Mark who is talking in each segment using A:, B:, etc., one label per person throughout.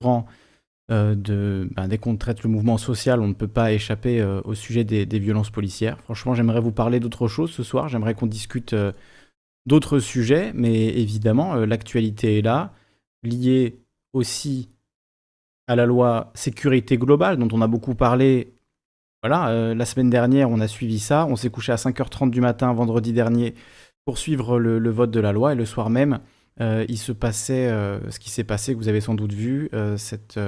A: de, ben, dès qu'on traite le mouvement social, on ne peut pas échapper au sujet des, violences policières. Franchement, j'aimerais vous parler d'autre chose ce soir. J'aimerais qu'on discute d'autres sujets, mais évidemment, l'actualité est là, liée aussi à la loi sécurité globale, dont on a beaucoup parlé. Voilà, la semaine dernière, on a suivi ça. On s'est couché à 5h30 du matin vendredi dernier pour suivre le, vote de la loi, et le soir même, il se passait ce qui s'est passé, que vous avez sans doute vu, cette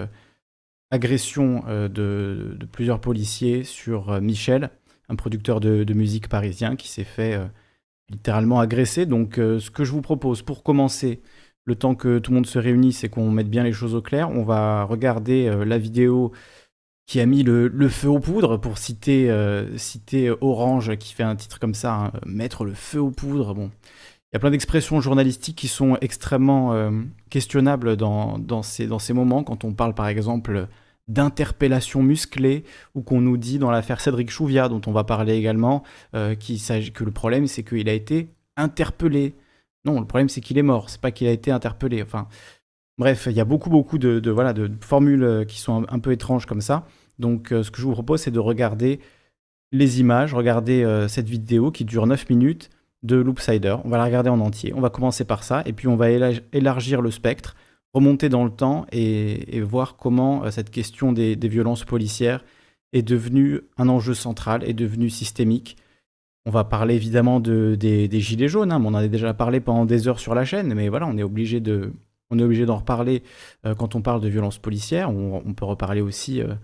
A: agression euh, de, plusieurs policiers sur euh, Michel, un producteur de, musique parisien qui s'est fait euh, littéralement agresser. Donc ce que je vous propose pour commencer, le temps que tout le monde se réunisse et qu'on mette bien les choses au clair, on va regarder la vidéo qui a mis le, feu aux poudres, pour citer, citer Orange qui fait un titre comme ça, hein, mettre le feu aux poudres. Bon, il y a plein d'expressions journalistiques qui sont extrêmement questionnables dans, ces, moments, quand on parle par exemple d'interpellation musclée, ou qu'on nous dit dans l'affaire Cédric Chouviat, dont on va parler également, euh, que le problème c'est qu'il a été interpellé. Non, le problème c'est qu'il est mort, c'est pas qu'il a été interpellé. Enfin, bref, il y a beaucoup beaucoup de, formules euh, qui sont un, peu étranges comme ça. Donc, euh, ce que je vous propose, c'est de regarder les images, regarder cette vidéo qui dure 9 minutes de Loopsider. On va la regarder en entier. On va commencer par ça, et puis on va élargir le spectre remonter dans le temps et, voir comment euh, cette question des, violences policières est devenue un enjeu central, est devenue systémique. On va parler évidemment de, des, gilets jaunes, hein, on en a déjà parlé pendant des heures sur la chaîne, mais voilà, on est obligé de, on est obligé d'en reparler euh, quand on parle de violences policières. On, peut reparler aussi euh,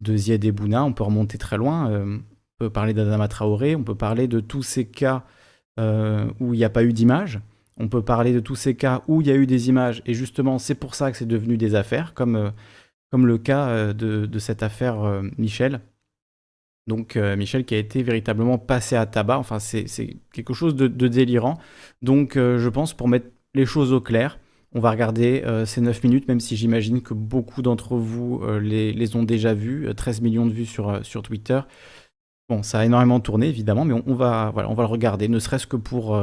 A: de Ziad Bouna, on peut remonter très loin. on peut parler d'Adama Traoré, on peut parler de tous ces cas où il n'y a pas eu d'image. On peut parler de tous ces cas où il y a eu des images, et justement, c'est pour ça que c'est devenu des affaires, comme, euh, comme le cas euh, de, cette affaire euh, Michel. Donc Michel qui a été véritablement passé à tabac, enfin c'est quelque chose de, délirant. Donc je pense pour mettre les choses au clair, on va regarder ces 9 minutes, même si j'imagine que beaucoup d'entre vous les, les, ont déjà vus, 13 millions de vues sur, sur Twitter. Bon, ça a énormément tourné évidemment, mais on, va, voilà, on va le regarder, ne serait-ce que pour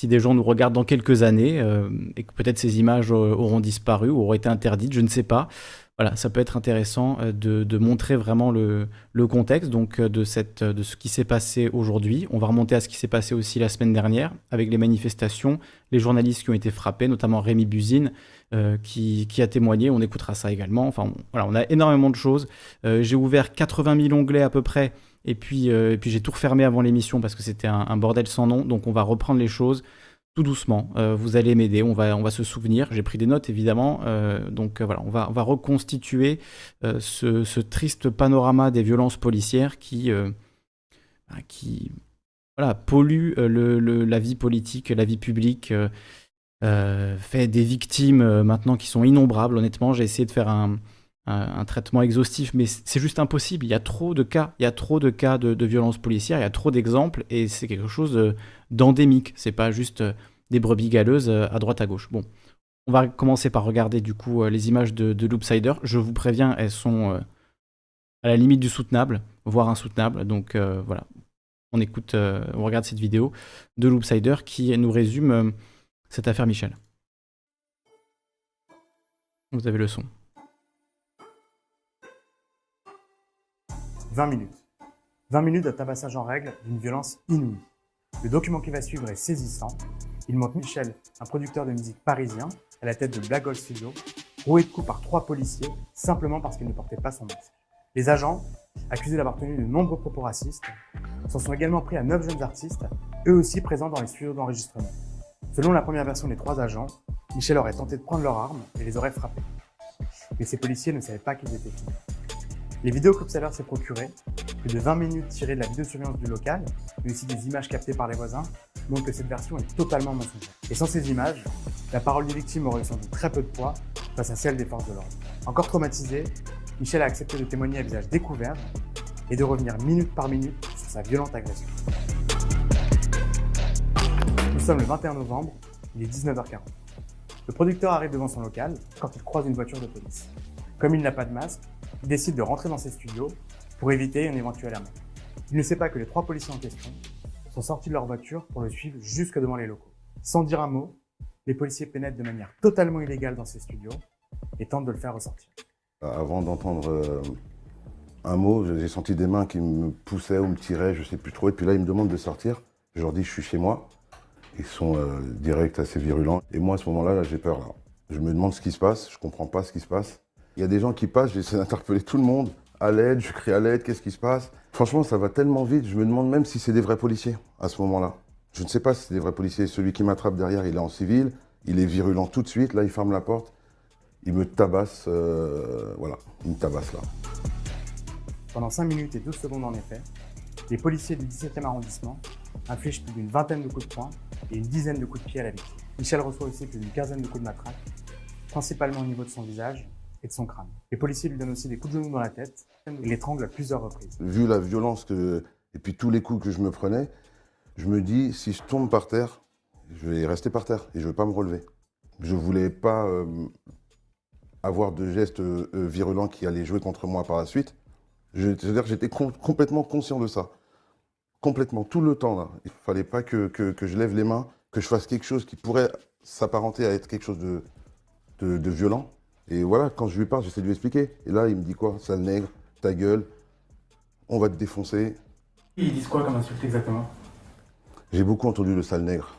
A: si des gens nous regardent dans quelques années euh, et que peut-être ces images auront disparu ou auront été interdites, je ne sais pas. Voilà, ça peut être intéressant euh, de, montrer vraiment le, contexte donc euh, de, cette, de ce qui s'est passé aujourd'hui. On va remonter à ce qui s'est passé aussi la semaine dernière avec les manifestations, les journalistes qui ont été frappés, notamment Rémi Buzine qui, a témoigné. On écoutera ça également. Enfin, voilà, on a énormément de choses. J'ai ouvert 80 000 onglets à peu près et puis, euh, puis j'ai tout refermé avant l'émission parce que c'était un, bordel sans nom. Donc on va reprendre les choses tout doucement. Euh, vous allez m'aider, on va, on va se souvenir. J'ai pris des notes évidemment. Euh, donc voilà, on va, on va reconstituer ce, triste panorama des violences policières qui, bah, qui voilà, pollue la vie politique, la vie publique. fait des victimes maintenant qui sont innombrables. Honnêtement, j'ai essayé de faire un, un, traitement exhaustif, mais c'est juste impossible. Il y a trop de cas, il y a trop de cas de, violences policières, il y a trop d'exemples, et c'est quelque chose d'endémique. C'est pas juste euh, des brebis galeuses euh, à droite à gauche. Bon, on va commencer par regarder du coup euh, les images de Loopsider. Je vous préviens, elles sont à la limite du soutenable, voire insoutenable. Donc voilà, on écoute, on regarde cette vidéo de Loopsider qui nous résume cette affaire Michel. Vous avez le son.
B: 20 minutes. 20 minutes de tabassage en règle d'une violence inouïe. Le document qui va suivre est saisissant. Il montre Michel, un producteur de musique parisien, à la tête de Black Studio, roué de coups par trois policiers simplement parce qu'il ne portait pas son masque. Les agents, accusés d'avoir tenu de nombreux propos racistes, s'en sont également pris à neuf jeunes artistes, eux aussi présents dans les studios d'enregistrement. Selon la première version des trois agents, Michel aurait tenté de prendre leurs armes et les aurait frappés. Mais ces policiers ne savaient pas qu'ils étaient filmés. Les vidéos qu'Observer s'est procurées, plus de 20 minutes tirées de la vidéosurveillance du local, mais aussi des images captées par les voisins, montrent que cette version est totalement mensongère. Et sans ces images, la parole des victimes aurait sans doute très peu de poids face à celle des forces de l'ordre. Encore traumatisé, Michel a accepté de témoigner à visage découvert et de revenir minute par minute sur sa violente agression. Nous sommes le 21 novembre, il est 19h40. Le producteur arrive devant son local quand il croise une voiture de police. Comme il n'a pas de masque, il décide de rentrer dans ses studios pour éviter une éventuelle amende. Il ne sait pas que les trois policiers en question sont sortis de leur voiture pour le suivre jusque devant les locaux. Sans dire un mot, les policiers pénètrent de manière totalement illégale dans ses studios et tente de le faire ressortir.
C: Avant d'entendre euh, un mot, j'ai senti des mains qui me poussaient ou me tiraient, je sais plus trop. Et puis là, ils me demandent de sortir. Je leur dis, je suis chez moi. Ils sont euh, directs, assez virulents. Et moi, à ce moment-là, là, j'ai peur. Là. Je me demande ce qui se passe. Je comprends pas ce qui se passe. Il y a des gens qui passent. J'essaie d'interpeller tout le monde. À l'aide, je crie à l'aide. Qu'est-ce qui se passe? Franchement, ça va tellement vite. Je me demande même si c'est des vrais policiers à ce moment-là. Je ne sais pas si c'est des vrais policiers. Celui qui m'attrape derrière, il est en civil. Il est virulent tout de suite. Là, il ferme la porte. Il me tabasse. euh, voilà, il me tabasse là.
B: Pendant 5 minutes et 12 secondes en effet, les policiers du 17e arrondissement infligent plus d'une vingtaine de coups de poing et une dizaine de coups de pied à la victime. Michel reçoit aussi plus d'une quinzaine de coups de matraque, principalement au niveau de son visage et de son crâne. Les policiers lui donnent aussi des coups de genoux dans la tête et l'étranglent à plusieurs reprises.
C: Vu la violence que, et puis tous les coups que je me prenais, je me dis, si je tombe par terre, je vais rester par terre et je ne vais pas me relever. Je ne voulais pas euh, avoir de gestes euh, euh, virulents qui allaient jouer contre moi par la suite. C'est-à-dire que j'étais com- complètement conscient de ça. Complètement, tout le temps. Là. Il ne fallait pas que, que- je lève les mains, que je fasse quelque chose qui pourrait s'apparenter à être quelque chose de violent. Et voilà, quand je lui parle, j'essaie de lui expliquer. Et là, il me dit quoi? Sale nègre, ta gueule, on va te défoncer.
B: Ils disent quoi comme insulte exactement?
C: J'ai beaucoup entendu le sale nègre.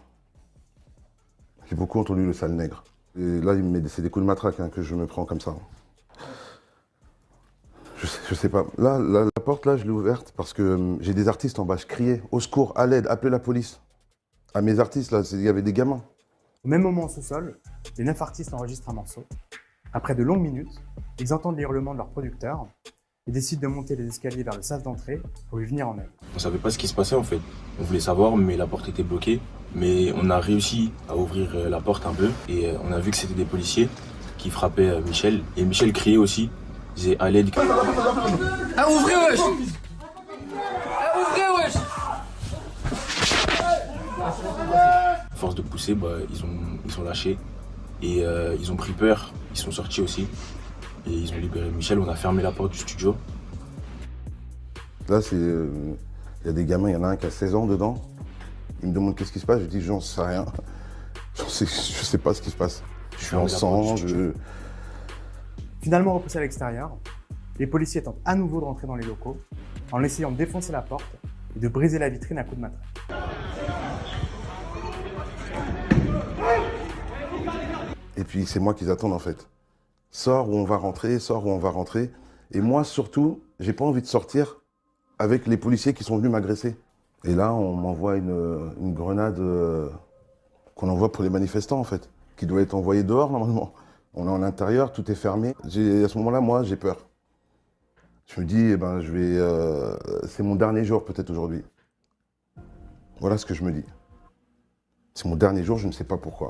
C: J'ai beaucoup entendu le sale nègre. Et là, il me met- c'est des coups de matraque hein, que je me prends comme ça. Je sais, je sais pas. Là, la, la porte, là, je l'ai ouverte parce que hum, j'ai des artistes en bas. Je criais au secours, à l'aide, appelez la police. À mes artistes, là, il y avait des gamins.
B: Au même moment au sous-sol, les neuf artistes enregistrent un morceau. Après de longues minutes, ils entendent les hurlements de leur producteur et décident de monter les escaliers vers le sas d'entrée pour lui venir en aide.
D: On savait pas ce qui se passait en fait. On voulait savoir, mais la porte était bloquée. Mais on a réussi à ouvrir euh, la porte un peu et euh, on a vu que c'était des policiers qui frappaient euh, Michel. Et Michel criait aussi, il disait à l'aide.
E: Ah, ouvrez, wesh Ah, ouvrez, wesh
D: À force de pousser, bah, ils, ont, ils ont lâché et euh, ils ont pris peur. Ils sont sortis aussi et ils ont libéré Michel. On a fermé la porte du studio.
C: Là, c'est. euh, Il y a des gamins, il y en a un qui a 16 ans dedans. Il me demande qu'est-ce qui se passe? Je dis, j'en sais rien. J'en sais, je sais pas ce qui se passe. Je suis en sang, je.
B: Finalement repoussés à l'extérieur, les policiers tentent à nouveau de rentrer dans les locaux en essayant de défoncer la porte et de briser la vitrine à coups de matraque.
C: Et puis c'est moi qu'ils attendent en fait. Sors où on va rentrer, sors où on va rentrer. Et moi surtout, j'ai pas envie de sortir avec les policiers qui sont venus m'agresser. Et là, on m'envoie une, grenade euh, qu'on envoie pour les manifestants en fait, qui doit être envoyée dehors normalement. On est en intérieur, tout est fermé. À ce moment-là, moi, j'ai peur. Je me dis, eh ben, je vais, euh, c'est mon dernier jour peut-être aujourd'hui. Voilà ce que je me dis. C'est mon dernier jour, je ne sais pas pourquoi.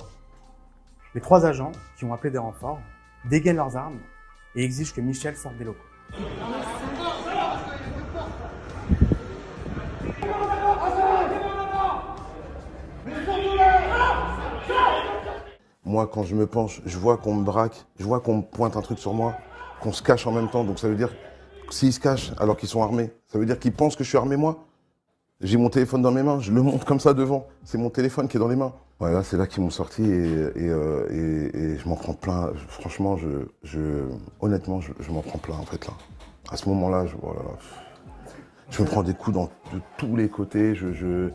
B: Les trois agents, qui ont appelé des renforts, dégainent leurs armes et exigent que Michel sorte des locaux.
C: Moi, quand je me penche, je vois qu'on me braque, je vois qu'on me pointe un truc sur moi, qu'on se cache en même temps. Donc ça veut dire, s'ils se cachent alors qu'ils sont armés, ça veut dire qu'ils pensent que je suis armé moi? J'ai mon téléphone dans mes mains, je le montre comme ça devant. C'est mon téléphone qui est dans les mains. Voilà, c'est là qu'ils m'ont sorti et, et, euh, et- et je m'en prends plein. Franchement, je, je- honnêtement, je, je m'en prends plein en fait là. À ce moment-là, je, oh là là, je me prends des coups dans, de tous les côtés. Je, je,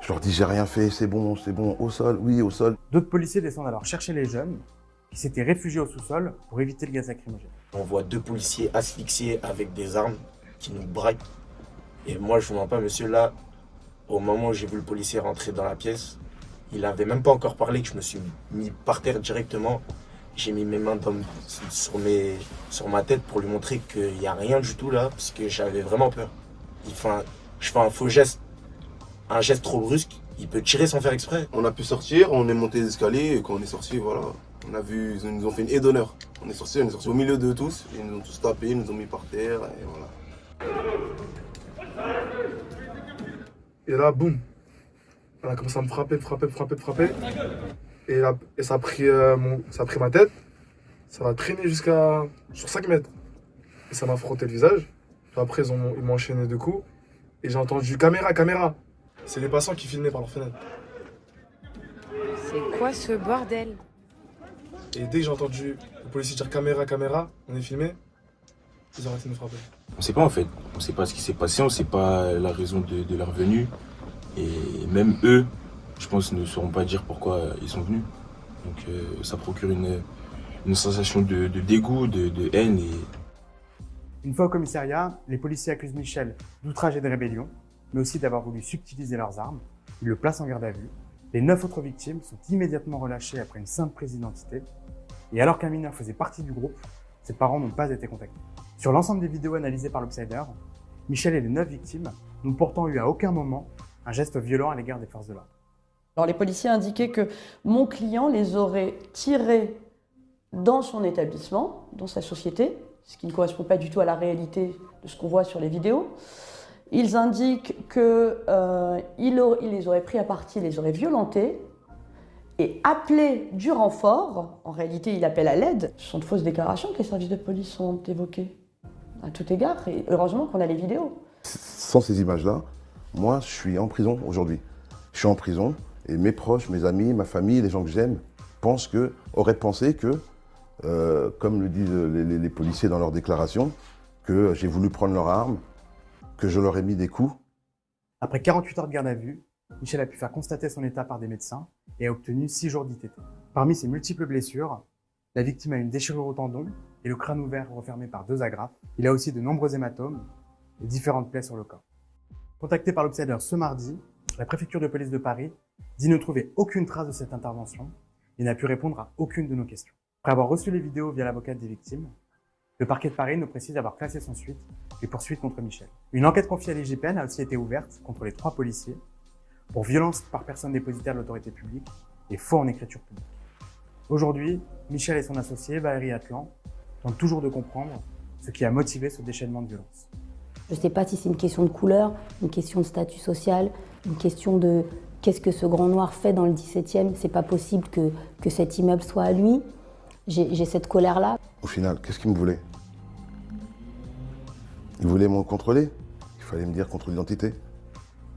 C: je leur dis j'ai rien fait, c'est bon, c'est bon, au sol, oui, au sol.
B: D'autres policiers descendent alors chercher les jeunes qui s'étaient réfugiés au sous-sol pour éviter le gaz lacrymogène.
F: On voit deux policiers asphyxiés avec des armes qui nous braquent. Et moi, je vous mens pas, monsieur, là, au moment où j'ai vu le policier rentrer dans la pièce, il avait même pas encore parlé que je me suis mis par terre directement. J'ai mis mes mains dans- sur, mes, sur ma tête pour lui montrer qu'il n'y a rien du tout là, parce que j'avais vraiment peur. Il fait un- je fais un faux geste, un geste trop brusque, il peut tirer sans faire exprès.
G: On a pu sortir, on est monté les escaliers et quand on est sorti, voilà, on a vu, ils nous ont fait une haie d'honneur. On est sorti, on est sorti au milieu de tous, ils nous ont tous tapés, ils nous ont mis par terre et voilà.
H: Et là, boum. On a commencé à me frapper, me frapper, me frapper, me frapper. Et, là, et ça, a pris, euh, mon, ça a pris ma tête. Ça m'a traîné jusqu'à sur 5 mètres. Et ça m'a frotté le visage. Puis après, ils ont- ils m'ont enchaîné deux coups. Et j'ai entendu caméra, caméra. C'est les passants qui filmaient par leur fenêtre.
I: C'est quoi ce bordel?
H: Et dès que j'ai entendu le policier dire caméra, caméra, on est filmé, ils ont arrêté de me frapper.
D: On sait pas en fait. On sait pas ce qui s'est passé, on sait pas la raison de, de leur venue. Et même eux, je pense, ne sauront pas dire pourquoi ils sont venus. Donc euh, ça procure une, sensation de, dégoût, de, haine.
B: Une fois au commissariat, les policiers accusent Michel d'outrage et de rébellion, mais aussi d'avoir voulu subtiliser leurs armes. Ils le placent en garde à vue. Les neuf autres victimes sont immédiatement relâchées après une simple prise d'identité. Et alors qu'un mineur faisait partie du groupe, ses parents n'ont pas été contactés. Sur l'ensemble des vidéos analysées par l'Obsider, Michel et les neuf victimes n'ont pourtant eu à aucun moment un geste violent à l'égard des forces de l'ordre.
I: Alors les policiers indiquaient que mon client les aurait tirés dans son établissement, dans sa société, ce qui ne correspond pas du tout à la réalité de ce qu'on voit sur les vidéos. Ils indiquent qu'il euh, il les aurait pris à partie, les aurait violentés et appelé du renfort. En réalité, il appelle à l'aide. Ce sont de fausses déclarations que les services de police ont évoquées à tout égard. Et heureusement qu'on a les vidéos.
C: Sans ces images-là, moi, je suis en prison aujourd'hui. Je suis en prison et mes proches, mes amis, ma famille, les gens que j'aime pensent que, auraient pensé que, euh, comme le disent les, les- policiers dans leurs déclarations, que j'ai voulu prendre leur arme, que je leur ai mis des coups.
B: Après 48 heures de garde à vue, Michel a pu faire constater son état par des médecins et a obtenu 6 jours d'ITT. Parmi ses multiples blessures, la victime a une déchirure au tendon et le crâne ouvert refermé par deux agrafes. Il a aussi de nombreux hématomes et différentes plaies sur le corps. Contacté par l'Obsider ce mardi, la préfecture de police de Paris dit ne trouver aucune trace de cette intervention et n'a pu répondre à aucune de nos questions. Après avoir reçu les vidéos via l'avocate des victimes, le parquet de Paris nous précise avoir classé sans suite les poursuites contre Michel. Une enquête confiée à l'IGPN a aussi été ouverte contre les trois policiers pour violence par personne dépositaire de l'autorité publique et faux en écriture publique. Aujourd'hui, Michel et son associé, Valérie Atlan, tentent toujours de comprendre ce qui a motivé ce déchaînement de violence.
J: Je ne sais pas si c'est une question de couleur, une question de statut social, une question de qu'est-ce que ce grand noir fait dans le 17e. C'est pas possible que, que cet immeuble soit à lui. J'ai cette colère-là.
C: Au final, qu'est-ce qu'ils me voulaient Ils voulaient me contrôler Il fallait me dire contre l'identité.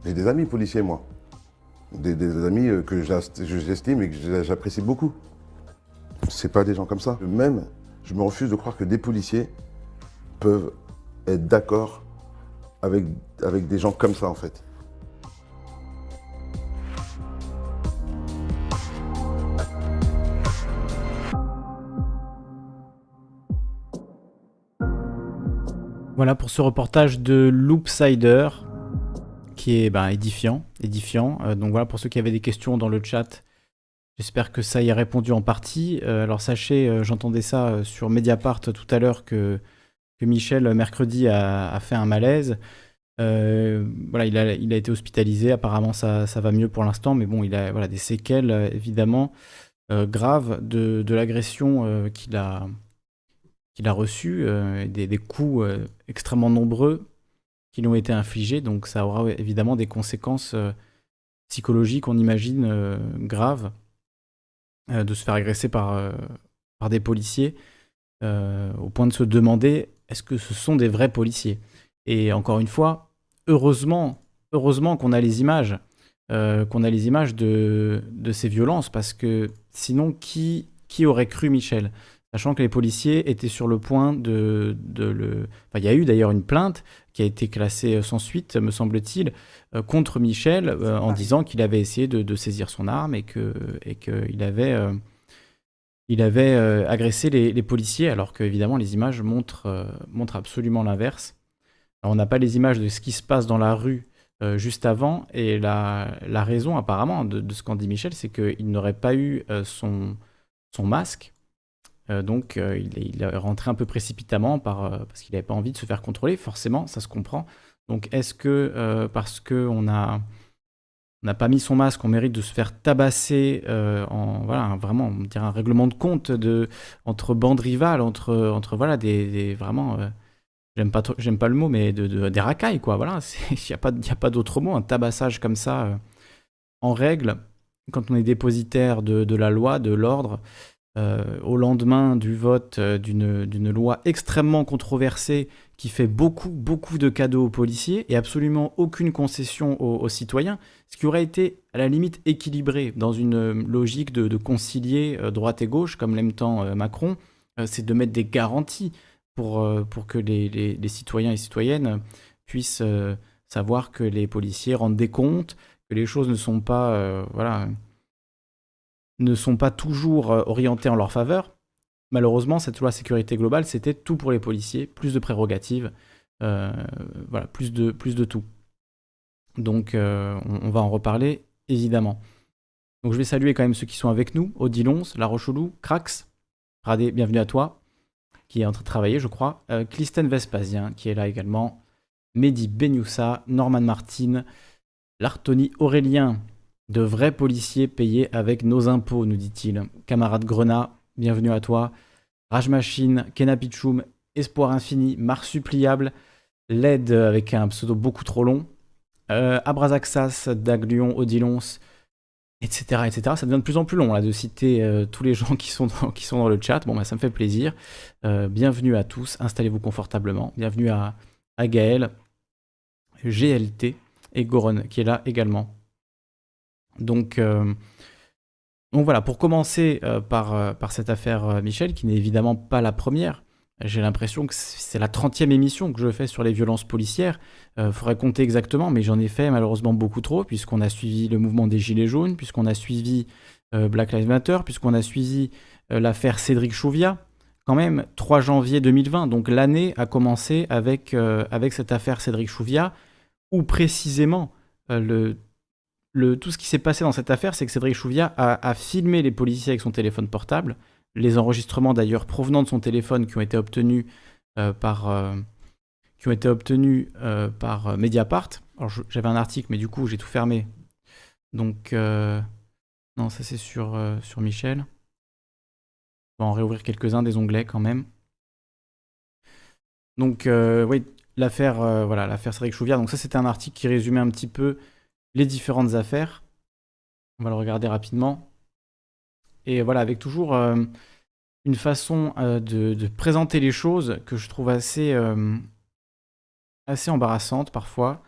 C: J'ai des amis policiers, moi. Des, des amis euh, que j'estime et que j'a- j'apprécie beaucoup. C'est pas des gens comme ça. Même, je me refuse de croire que des policiers peuvent être d'accord avec, avec des gens comme ça, en fait.
A: Voilà pour ce reportage de Loopsider qui est ben, édifiant. édifiant. Euh, donc voilà pour ceux qui avaient des questions dans le chat. J'espère que ça y a répondu en partie. Euh, alors sachez, euh, j'entendais ça sur Mediapart tout à l'heure que, Michel euh, mercredi a, fait un malaise. Euh, voilà, il a, été hospitalisé. Apparemment ça, va mieux pour l'instant, mais bon, il a voilà, des séquelles euh, évidemment graves de, l'agression qu'il a qu'il a reçu, euh, des, coups extrêmement nombreux qui lui ont été infligés. Donc ça aura évidemment des conséquences psychologiques, on imagine, graves, de se faire agresser par, par des policiers, au point de se demander est-ce que ce sont des vrais policiers? Et encore une fois, heureusement, heureusement qu'on a les images, euh, qu'on a les images de, de ces violences, parce que sinon, qui, qui aurait cru Michel? Sachant que les policiers étaient sur le point de, de le... Enfin, il y a eu d'ailleurs une plainte qui a été classée sans suite, me semble-t-il, euh, contre Michel euh, en disant qu'il avait essayé de, de saisir son arme et que et qu'il avait, il avait euh, agressé les, policiers, alors que évidemment les images montrent, euh, absolument l'inverse. On n'a pas les images de ce qui se passe dans la rue euh, juste avant, et la, la raison apparemment de, ce qu'en dit Michel, c'est qu'il n'aurait pas eu son, masque. Donc il, est, rentré un peu précipitamment par, parce qu'il n'avait pas envie de se faire contrôler, forcément, ça se comprend. Donc est-ce que parce qu'on a on n'a pas mis son masque, on mérite de se faire tabasser euh, en voilà vraiment on un règlement de compte entre bandes rivales, entre entre voilà des, vraiment euh, j'aime pas le mot mais de, de- des racailles quoi voilà. Il y a pas d'autre mot un tabassage comme ça euh, en règle. Quand on est dépositaire de la loi de l'ordre euh, au lendemain du vote euh, d'une loi extrêmement controversée qui fait beaucoup, beaucoup de cadeaux aux policiers et absolument aucune concession aux, citoyens, ce qui aurait été à la limite équilibré dans une euh, logique de, concilier droite et gauche, comme l'aime tant Macron, c'est de mettre des garanties pour, que les, citoyens et citoyennes puissent savoir que les policiers rendent des comptes, que les choses ne sont pas, voilà, ne sont pas toujours euh, orientées en leur faveur. Malheureusement, cette loi sécurité globale, c'était tout pour les policiers, plus de prérogatives, euh, voilà, plus de, tout. Donc, euh, on, va en reparler, évidemment. Donc, je vais saluer quand même ceux qui sont avec nous. Odilons, La Rochelou, Crax, Radé, bienvenue à toi, qui est en train de travailler, je crois. Euh, Clisten Vespasien, qui est là également. Mehdi Benyoussa, Norman Martin, Lartoni Aurélien, de vrais policiers payés avec nos impôts, nous dit-il. Camarade Grenat, bienvenue à toi. Rage Machine, Kenapichoum, Espoir Infini, Marsuppliable, LED avec un pseudo beaucoup trop long, euh, Abrazaxas, Daglion, Odilons, etc., etc. Ça devient de plus en plus long là de citer euh, tous les gens qui sont dans, qui sont dans le chat. Bon, bah, ça me fait plaisir. Euh, bienvenue à tous, installez-vous confortablement. Bienvenue à, à Gaël, GLT et Goron qui est là également. Donc, euh, donc voilà, pour commencer euh, par, euh, par cette affaire euh, Michel, qui n'est évidemment pas la première, j'ai l'impression que c'est la 30e émission que je fais sur les violences policières. Il faudrait compter exactement, mais j'en ai fait malheureusement beaucoup trop, puisqu'on a suivi le mouvement des Gilets jaunes, puisqu'on a suivi euh, Black Lives Matter, puisqu'on a suivi euh, l'affaire Cédric Chouviat. Quand même, 3 janvier 2020, donc l'année a commencé avec, euh, avec cette affaire Cédric Chouviat, où précisément euh, le tout ce qui s'est passé dans cette affaire, c'est que Cédric Chouviat a, filmé les policiers avec son téléphone portable. Les enregistrements d'ailleurs provenant de son téléphone qui ont été obtenus euh, par, euh, euh, par Mediapart. Alors j'avais un article, mais du coup j'ai tout fermé. Donc non, ça c'est sur, sur Michel. On va en réouvrir quelques-uns des onglets quand même. Donc oui, l'affaire voilà, l'affaire Cédric Chouviat. Donc ça c'était un article qui résumait un petit peu les différentes affaires. On va le regarder rapidement. Et voilà, avec toujours euh, une façon euh, de, présenter les choses que je trouve assez, euh, embarrassante parfois.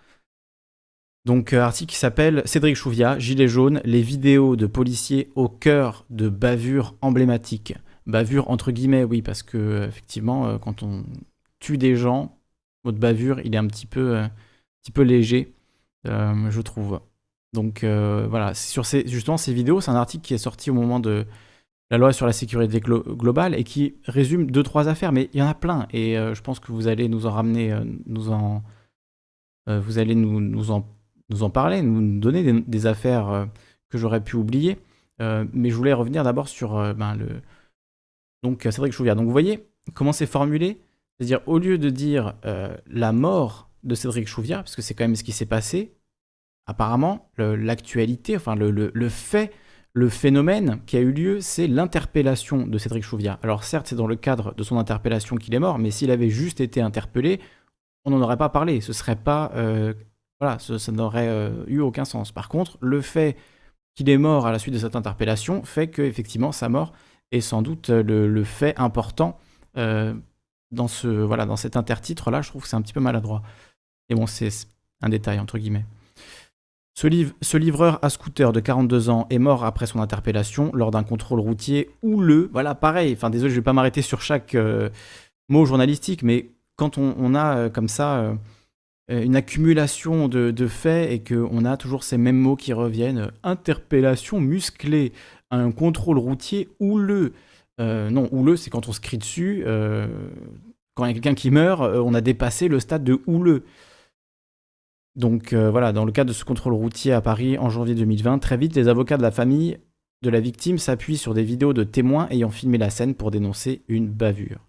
A: Donc, article qui s'appelle Cédric Chouviat, Gilets jaunes, les vidéos de policiers au cœur de bavures emblématiques. Bavure entre guillemets, oui, parce que effectivement, quand on tue des gens, votre bavure, il est un petit peu, un petit peu léger, je trouve. Donc euh, voilà, sur ces, justement ces vidéos, c'est un article qui est sorti au moment de la loi sur la sécurité glo- globale et qui résume deux trois affaires, mais il y en a plein et euh, je pense que vous allez nous en ramener, euh, nous en, euh, vous allez nous, nous en, nous en parler, nous donner des, affaires euh, que j'aurais pu oublier. Euh, mais je voulais revenir d'abord sur euh, ben, le donc euh, Cédric Chouviat. Donc vous voyez comment c'est formulé, c'est-à-dire au lieu de dire euh, la mort de Cédric Chouviat, parce que c'est quand même ce qui s'est passé, apparemment, l'actualité, enfin le, fait, le phénomène qui a eu lieu, c'est l'interpellation de Cédric Chouviat. Alors certes, c'est dans le cadre de son interpellation qu'il est mort, mais s'il avait juste été interpellé, on n'en aurait pas parlé. Ce serait pas, euh, voilà, ça n'aurait euh, eu aucun sens. Par contre, le fait qu'il est mort à la suite de cette interpellation fait que effectivement sa mort est sans doute le, le fait important euh, dans ce, voilà, dans cet intertitre là. Je trouve que c'est un petit peu maladroit. Et bon, c'est un détail entre guillemets. Ce, liv- ce livreur à scooter de 42 ans est mort après son interpellation lors d'un contrôle routier houleux. Voilà, pareil. Enfin, désolé, je vais pas m'arrêter sur chaque euh, mot journalistique, mais quand on, a euh, comme ça euh, une accumulation de, faits et qu'on a toujours ces mêmes mots qui reviennent, interpellation musclée, un contrôle routier houleux. Non, houleux, c'est quand on se crie dessus. quand il y a quelqu'un qui meurt, on a dépassé le stade de houleux. Donc euh, voilà, dans le cadre de ce contrôle routier à Paris en janvier 2020, très vite, les avocats de la famille de la victime s'appuient sur des vidéos de témoins ayant filmé la scène pour dénoncer une bavure.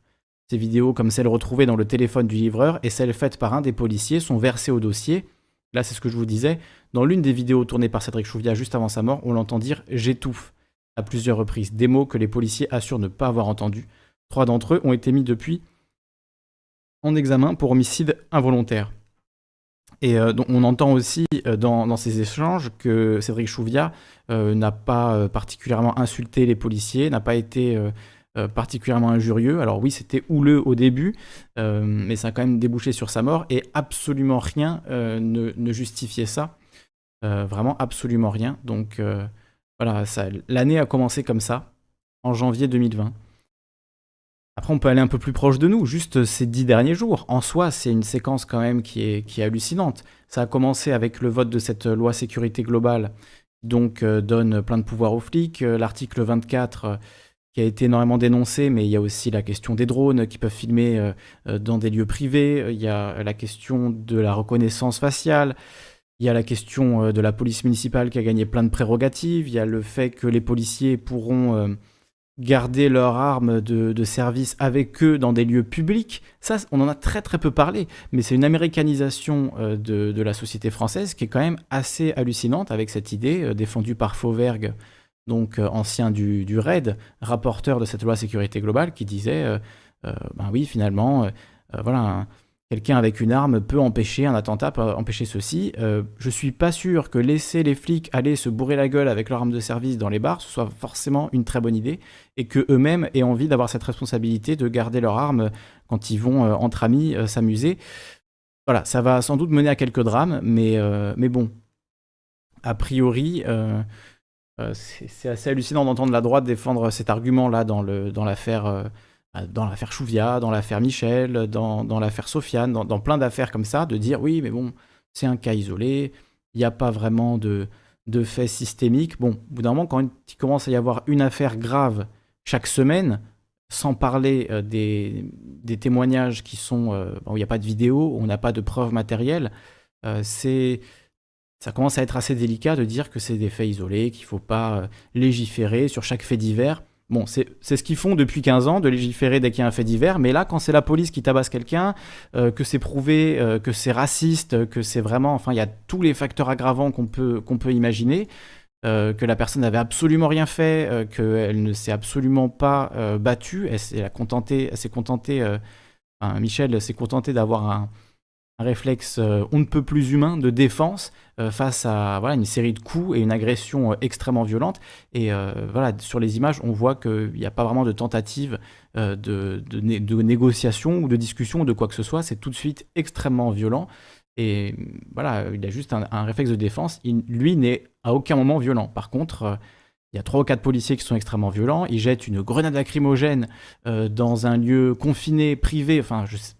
A: Ces vidéos, comme celles retrouvées dans le téléphone du livreur et celles faites par un des policiers, sont versées au dossier. Là, c'est ce que je vous disais. Dans l'une des vidéos tournées par Cédric Chouviat juste avant sa mort, on l'entend dire J'étouffe à plusieurs reprises. Des mots que les policiers assurent ne pas avoir entendus. Trois d'entre eux ont été mis depuis en examen pour homicide involontaire. Et donc on entend aussi dans, ces échanges que Cédric Chouviat n'a pas particulièrement insulté les policiers, n'a pas été particulièrement injurieux. Alors oui, c'était houleux au début, mais ça a quand même débouché sur sa mort et absolument rien ne, justifiait ça. vraiment absolument rien. Donc voilà, l'année a commencé comme ça, en janvier 2020. Après, on peut aller un peu plus proche de nous, juste ces dix derniers jours. En soi, c'est une séquence quand même qui est, hallucinante. Ça a commencé avec le vote de cette loi sécurité globale, donc euh, donne plein de pouvoirs aux flics. Euh, l'article 24, euh, qui a été énormément dénoncé, mais il y a aussi la question des drones qui peuvent filmer dans des lieux privés. Il y a la question de la reconnaissance faciale. Il y a la question de la police municipale qui a gagné plein de prérogatives. Il y a le fait que les policiers pourront garder leurs armes de, service avec eux dans des lieux publics. Ça, on en a très très peu parlé, mais c'est une américanisation euh, de, la société française qui est quand même assez hallucinante avec cette idée euh, défendue par Fauvergue, donc euh, ancien du, du, RAID, rapporteur de cette loi sécurité globale, qui disait, ben oui, finalement, voilà quelqu'un avec une arme peut empêcher un attentat, peut empêcher ceci. Euh, je suis pas sûr que laisser les flics aller se bourrer la gueule avec leur arme de service dans les bars, soit forcément une très bonne idée, et que eux-mêmes aient envie d'avoir cette responsabilité de garder leur arme quand ils vont euh, entre amis euh, s'amuser. Voilà, ça va sans doute mener à quelques drames, mais, mais bon, a priori, c'est assez hallucinant d'entendre la droite défendre cet argument-là dans l'affaire. Dans euh, dans l'affaire Chouvia, dans l'affaire Michel, dans, dans l'affaire Sofiane, dans, dans, plein d'affaires comme ça, de dire oui, mais bon, c'est un cas isolé, il n'y a pas vraiment de, de faits systémiques. Bon, au bout d'un moment, quand il commence à y avoir une affaire grave chaque semaine, sans parler euh, des, des, témoignages qui sont euh, où il n'y a pas de vidéo, où on n'a pas de preuves matérielles, c'est ça commence à être assez délicat de dire que c'est des faits isolés, qu'il ne faut pas légiférer sur chaque fait divers. Bon, c'est ce qu'ils font depuis 15 ans, de légiférer dès qu'il y a un fait divers, mais là, quand c'est la police qui tabasse quelqu'un, euh, que c'est prouvé, euh, que c'est raciste, que c'est vraiment... Enfin, il y a tous les facteurs aggravants qu'on peut, peut imaginer, euh, que la personne n'avait absolument rien fait, qu'elle ne s'est absolument pas battue, elle s'est contentée, elle contentée Michel s'est contenté d'avoir un, un réflexe euh, on ne peut plus humain de défense euh, face à voilà, une série de coups et une agression euh, extrêmement violente. Et voilà, sur les images, on voit qu'il n'y a pas vraiment de tentative de, de, négociation ou de discussion ou de quoi que ce soit. C'est tout de suite extrêmement violent. Et voilà, il a juste un, réflexe de défense. Il, lui n'est à aucun moment violent. Par contre, il y a trois ou quatre policiers qui sont extrêmement violents. Ils jettent une grenade lacrymogène dans un lieu confiné, privé. Enfin, je sais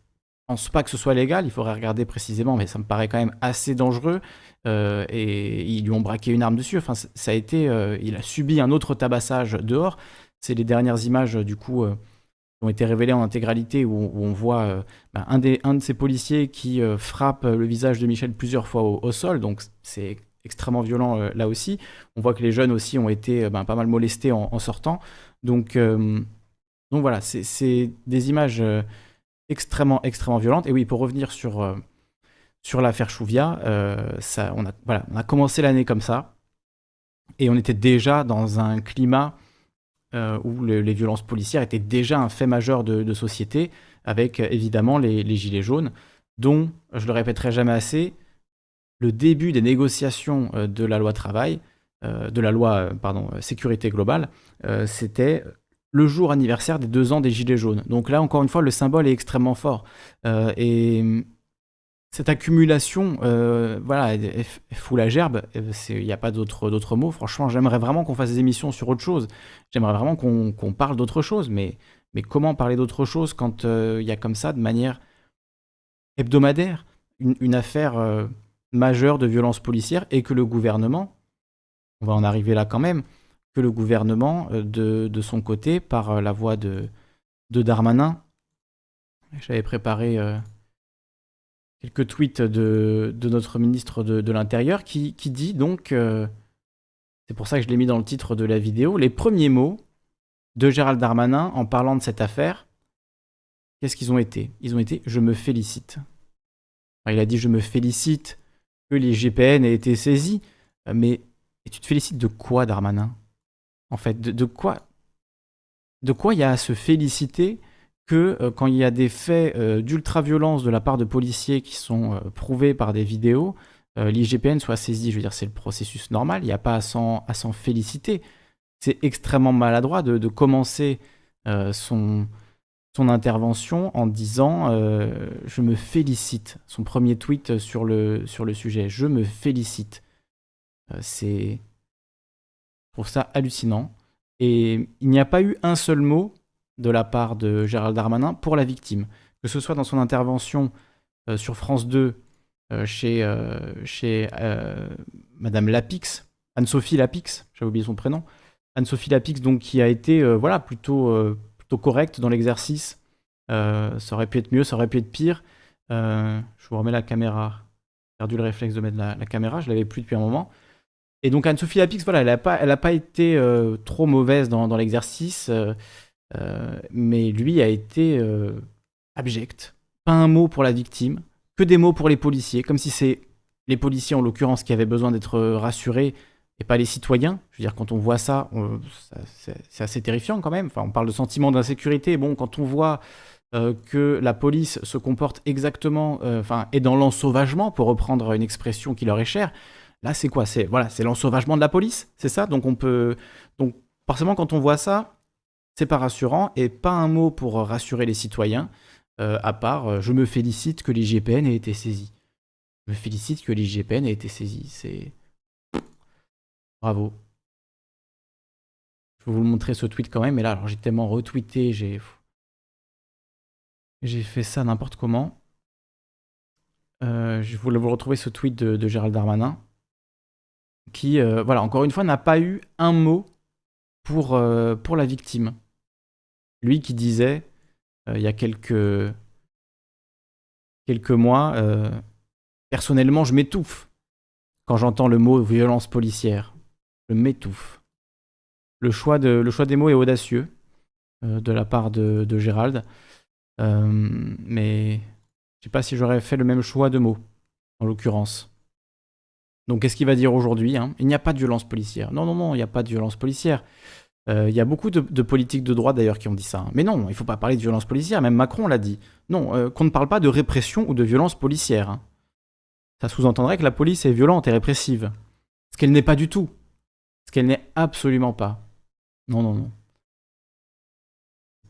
A: pense pas que ce soit légal, il faudrait regarder précisément, mais ça me paraît quand même assez dangereux. Euh, et ils lui ont braqué une arme dessus. Enfin, ça a été, euh, il a subi un autre tabassage dehors. C'est les dernières images du coup euh, qui ont été révélées en intégralité où, on voit bah, un, des, un de ces policiers qui frappe le visage de Michel plusieurs fois au, sol. Donc c'est extrêmement violent là aussi. On voit que les jeunes aussi ont été bah, pas mal molestés en, en sortant. Donc, donc voilà, c'est des images extrêmement, extrêmement violente. Et oui, pour revenir sur, euh, sur l'affaire Chouvia, euh, ça, on, a, voilà, on a commencé l'année comme ça. Et on était déjà dans un climat euh, où les violences policières étaient déjà un fait majeur de, société, avec évidemment les, les, gilets jaunes, dont, je le répéterai jamais assez, le début des négociations de la loi travail, de la loi pardon, sécurité globale, c'était le jour anniversaire des deux ans des Gilets jaunes. Donc là, encore une fois, le symbole est extrêmement fort. Euh, et cette accumulation, euh, voilà, fout la gerbe. Il n'y a pas d'autres mots. Franchement, j'aimerais vraiment qu'on fasse des émissions sur autre chose. J'aimerais vraiment qu'on parle d'autre chose. Mais, comment parler d'autre chose quand euh, il y a comme ça, de manière hebdomadaire, une, affaire majeure de violence policière et que le gouvernement, on va en arriver là quand même, que le gouvernement, euh, de, son côté, par euh, la voix de, Darmanin, j'avais préparé euh, quelques tweets de, notre ministre de, l'Intérieur qui, dit donc, c'est pour ça que je l'ai mis dans le titre de la vidéo, les premiers mots de Gérald Darmanin en parlant de cette affaire, qu'est-ce qu'ils ont été? Ils ont été je me félicite. il a dit je me félicite que les GPN aient été saisis, mais et tu te félicites de quoi, Darmanin? En fait, de, quoi de quoi il y a à se féliciter que euh, quand il y a des faits euh, d'ultra-violence de la part de policiers qui sont euh, prouvés par des vidéos, l'IGPN soit saisi. Je veux dire, c'est le processus normal, il n'y a pas à s'en féliciter. C'est extrêmement maladroit de, commencer son, son intervention en disant Je me félicite. Son premier tweet sur le, sur le sujet Je me félicite. c'est. Trouve ça hallucinant. Et il n'y a pas eu un seul mot de la part de Gérald Darmanin pour la victime. Que ce soit dans son intervention euh, sur France 2 euh, chez, euh, chez Madame Lapix, Anne-Sophie Lapix, j'avais oublié son prénom, Anne-Sophie Lapix, donc qui a été voilà, plutôt, correcte dans l'exercice. ça aurait pu être mieux, ça aurait pu être pire. je vous remets la caméra. J'ai perdu le réflexe de mettre la, caméra, je l'avais plus depuis un moment. Et donc Anne-Sophie Lapix, voilà, elle n'a pas, pas été trop mauvaise dans, l'exercice. Euh, mais lui a été euh, abject. Pas un mot pour la victime, que des mots pour les policiers, comme si c'est les policiers en l'occurrence qui avaient besoin d'être rassurés et pas les citoyens. Je veux dire, quand on voit ça, c'est assez terrifiant quand même. Enfin, on parle de sentiment d'insécurité. Bon, quand on voit euh, que la police se comporte exactement, enfin, est dans l'ensauvagement, pour reprendre une expression qui leur est chère, là, c'est quoi? C'est voilà, c'est l'ensauvagement de la police, c'est ça? Donc on peut, donc forcément, quand on voit ça, c'est pas rassurant et pas un mot pour rassurer les citoyens, euh, à part euh, je me félicite que l'IGPN ait été saisi. Je me félicite que l'IGPN ait été saisi. C'est. Bravo. Je vais vous montrer ce tweet quand même, mais là, alors j'ai tellement retweeté, j'ai. J'ai fait ça n'importe comment. Euh, je voulais vous retrouver ce tweet de, Gérald Darmanin, qui, voilà, encore une fois, n'a pas eu un mot pour, pour la victime. Lui qui disait, euh, il y a quelques, quelques mois, euh, personnellement, je m'étouffe quand j'entends le mot violence policière. Je m'étouffe. Le choix, des mots est audacieux euh, de la part de, de Gérald. mais je sais pas si j'aurais fait le même choix de mots, en l'occurrence. Donc qu'est-ce qu'il va dire aujourd'hui hein? Il n'y a pas de violence policière. Non, non, non, il n'y a pas de violence policière. Euh, il y a beaucoup de, politiques de droite d'ailleurs qui ont dit ça. Hein. Mais non, il ne faut pas parler de violence policière, même Macron l'a dit. Non, euh, qu'on ne parle pas de répression ou de violence policière. Hein. Ça sous-entendrait que la police est violente et répressive. Ce qu'elle n'est pas du tout. Ce qu'elle n'est absolument pas. Non, non, non.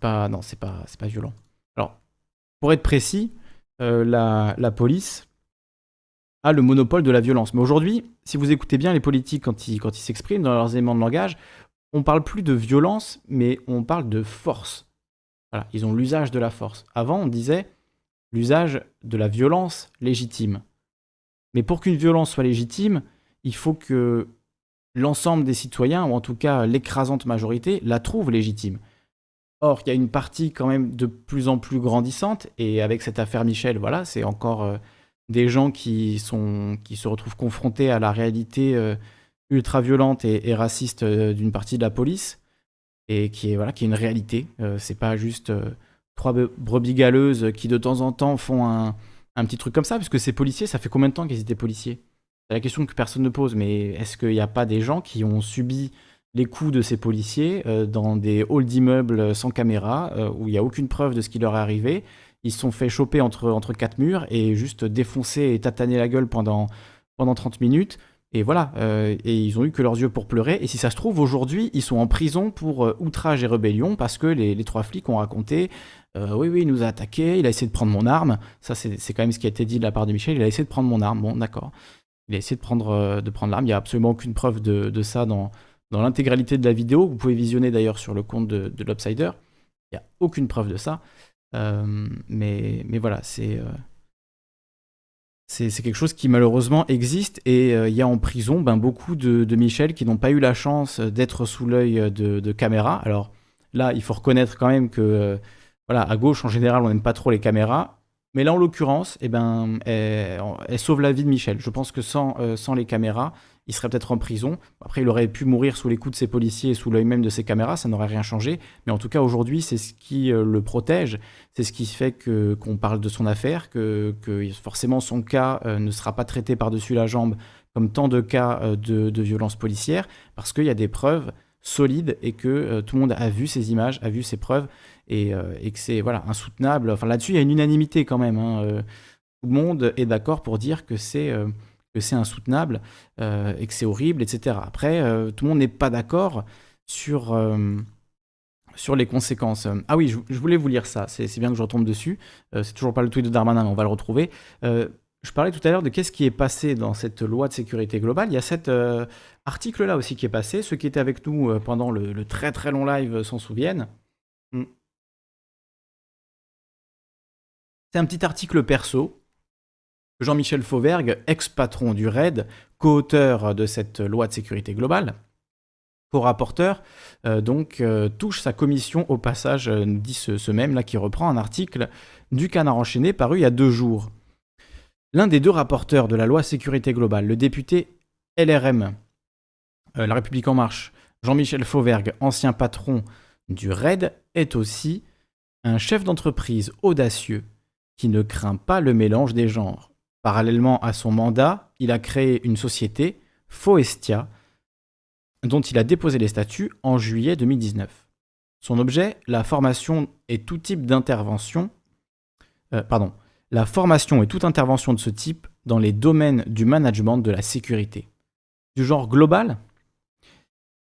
A: Pas, non, c'est pas, pas violent. Alors, pour être précis, euh, la, police le monopole de la violence. Mais aujourd'hui, si vous écoutez bien les politiques quand ils, quand s'expriment dans leurs éléments de langage, on parle plus de violence, mais on parle de force. Voilà, ils ont l'usage de la force. Avant, on disait l'usage de la violence légitime. Mais pour qu'une violence soit légitime, il faut que l'ensemble des citoyens, ou en tout cas l'écrasante majorité, la trouve légitime. Or, il y a une partie quand même de plus en plus grandissante, et avec cette affaire Michel, voilà, c'est encore euh, des gens qui, sont, qui se retrouvent confrontés à la réalité euh, ultra violente et, raciste euh, d'une partie de la police et qui est voilà qui est une réalité. Euh, c'est pas juste euh, trois brebis galeuses qui de temps en temps font un, un, petit truc comme ça, parce que ces policiers, ça fait combien de temps qu'ils étaient policiers? C'est la question que personne ne pose, mais est-ce qu'il n'y a pas des gens qui ont subi les coups de ces policiers dans des halls d'immeubles sans caméra, où il n'y a aucune preuve de ce qui leur est arrivé Ils se sont fait choper entre, entre quatre murs et juste défoncer et tataner la gueule pendant, pendant 30 minutes et voilà, euh, et ils ont eu que leurs yeux pour pleurer. Et si ça se trouve, aujourd'hui, ils sont en prison pour euh, outrage et rébellion parce que les, trois flics ont raconté euh, Oui, oui, il nous a attaqué, il a essayé de prendre mon arme. Ça, c'est quand même ce qui a été dit de la part de Michel. Il a essayé de prendre mon arme. Bon, d'accord. Il a essayé de prendre, de prendre l'arme. Il n'y a absolument aucune preuve de, ça dans, dans l'intégralité de la vidéo. Vous pouvez visionner d'ailleurs sur le compte de, de l'Upsider. Il n'y a aucune preuve de ça. Mais, mais voilà, c'est c'est quelque chose qui malheureusement existe et euh, il y a en prison ben, beaucoup de, Michel qui n'ont pas eu la chance d'être sous l'œil de, de caméras. Alors là, il faut reconnaître quand même que, euh, voilà, à gauche en général, on n'aime pas trop les caméras. Mais là, en l'occurrence, eh ben, elle, sauve la vie de Michel. Je pense que sans, euh, sans les caméras, il serait peut-être en prison. Après, il aurait pu mourir sous les coups de ses policiers et sous l'œil même de ses caméras, ça n'aurait rien changé. Mais en tout cas, aujourd'hui, c'est ce qui euh, le protège, c'est ce qui fait que qu'on parle de son affaire, que, que forcément son cas euh, ne sera pas traité par-dessus la jambe comme tant de cas euh, de, de violence policière, parce qu'il y a des preuves solides et que tout le monde a vu ces images, a vu ces preuves. et, et que c'est voilà, insoutenable. Enfin, là-dessus, il y a une unanimité quand même. Hein, tout le monde est d'accord pour dire que c'est que c'est insoutenable et que c'est horrible, etc. Après, tout le monde n'est pas d'accord sur sur les conséquences. Ah oui, je, voulais vous lire ça, c'est bien que je retombe dessus. Euh, c'est toujours pas le tweet de Darmanin, mais on va le retrouver. Euh, je parlais tout à l'heure de qu'est-ce qui est passé dans cette loi de sécurité globale. Il y a cet euh, article-là aussi qui est passé. Ceux qui étaient avec nous pendant le, très très long live s'en souviennent. Hmm. C'est un petit article perso. Jean-Michel Fauvergue, ex-patron du RAID, co-auteur de cette loi de sécurité globale, co-rapporteur, euh, donc euh, touche sa commission au passage, euh, dit ce, même là qui reprend un article du Canard enchaîné paru il y a deux jours. L'un des deux rapporteurs de la loi sécurité globale, le député LRM, La République en marche, Jean-Michel Fauvergue, ancien patron du RAID, est aussi un chef d'entreprise audacieux qui ne craint pas le mélange des genres. Parallèlement à son mandat, il a créé une société, Foestia, dont il a déposé les statuts en juillet 2019. Son objet, la formation et tout type d'intervention, euh, pardon, la formation et toute intervention de ce type dans les domaines du management de la sécurité. Du genre global,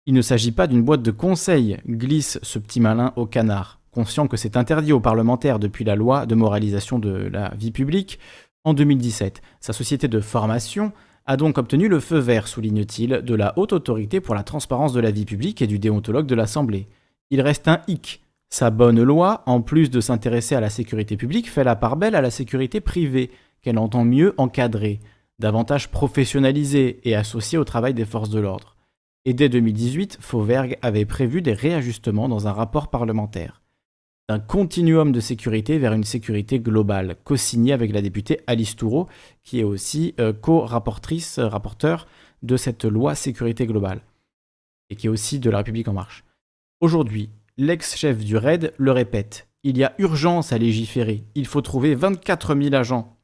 A: il ne s'agit pas d'une boîte de conseil, glisse ce petit malin au canard, conscient que c'est interdit aux parlementaires depuis la loi de moralisation de la vie publique en 2017. Sa société de formation a donc obtenu le feu vert, souligne-t-il, de la haute autorité pour la transparence de la vie publique et du déontologue de l'Assemblée. Il reste un hic. Sa bonne loi, en plus de s'intéresser à la sécurité publique, fait la part belle à la sécurité privée, qu'elle entend mieux encadrer, davantage professionnalisée et associée au travail des forces de l'ordre. Et dès 2018, Fauvergue avait prévu des réajustements dans un rapport parlementaire d'un continuum de sécurité vers une sécurité globale, co-signé avec la députée Alice Toureau, qui est aussi euh, co-rapportrice, euh, rapporteur de cette loi sécurité globale, et qui est aussi de la République en marche. Aujourd'hui, l'ex-chef du RAID le répète, il y a urgence à légiférer, il faut trouver 24 000 agents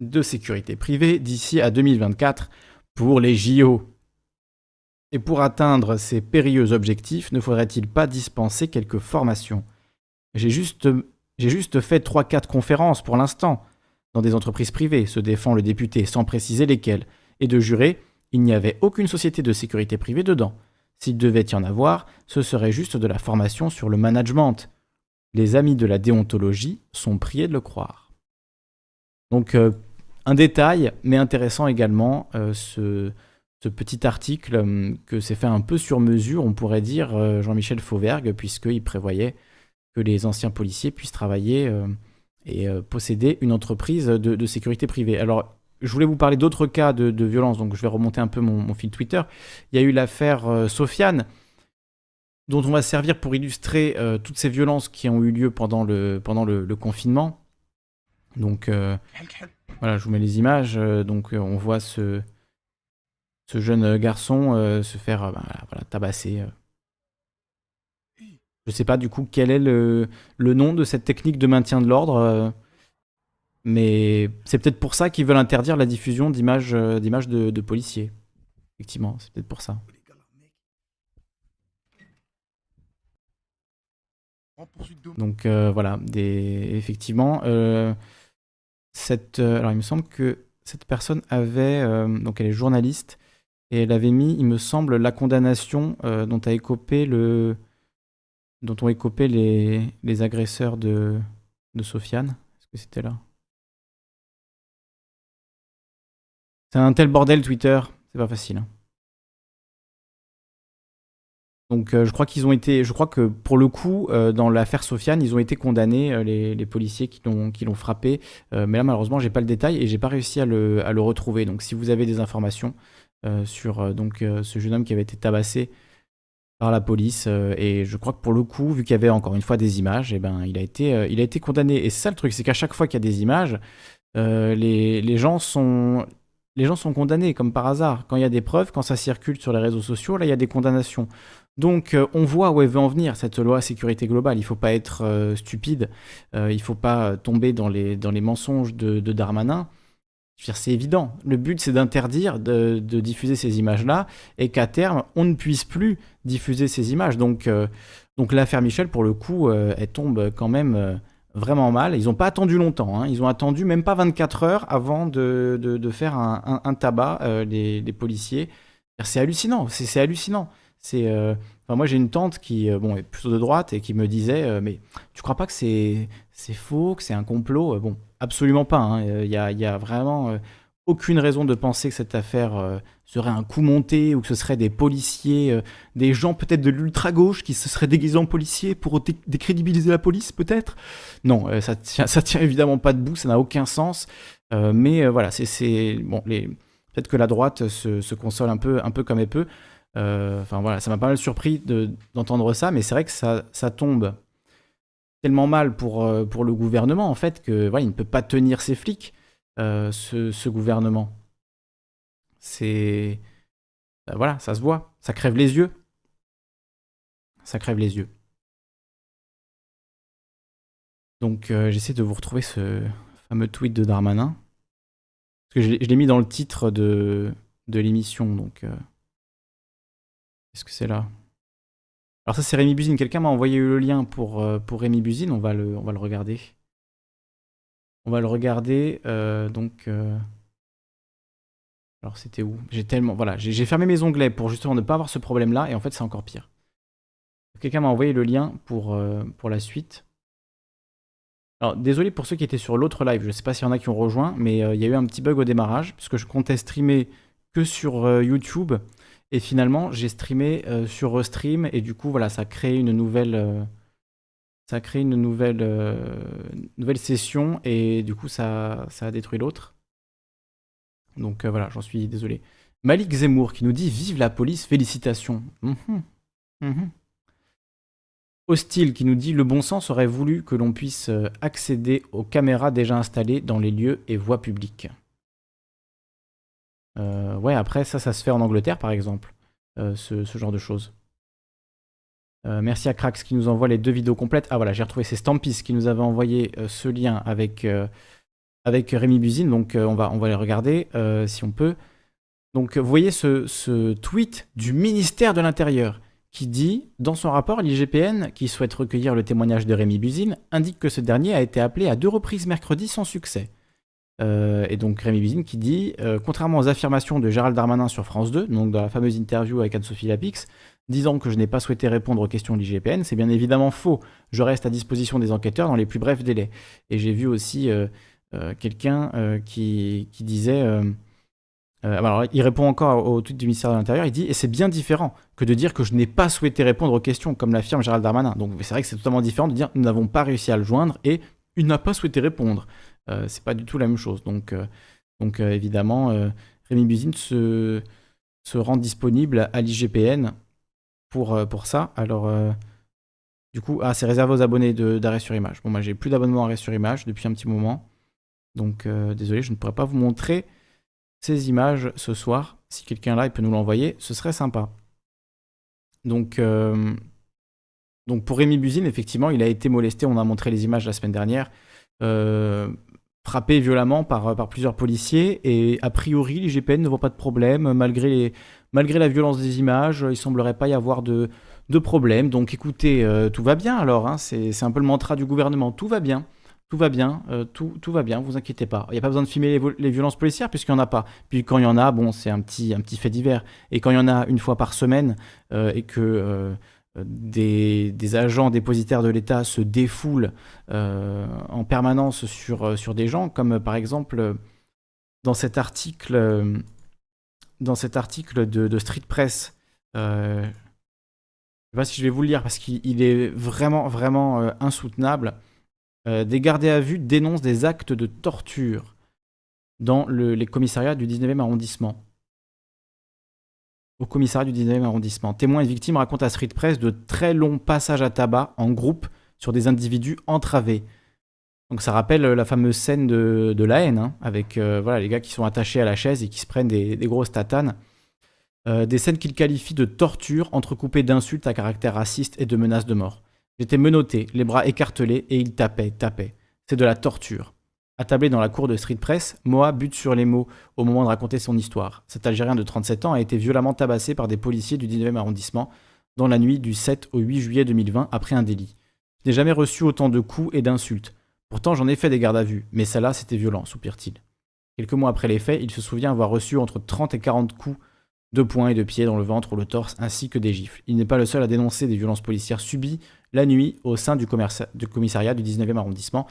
A: de sécurité privée d'ici à 2024 pour les JO. Et pour atteindre ces périlleux objectifs, ne faudrait-il pas dispenser quelques formations? J'ai juste, fait 3-4 conférences pour l'instant, dans des entreprises privées, se défend le député, sans préciser lesquelles, et de jurer, il n'y avait aucune société de sécurité privée dedans. S'il devait y en avoir, ce serait juste de la formation sur le management. Les amis de la déontologie sont priés de le croire. Donc, euh, un détail, mais intéressant également, euh, ce, ce, petit article euh, que c'est fait un peu sur mesure, on pourrait dire, Jean-Michel Fauvergue, puisqu'il prévoyait que les anciens policiers puissent travailler euh, et euh, posséder une entreprise de, sécurité privée. Alors, je voulais vous parler d'autres cas de, violence, donc je vais remonter un peu mon, fil Twitter. Il y a eu l'affaire euh, Sofiane, dont on va servir pour illustrer toutes ces violences qui ont eu lieu pendant le, confinement. Donc, voilà, je vous mets les images. donc, on voit ce, jeune garçon se faire voilà, tabasser je sais pas du coup quel est le, nom de cette technique de maintien de l'ordre, euh, mais c'est peut-être pour ça qu'ils veulent interdire la diffusion d'images euh, de, policiers. Effectivement, c'est peut-être pour ça. Donc euh, voilà, des... effectivement, cette, alors il me semble que cette personne avait, donc elle est journaliste, et elle avait mis, il me semble, la condamnation dont a écopé le, dont ont écopé les, les agresseurs de, Sofiane. Est-ce que c'était là? C'est un tel bordel Twitter, c'est pas facile. Hein. Donc euh, je crois qu'ils ont été, je crois que pour le coup, euh, dans l'affaire Sofiane, ils ont été condamnés, euh, les, policiers qui l'ont, qui l'ont frappé. mais là malheureusement, j'ai pas le détail et j'ai pas réussi à le, à le, retrouver. Donc si vous avez des informations sur donc ce jeune homme qui avait été tabassé par la police. Euh, et je crois que pour le coup, vu qu'il y avait encore une fois des images, et eh ben, il, a été, euh, il a été condamné. Et ça le truc, c'est qu'à chaque fois qu'il y a des images, euh, les, gens sont, les gens sont condamnés, comme par hasard. Quand il y a des preuves, quand ça circule sur les réseaux sociaux, là, il y a des condamnations. Donc, on voit où elle veut en venir, cette loi sécurité globale. Il faut pas être stupide, il faut pas tomber dans les, dans les mensonges de, de Darmanin. C'est évident. Le but, c'est d'interdire de, diffuser ces images-là et qu'à terme, on ne puisse plus diffuser ces images. Donc, euh, donc l'affaire Michel, pour le coup, euh, elle tombe quand même euh, vraiment mal. Ils n'ont pas attendu longtemps. Hein. Ils ont attendu même pas 24 heures avant de, faire un, tabac, les, policiers. C'est hallucinant. C'est hallucinant. C'est moi j'ai une tante qui bon est plutôt de droite et qui me disait mais tu crois pas que c'est c'est faux que c'est un complot bon Absolument pas. Hein. Il n'y a, vraiment euh, aucune raison de penser que cette affaire euh, serait un coup monté ou que ce serait des policiers, euh, des gens peut-être de l'ultra-gauche qui se seraient déguisés en policiers pour décrédibiliser la police, peut-être? Non, ça tient, ça tient évidemment pas debout, ça n'a aucun sens. mais voilà, c'est bon, peut-être que la droite se, console un peu, un peu comme elle peut. Enfin voilà, ça m'a pas mal surpris d'entendre ça, mais c'est vrai que ça tombe tellement mal pour, euh, pour le gouvernement, en fait, que voilà, il ne peut pas tenir ses flics, euh, ce, gouvernement. C'est. Euh, voilà, ça se voit. Ça crève les yeux. Ça crève les yeux. Donc, j'essaie de vous retrouver ce fameux tweet de Darmanin. Parce que je l'ai mis dans le titre de, de l'émission, donc. Est-ce que c'est là? Alors ça c'est Rémi Buzine. Quelqu'un m'a envoyé le lien pour, euh, Rémi Buzine. On va, le, on va le regarder. On va le regarder. Euh, donc... Euh, alors c'était où? J'ai tellement... Voilà, j'ai fermé mes onglets pour justement ne pas avoir ce problème-là. Et en fait c'est encore pire. Quelqu'un m'a envoyé le lien pour, pour la suite. Alors désolé pour ceux qui étaient sur l'autre live. Je ne sais pas s'il y en a qui ont rejoint. Mais il y a eu un petit bug au démarrage. Puisque je comptais streamer que sur YouTube. Et finalement, j'ai streamé euh, sur Restream et du coup, voilà, ça a créé une nouvelle, euh, ça a une nouvelle, euh, nouvelle session et du coup, ça, ça a détruit l'autre. Donc voilà, j'en suis désolé. Malik Zemmour qui nous dit Vive la police, félicitations. Mhm. Mhm. Hostile qui nous dit Le bon sens aurait voulu que l'on puisse accéder aux caméras déjà installées dans les lieux et voies publiques. Euh, ouais, après, ça, ça se fait en Angleterre, par exemple, euh, ce, genre de choses. Euh, merci à Crax qui nous envoie les deux vidéos complètes. Ah voilà, j'ai retrouvé ces Stampis qui nous avaient envoyé ce lien avec, avec Rémi Buzine. Donc on, va, on va les regarder si on peut. Donc vous voyez ce, ce tweet du ministère de l'Intérieur qui dit, dans son rapport, l'IGPN, qui souhaite recueillir le témoignage de Rémi Buzine, indique que ce dernier a été appelé à deux reprises mercredi sans succès. Euh, et donc Rémi Bizine qui dit euh, Contrairement aux affirmations de Gérald Darmanin sur France 2, donc dans la fameuse interview avec Anne-Sophie Lapix, disant que je n'ai pas souhaité répondre aux questions de l'IGPN, c'est bien évidemment faux. Je reste à disposition des enquêteurs dans les plus brefs délais. Et j'ai vu aussi euh, quelqu'un qui, qui, disait. alors, il répond encore au tweet du ministère de l'Intérieur, il dit Et c'est bien différent que de dire que je n'ai pas souhaité répondre aux questions, comme l'affirme Gérald Darmanin. Donc c'est vrai que c'est totalement différent de dire Nous n'avons pas réussi à le joindre et il n'a pas souhaité répondre. Euh, c'est pas du tout la même chose. Donc, euh, donc euh, évidemment, Rémi Buzine se, rend disponible à l'IGPN pour, pour ça. Alors, du coup, ah, c'est réservé aux abonnés d'arrêt sur image. Bon, moi, j'ai plus d'abonnement arrêt sur image depuis un petit moment. Donc, désolé, je ne pourrais pas vous montrer ces images ce soir. Si quelqu'un là, il peut nous l'envoyer, ce serait sympa. Donc, donc pour Rémi Buzine, effectivement, il a été molesté. On a montré les images la semaine dernière frappé violemment par, par plusieurs policiers. Et a priori, l'IGPN ne voit pas de problème. Malgré, les, malgré la violence des images, il semblerait pas y avoir de, de problème. Donc écoutez, euh, tout va bien alors. Hein. C'est un peu le mantra du gouvernement. Tout va bien. Tout va bien, euh, tout, tout, va bien, vous inquiétez pas. Il n'y a pas besoin de filmer les, violences policières puisqu'il n'y en a pas. Puis quand il y en a, bon, c'est un petit, un petit fait divers. Et quand il y en a une fois par semaine euh, et que des, agents dépositaires de l'État se défoulent euh, en permanence sur, euh, sur des gens, comme par exemple dans cet article, dans cet article de, Street Press. Euh, je ne sais pas si je vais vous le lire parce qu'il est vraiment, vraiment insoutenable. des gardés à vue dénoncent des actes de torture dans les commissariats du 19e arrondissement au commissariat du 19e arrondissement. Témoins et victimes racontent à Street Press de très longs passages à tabac en groupe sur des individus entravés. Donc ça rappelle la fameuse scène de, la haine, hein, avec euh, voilà, les gars qui sont attachés à la chaise et qui se prennent des, grosses tatanes. Euh, des scènes qu'il qualifie de torture, entrecoupées d'insultes à caractère raciste et de menaces de mort. J'étais menotté, les bras écartelés, et il tapait, tapait. C'est de la torture. Attablé dans la cour de Street Press, Moa bute sur les mots au moment de raconter son histoire. Cet Algérien de 37 ans a été violemment tabassé par des policiers du 19e arrondissement dans la nuit du 7 au 8 juillet 2020 après un délit. Je n'ai jamais reçu autant de coups et d'insultes. Pourtant, j'en ai fait des gardes à vue, mais celle-là, c'était violent, soupire-t-il. Quelques mois après les faits, il se souvient avoir reçu entre 30 et 40 coups de poing et de pied dans le ventre ou le torse, ainsi que des gifles. Il n'est pas le seul à dénoncer des violences policières subies la nuit au sein du, commissariat du 19e arrondissement.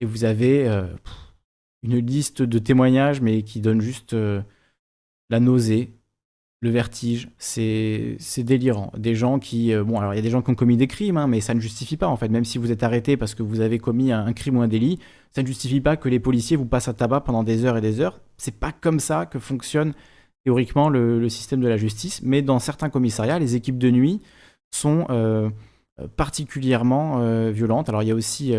A: Et vous avez euh, une liste de témoignages, mais qui donne juste euh, la nausée, le vertige. C'est délirant. Des gens qui. Euh, bon, alors il y a des gens qui ont commis des crimes, hein, mais ça ne justifie pas, en fait. Même si vous êtes arrêté parce que vous avez commis un, crime ou un délit, ça ne justifie pas que les policiers vous passent à tabac pendant des heures et des heures. C'est pas comme ça que fonctionne théoriquement le, système de la justice. Mais dans certains commissariats, les équipes de nuit sont particulièrement violentes. Alors il y a aussi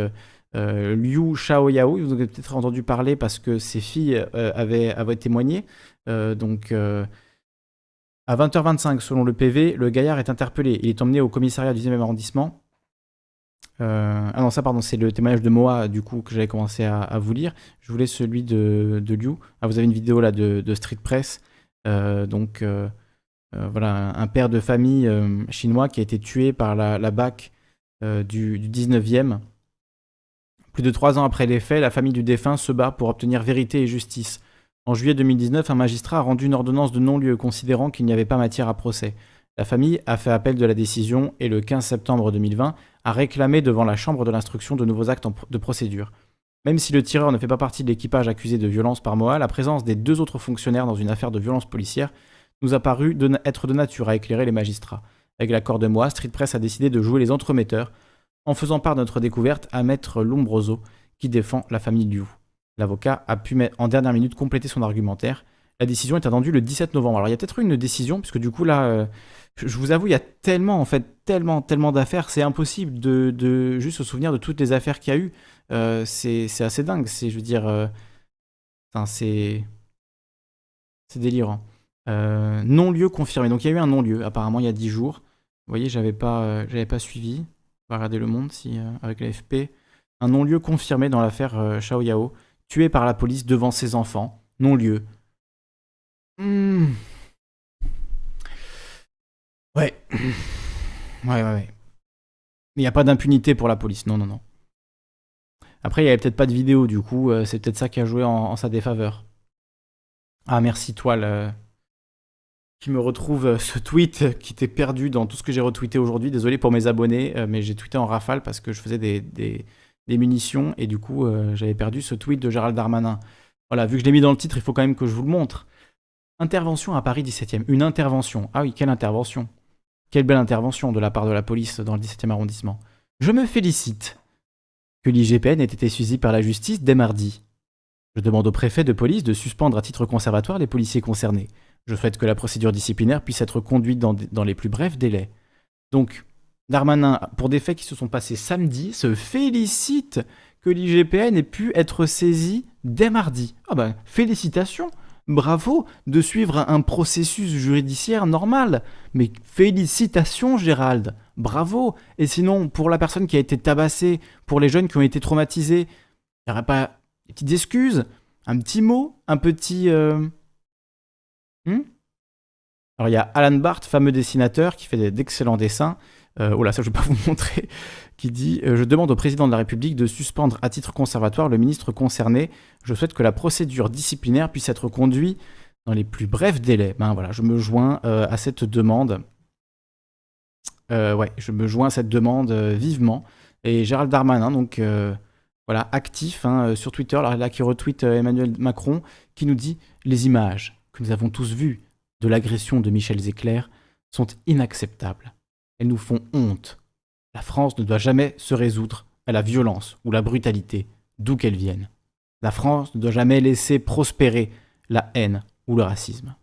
A: euh, Liu Xiaoyao, vous avez peut-être entendu parler parce que ses filles euh, avaient, témoigné. Euh, donc, à 20h25, selon le PV, le gaillard est interpellé. Il est emmené au commissariat du 10e arrondissement. ah non, ça, pardon, c'est le témoignage de Moa, du coup, que j'avais commencé à, vous lire. Je voulais celui de, Liu. Ah, vous avez une vidéo là de, Street Press. donc, voilà, un père de famille chinois qui a été tué par la, la BAC du, du 19e. Plus de trois ans après les faits, la famille du défunt se bat pour obtenir vérité et justice. En juillet 2019, un magistrat a rendu une ordonnance de non-lieu considérant qu'il n'y avait pas matière à procès. La famille a fait appel de la décision et le 15 septembre 2020 a réclamé devant la Chambre de l'instruction de nouveaux actes de procédure. Même si le tireur ne fait pas partie de l'équipage accusé de violence par Moa, la présence des deux autres fonctionnaires dans une affaire de violence policière nous a paru être de nature à éclairer les magistrats. Avec l'accord de Moa, Street Press a décidé de jouer les entremetteurs en faisant part de notre découverte à Maître Lombroso, qui défend la famille Liu. L'avocat a pu en dernière minute compléter son argumentaire. La décision est attendue le 17 novembre. Alors il y a peut-être eu une décision, puisque du coup là, euh, je vous avoue, il y a tellement, en fait, tellement, tellement d'affaires, c'est impossible de, juste se souvenir de toutes les affaires qu'il y a eu. Euh, c'est assez dingue, c'est, je veux dire, euh, c'est délirant. non-lieu confirmé. Donc il y a eu un non-lieu, apparemment il y a 10 jours. Vous voyez, j'avais pas, pas suivi. Va regarder le monde euh, avec l'AFP. Un non-lieu confirmé dans l'affaire euh, Xiao Yao, tué par la police devant ses enfants. Non-lieu. Hmm. Ouais. Ouais, ouais, ouais. Il n'y a pas d'impunité pour la police. Non, non, non. Après, il n'y avait peut-être pas de vidéo, du coup, euh, c'est peut-être ça qui a joué en, sa défaveur. Ah, merci, Toile qui me retrouve euh, ce tweet qui était perdu dans tout ce que j'ai retweeté aujourd'hui. Désolé pour mes abonnés, euh, mais j'ai tweeté en rafale parce que je faisais des, des, munitions et du coup, euh, j'avais perdu ce tweet de Gérald Darmanin. Voilà, vu que je l'ai mis dans le titre, il faut quand même que je vous le montre. Intervention à Paris 17e. Une intervention. Ah oui, quelle intervention. Quelle belle intervention de la part de la police dans le 17e arrondissement. Je me félicite que l'IGPN ait été suivi par la justice dès mardi. Je demande au préfet de police de suspendre à titre conservatoire les policiers concernés. Je souhaite que la procédure disciplinaire puisse être conduite dans, les plus brefs délais. Donc, Darmanin, pour des faits qui se sont passés samedi, se félicite que l'IGPN ait pu être saisi dès mardi. Ah ben, félicitations Bravo de suivre un processus judiciaire normal. Mais félicitations, Gérald. Bravo. Et sinon, pour la personne qui a été tabassée, pour les jeunes qui ont été traumatisés, il n'y aurait pas des petites excuses, un petit mot, un petit, euh, Hmm Alors il y a Alan Barth, fameux dessinateur, qui fait d'excellents dessins. Euh, oh là, ça je ne vais pas vous montrer. Qui dit euh, Je demande au président de la République de suspendre à titre conservatoire le ministre concerné. Je souhaite que la procédure disciplinaire puisse être conduite dans les plus brefs délais. Ben voilà, je me joins euh, à cette demande. ouais, je me joins à cette demande vivement. Et Gérald Darmanin, donc voilà, actif hein, sur Twitter, là qui retweet Emmanuel Macron, qui nous dit les images que nous avons tous vues de l'agression de Michel Zecler sont inacceptables. Elles nous font honte. La France ne doit jamais se résoudre à la violence ou la brutalité, d'où qu'elle vienne. La France ne doit jamais laisser prospérer la haine ou le racisme.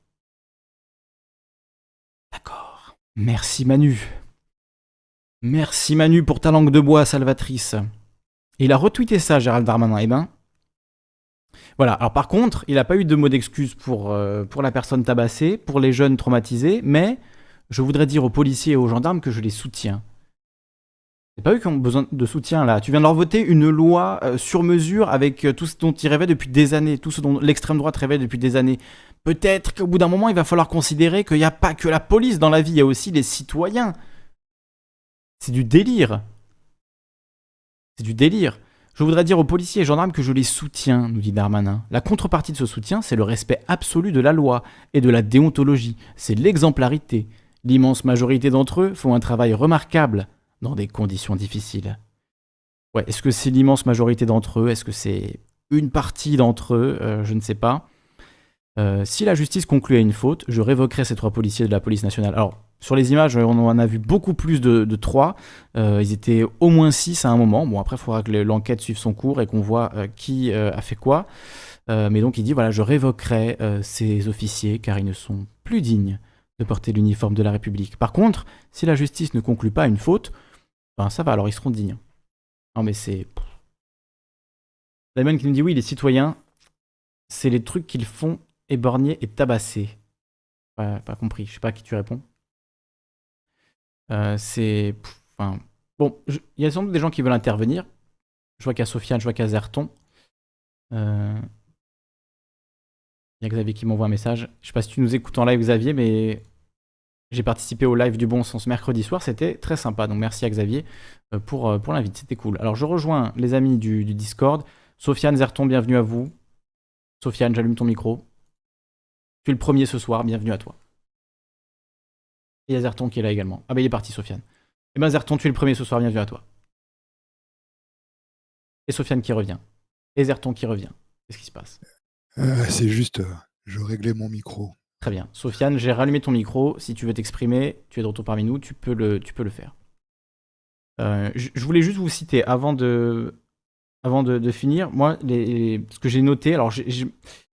A: D'accord. Merci Manu. Merci Manu pour ta langue de bois salvatrice. il a retweeté ça, Gérald Darmanin. Eh ben, voilà. Alors par contre, il n'a pas eu de mot d'excuse pour, euh, pour la personne tabassée, pour les jeunes traumatisés, mais je voudrais dire aux policiers et aux gendarmes que je les soutiens. C'est pas eux qui ont besoin de soutien là. Tu viens de leur voter une loi euh, sur mesure avec euh, tout ce dont ils rêvaient depuis des années, tout ce dont l'extrême droite rêvait depuis des années. Peut-être qu'au bout d'un moment, il va falloir considérer qu'il n'y a pas que la police dans la vie, il y a aussi les citoyens. C'est du délire. C'est du délire. Je voudrais dire aux policiers et gendarmes que je les soutiens, nous dit Darmanin. La contrepartie de ce soutien, c'est le respect absolu de la loi et de la déontologie. C'est l'exemplarité. L'immense majorité d'entre eux font un travail remarquable dans des conditions difficiles. Ouais, est-ce que c'est l'immense majorité d'entre eux? Est-ce que c'est une partie d'entre eux? Euh, Je ne sais pas. Euh, si la justice conclut à une faute, je révoquerai ces trois policiers de la police nationale. Alors, sur les images, on en a vu beaucoup plus de, trois. Euh, ils étaient au moins six à un moment. Bon, après, il faudra que l'enquête suive son cours et qu'on voit qui a fait quoi. mais donc, il dit voilà, je révoquerai ces officiers car ils ne sont plus dignes de porter l'uniforme de la République. Par contre, si la justice ne conclut pas une faute, ben ça va, alors ils seront dignes. Non mais c'est... Damien qui nous dit oui, les citoyens, c'est les trucs qu'ils font éborgner et tabasser. Pas, pas compris, je sais pas à qui tu réponds. Euh, c'est... Bon, il y a sans doute des gens qui veulent intervenir. Je vois a Sofiane, je vois a Zerton. Euh, il y a Xavier qui m'envoie un message. Je sais pas si tu nous écoutes en live, Xavier, mais j'ai participé au live du Bon Sens mercredi soir. C'était très sympa. Donc merci à Xavier euh, pour, pour l'invite. C'était cool. Alors je rejoins les amis du, Discord. Sofiane Zerton, bienvenue à vous. Sofiane, j'allume ton micro. Tu es le premier ce soir. Bienvenue à toi. Et il y a Zerton qui est là également. Ah bah il est parti, Sofiane. Eh ben Zerton, tu es le premier ce soir. Bienvenue à toi. Et Sofiane qui revient. Et Zerton qui revient. Qu'est-ce qui se passe?
K: Euh, c'est juste, euh, je réglais mon micro.
A: Très bien. Sofiane, j'ai rallumé ton micro. Si tu veux t'exprimer, tu es de retour parmi nous, tu peux le, tu peux le faire. Euh, je, voulais juste vous citer avant de, avant de, finir. Moi, les, ce que j'ai noté, alors je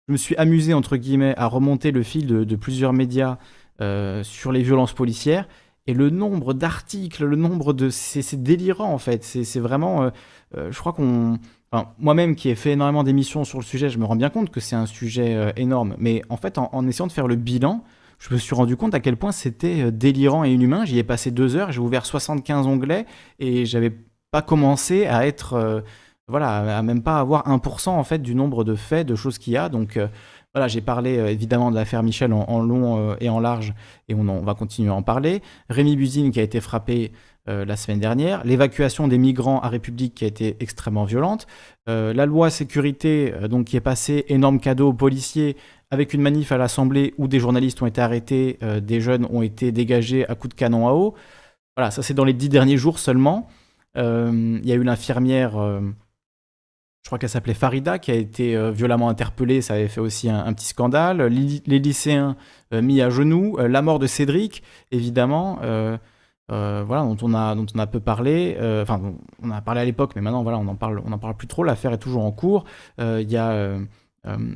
A: me suis amusé entre guillemets à remonter le fil de, plusieurs médias sur les violences policières et le nombre d'articles, le nombre de, c'est délirant en fait. C'est vraiment, je crois qu'on moi-même qui ai fait énormément d'émissions sur le sujet, je me rends bien compte que c'est un sujet euh, énorme. Mais en fait, en, essayant de faire le bilan, je me suis rendu compte à quel point c'était euh, délirant et inhumain. J'y ai passé deux heures, j'ai ouvert 75 onglets et j'avais pas commencé à être, euh, voilà, à même pas avoir 1% en fait du nombre de faits, de choses qu'il y a. Donc voilà, j'ai parlé évidemment de l'affaire Michel en, long et en large et on, va continuer à en parler. Rémi Buzine qui a été frappé euh, la semaine dernière, l'évacuation des migrants à République qui a été extrêmement violente, euh, la loi sécurité euh, donc qui est passée, énorme cadeau aux policiers avec une manif à l'Assemblée où des journalistes ont été arrêtés, des jeunes ont été dégagés à coups de canon à eau. Voilà, ça c'est dans les dix derniers jours seulement. Il y a eu l'infirmière, je crois qu'elle s'appelait Farida, qui a été violemment interpellée, ça avait fait aussi un, petit scandale. Les, lycéens mis à genoux, la mort de Cédric, évidemment. Euh, voilà, dont on a, dont on a peu parlé. Euh, enfin, on a parlé à l'époque, mais maintenant, voilà, on en parle, parle plus trop. L'affaire est toujours en cours. Euh, il y a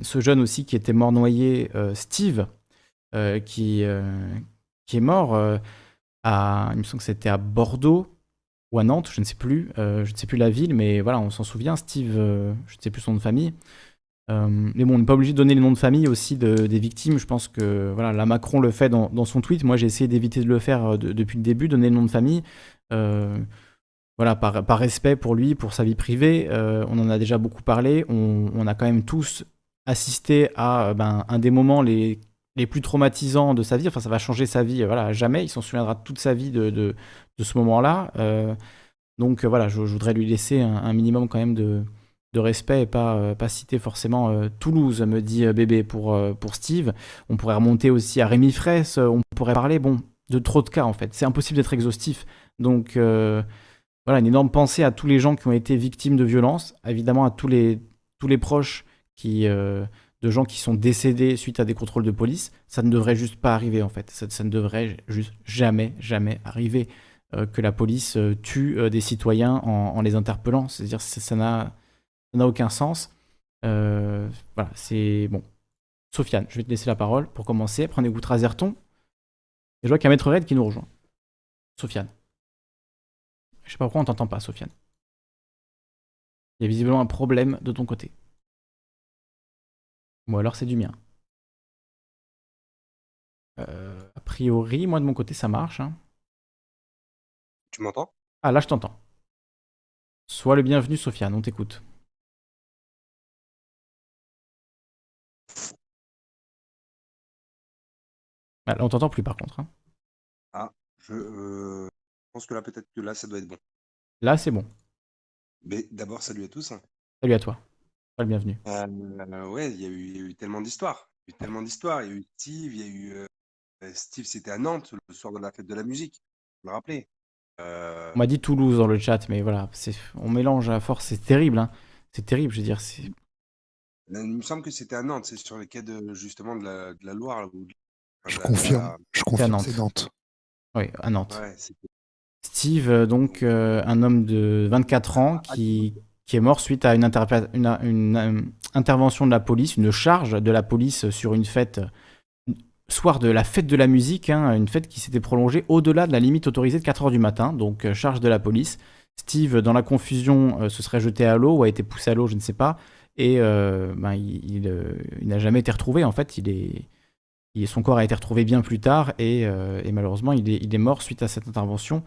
A: ce jeune aussi qui était mort noyé, Steve, qui, est mort il me semble que c'était à Bordeaux ou à Nantes, je ne sais plus, je ne sais plus la ville, mais voilà, on s'en souvient. Steve, je ne sais plus son nom de famille. Euh, mais bon, on n'est pas obligé de donner les noms de famille aussi des victimes. Je pense que voilà, la Macron le fait dans, son tweet. Moi, j'ai essayé d'éviter de le faire euh, depuis le début, donner le nom de famille. Euh, voilà, par, par, respect pour lui, pour sa vie privée. on en a déjà beaucoup parlé. On, a quand même tous assisté à ben, un des moments les, les, plus traumatisants de sa vie. Enfin, ça va changer sa vie voilà, à jamais. Il s'en souviendra toute sa vie de, de, ce moment-là. donc voilà, je, voudrais lui laisser un minimum quand même de de respect et pas, euh, pas citer forcément euh, Toulouse, me dit euh, bébé pour, pour Steve. On pourrait remonter aussi à Rémi Fraisse, on pourrait parler bon, de trop de cas en fait. C'est impossible d'être exhaustif. Donc voilà, une énorme pensée à tous les gens qui ont été victimes de violences, évidemment à tous les, tous les proches qui, de gens qui sont décédés suite à des contrôles de police. Ça ne devrait juste pas arriver en fait. Ça, ne devrait juste jamais, jamais arriver que la police tue des citoyens en, les interpellant. C'est-à-dire ça n'a ça n'a aucun sens. Euh, voilà, c'est bon. Sofiane, je vais te laisser la parole pour commencer. Prenez écoute Razerton. Et je vois qu'il y a Maître Red qui nous rejoint. Sofiane. Je sais pas pourquoi on t'entend pas, Sofiane. Il y a visiblement un problème de ton côté. Ou alors c'est du mien. Euh, a priori, moi de mon côté, ça marche. Hein.
L: Tu m'entends?
A: Ah, là je t'entends. Sois le bienvenu, Sofiane, on t'écoute. Ah, là, on t'entend plus par contre. hein.
L: Ah, je euh, pense que là, peut-être que là, ça doit être bon.
A: Là, c'est bon.
L: Mais d'abord, salut à tous.
A: Salut à toi. Sois le bienvenu.
L: Euh, ouais, il y a eu, il y a eu tellement d'histoires. Il y a eu tellement d'histoires. Il y a eu Steve, il y a eu. euh, Steve, c'était à Nantes, le soir de la fête de la musique. Vous me rappelez? Euh,
A: On m'a dit Toulouse dans le chat, mais voilà, c'est, on mélange à force, c'est terrible. hein. C'est terrible, je veux dire. C'est...
L: Il me semble que c'était à Nantes, c'est sur les quais de, justement de la, de la Loire.
K: Je
L: enfin, la-
K: confirme,
L: la-
K: je confirme,
A: Nantes.
K: c'est Nantes.
A: Oui, à Nantes.
L: Ouais,
A: Steve, donc euh, un homme de 24 ans qui, qui est mort suite à une, une- euh, intervention de la police, une charge de la police sur une fête, euh, soir de la fête de la musique, hein, une fête qui s'était prolongée au-delà de la limite autorisée de 4 heures du matin, donc euh, charge de la police. Steve, dans la confusion, se serait jeté à l'eau ou a été poussé à l'eau, je ne sais pas, et ben, il, n'a jamais été retrouvé. En fait, son corps a été retrouvé bien plus tard et, malheureusement, il est mort suite à cette intervention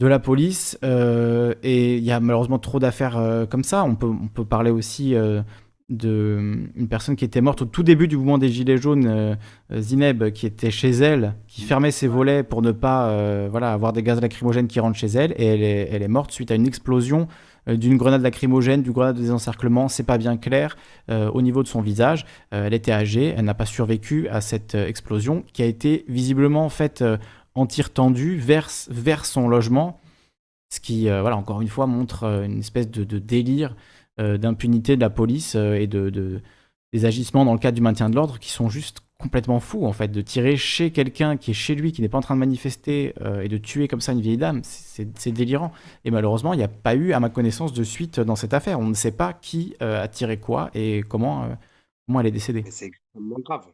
A: de la police. euh, et il y a malheureusement trop d'affaires euh, comme ça. On peut, on peut parler aussi euh, d'une personne qui était morte au tout début du mouvement des Gilets jaunes, Zineb, qui était chez elle, qui fermait ses volets pour ne pas voilà, avoir des gaz lacrymogènes qui rentrent chez elle. Et elle est, elle est morte suite à une explosion d'une grenade lacrymogène, du grenade de désencerclement. C'est pas bien clair au niveau de son visage. Elle était âgée, elle n'a pas survécu à cette explosion qui a été visiblement faite en tir tendu vers, vers son logement. Ce qui, euh, voilà, encore une fois, montre euh, une espèce de, de délire euh, d'impunité de la police et de, de- des agissements dans le cadre du maintien de l'ordre qui sont juste complètement fous, en fait. De tirer chez quelqu'un qui est chez lui, qui n'est pas en train de manifester, euh, et de tuer comme ça une vieille dame, c'est délirant. Et malheureusement, il n'y a pas eu, à ma connaissance, de suite dans cette affaire. On ne sait pas qui a tiré quoi et comment, comment elle est décédée.
L: C'est extrêmement grave.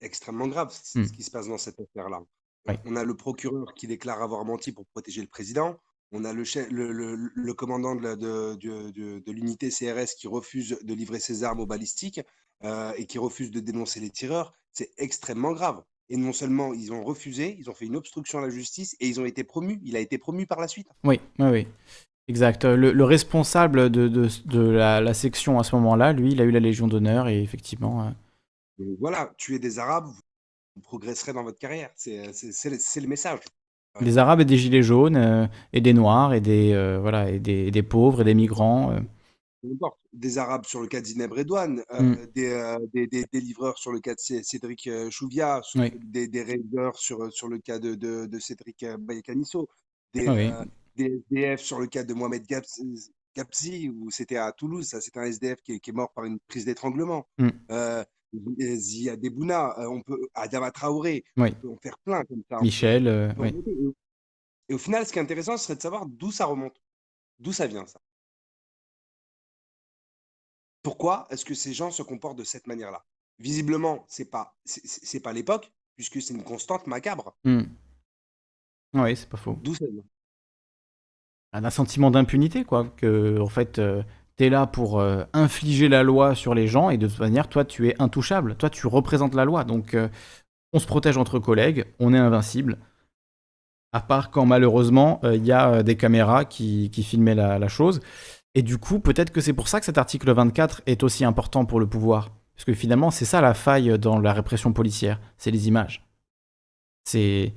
L: Extrêmement grave
A: Hmm.
L: ce qui se passe dans cette affaire-là.
A: Oui.
L: On a le procureur qui déclare avoir menti pour protéger le président. On a le, chef- le, le- le commandant de l'unité CRS qui refuse de livrer ses armes aux balistiques euh, et qui refuse de dénoncer les tireurs. C'est extrêmement grave. Et non seulement ils ont refusé, ils ont fait une obstruction à la justice et ils ont été promus. Il a été promu par la suite.
A: Oui, oui, oui. Exact. Le, le responsable de, de- de la, la section à ce moment-là, lui, il a eu la Légion d'honneur et effectivement. euh,
L: voilà, tuer des Arabes, vous progresserez dans votre carrière. C'est c'est- c'est le- c'est message.
A: des Arabes et des Gilets jaunes, euh, et des Noirs, et des, euh, voilà, et des, et des pauvres, et des migrants. euh.
L: des Arabes sur le cas d'Ineb Redouane, euh,
A: Mm.
L: des, euh, des, livreurs sur le cas de Cé- Cédric euh,
A: Oui.
L: des, des raiders sur, sur le cas de, de, de Cédric euh, Bayekanisso, des,
A: Ah oui.
L: euh, des SDF sur le cas de Mohamed Gabzi, où c'était à Toulouse, ça c'était un SDF qui est, qui est mort par une prise d'étranglement.
A: Mm.
L: Euh, Zia Debouna, euh, on peut, Adama Traoré,
A: Oui.
L: on peut en faire plein comme ça.
A: Michel, euh, oui.
L: Et au- final, ce qui est intéressant, ce serait de savoir d'où ça remonte, d'où ça vient ça. Pourquoi est-ce que ces gens se comportent de cette manière-là? Visiblement, c'est pas c'est- pas l'époque, puisque c'est une constante macabre.
A: Hmm. Oui, c'est pas faux.
L: D'où ça vient?
A: Un sentiment d'impunité, quoi. Que, en fait, euh, t'es là pour euh, infliger la loi sur les gens, et de toute manière, toi, tu es intouchable. Toi, tu représentes la loi. Donc, euh, on se protège entre collègues, on est invincible. À part quand, malheureusement, euh, il y a des caméras qui, qui filmaient la, la chose. Et du coup, peut-être que c'est pour ça que cet article 24 est aussi important pour le pouvoir. Parce que finalement, c'est ça la faille dans la répression policière, c'est les images. C'est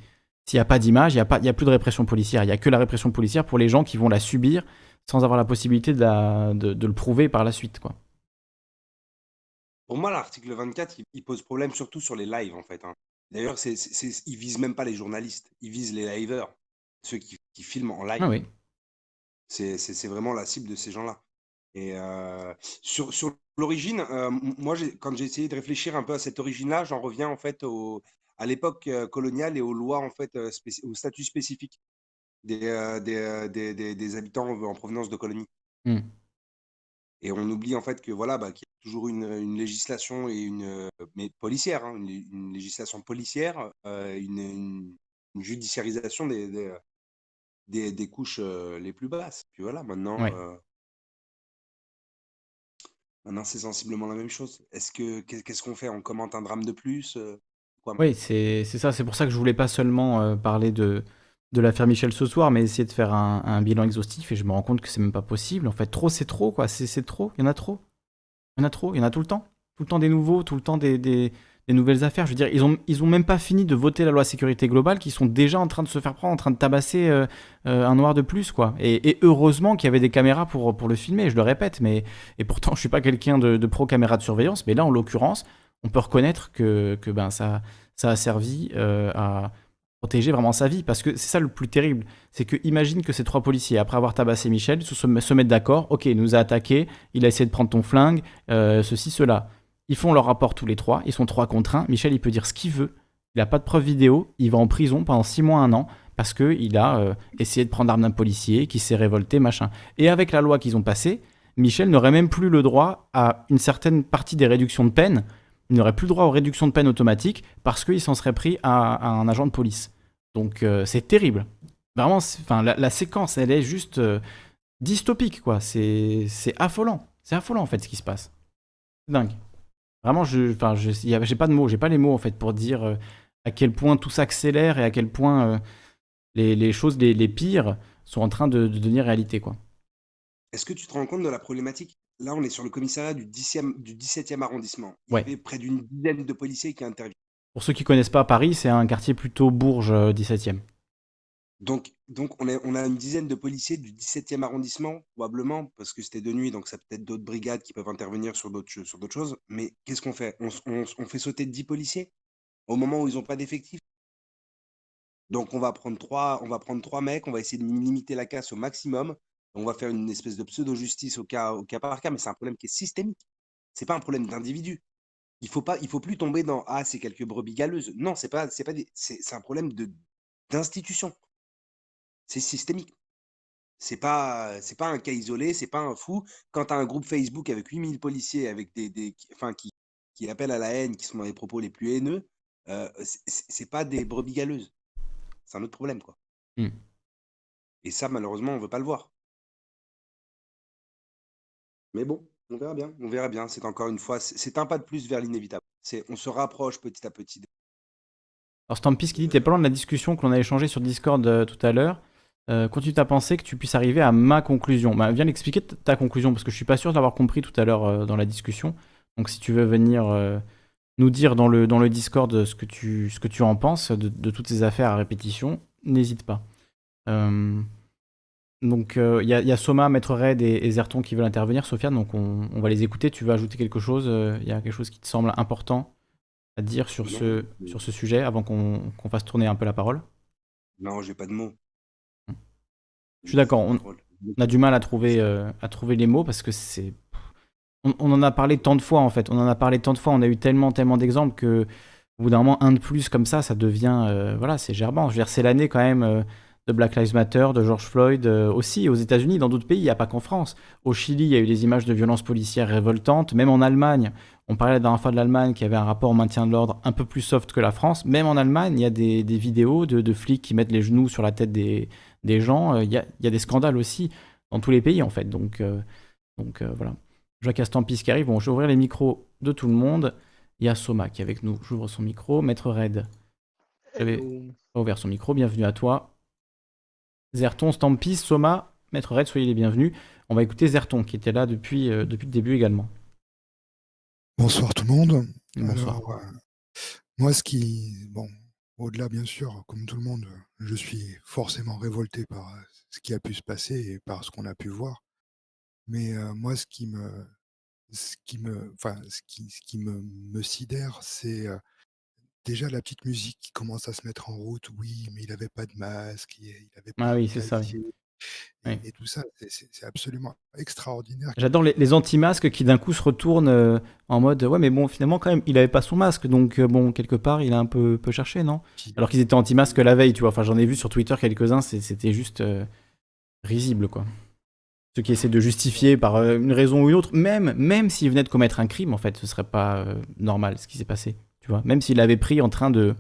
A: s'il n'y a pas d'image, il n'y a, pas- il y a plus de répression policière. Il n'y a que la répression policière pour les gens qui vont la subir sans avoir la possibilité de, la- de- de le prouver par la suite. Quoi.
L: Pour moi, l'article 24, il, il pose problème surtout sur les lives, en fait. hein. D'ailleurs, c'est, c'est, c'est- il vise même pas les journalistes, il vise les liveurs, ceux qui, qui filment en live.
A: Ah oui.
L: C'est, vraiment la cible de ces gens-là. Et euh, sur, sur l'origine, euh, moi, quand j'ai essayé de réfléchir un peu à cette origine-là, j'en reviens en fait au, à l'époque euh, coloniale et aux lois, en fait, au statut spécifique des, euh, des, euh, des, des- des habitants en provenance de colonies.
A: Hmm.
L: Et on oublie en fait que voilà, bah, qu'il y a toujours une, une législation et une euh, mais policière, hein, une, lé- une législation policière, euh, une, judiciarisation des, des, des, des couches euh, les plus basses. Puis voilà, maintenant,
A: Ouais.
L: euh, maintenant c'est sensiblement la même chose. Est-ce que qu'est- qu'est-ce qu'on fait? On commente un drame de plus? quoi?
A: Oui, c'est ça. C'est pour ça que je voulais pas seulement parler de, de l'affaire Michel ce soir, mais essayer de faire un, bilan exhaustif et je me rends compte que c'est même pas possible. En fait, trop, c'est trop, quoi. C'est trop. Il y en a trop. Il y en a trop. Il y en a tout le temps. Tout le temps des nouveaux, tout le temps des, nouvelles affaires. Je veux dire, ils ont, ils ont même pas fini de voter la loi sécurité globale, qui sont déjà en train de se faire prendre, en train de tabasser euh, euh, un noir de plus, quoi. Et, heureusement qu'il y avait des caméras pour, pour le filmer, je le répète, mais et pourtant je suis pas quelqu'un de, de pro caméra de surveillance, mais là en l'occurrence, on peut reconnaître que, que ben ça, ça a servi euh, à protéger vraiment sa vie, parce que c'est ça le plus terrible, c'est que imagine que ces trois policiers, après avoir tabassé Michel, se, se mettent d'accord, ok, il nous a attaqué, il a essayé de prendre ton flingue, euh, ceci, cela. Ils font leur rapport tous les trois, ils sont trois contre un. Michel, il peut dire ce qu'il veut, il n'a pas de preuve vidéo, il va en prison pendant six mois, un an, parce qu'il a euh, essayé de prendre l'arme d'un policier, qui s'est révolté, machin. Et avec la loi qu'ils ont passée, Michel n'aurait même plus le droit à une certaine partie des réductions de peine. Il n'aurait plus le droit aux réductions de peine automatiques parce qu'il s'en serait pris à, à un agent de police. Donc euh, c'est terrible. Vraiment, enfin, la, la séquence, elle est juste euh, dystopique, quoi. C'est affolant. C'est affolant, en fait, ce qui se passe. C'est dingue. Vraiment, je, j'ai pas de mots, j'ai pas les mots, en fait, pour dire euh, à quel point tout s'accélère et à quel point les, les choses les, les pires sont en train de, de devenir réalité, quoi.
L: Est-ce que tu te rends compte de la problématique? Là, on est sur le commissariat du, 10e, du 17e arrondissement. Il
A: Ouais.
L: y avait près d'une dizaine de policiers qui interviennent.
A: Pour ceux qui connaissent pas Paris, c'est un quartier plutôt Bourges euh, 17e.
L: Donc, donc on, a une dizaine de policiers du 17e arrondissement, probablement, parce que c'était de nuit, donc ça peut être d'autres brigades qui peuvent intervenir sur d'autres choses. Mais qu'est-ce qu'on fait? On, fait sauter 10 policiers au moment où ils n'ont pas d'effectifs Donc on va prendre trois, on va prendre trois mecs, on va essayer de limiter la casse au maximum. On va faire une espèce de pseudo-justice au cas, au cas par cas, mais c'est un problème qui est systémique. C'est pas un problème d'individu. Il faut pas, il faut plus tomber dans ah c'est quelques brebis galeuses. Non, c'est pas, c'est pas, c'est un problème de d'institution. C'est systémique. C'est pas, c'est pas un cas isolé, c'est pas un fou. Quand tu as un groupe Facebook avec 8000 policiers, avec des, des qui- enfin, qui, qui appellent à la haine, qui sont dans les propos les plus haineux, euh, c'est pas des brebis galeuses. C'est un autre problème, quoi.
A: Hmm.
L: Et ça, malheureusement, on veut pas le voir. Mais bon, on verra bien. On verra bien. C'est encore une fois, c'est un pas de plus vers l'inévitable. On se rapproche petit à petit.
A: Alors Stampis qui dit t'es pas loin de la discussion qu'on a échangée sur Discord euh, tout à l'heure. Euh, Continue à penser que tu puisses arriver à ma conclusion. Bah, viens l'expliquer ta conclusion parce que je suis pas sûr d'avoir compris tout à l'heure euh, dans la discussion. Donc si tu veux venir euh, nous dire dans le, dans Discord ce que tu, en penses de toutes ces affaires à répétition, n'hésite pas. Donc euh, il y, a- il y a Soma, Maître Red et, et Zerton qui veulent intervenir. Sofiane, donc on, on va les écouter. Tu veux ajouter quelque chose euh, Il y a quelque chose qui te semble important à dire sur ce, sur ce sujet avant qu'on fasse tourner un peu la parole?
L: Non, j'ai pas de mots.
A: Je suis d'accord, on, on a du mal à trouver, euh, à trouver les mots parce que c'est. On, on en a parlé tant de fois en fait, on en a parlé tant de fois, on a eu tellement, tellement d'exemples que au bout d'un moment, un de plus comme ça, ça devient. euh, voilà, c'est gerbant. Je veux dire, c'est l'année quand même de Black Lives Matter, de George Floyd euh, aussi, aux États-Unis, dans d'autres pays, il n'y a pas qu'en France. Au Chili, il y a eu des images de violences policières révoltantes, même en Allemagne. On parlait la dernière fois de l'Allemagne qui avait un rapport au maintien de l'ordre un peu plus soft que la France. Même en Allemagne, il y a des, des vidéos de, de flics qui mettent les genoux sur la tête des, des gens. Euh, Il y, a, il y a des scandales aussi dans tous les pays en fait. Donc, euh, donc euh, voilà. Je vois qu'il y a Stampis qui arrive. Bon, je vais ouvrir les micros de tout le monde. Il y a Soma qui est avec nous. J'ouvre son micro. Maître Red. J'avais ouvert son micro. Bienvenue à toi. Zerton, Stampis, Soma, Maître Red, soyez les bienvenus. On va écouter Zerton qui était là depuis, euh, depuis le début également.
K: Bonsoir tout le monde.
A: Bonsoir.
K: Alors, euh, moi, ce qui, bon, au-delà bien sûr, comme tout le monde, je suis forcément révolté par euh, ce qui a pu se passer et par ce qu'on a pu voir. Mais euh, moi, ce qui me, ce qui me, enfin, ce qui, ce qui me, me sidère, c'est déjà la petite musique qui commence à se mettre en route. Oui, mais il n'avait pas de masque, il il avait pas
A: Ah
K: de
A: oui, c'est ça. oui.
K: casier,
A: Oui.
K: et tout ça, c'est- absolument extraordinaire.
A: J'adore les, les anti-masques qui d'un coup se retournent euh, en mode ouais mais bon finalement quand même il avait pas son masque donc euh, bon quelque part il a un peu, peu cherché non? Alors qu'ils étaient anti-masques la veille tu vois enfin j'en ai vu sur Twitter quelques-uns c'était juste euh, risible quoi. Ceux qui essaient de justifier par une raison ou une autre même même s'il venait de commettre un crime en fait ce serait pas normal ce qui s'est passé tu vois. Même s'il l'avait pris en train de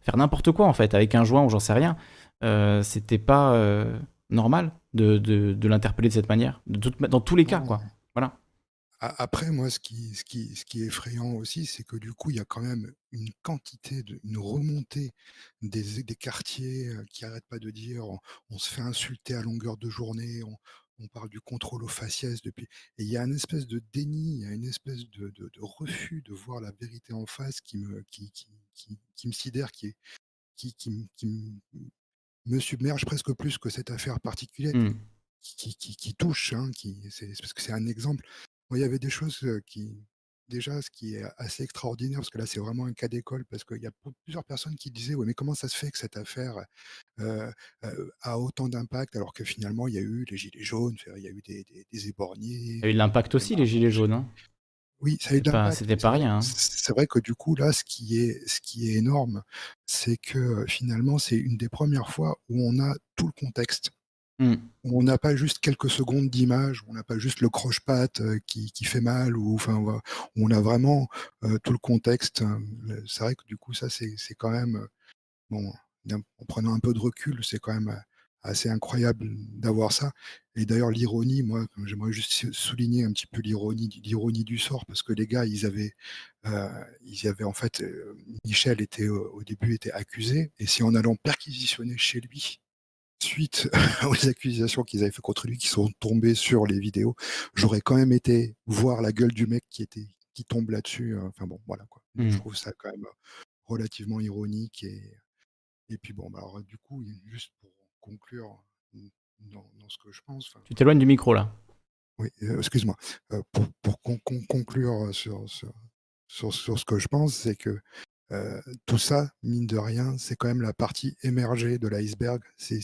A: faire n'importe quoi en fait avec un joint ou j'en sais rien euh, c'était pas euh, normal de, de, de l'interpeller de cette manière. De dans tous les cas quoi. Voilà.
K: Après, moi, ce qui, ce qui, ce qui est effrayant aussi, c'est que du coup, il y a quand même une quantité, de, une remontée des, des quartiers euh, qui n'arrêtent pas de dire on, on se fait insulter à longueur de journée, on, on parle du contrôle aux faciès depuis. Et il y a une espèce de déni, il y a une espèce de, de- de refus de voir la vérité en face qui me, qui, qui, qui, qui me sidère, qui, est, qui, qui, me- submerge presque plus que cette affaire particulière
A: Mmh.
K: qui, touche, hein, qui, c'est, c'est parce que c'est un exemple. Moi, il y avait des choses euh, qui, déjà, ce qui est assez extraordinaire, parce que là, c'est vraiment un cas d'école, parce qu'il y a plusieurs personnes qui disaient, ouais, mais comment ça se fait que cette affaire euh, euh, a autant d'impact, alors que finalement, il y a eu les gilets jaunes, il y a eu des, des, des éborgnés.
A: Il y a eu de l'impact aussi, les gilets jaunes. hein.
K: Oui, ça a eu de
A: C'était pas,
K: l'impact.
A: c'était pas
K: c'est-
A: rien. hein.
K: C'est vrai que du coup, là, ce qui est, ce qui est énorme, c'est que finalement, c'est une des premières fois où on a tout le contexte.
A: Mm.
K: On n'a pas juste quelques secondes d'image, on n'a pas juste le croche-patte euh, qui, fait mal, ou enfin, on a vraiment euh, tout le contexte. hein. C'est vrai que du coup, ça, c'est c'est quand même, euh, bon, en prenant un peu de recul, c'est quand même assez incroyable d'avoir ça. Et d'ailleurs, l'ironie, moi, j'aimerais juste sou- souligner un petit peu l'ironie, l'ironie du sort, parce que les gars, ils avaient, ils avaient en fait, Michel était au début était accusé, et si en allant perquisitionner chez lui, suite aux accusations qu'ils avaient fait contre lui, qui sont tombées sur les vidéos, j'aurais quand même été voir la gueule du mec qui était, qui tombe là-dessus. euh, Enfin bon, voilà quoi. Je
A: Mm.
K: trouve ça quand même euh, relativement ironique et et puis bon, bah, alors du coup, juste pour conclure dans, dans ce que je pense,
A: Tu t'éloignes du micro là.
K: oui, euh, excuse-moi, euh, pour, pour con- con- conclure sur, sur, sur, sur ce que je pense, c'est que euh, tout ça, mine de rien, c'est quand même la partie émergée de l'iceberg. C'est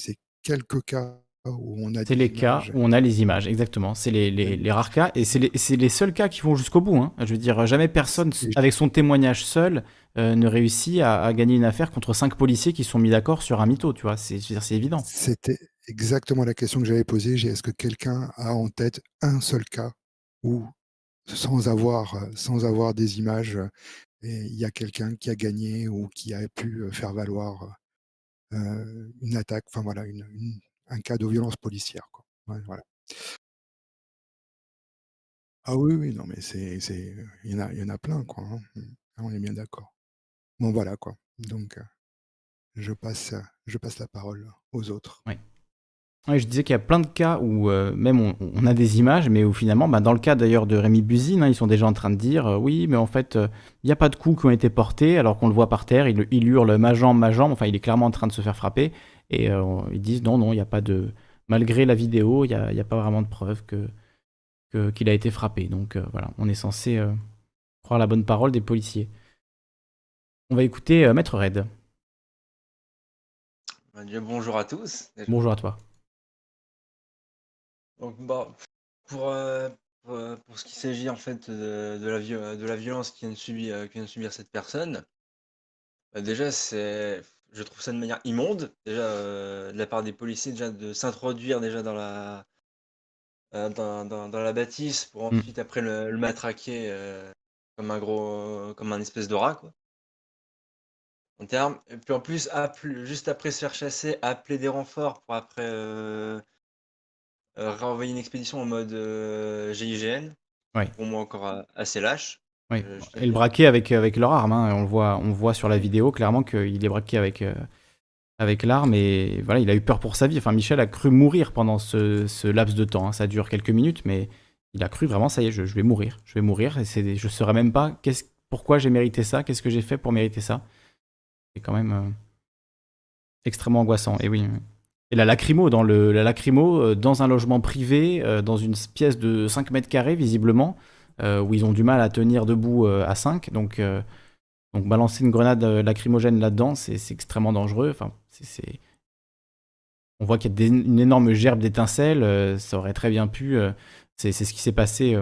K: quelques cas où on a
A: C'est les cas
K: images.
A: où on a les images, exactement. C'est les, les- les rares cas et c'est les, seuls cas qui vont jusqu'au bout. hein. Je veux dire, jamais personne, avec son témoignage seul, euh, ne réussit à, à gagner une affaire contre cinq policiers qui sont mis d'accord sur un mytho, tu vois. C'est évident.
K: C'était exactement la question que j'avais posée. Est-ce que quelqu'un a en tête un seul cas où, sans avoir, sans avoir des images, euh, il y a quelqu'un qui a gagné ou qui a pu euh, faire valoir une attaque, enfin voilà, une- un cas de violence policière. Quoi. Voilà. Ah oui, oui, non, mais c'est, il y en a, il y en a plein, quoi. hein. Mm. Ah, On est bien d'accord. Bon, voilà, quoi. Donc, euh, je passe, euh, je passe la parole aux autres.
A: Oui. Je disais qu'il y a plein de cas où euh, même on, on a des images, mais où finalement, bah, dans le cas d'ailleurs de Rémi Buzine, hein, ils sont déjà en train de dire euh, oui, mais en fait, euh, il n'y a pas de coups qui ont été portés, alors qu'on le voit par terre, il, il hurle ma jambe, ma jambe, enfin, il est clairement en train de se faire frapper, et ils disent non, non, il n'y a pas de. Malgré la vidéo, il n'y a, pas vraiment de preuve que, qu'il a été frappé. Donc voilà, on est censé croire la bonne parole des policiers. On va écouter Maître Red.
M: Bonjour à tous.
A: Bonjour à toi.
M: Donc, bah, pour, euh, pour, euh, pour ce qui s'agit en fait de, de la, de la violence qui vient de subir, euh, qui vient de subir cette personne, bah, déjà, c'est, je trouve ça de manière immonde, déjà, euh, de la part des policiers, déjà, de s'introduire déjà dans la, dans, dans- dans la bâtisse pour
A: Mm.
M: ensuite, après, le, le matraquer comme un gros, comme un espèce de rat, quoi. En termes, et puis en plus, appeler- juste après se faire chasser, appeler des renforts pour après euh, renvoyer une expédition en mode euh, GIGN.
A: Ouais.
M: Pour moi, encore euh, assez lâche.
A: Oui.
M: Euh,
A: Et le braquer avec, avec leur arme. hein. On, le voit, on voit sur la vidéo clairement qu'il est braqué avec, euh, avec l'arme et voilà, il a eu peur pour sa vie. Enfin, Michel a cru mourir pendant ce, ce laps de temps. hein. Ça dure quelques minutes, mais il a cru vraiment, ça y est, je, je vais mourir. Je vais mourir et c'est, je ne saurais même pas qu'est-ce, pourquoi j'ai mérité ça, qu'est-ce que j'ai fait pour mériter ça. C'est quand même euh, extrêmement angoissant. Et oui. oui. Et la lacrymo, dans, le, la lacrymo, euh, dans un logement privé, euh, dans une pièce de 5 mètres carrés, visiblement, euh, où ils ont du mal à tenir debout à 5. Donc, donc balancer une grenade lacrymogène là-dedans, c'est extrêmement dangereux. On voit qu'il y a une énorme gerbe d'étincelles. ça aurait très bien pu. c'est ce qui s'est passé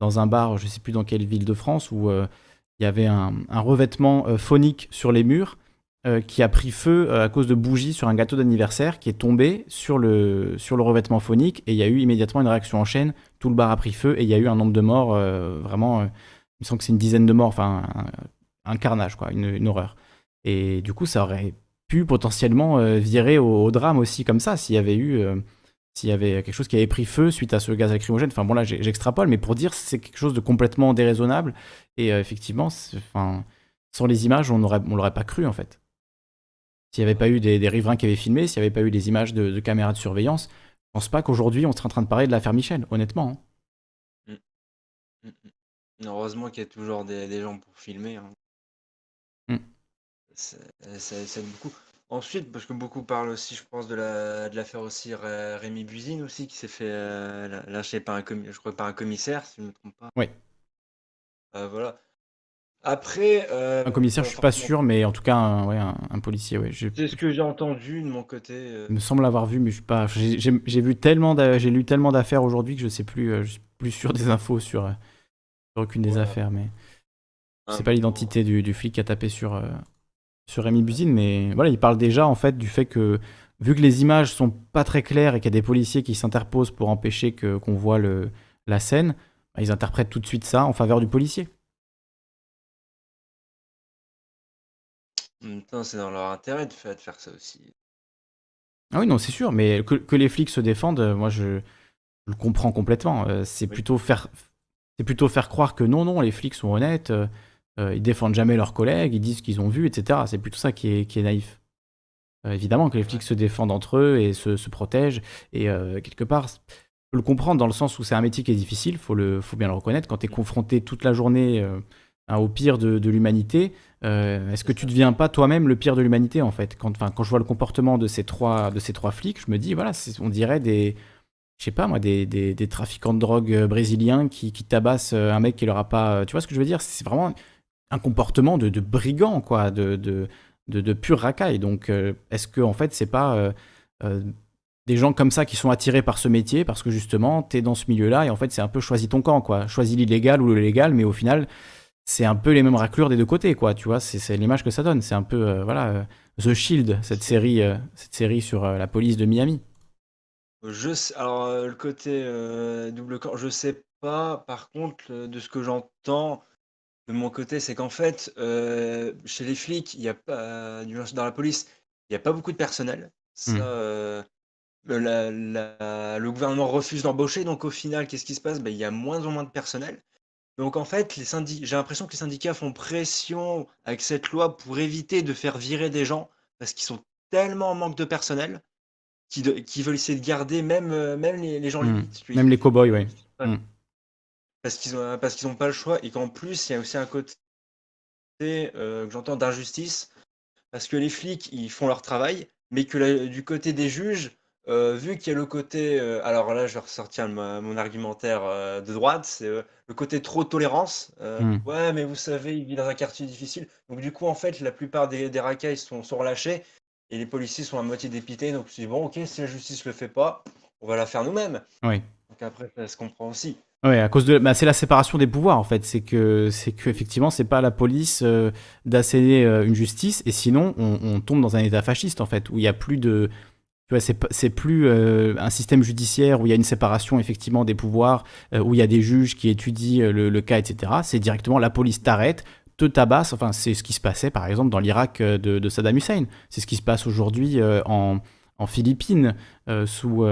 A: dans un bar, je ne sais plus dans quelle ville de France, où il y avait un, revêtement phonique sur les murs euh, qui a pris feu euh, à cause de bougies sur un gâteau d'anniversaire qui est tombé sur le, sur le revêtement phonique et il y a eu immédiatement une réaction en chaîne. Tout le bar a pris feu et il y a eu un nombre de morts euh, vraiment. il me semble que c'est une dizaine de morts, enfin un, carnage, quoi, une, horreur. Et du coup, ça aurait pu potentiellement virer au, drame aussi comme ça s'il y avait eu s'il y avait quelque chose qui avait pris feu suite à ce gaz lacrymogène. Enfin bon là j'extrapole, mais pour dire c'est quelque chose de complètement déraisonnable. Et effectivement, enfin, sans les images, on aurait, on l'aurait pas cru en fait. S'il n'y avait pas eu des, riverains qui avaient filmé, s'il n'y avait pas eu des images de, caméras de surveillance, je pense pas qu'aujourd'hui on serait en train de parler de l'affaire Michel, honnêtement. Hein.
M: Mmh. Mmh, mmh. Heureusement qu'il y a toujours des, gens pour filmer. Hein. Ça, aide beaucoup. Ensuite, parce que beaucoup parlent aussi, je pense, de la de l'affaire aussi Rémi Buzine aussi, qui s'est fait euh, lâcher par un je crois par un commissaire, si je ne me trompe pas.
A: Oui.
M: Euh, voilà. Après,
A: euh, Un commissaire, je suis pas sûr, mais en tout cas, un, ouais, un, policier, ouais.
M: c'est ce que j'ai entendu de mon côté.
A: Il me semble l'avoir vu, mais je suis pas. J'ai vu tellement, j'ai lu tellement d'affaires aujourd'hui que je sais plus, je suis plus sûr des infos sur, sur aucune des affaires, mais je sais pas l'identité du, du flic qui a tapé sur sur Rémi Buzine, mais voilà, il parle déjà en fait du fait que vu que les images sont pas très claires et qu'il y a des policiers qui s'interposent pour empêcher que qu'on voit le, la scène, bah, ils interprètent tout de suite ça en faveur du policier.
M: En même temps, c'est dans leur intérêt de faire, de faire ça aussi.
A: Ah oui, non, c'est sûr, mais que, les flics se défendent, euh, moi je, le comprends complètement. Euh, c'est plutôt faire, c'est plutôt faire croire que non, non, les flics sont honnêtes. Euh, euh, ils défendent jamais leurs collègues, ils disent ce qu'ils ont vu, etc. C'est plutôt ça qui est, qui est naïf. Euh, évidemment que les flics se défendent entre eux et se, se protègent. Et quelque part, je le comprendre dans le sens où c'est un métier qui est difficile, faut, le, faut bien le reconnaître. Quand tu es confronté toute la journée hein, au pire de, de l'humanité, est-ce que tu ne deviens pas toi-même le pire de l'humanité en fait? Quand, quand je vois le comportement de ces trois, de ces trois flics, je me dis, voilà, on dirait des, je sais pas moi, des, des, trafiquants de drogue brésiliens qui, qui tabassent un mec qui leur a pas. Tu vois ce que je veux dire? C'est vraiment un comportement de, de brigand, quoi, de, de, de, pure racaille. Donc, euh, est-ce que, en fait, c'est pas euh, euh, des gens comme ça qui sont attirés par ce métier parce que justement, tu es dans ce milieu-là et en fait, c'est un peu choisi ton camp, quoi. Choisis l'illégal ou le légal, mais au final, c'est un peu les mêmes raclures des deux côtés, quoi. Tu vois, c'est l'image que ça donne. C'est un peu, voilà, The Shield, cette série, cette série sur la police de Miami.
M: Je sais, alors, le côté double camp, je sais pas. Par contre, de ce que j'entends, de mon côté, c'est qu'en fait, euh, chez les flics, il y a pas dans la police, il y a pas beaucoup de personnel. Ça, mmh. euh, le gouvernement refuse d'embaucher, donc au final, qu'est-ce qui se passe? Ben, il y a moins en moins de personnel. Donc en fait, les j'ai l'impression que les syndicats font pression avec cette loi pour éviter de faire virer des gens parce qu'ils sont tellement en manque de personnel qu'ils veulent essayer de garder même, euh, même les gens
A: mmh. limites, Même les cow-boys, oui.
M: Parce qu'ils ont parce qu'ils ont pas le choix et qu'en plus, il y a aussi un côté, euh, que j'entends d'injustice, parce que les flics, ils font leur travail, mais que du côté des juges, euh, vu qu'il y a le côté, euh, alors là, je vais ressortir mon argumentaire, de droite, c'est, le côté trop tolérance, mmh. «Ouais, mais vous savez, il vit dans un quartier difficile». Donc du coup, en fait, la plupart des des racailles sont sont relâchés et les policiers sont à moitié dépités, donc je «Bon, OK, si la justice le fait pas, on va la faire nous-mêmes».
A: Oui.
M: Donc après, ça se comprend aussi.
A: Oui, à cause de, bah, c'est la séparation des pouvoirs en fait. C'est que, c'est que effectivement, c'est pas la police euh, d'asséner euh, une justice, et sinon, on, tombe dans un état fasciste en fait, où il y a plus de, c'est, plus euh, un système judiciaire où il y a une séparation effectivement des pouvoirs, où il y a des juges qui étudient le, cas, etc. C'est directement la police t'arrête, te tabasse. Enfin, c'est ce qui se passait par exemple dans l'Irak de, Saddam Hussein. C'est ce qui se passe aujourd'hui en, Philippines sous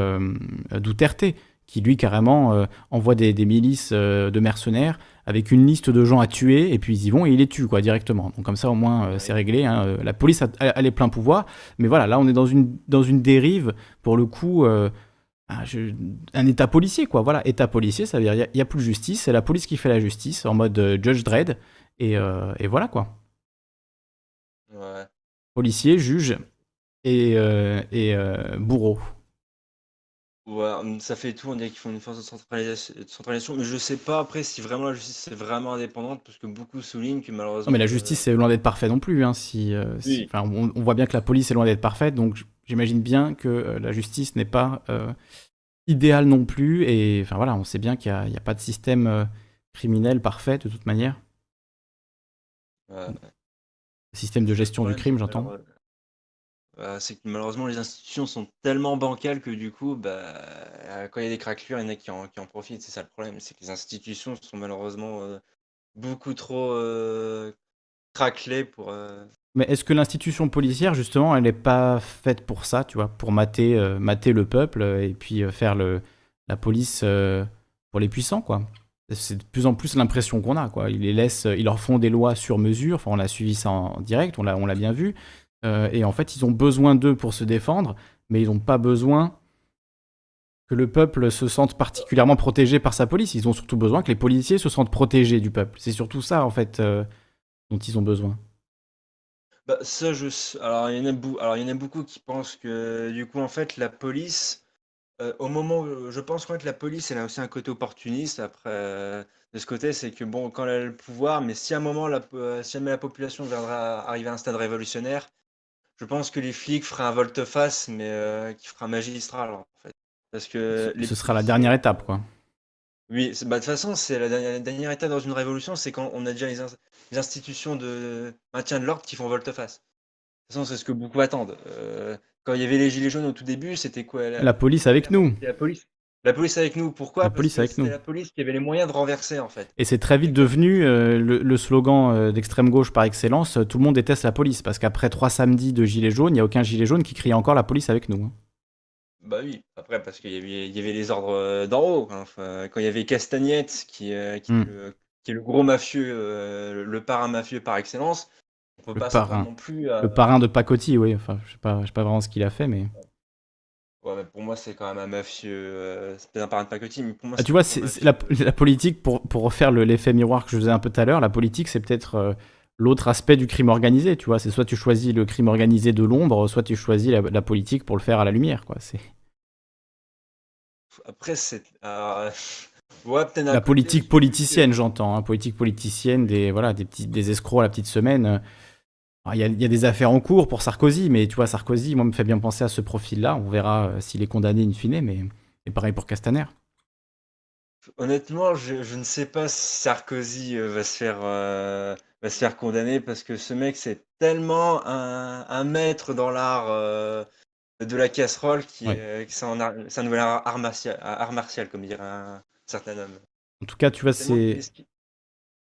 A: Duterte qui lui carrément euh, envoie des, milices euh, de mercenaires avec une liste de gens à tuer et puis ils y vont et ils les tuent quoi directement. Donc comme ça au moins euh, c'est réglé. Hein. La police a, les pleins pouvoirs, mais voilà là on est dans une dans une dérive pour le coup. Ah, un état policier quoi voilà état policier ça veut dire il n'y a, plus de justice c'est la police qui fait la justice en mode Judge Dredd et, et voilà quoi
M: ouais.
A: policier juge et, et bourreau
M: Ouais, hum, ça fait tout, on dirait qu'ils font une force de centralisation, mais je sais pas après si vraiment la justice est vraiment indépendante, parce que beaucoup soulignent que malheureusement. Non,
A: mais la justice c'est loin d'être parfait non plus. Hein, si, euh, on, voit bien que la police est loin d'être parfaite, donc j'imagine bien que euh, la justice n'est pas euh, idéale non plus. Et enfin voilà, on sait bien qu'il n'y a, pas de système criminel parfait de toute manière. Système de gestion du crime, j'entends.
M: Bah, c'est que malheureusement les institutions sont tellement bancales que du coup, bah, quand il y a des craquelures, il y en a qui en profitent. C'est ça le problème, c'est que les institutions sont malheureusement, beaucoup trop, craquelées pour,
A: Mais est-ce que l'institution policière, justement, elle n'est pas faite pour ça, tu vois, pour mater, euh, mater le peuple euh, et puis euh, faire le, la police euh, pour les puissants, quoi? C'est de plus en plus l'impression qu'on a, quoi. Ils les laissent, ils leur font des lois sur mesure. Enfin, on a suivi ça en direct, on l'a, on l'a bien vu. Euh, et en fait, ils ont besoin d'eux pour se défendre, mais ils n'ont pas besoin que le peuple se sente particulièrement protégé par sa police. Ils ont surtout besoin que les policiers se sentent protégés du peuple. C'est surtout ça, en fait, euh, dont ils ont besoin.
M: Bah, ça, Alors, il y en a y en a beaucoup qui pensent que, du coup, en fait, la police, euh, au moment où... Je pense qu'en fait, la police, elle a aussi un côté opportuniste. Après, de ce côté, c'est que, bon, quand elle a le pouvoir, mais si à un moment, si jamais la population viendra arriver à un stade révolutionnaire, je pense que les flics feraient un volte-face, mais euh, qui fera magistral, en fait. Parce que les
A: Ce sera la dernière étape, quoi.
M: oui, c'est- bah, de toute façon, c'est la dernière, la dernière étape dans une révolution, c'est quand on a déjà les, ins- les institutions de maintien de l'ordre qui font volte-face. De toute façon, c'est ce que beaucoup attendent. Euh, quand il y avait les gilets jaunes au tout début, c'était quoi
A: La police avec nous.
M: La police. La police avec nous. Pourquoi?
A: La
M: Parce
A: police
M: que
A: avec nous.
M: la police qui avait les moyens de renverser, en fait.
A: Et c'est très vite devenu euh, le, le slogan euh, d'extrême gauche par excellence euh, tout le monde déteste la police. Parce qu'après trois samedis de gilets jaunes, il n'y a aucun gilet jaune qui crie encore la police avec nous. hein.
M: Bah oui, après, parce qu'il y avait, il y avait les ordres d'en haut. hein. Enfin, quand il y avait Castagnette, qui, euh, qui,
A: Mm.
M: est le, qui est le gros mafieux, le parrain mafieux par excellence, on peut
A: Le
M: pas
A: parrain.
M: non plus à...
A: Le parrain de Pacotti, oui. Enfin, je sais je sais pas vraiment ce qu'il a fait, mais.
M: Ouais, mais pour moi, c'est quand même un mafieux. euh, c'est peut-être un parrain de Pacotti, mais pour moi,
A: Ah, tu vois, c'est c'est la, politique, pour, pour refaire le- l'effet miroir que je faisais un peu tout à l'heure, la politique, c'est peut-être euh, l'autre aspect du crime organisé, tu vois. C'est soit tu choisis le crime organisé de l'ombre, soit tu choisis la, la politique pour le faire à la lumière, quoi. C'est
M: Après, c'est. euh, Ouais,
A: la politique politicienne, j'entends. hein, politique politicienne, des, voilà, des, petits, des escrocs à la petite semaine. Il y, a, il y a des affaires en cours pour Sarkozy, mais tu vois, Sarkozy, moi, me fait bien penser à ce profil-là. On verra euh, s'il est condamné in fine, mais c'est pareil pour Castaner.
M: Honnêtement, je, je ne sais pas si Sarkozy euh, va se faire, euh, va se faire condamner parce que ce mec, c'est tellement un, un maître dans l'art euh, de la casserole qui,
A: Ouais.
M: euh, que c'est un, nouvel art, art martial, art martial, comme dirait un certain homme.
A: En tout cas, tu vois, c'est.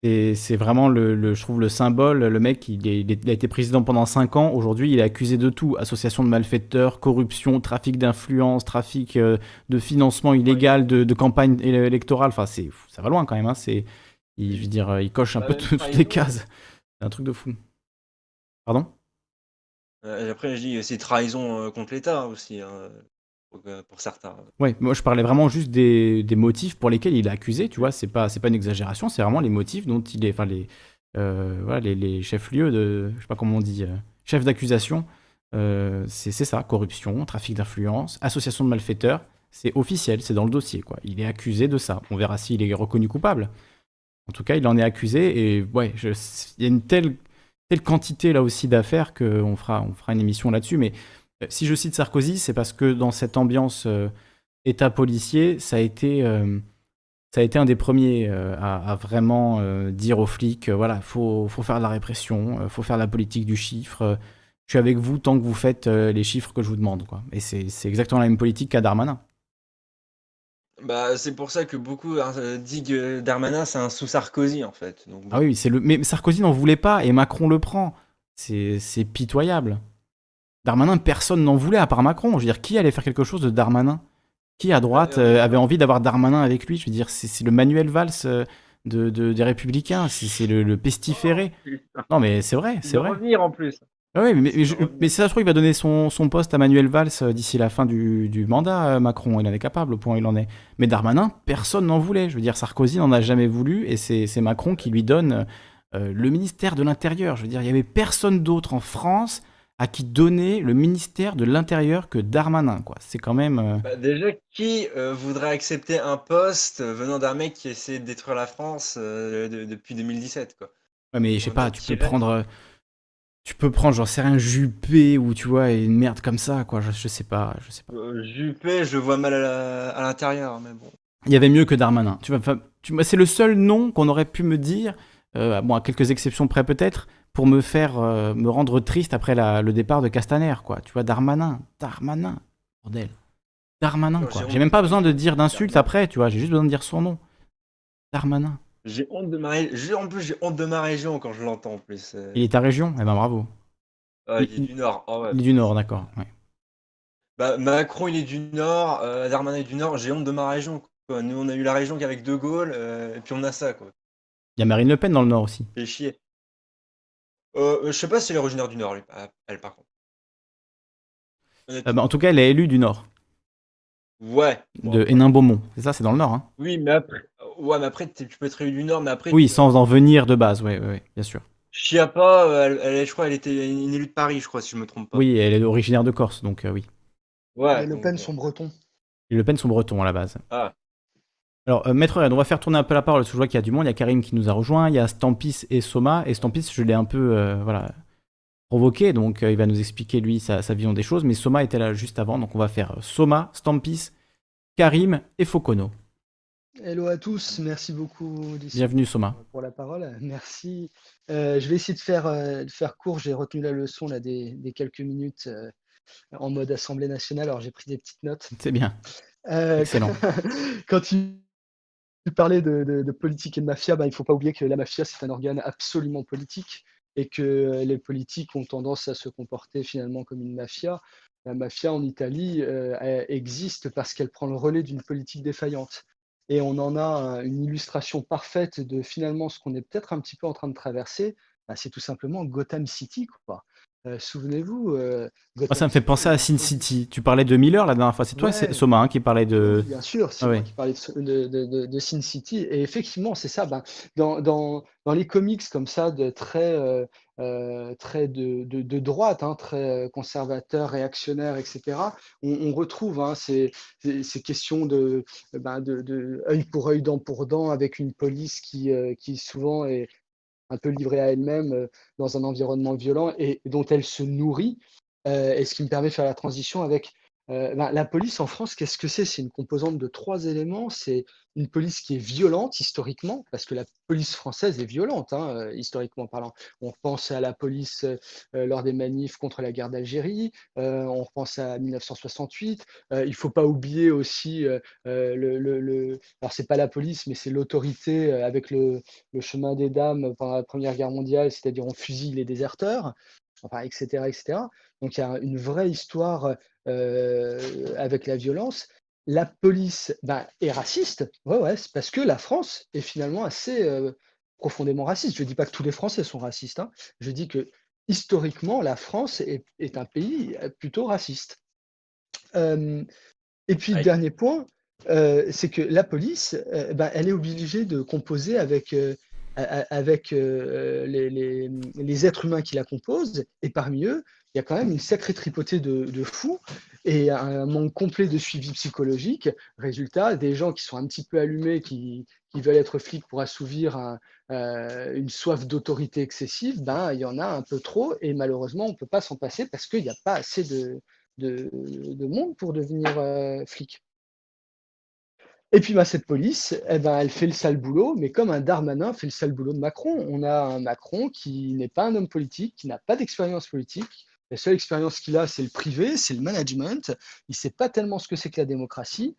A: C'est vraiment, le, le- je trouve, le symbole. Le mec, il, est- il est- il a été président pendant 5 ans. Aujourd'hui, il est accusé de tout. Association de malfaiteurs, corruption, trafic d'influence, trafic euh, de financement illégal de, de campagne éle- électorale. Enfin, c'est, ça va loin quand même. hein. C'est, il, je veux dire, euh, il coche un
M: Bah,
A: peu toutes les cases. C'est un truc de fou. Pardon?
M: Euh, après, je dis c'est trahison contre l'État aussi, hein, pour, euh, pour certains.
A: Ouais, moi je parlais vraiment juste des, des motifs pour lesquels il est accusé, tu vois, c'est pas, c'est pas une exagération, c'est vraiment les motifs dont il est, enfin les, euh, voilà, les, les chefs-lieux de, je sais pas comment on dit, euh, d'accusation, euh, c'est ça, corruption, trafic d'influence, association de malfaiteurs, c'est officiel, c'est dans le dossier, quoi. Il est accusé de ça, on verra s'il est reconnu coupable. En tout cas, il en est accusé et ouais, il y a une telle, telle quantité là aussi d'affaires qu'on fera, on fera une émission là-dessus, mais Si je cite Sarkozy, c'est parce que dans cette ambiance euh, État policier, ça a été, euh, ça a été un des premiers euh, à, à vraiment euh, dire aux flics, euh, voilà, faut, faut faire de la répression, euh, faut faire de la politique du chiffre. euh, je suis avec vous tant que vous faites euh, les chiffres que je vous demande, quoi. Et c'est c'est exactement la même politique qu'à Darmanin.
M: Bah, c'est pour ça que beaucoup euh, disent que Darmanin, c'est un sous-Sarkozy, en fait. Donc,
A: Ah oui, c'est le. Mais Sarkozy n'en voulait pas et Macron le prend. C'est pitoyable. Darmanin, personne n'en voulait à part Macron. Je veux dire, qui allait faire quelque chose de Darmanin? Qui à droite euh, avait envie d'avoir Darmanin avec lui? Je veux dire, c'est c'est le Manuel Valls euh, de, de- des Républicains. C'est c'est le, le pestiféré. Non, mais c'est vrai,
M: Il
A: c'est
M: va
A: vrai.
M: revenir en plus.
A: Ah oui, mais, mais, je- mais si ça se trouve, il va donner son, son poste à Manuel Valls euh, d'ici la fin du, du mandat, euh, Macron. Il en est capable, au point où il en est. Mais Darmanin, personne n'en voulait. Je veux dire, Sarkozy n'en a jamais voulu, et c'est c'est Macron qui lui donne euh, le ministère de l'Intérieur. Je veux dire, il y avait personne d'autre en France à qui donner le ministère de l'Intérieur que Darmanin, quoi. C'est quand même... euh,
M: Bah, déjà, qui euh, voudrait accepter un poste venant d'un mec qui essaie de détruire la France euh, de- depuis 2017, quoi?
A: Ouais, mais je sais pas, tu peux prendre... Tu peux prendre, j'en sais rien, Juppé, ou tu vois, une merde comme ça, quoi. Je, je sais pas, je sais pas.
M: Juppé, je le vois mal à l'intérieur, mais bon.
A: Il y avait mieux que Darmanin. Tu vois, c'est le seul nom qu'on aurait pu me dire, bon, à quelques exceptions près peut-être, pour me faire euh, me rendre triste après la- le départ de Castaner, quoi. Tu vois, Darmanin, Darmanin, bordel. Darmanin, quoi.
M: j'ai
A: même pas besoin de dire d'insultes après, tu vois, j'ai juste besoin de dire son nom. Darmanin.
M: J'ai honte de ma ré- j'ai- En plus, j'ai honte de ma région quand je l'entends en plus. euh.
A: Il est ta région? Eh ben bravo.
M: Il est du Nord. Ah ouais.
A: Il est du Nord, d'accord. ouais.
M: Bah, Macron, il est du Nord, euh, Darmanin est du Nord. J'ai honte de ma région. Quoi. Nous, on a eu la région qu'avec De Gaulle, euh, et puis on a ça, quoi.
A: Il y a Marine Le Pen dans le Nord aussi.
M: Fait chier. Euh, je sais pas si elle est originaire du Nord, lui, ah, elle, par contre.
A: Euh, bah, en tout cas, elle est élue du Nord,
M: Ouais. Bon,
A: de Hénin-Beaumont. C'est ça, c'est dans le Nord. Hein.
M: Oui, mais après, ouais, mais après, tu peux être élu du Nord, mais après.
A: Oui, sans en venir de base, oui, bien sûr.
M: Chiappa, euh, elle, elle- je crois, elle était une élue de Paris, je crois, si je me trompe pas.
A: Oui, elle est originaire de Corse, donc euh, oui.
M: Ouais.
N: Les Le Pen
M: euh,
N: sont bretons.
A: Les Le Pen sont bretons à la base.
M: Ah.
A: Alors, euh, Maître Red, on va faire tourner un peu la parole, parce que je vois qu'il y a du monde. Il y a Karim qui nous a rejoint, il y a Stampis et Soma. Et Stampis, je l'ai un peu euh, voilà, provoqué, donc euh, il va nous expliquer, lui, sa, sa vision des choses. Mais Soma était là juste avant, donc on va faire Soma, Stampis, Karim et Fokono.
N: Hello à tous, merci beaucoup
A: Bienvenue, Soma.
N: pour la parole. Merci. Je vais essayer de faire, de faire court. J'ai retenu la leçon là, des, des quelques minutes en mode Assemblée nationale, alors j'ai pris des petites notes.
A: C'est bien. Excellent.
N: Quand tu tu parlais de, politique et de mafia, bah, il ne faut pas oublier que la mafia, c'est un organe absolument politique et que les politiques ont tendance à se comporter finalement comme une mafia. La mafia en Italie euh, existe parce qu'elle prend le relais d'une politique défaillante. Et on en a un- une illustration parfaite de finalement ce qu'on est peut-être un petit peu en train de traverser. Bah, c'est tout simplement Gotham City. Quoi. Euh, Souvenez-vous, euh, Gotham
A: ça me fait penser à Sin City. Tu parlais de Miller la dernière fois. C'est toi,
N: Ouais.
A: c'est Soma, hein, qui parlait de.
N: Bien sûr, c'est
A: Ah
N: moi qui parlais de, de, de- de- de Sin City. Et effectivement, c'est ça. Ben, dans, dans, dans les comics comme ça, de très, euh, très de, droite, hein, très conservateur, réactionnaire, etc., on, on retrouve hein, ces, questions de, ben, de, œil pour œil, dent pour dent, avec une police qui, qui souvent est un peu livrée à elle-même euh, dans un environnement violent et dont elle se nourrit. Euh, et ce qui me permet de faire la transition avec euh, ben, la police en France, qu'est-ce que c'est? C'est une composante de trois éléments. C'est une police qui est violente historiquement, parce que la police française est violente, hein, euh, historiquement parlant. On pense à la police euh, lors des manifs contre la guerre d'Algérie, on repense à 1968. Euh, il ne faut pas oublier aussi le, le, le- alors c'est pas la police, mais c'est l'autorité avec le, chemin des dames pendant la Première Guerre mondiale, c'est-à-dire on fusille les déserteurs etc., etc. Donc il y a une vraie histoire euh, avec la violence. La police ben, est raciste, ouais, ouais, c'est parce que la France est finalement assez euh, profondément raciste. Je ne dis pas que tous les Français sont racistes, hein. je dis que historiquement, la France est, est un pays euh, plutôt raciste. Euh, et puis, le dernier point, c'est que la police, ben, elle est obligée de composer avec, avec euh, les, êtres humains qui la composent. Et parmi eux, il y a quand même une sacrée tripotée de, fous et un manque complet de suivi psychologique. Résultat, des gens qui sont un petit peu allumés, qui, veulent être flics pour assouvir euh, une soif d'autorité excessive, ben, il y en a un peu trop. Et malheureusement, on ne peut pas s'en passer parce qu'il n'y a pas assez de monde pour devenir euh, flic. Et puis bah, cette police, eh ben, elle fait le sale boulot, mais comme un Darmanin fait le sale boulot de Macron. On a un Macron qui n'est pas un homme politique, qui n'a pas d'expérience politique. La seule expérience qu'il a, c'est le privé, c'est le management. Il ne sait pas tellement ce que c'est que la démocratie,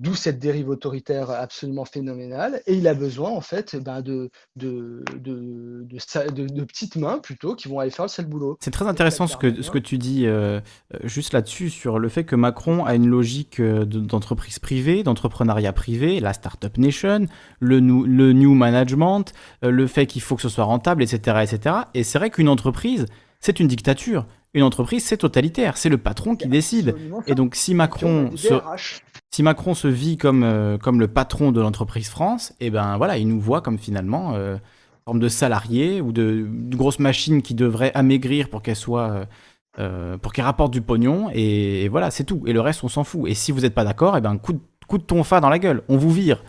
N: d'où cette dérive autoritaire absolument phénoménale. Et il a besoin, en fait, ben, de, de, de, petites mains, plutôt, qui vont aller faire le sale boulot.
A: C'est très intéressant ce que, ce que tu dis euh, euh, juste là-dessus sur le fait que Macron a une logique euh, de- d'entreprise privée, d'entrepreneuriat privé, la Startup Nation, le, nou- le New Management, le fait qu'il faut que ce soit rentable, etc. etc. Et c'est vrai qu'une entreprise, c'est une dictature. Une entreprise, c'est totalitaire. C'est le patron qui décide. Et donc, si Macron se, si Macron se vit comme, euh, comme le patron de l'entreprise France, et ben voilà, il nous voit comme finalement euh, forme de salarié ou de, de grosse machine qui devrait amaigrir pour qu'elle soit euh, euh, pour qu'elle rapporte du pognon et, et voilà, c'est tout. Et le reste, on s'en fout. Et si vous n'êtes pas d'accord, et ben coup de, coup de tonfa dans la gueule, on vous vire.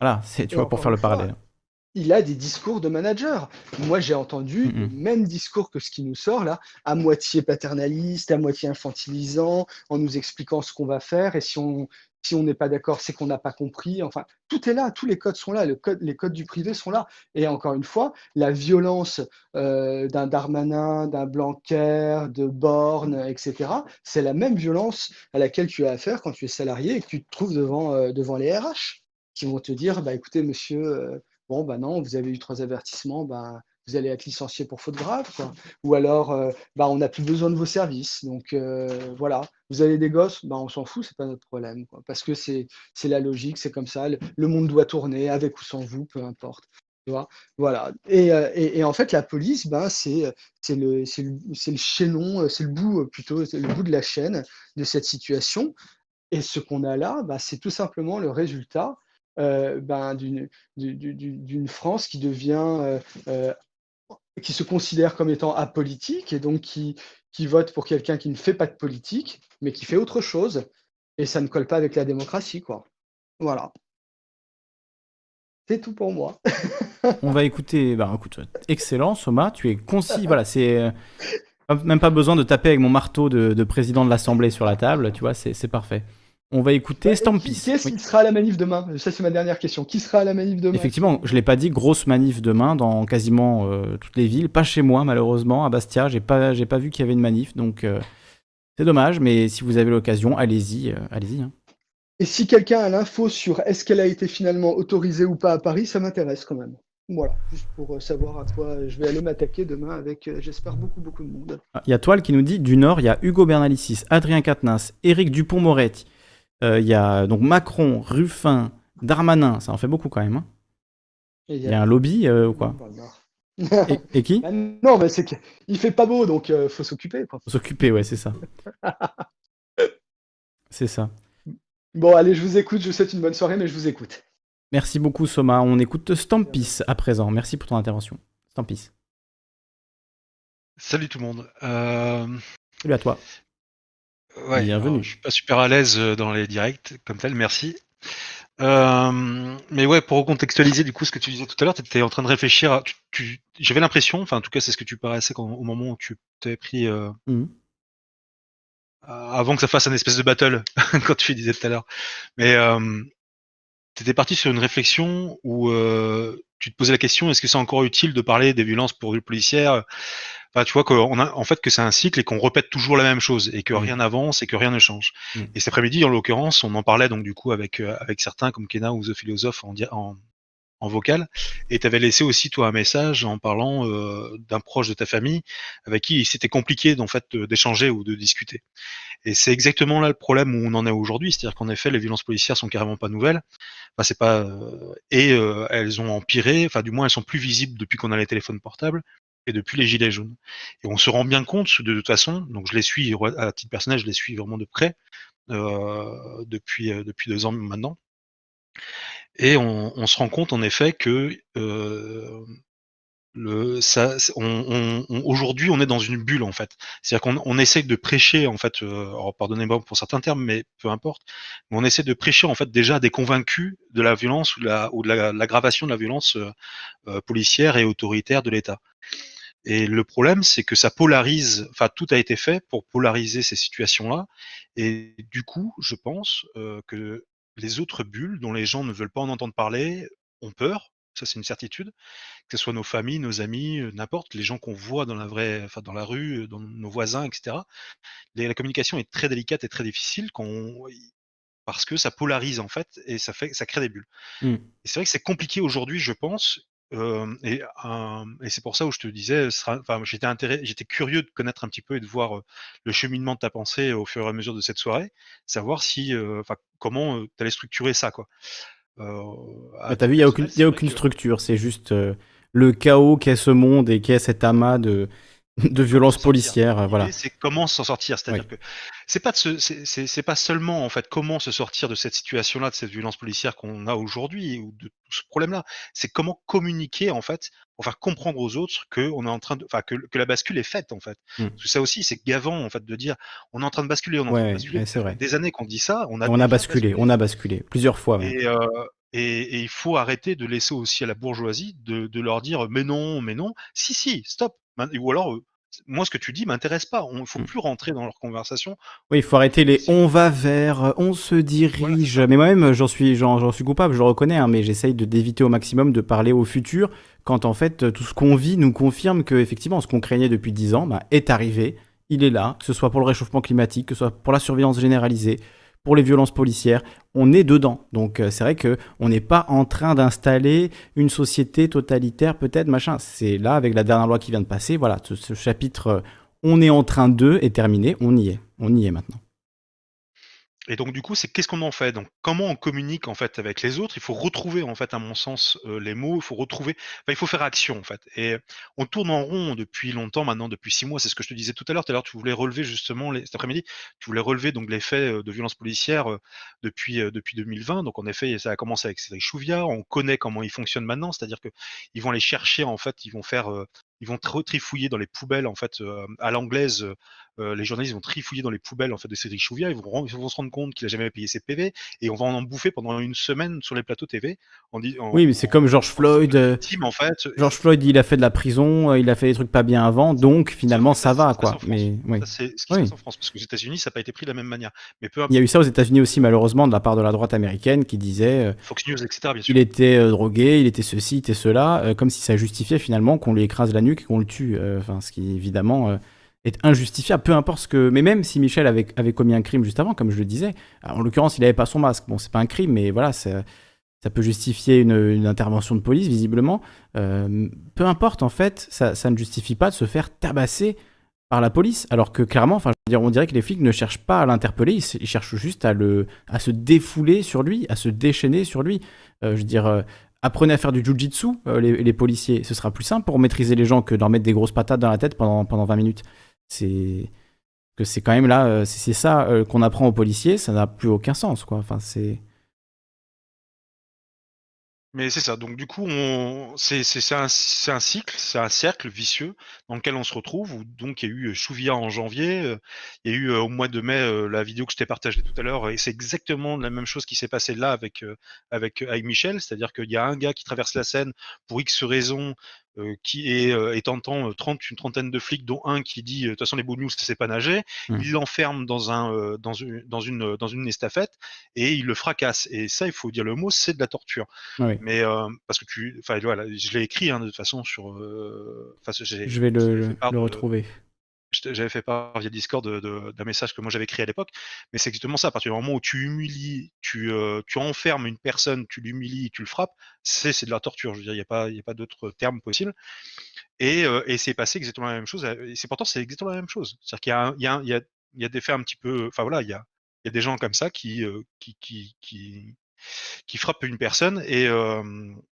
A: Voilà, c'est tu
N: Et
A: vois pour faire le parallèle.
N: Il a des discours de manager. Moi, j'ai entendu le même discours que ce qui nous sort là, à moitié paternaliste, à moitié infantilisant, en nous expliquant ce qu'on va faire. Et si on si on n'est pas d'accord, c'est qu'on n'a pas compris. Enfin, tout est là, tous les codes sont là, le code, les codes du privé sont là. Et encore une fois, la violence euh, d'un Darmanin, d'un Blanquer, de Borne, etc., c'est la même violence à laquelle tu as affaire quand tu es salarié et que tu te trouves devant, euh, devant les RH qui vont te dire bah, écoutez, monsieur, euh, bon, bah non, vous avez eu trois avertissements, bah, vous allez être licencié pour faute grave. Ou alors, bah, on n'a plus besoin de vos services. Donc euh, voilà, vous avez des gosses, bah, on s'en fout, c'est pas notre problème. Parce que c'est la logique, c'est comme ça. Le, monde doit tourner avec ou sans vous, peu importe. Voilà. Et, euh, et, en fait, la police, bah, c'est le, le, le chaînon, c'est le bout plutôt, le bout de la chaîne de cette situation. Et ce qu'on a là, bah, c'est tout simplement le résultat ben, d'une du- du- du- d'une France qui devient, euh, euh, qui se considère comme étant apolitique et donc qui, qui vote pour quelqu'un qui ne fait pas de politique, mais qui fait autre chose. Et ça ne colle pas avec la démocratie, quoi. Voilà. C'est tout pour moi.
A: On va écouter. Bah, écoute, excellent, Soma. Tu es concis. Voilà, c'est. euh, Même pas besoin de taper avec mon marteau de, de président de l'Assemblée sur la table, tu vois, c'est parfait. On va écouter
N: Qui,
A: Stampis.
N: qui est-ce qui sera à la manif demain? Ça, c'est ma dernière question. Qui sera à la manif demain?
A: Effectivement, je l'ai pas dit, grosse manif demain dans quasiment euh, toutes les villes. Pas chez moi, malheureusement, à Bastia, j'ai pas, j'ai pas vu qu'il y avait une manif, donc euh, c'est dommage. Mais si vous avez l'occasion, allez-y, euh, allez-y. hein.
N: Et si quelqu'un a l'info sur est-ce qu'elle a été finalement autorisée ou pas à Paris, ça m'intéresse quand même. Voilà, juste pour savoir à quoi je vais aller m'attaquer demain avec, j'espère, beaucoup, beaucoup de monde.
A: Ah, Il y a Toile qui nous dit du Nord, il y a Hugo Bernalicis, Adrien Quatennens, Éric Dupont-Moretti. Euh, Il y a donc Macron, Ruffin, Darmanin, ça en fait beaucoup quand même. hein. Il y a un lobby euh, ou quoi et, et qui
N: Ah non, mais c'est qu'il fait pas beau, donc euh, faut s'occuper. quoi.
A: Faut s'occuper, ouais, c'est ça. c'est ça.
N: Bon, allez, je vous écoute, je vous souhaite une bonne soirée, mais je vous écoute.
A: Merci beaucoup, Soma. On écoute Stampis à présent. Merci pour ton intervention. Stampis.
O: Salut tout le monde. Euh,
A: Salut à toi.
O: Ouais,
A: Bienvenue.
O: je suis pas super à l'aise euh, dans les directs comme tel, merci. Euh, mais ouais, pour recontextualiser du coup ce que tu disais tout à l'heure, tu étais en train de réfléchir. À, J'avais l'impression, enfin en tout cas c'est ce que tu paraissais quand, au moment où tu t'avais pris euh,
A: Mhm.
O: avant que ça fasse un espèce de battle, quand tu disais tout à l'heure. Mais euh, tu étais parti sur une réflexion où tu te posais la question est-ce que c'est encore utile de parler des violences pour policières? Enfin, tu vois qu'on a en fait que c'est un cycle et qu'on répète toujours la même chose et que
A: Mm.
O: rien n'avance et que rien ne change.
A: Mm.
O: Et cet après-midi, en l'occurrence, on en parlait donc du coup avec euh, avec certains comme Kena ou The Philosophe en, en en vocal, et tu avais laissé aussi toi un message en parlant euh, d'un proche de ta famille avec qui c'était compliqué en fait d'échanger ou de discuter. Et c'est exactement là le problème où on en est aujourd'hui, c'est-à-dire qu'en effet les violences policières sont carrément pas nouvelles, enfin c'est pas euh, et euh, elles ont empiré, enfin du moins elles sont plus visibles depuis qu'on a les téléphones portables et depuis les gilets jaunes. Et on se rend bien compte de, toute façon, donc je les suis à titre personnel, je les suis vraiment de près euh, depuis euh, depuis deux ans maintenant. Et on, se rend compte en effet que euh, aujourd'hui, on est dans une bulle en fait. C'est-à-dire qu'on on essaye de prêcher en fait. euh, pardonnez-moi pour certains termes, mais peu importe. Mais on essaie de prêcher en fait déjà des convaincus de la violence ou de l'aggravation de la violence policière et autoritaire de l'État. Et le problème, c'est que ça polarise. Enfin, tout a été fait pour polariser ces situations-là. Et du coup, je pense euh, que les autres bulles dont les gens ne veulent pas en entendre parler ont peur. Ça, c'est une certitude. Que ce soit nos familles, nos amis, euh, n'importe, les gens qu'on voit dans la vraie, enfin, dans la rue, euh, dans nos voisins, etc. La communication est très délicate et très difficile quand on- parce que ça polarise en fait et ça fait, ça crée des bulles.
A: Mm.
O: Et c'est vrai que c'est compliqué aujourd'hui, je pense. Euh, et euh, et c'est pour ça où je te disais, enfin, j'étais intéressé, j'étais curieux de connaître un petit peu et de voir euh, le cheminement de ta pensée au fur et à mesure de cette soirée, savoir si, enfin, comment tu allais structurer ça, quoi.
A: Bah, T'as
O: titre
A: vu, il n'y a aucune, y a aucune structure, c'est juste le chaos qu'est ce monde et qu'est cet amas de, de violences policières. euh, Voilà.
O: C'est comment s'en sortir. C'est-à-dire que c'est pas de c'est- pas seulement en fait comment se sortir de cette situation-là, de cette violence policière qu'on a aujourd'hui ou de tout ce problème-là. C'est comment communiquer en fait pour faire comprendre aux autres que on est en train de, enfin que, que la bascule est faite en fait.
A: Mm.
O: Parce que ça aussi, c'est gavant en fait de dire on est en train de basculer, on est en train
A: Ouais,
O: de basculer.
A: ouais, c'est vrai.
O: Des années qu'on dit ça, on a
A: On a basculé, on a basculé plusieurs fois. même.
O: et, euh, et, et il faut arrêter de laisser aussi à la bourgeoisie de, de leur dire mais non, mais non. Si, si, stop. Ou alors, moi, ce que tu dis m'intéresse pas.
A: Mm.
O: faut plus rentrer dans leur conversation.
A: Oui, il faut arrêter les on va vers, on se dirige. mais moi-même, j'en suis, j'en, suis coupable, je le reconnais, hein, mais j'essaye de d'éviter au maximum de parler au futur quand en fait tout ce qu'on vit nous confirme que effectivement ce qu'on craignait depuis 10 ans bah, est arrivé, il est là, que ce soit pour le réchauffement climatique, que ce soit pour la surveillance généralisée, pour les violences policières. On est dedans. Donc euh, c'est vrai que on n'est pas en train d'installer une société totalitaire, peut-être, machin. C'est là, avec la dernière loi qui vient de passer, voilà, ce, chapitre, euh, on est en train de, est terminé. On y est. On y est maintenant.
O: Et donc du coup, c'est qu'est-ce qu'on en fait? Donc comment on communique en fait avec les autres? Il faut retrouver en fait, à mon sens, heu, les mots, il faut retrouver enfin, il faut faire action en fait et on tourne en rond depuis longtemps maintenant, depuis 6 mois, c'est ce que je te disais tout à l'heure. Tout à l'heure, tu voulais relever justement les cet après-midi, tu voulais relever donc les heu, de violences policières, heu, depuis, depuis 2020. Donc en effet, ça a commencé avec Cédric Chouviat, on connaît comment ils fonctionnent maintenant, c'est-à-dire qu'ils vont aller chercher en fait, ils vont faire, ils vont tr trifouiller dans les poubelles en fait, heu, à l'anglaise, heu les journalistes vont trifouiller dans les poubelles en fait de Cédric Chouviat, ils vont, ils vont se rendre compte qu'il a jamais payé ses PV et on va en bouffer pendant une semaine sur les plateaux TV. En, en,
A: oui, mais c'est comme George Floyd. Euh,
O: en fait.
A: George Floyd, il a fait de la prison, euh, il a fait des trucs pas bien avant, donc finalement ça, va quoi. Mais oui.
O: C'est ce qui se passe en France, parce qu'aux États-Unis, ça n'a pas été pris de la même manière. Mais peu
A: il y a eu ça aux États-Unis aussi malheureusement de la part de la droite américaine qui disait. Euh,
O: Fox News, etc. Bien sûr.
A: Il était drogué, il était ceci, il était cela, comme si ça justifiait finalement qu'on lui écrase la et qu'on le tue. Enfin, ce qui évidemment est injustifiable, peu importe ce que. Mais même si Michel avait, commis un crime juste avant, comme je le disais, en l'occurrence, il n'avait pas son masque. Bon, c'est pas un crime, mais voilà, ça, peut justifier une, intervention de police, visiblement. Euh, peu importe, en fait, ça, ne justifie pas de se faire tabasser par la police, alors que clairement, enfin, dire, on dirait que les flics ne cherchent pas à l'interpeller, ils, cherchent juste à, se défouler sur lui, à se déchaîner sur lui. Euh, je veux dire, euh, apprenez à faire du jujitsu, les, les, policiers, ce sera plus simple pour maîtriser les gens que d'en mettre des grosses patates dans la tête pendant, pendant 20 minutes. C'est que c'est quand même là, euh, c'est ça euh, qu'on apprend aux policiers, ça n'a plus aucun sens, quoi. Enfin, c'est.
O: Mais c'est ça. Donc du coup, c'est un, un, cycle, c'est un cercle vicieux dans lequel on se retrouve. Où, donc il y a eu Chouvia en janvier, il y a eu au mois de mai la vidéo que je t'ai partagée tout à l'heure, et c'est exactement la même chose qui s'est passé là avec avec avec Michel, c'est-à-dire qu'il y a un gars qui traverse la Seine pour X raisons, euh, qui est, euh, est tentant 30, une trentaine de flics, dont un qui dit de toute façon les news ça sait pas nager, mmh. il l'enferme dans un dans une dans une dans une estafette et il le fracasse. Et ça, il faut dire le mot, c'est de la torture. Mais parce que tu, enfin voilà, je l'ai écrit hein, de toute façon sur.
A: je vais le, le retrouver
O: j'avais fait part via Discord d'un message que moi j'avais écrit à l'époque, mais c'est exactement ça. À partir du moment où tu humilies, tu, euh, tu enfermes une personne, tu l'humilies, tu le frappes, c'est de la torture. Je veux dire, il n'y a pas, y pas d'autre terme possible. Et, euh, et c'est passé exactement la même chose. Et c'est pourtant c'est exactement la même chose. C'est-à-dire qu'il y, a, y, a, y, a, des faits un petit peu. Enfin voilà, il y a, y a des gens comme ça qui, euh, qui, qui, qui, qui, frappent une personne et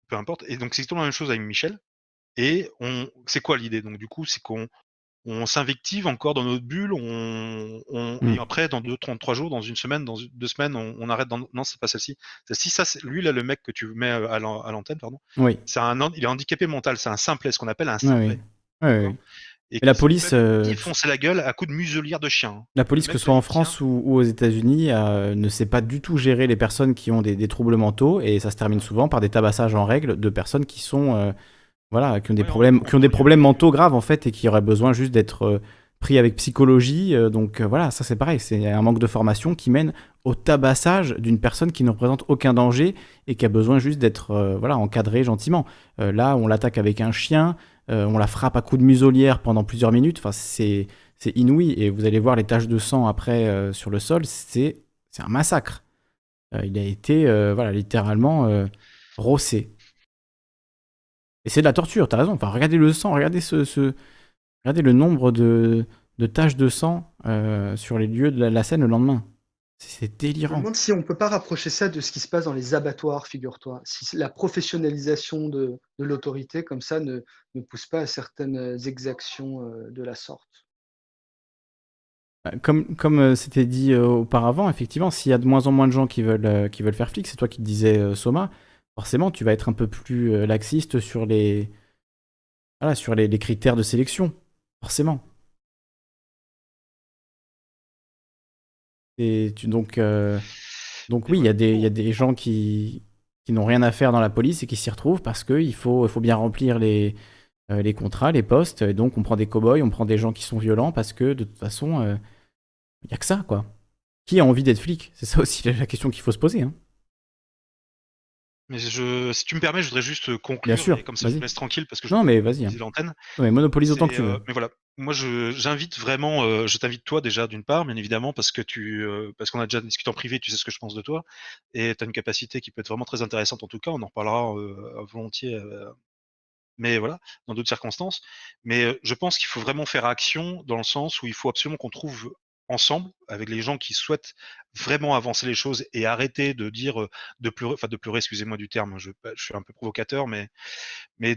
O: peu importe. Et donc c'est exactement la même chose avec Michel. Et on, c'est quoi l'idée? Donc du coup, c'est qu'on on s'invective encore dans notre bulle, on, mmh. et après, dans deux, trois jours, dans une semaine, dans deux semaines, on, arrête. Dans... Non, c'est pas celle-ci. Celle-ci, ça, lui, là, le mec que tu mets à l'antenne, pardon.
A: Oui.
O: C'est un, il est handicapé mental. C'est un simplet, ce qu'on appelle un simplet.
A: Oui, oui. Et, la police. Euh...
O: Il fonce la gueule à coups de muselière de chien.
A: La police, que ce soit en France ou, aux États-Unis, euh, ne sait pas du tout gérer les personnes qui ont des, troubles mentaux et ça se termine souvent par des tabassages en règle de personnes qui sont. Euh, voilà, qui ont des problèmes, qui ont des problèmes mentaux graves en fait et qui auraient besoin juste d'être euh, pris avec psychologie. Euh, donc euh, voilà, ça c'est pareil, c'est un manque de formation qui mène au tabassage d'une personne qui ne représente aucun danger et qui a besoin juste d'être voilà encadrée gentiment. là, on l'attaque avec un chien, on la frappe à coups de muselière pendant plusieurs minutes. Enfin, c'est c'est inouï et vous allez voir les taches de sang après sur le sol, c'est c'est un massacre. il a été voilà littéralement rossé. Et c'est de la torture, t'as raison. Enfin, regardez le sang, regardez ce, regardez le nombre de, de taches de sang euh, sur les lieux de la, scène le lendemain. C'est délirant. Je
N: me demande si on peut pas rapprocher ça de ce qui se passe dans les abattoirs, figure-toi. Si la professionnalisation de, de l'autorité, comme ça, ne, ne, pousse pas à certaines exactions euh, de la sorte.
A: Bah, comme, comme euh, c'était dit auparavant, effectivement, s'il y a de moins en moins de gens qui veulent, qui veulent faire flic, c'est toi qui te disais, Soma, forcément, tu vas être un peu plus euh, laxiste sur les, voilà, sur les, critères de sélection. Forcément. Et tu, donc, euh, oui, il y, a des, gens qui, n'ont rien à faire dans la police et qui s'y retrouvent parce qu'il faut, bien remplir les, euh, les contrats, les postes. Et donc, on prend des cow-boys, on prend des gens qui sont violents parce que de toute façon, il n'y a que ça, quoi. Qui a envie d'être flic? C'est ça aussi la question qu'il faut se poser. Hein.
O: Mais je, si tu me permets, je voudrais juste euh, conclure.
A: Bien sûr,
O: et comme ça, je te laisse tranquille parce que je
A: Non, mais vas-y, hein.
O: l'antenne.
A: Ouais, monopolise autant que tu veux.
O: euh, mais voilà, moi, je, j'invite vraiment, euh, je t'invite toi déjà d'une part, bien évidemment, parce que tu, euh, parce qu'on a déjà discuté en privé, tu sais ce que je pense de toi, et tu as une capacité qui peut être vraiment très intéressante en tout cas. On en reparlera euh, volontiers. euh, mais voilà, dans d'autres circonstances. Mais je pense qu'il faut vraiment faire action dans le sens où il faut absolument qu'on trouve ensemble avec les gens qui souhaitent vraiment avancer les choses et arrêter de dire euh, de pleurer, enfin de pleurer, excusez-moi du terme, je, suis un peu provocateur, mais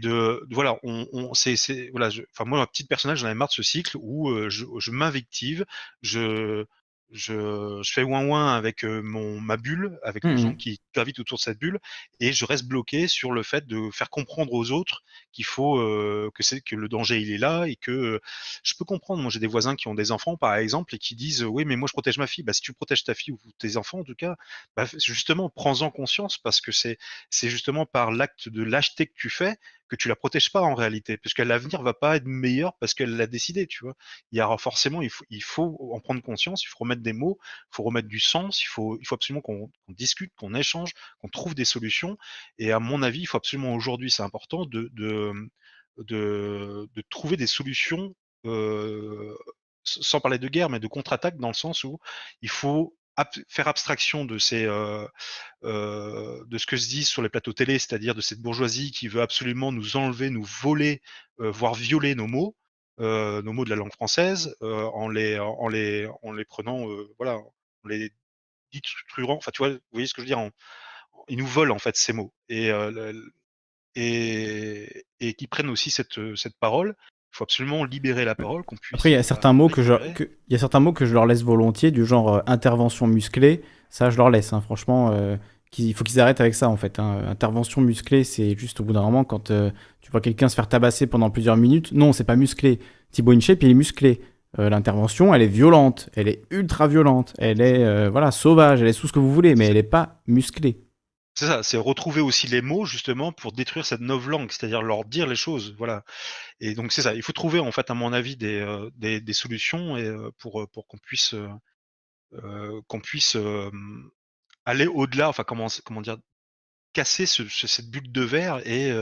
O: de, voilà, on, c'est voilà, enfin moi ma petite personnage j'en avais marre de ce cycle où euh, je, je m'invective, je je, je fais ouin ouin avec euh, mon ma bulle, avec les gens qui gravitent autour de cette bulle, et je reste bloqué sur le fait de faire comprendre aux autres qu'il faut euh, que c'est que le danger il est là et que euh, je peux comprendre. Moi j'ai des voisins qui ont des enfants par exemple et qui disent oui mais moi je protège ma fille. Bah si tu protèges ta fille ou tes enfants en tout cas, bah, justement prends-en conscience parce que c'est c'est justement par l'acte de lâcheté que tu fais que tu la protèges pas en réalité, parce que l'avenir va pas être meilleur parce qu'elle l'a décidé, tu vois. Il y aura forcément, il faut, il faut en prendre conscience, il faut remettre des mots, il faut remettre du sens, il faut, il faut absolument qu'on discute, qu'on échange, qu'on trouve des solutions. Et à mon avis, il faut absolument aujourd'hui, c'est important de, de, de, de trouver des solutions, euh, sans parler de guerre, mais de contre-attaque dans le sens où il faut ab- faire abstraction de ces euh, euh, de ce que se dit sur les plateaux télé, c'est-à-dire de cette bourgeoisie qui veut absolument nous enlever, nous voler, euh, voire violer nos mots, nos mots de la langue française, euh, en les en les en les prenant, voilà, en les détruisant. Enfin, tu vois, vous voyez ce que je veux dire en- Ils nous volent en fait ces mots et le- et et qui prennent aussi cette cette parole. Il faut absolument libérer la parole, qu'on puisse.
A: Après, il y a certains mots que je, que- il y a certains mots que je leur laisse volontiers, du genre euh, intervention musclée. Ça, je leur laisse, hein, franchement. euh, il faut qu'ils arrêtent avec ça, en fait. hein. Intervention musclée, c'est juste au bout d'un moment, quand euh, tu vois quelqu'un se faire tabasser pendant plusieurs minutes. Non, c'est pas musclé. Thibaut InShape, il est musclé. L'intervention, elle est violente. Elle est ultra violente. Elle est voilà, sauvage. Elle est tout ce que vous voulez, mais elle est pas musclée.
O: C'est ça, c'est retrouver aussi les mots justement pour détruire cette langue, c'est-à-dire leur dire les choses, voilà. Et donc c'est ça, il faut trouver en fait à mon avis des, euh, des, solutions euh, pour, euh, pour qu'on puisse, puisse aller au-delà, enfin comment, comment dire, casser ce- ce- cette bulle de verre et,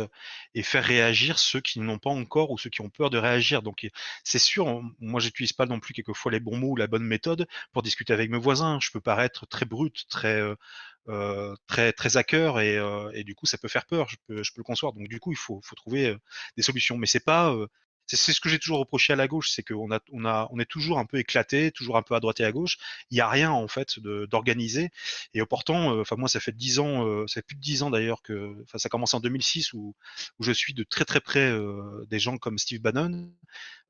O: et faire réagir ceux qui n'ont pas encore ou ceux qui ont peur de réagir. Donc c'est sûr, on- moi j'utilise pas non plus quelquefois les bons mots ou la bonne méthode pour discuter avec mes voisins. Je peux paraître très brut, très euh, très très à cœur et, euh, et du coup ça peut faire peur. Je peux, je peux le concevoir. Donc du coup il faut, faut trouver euh, des solutions. Mais c'est pas euh, c'est ce que j'ai toujours reproché à la gauche, c'est qu'on a, on a, on est toujours un peu éclaté, toujours un peu à droite et à gauche. Il n'y a rien en fait de- d'organisé. Et pourtant, euh, enfin moi, ça fait dix ans, euh, ça fait plus de dix ans d'ailleurs que, enfin ça commence en 2006 où, où je suis de très très près euh, des gens comme Steve Bannon.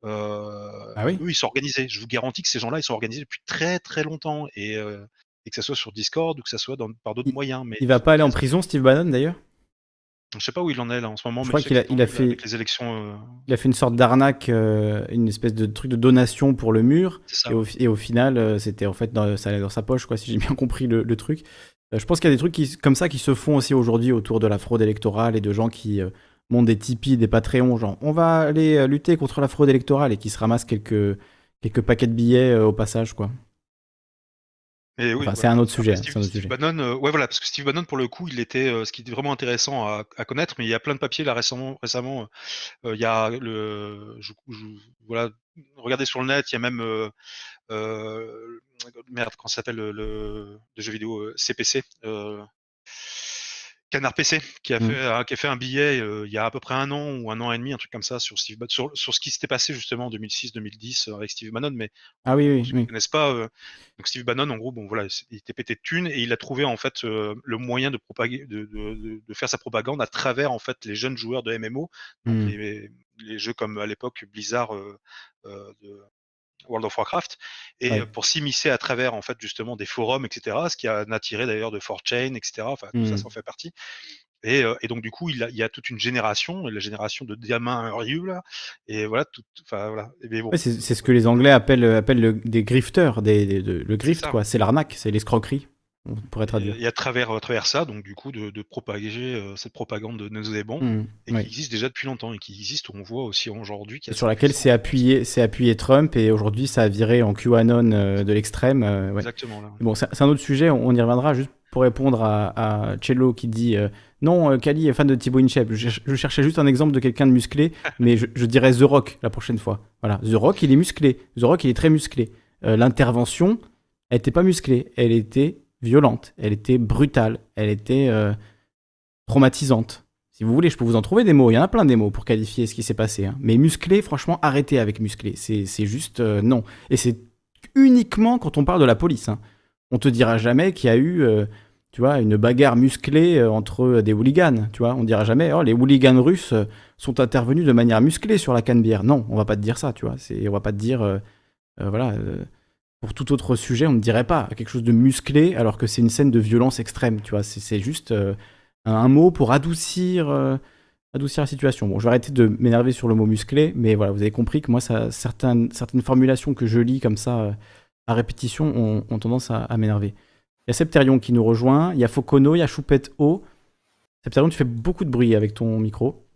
O: Euh,
A: Ah oui?
O: Eux, ils sont organisés. Je vous garantis que ces gens-là, ils sont organisés depuis très très longtemps et, euh, et que ça soit sur Discord ou que ça soit dans, par d'autres moyens. Mais
A: Il va pas aller en prison, Steve Bannon, d'ailleurs?
O: Je sais pas où il en est là en ce moment.
A: Je
O: mais
A: crois qu'il a, il
O: là,
A: fait,
O: avec les élections. euh,
A: il a fait une sorte d'arnaque, euh, une espèce de truc de donation pour le mur.
O: ça,
A: Et au, et au final, euh, c'était en fait dans, ça allait dans sa poche, quoi, si j'ai bien compris le, le truc. Euh, je pense qu'il y a des trucs qui, comme ça qui se font aussi aujourd'hui autour de la fraude électorale et de gens qui euh, montent des Tipeee, des Patreons, genre on va aller euh, lutter contre la fraude électorale et qui se ramassent quelques, quelques paquets de billets euh, au passage, quoi.
O: Et oui,
A: Enfin, c'est un autre sujet.
O: Steve,
A: un autre
O: Steve
A: sujet.
O: Bannon, euh, ouais, voilà, parce que Steve Bannon, pour le coup, il était, euh, ce qui était vraiment intéressant à, à connaître, mais il y a plein de papiers là récemment. Récemment, euh, il y a le, je, je- voilà, regardez sur le net, il y a même, merde, comment ça s'appelle le, le, le jeu vidéo CPC. Euh, Canard PC qui a
A: Mm.
O: fait euh, qui a fait un billet euh, il y a à peu près un an ou un an et demi un truc comme ça sur Steve sur, sur ce qui s'était passé justement en 2006-2010 avec Steve Bannon mais
A: Ah oui, oui,
O: connaissent pas, euh, donc Steve Bannon, en gros, bon voilà, il était pété de thunes et il a trouvé en fait euh, le moyen de propager, de, de, de- de faire sa propagande à travers en fait les jeunes joueurs de MMO, donc
A: Mm.
O: les, les jeux comme à l'époque Blizzard euh, euh, de World of Warcraft, et
A: Ouais.
O: pour s'immiscer à travers en fait justement des forums, etc. Ce qui a attiré d'ailleurs de 4chain, etc. Enfin tout ça,
A: Mm.
O: ça en fait partie. Et, euh, et donc du coup, il, a- il y a toute une génération, la génération de gamins Ryu là, et voilà, tout, enfin voilà. Bon,
A: Ouais, c'est ce que les Anglais appellent, appellent le- des grifters, des, des- de- le grift, quoi. C'est l'arnaque, c'est l'escroquerie. On pourrait traduire.
O: Et à travers, à travers ça, donc du coup, de, de propager euh, cette propagande de nos bons
A: Mmh,
O: et
A: oui.
O: qui existe déjà depuis longtemps et qui existe, on voit aussi aujourd'hui
A: sur laquelle s'est appuyé, appuyé Trump et aujourd'hui ça a viré en QAnon euh, de l'extrême. euh, ouais.
O: Exactement, là.
A: Bon, c'est un autre sujet, on, on y reviendra juste pour répondre à, à Cello qui dit non, Kali est fan de Thibaut Inchep. Je, cher- je cherchais juste un exemple de quelqu'un de musclé, mais je, je dirais The Rock la prochaine fois. Voilà, The Rock il est musclé, The Rock il est très musclé. L'intervention, elle était pas musclée, elle était violente, elle était brutale, elle était euh, traumatisante. Si vous voulez, je peux vous en trouver des mots. Il y en a plein des mots pour qualifier ce qui s'est passé. hein. Mais musclé, franchement, arrêtez avec musclé. C'est juste euh, non. Et c'est uniquement quand on parle de la police. hein. On te dira jamais qu'il y a eu, euh, tu vois, une bagarre musclée entre des hooligans. Tu vois, on dira jamais, oh, les hooligans russes sont intervenus de manière musclée sur la Canebière. Non, on va pas te dire ça. Tu vois, on va pas te dire, voilà. Pour tout autre sujet, on ne dirait pas quelque chose de musclé alors que c'est une scène de violence extrême. Tu vois, c'est juste euh, un, un mot pour adoucir, euh, adoucir la situation. Bon, je vais arrêter de m'énerver sur le mot musclé, mais voilà, vous avez compris que moi, ça, certaines, certaines formulations que je lis comme ça euh, à répétition ont, ont tendance à, à m'énerver. Il y a Septerion qui nous rejoint, il y a Focono, il y a Choupette O. Septerion, tu fais beaucoup de bruit avec ton micro.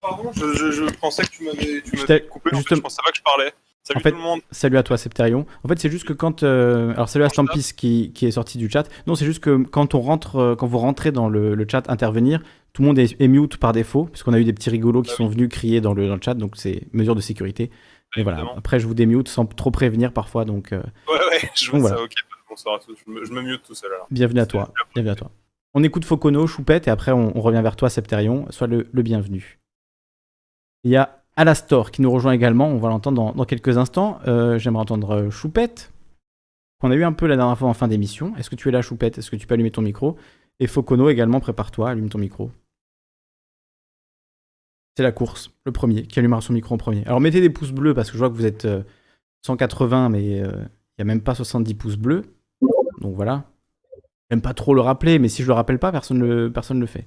P: Pardon, je, je, je pensais que tu m'avais coupé, en fait, je pensais pas que je parlais. Salut
A: en fait,
P: tout le monde.
A: Salut à toi, Septerion. En fait, c'est juste que quand. euh, alors, salut à Stampis qui, qui est sorti du chat. Non, c'est juste que quand on rentre, euh, quand vous rentrez dans le, le chat intervenir, tout le monde est, est mute par défaut, puisqu'on a eu des petits rigolos qui sont venus crier dans le, dans le chat, donc c'est mesure de sécurité. Mais voilà, après, je vous démute sans trop prévenir parfois, donc. euh,
P: Ouais, ouais, je
A: donc
P: vois
A: voilà.
P: ça, ok. Bonsoir à tous. Je me, je me mute tout seul alors.
A: Bienvenue à toi. Bienvenue à toi. On écoute Focono, Choupette, et après on, on revient vers toi, Septerion. Sois le, le bienvenu. Il y a Alastor qui nous rejoint également. On va l'entendre dans, quelques instants. Euh, J'aimerais entendre euh, Choupette, qu'on a eu un peu la dernière fois en fin d'émission. Est-ce que tu es là, Choupette? Est-ce que tu peux allumer ton micro? Et Focono également, prépare-toi, allume ton micro. C'est la course, le premier, qui allumera son micro en premier. Alors mettez des pouces bleus parce que je vois que vous êtes euh, 180, mais euh, il n'y a même pas 70 pouces bleus. Donc voilà. J'aime pas trop le rappeler, mais si je le rappelle pas, personne personne le fait.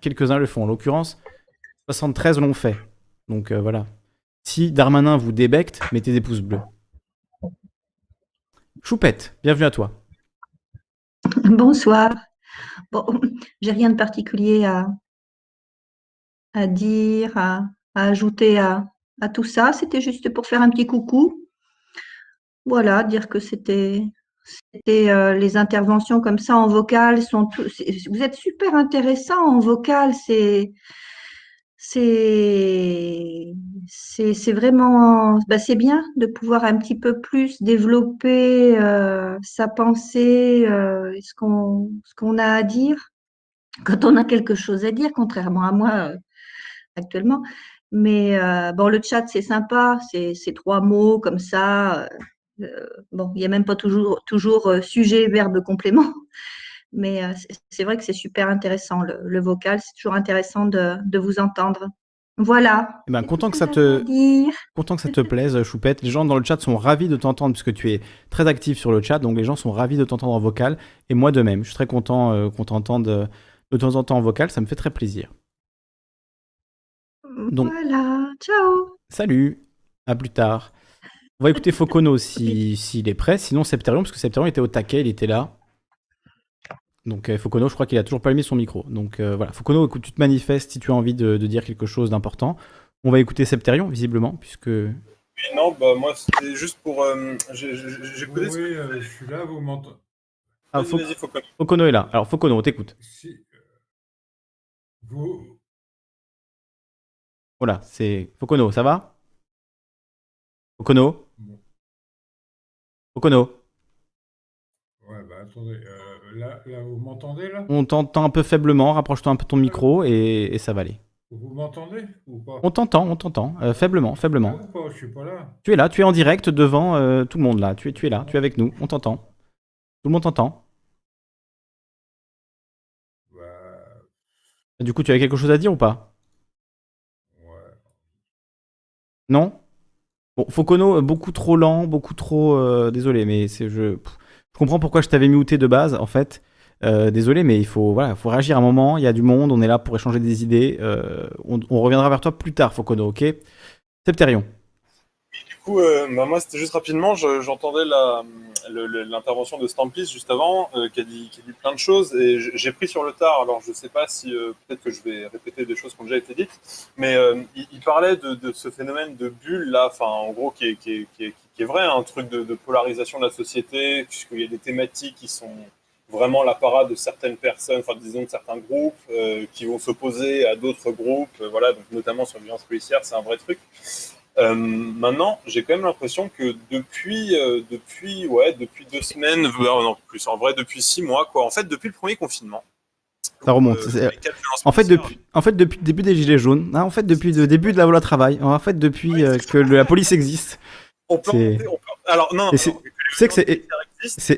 A: Quelques-uns le font. En l'occurrence, 73 l'ont fait. Donc euh, voilà. Si Darmanin vous débecte, mettez des pouces bleus. Choupette, bienvenue à toi.
Q: Bonsoir. Bon, j'ai rien de particulier à, dire, à, ajouter à, tout ça. C'était juste pour faire un petit coucou. Voilà, dire que c'était euh, les interventions comme ça en vocal sont vous êtes super intéressant en vocal, c'est c'est vraiment bah, c'est bien de pouvoir un petit peu plus développer euh, sa pensée, euh, ce qu'on ce a à dire quand on a quelque chose à dire, contrairement à moi euh, actuellement. Mais bon, le chat c'est sympa, c'est trois mots comme ça. bon, il n'y a même pas toujours toujours sujet, verbe, complément. Mais euh, c'est- vrai que c'est super intéressant le, le vocal, c'est toujours intéressant de, de vous entendre. Voilà.
A: Eh ben, content que ça te
Q: dire.
A: content que ça te plaise, Choupette. Les gens dans le chat sont ravis de t'entendre puisque tu es très actif sur le chat, donc les gens sont ravis de t'entendre en vocal et moi de même. Je suis très content euh, qu'on t'entende euh, de temps en temps en vocal, ça me fait très plaisir. Donc
Q: Voilà. Ciao.
A: Salut, à plus tard. On va écouter Focono si- s'il est prêt, sinon Septerion, parce que Septerion était au taquet, il était là. Donc euh, Focono, je crois qu'il a toujours pas allumé son micro. Donc euh, voilà, Focono, écoute, tu te manifestes si tu as envie de, de dire quelque chose d'important. On va écouter Septerion, visiblement, puisque...
P: Oui, non, bah moi c'était juste pour. euh, j'ai- j'ai j'ai
R: Oui,
P: écouté ce
R: oui, euh, je suis là, vous m'entendez.
A: Ah,
P: Vas-y,
A: Fo-
P: vas-y, Focono.
A: Focono est là. Alors Focono, on t'écoute.
R: Si, vous,
A: Voilà, c'est Focono, ça va? Focono Focono
R: ouais, bah attendez, euh, là, là, vous m'entendez là?
A: On t'entend un peu faiblement, rapproche-toi un peu ton micro et, et ça va aller.
R: Vous m'entendez ou pas?
A: On t'entend, on t'entend, euh, faiblement, faiblement.
R: Ou pas, je suis pas là.
A: Tu es là, tu es en direct devant euh, tout le monde là, tu es, tu es là, tu es avec nous, on t'entend. Tout le monde t'entend. Du coup, tu as quelque chose à dire ou pas? Non? Bon, Focono, euh, beaucoup trop lent, beaucoup trop... euh, désolé, mais c'est je, pff, je comprends pourquoi je t'avais muté de base, en fait. Euh, désolé, mais il faut, voilà, faut réagir à un moment, il y a du monde, on est là pour échanger des idées. euh, on, reviendra vers toi plus tard, Focono, ok? Septerion.
P: Du coup, euh, moi, c'était juste rapidement, je- j'entendais l'intervention de Stampis juste avant, qui, a dit, plein de choses, et j'ai pris sur le tard, alors je sais pas si, peut-être que je vais répéter des choses qui ont déjà été dites, mais il, parlait de, ce phénomène de bulle, là, enfin, en gros, qui est, qui est vrai, un truc de, de polarisation de la société, puisqu'il y a des thématiques qui sont vraiment la parade de certaines personnes, enfin disons de certains groupes euh, qui vont s'opposer à d'autres groupes, euh, voilà, donc notamment sur la violence policière, c'est un vrai truc. Euh, maintenant, j'ai quand même l'impression que depuis, depuis, ouais, depuis deux semaines, non plus, en vrai depuis six mois, quoi. En fait, depuis le premier confinement.
A: Ça remonte. en fait, depuis, en fait, depuis le début des Gilets jaunes, hein, en fait, depuis le début de la loi travail, en fait, depuis que la police existe.
P: On peut on Alors non,
A: c'est-
P: que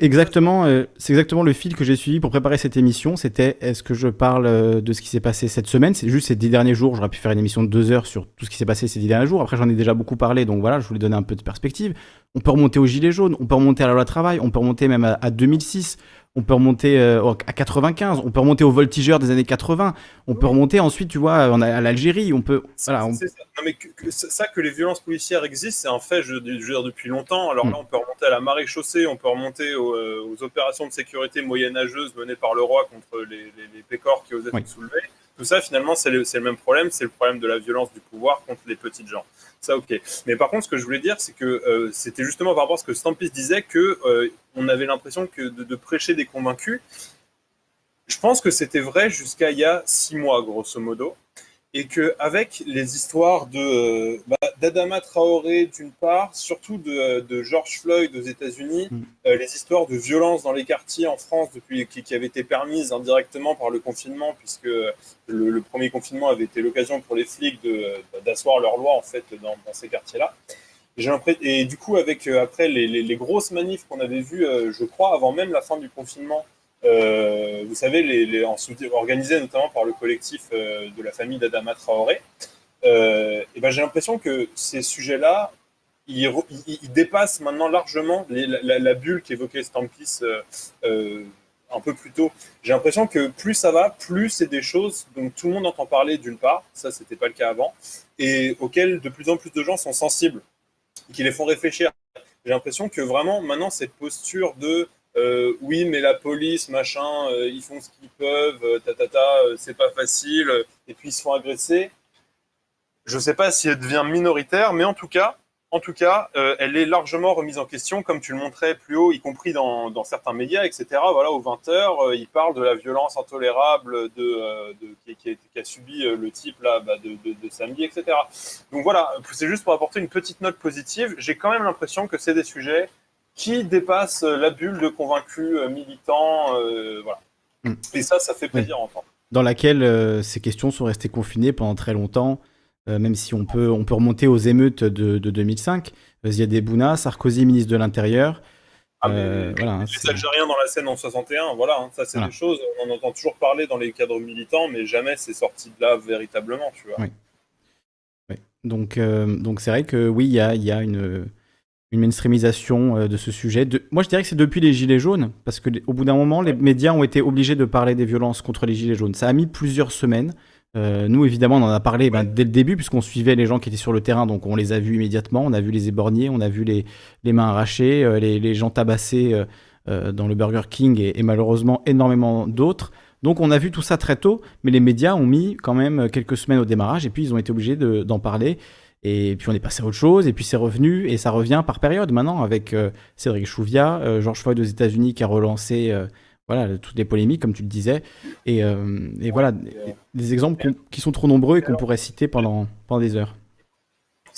A: exactement, euh, c'est exactement le fil que j'ai suivi pour préparer cette émission. C'était est-ce que je parle euh, de ce qui s'est passé cette semaine? C'est juste ces dix derniers jours. J'aurais pu faire une émission de deux heures sur tout ce qui s'est passé ces dix derniers jours. Après, j'en ai déjà beaucoup parlé, donc voilà, je voulais donner un peu de perspective. On peut remonter aux Gilets jaunes, on peut remonter à la loi travail, on peut remonter même à, à 2006. On peut remonter euh, à 95, on peut remonter aux voltigeurs des années 80, on peut remonter ensuite, tu vois, on a- à l'Algérie, on peut, voilà, on-
P: C'est ça. Non, mais que, que ça ça, que les violences policières existent, c'est un fait, je, je veux dire, depuis longtemps. Alors
A: Mm.
P: là, on peut remonter à la marée chaussée, on peut remonter aux, euh, aux opérations de sécurité moyenâgeuses menées par le roi contre les, les, les pécores qui osaient
A: Oui.
P: se soulever. Tout ça, finalement, c'est le, même problème, c'est le problème de la violence du pouvoir contre les petites gens. Ça, ok. Mais par contre, ce que je voulais dire, c'est que euh, c'était justement par rapport à ce que Stampis disait, que euh, on avait l'impression que de, de prêcher des convaincus. Je pense que c'était vrai jusqu'à il y a six mois, grosso modo et que avec les histoires de euh, bah, d'Adama Traoré d'une part, surtout de, de George Floyd aux États-Unis, euh, les histoires de violence dans les quartiers en France depuis qui, qui avaient été permises indirectement par le confinement, puisque le, le premier confinement avait été l'occasion pour les flics de d'asseoir leur loi en fait dans, dans ces quartiers-là. Et du coup, avec euh, après les, les- les grosses manifs qu'on avait vues, je crois, avant même la fin du confinement, euh, vous savez, les, organisées notamment par le collectif euh, de la famille d'Adama Traoré, euh, et ben, j'ai l'impression que ces sujets-là, ils, dépassent maintenant largement la, bulle qu'évoquait Stampis un peu plus tôt. J'ai l'impression que plus ça va, plus c'est des choses dont tout le monde entend parler d'une part, ça c'était pas le cas avant, et auxquelles de plus en plus de gens sont sensibles, qui les font réfléchir. J'ai l'impression que vraiment maintenant cette posture de euh, oui mais la police machin, euh, ils font ce qu'ils peuvent, euh, ta ta ta, euh, c'est pas facile, et puis ils se font agresser. Je sais pas si elle devient minoritaire, mais en tout cas, en tout cas, elle est largement remise en question, comme tu le montrais plus haut, y compris dans, certains médias, etc. Voilà, aux 20h, ils parlent de la violence intolérable de, qui, a, subi le type là, bah, de- de samedi, etc. Donc voilà, c'est juste pour apporter une petite note positive. J'ai quand même l'impression que c'est des sujets qui dépassent euh, la bulle de convaincus euh, militants. euh, voilà.
A: Mm.
P: Et ça, ça fait plaisir à entendre.
A: dans laquelle euh, ces questions sont restées confinées pendant très longtemps, euh, même si on peut, on peut remonter aux émeutes de, de 2005. Euh, Ziad Bouna, Sarkozy, ministre de l'Intérieur. Euh, voilà, hein,
P: Les Algériens dans la scène en 61, voilà, hein, ça c'est
A: Voilà.
P: des choses, on en entend toujours parler dans les cadres militants, mais jamais c'est sorti de là véritablement, tu vois.
A: Oui. Oui. Donc, donc c'est vrai que oui, il y a, il y a une, une mainstreamisation euh, de ce sujet. De- moi, je dirais que c'est depuis les Gilets jaunes, parce que au bout d'un moment, les médias ont été obligés de parler des violences contre les Gilets jaunes. Ça a mis plusieurs semaines. Euh, nous, évidemment, on en a parlé ben, dès le début, puisqu'on suivait les gens qui étaient sur le terrain, donc on les a vus immédiatement. On a vu les éborgnés, on a vu les, les mains arrachées, euh, les, les gens tabassés euh, dans le Burger King et, et malheureusement énormément d'autres. Donc on a vu tout ça très tôt, mais les médias ont mis quand même quelques semaines au démarrage et puis ils ont été obligés de- d'en parler. Et puis on est passé à autre chose, et puis c'est revenu, et ça revient par période maintenant avec euh, Cédric Chouviat, euh, George Floyd aux États-Unis qui a relancé euh, voilà, toutes les polémiques, comme tu le disais. Et, euh, voilà, des, exemples qui sont trop nombreux et qu'on pourrait citer pendant des heures.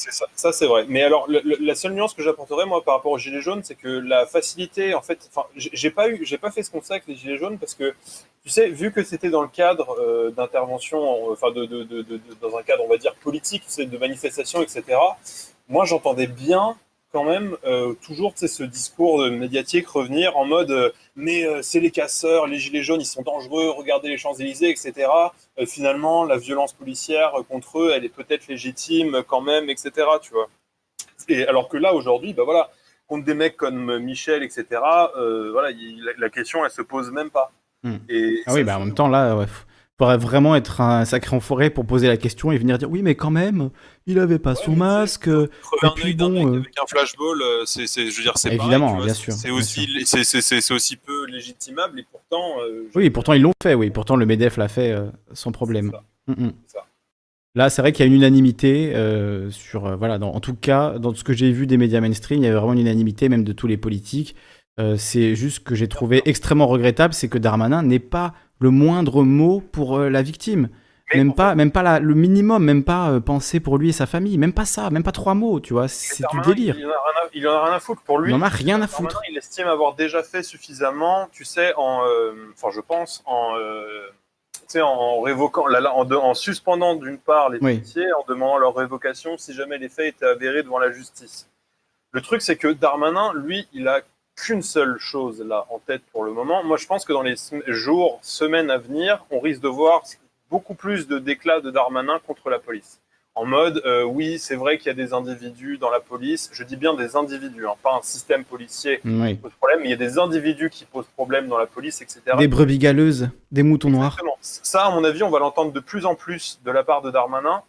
P: C'est ça, ça c'est vrai. Mais alors, la seule nuance que j'apporterais moi par rapport aux gilets jaunes, c'est que la facilité, en fait, enfin, j'ai pas eu, j'ai pas fait ce constat avec les gilets jaunes parce que, tu sais, vu que c'était dans le cadre euh, d'intervention, euh, enfin, de, de, de, dans un cadre, on va dire politique, tu de manifestation, etc. Moi, j'entendais bien quand même euh, toujours, tu sais, ce discours médiatique revenir en mode, euh, mais euh, c'est les casseurs, les gilets jaunes, ils sont dangereux, regardez les Champs Élysées, etc. Euh, finalement, la violence policière contre eux, elle est peut-être légitime quand même, etc. Tu vois. Et alors que là, aujourd'hui, bah voilà, contre des mecs comme Michel, etc. voilà, il- la, la question, elle se pose même pas.
A: Hmm.
P: Et
A: Ah oui, bah en même temps, là, ouais, faut, faudrait vraiment être un sacré enfoiré pour poser la question et venir dire oui mais quand même il avait pas son masque euh, et puis bon euh,
P: Avec un flashball, euh, c'est, c'est- je veux dire, c'est pareil,
A: Évidemment, bien sûr,
P: C'est aussi, c'est, aussi peu légitimable et pourtant. euh,
A: oui pourtant ils l'ont fait oui pourtant le Medef l'a fait sans problème Mm, mm.
P: ça.
A: là c'est vrai qu'il y a une unanimité sur voilà dans- en tout cas dans ce que j'ai vu des médias mainstream il y avait vraiment une unanimité même de tous les politiques c'est juste que j'ai trouvé extrêmement regrettable c'est que Darmanin n'ait pas le moindre mot pour euh, la victime même pas, même pas la- le minimum, même pas euh, penser pour lui et sa famille, même pas ça, même pas trois mots, tu vois, c'est du délire.
P: Il en, a rien à, il en a rien à foutre pour lui.
A: Il en a rien à foutre.
P: il estime avoir déjà fait suffisamment, tu sais, en, euh, enfin, je pense, en, en révoquant, la- en, de- en suspendant d'une part les
A: Oui.
P: policiers, en demandant leur révocation si jamais les faits étaient avérés devant la justice. Le truc, c'est que Darmanin, lui, il a qu'une seule chose là en tête pour le moment. Moi, je pense que dans les jours, semaines à venir, on risque de voir beaucoup plus de déclats de Darmanin contre la police. En mode, euh, oui, c'est vrai qu'il y a des individus dans la police. Je dis bien des individus, hein, pas un système policier
A: Oui.
P: qui pose problème, mais il y a des individus qui posent problème dans la police, etc.
A: Des brebis galeuses, des moutons noirs.
P: Exactement. Ça, à mon avis, on va l'entendre de plus en plus de la part de Darmanin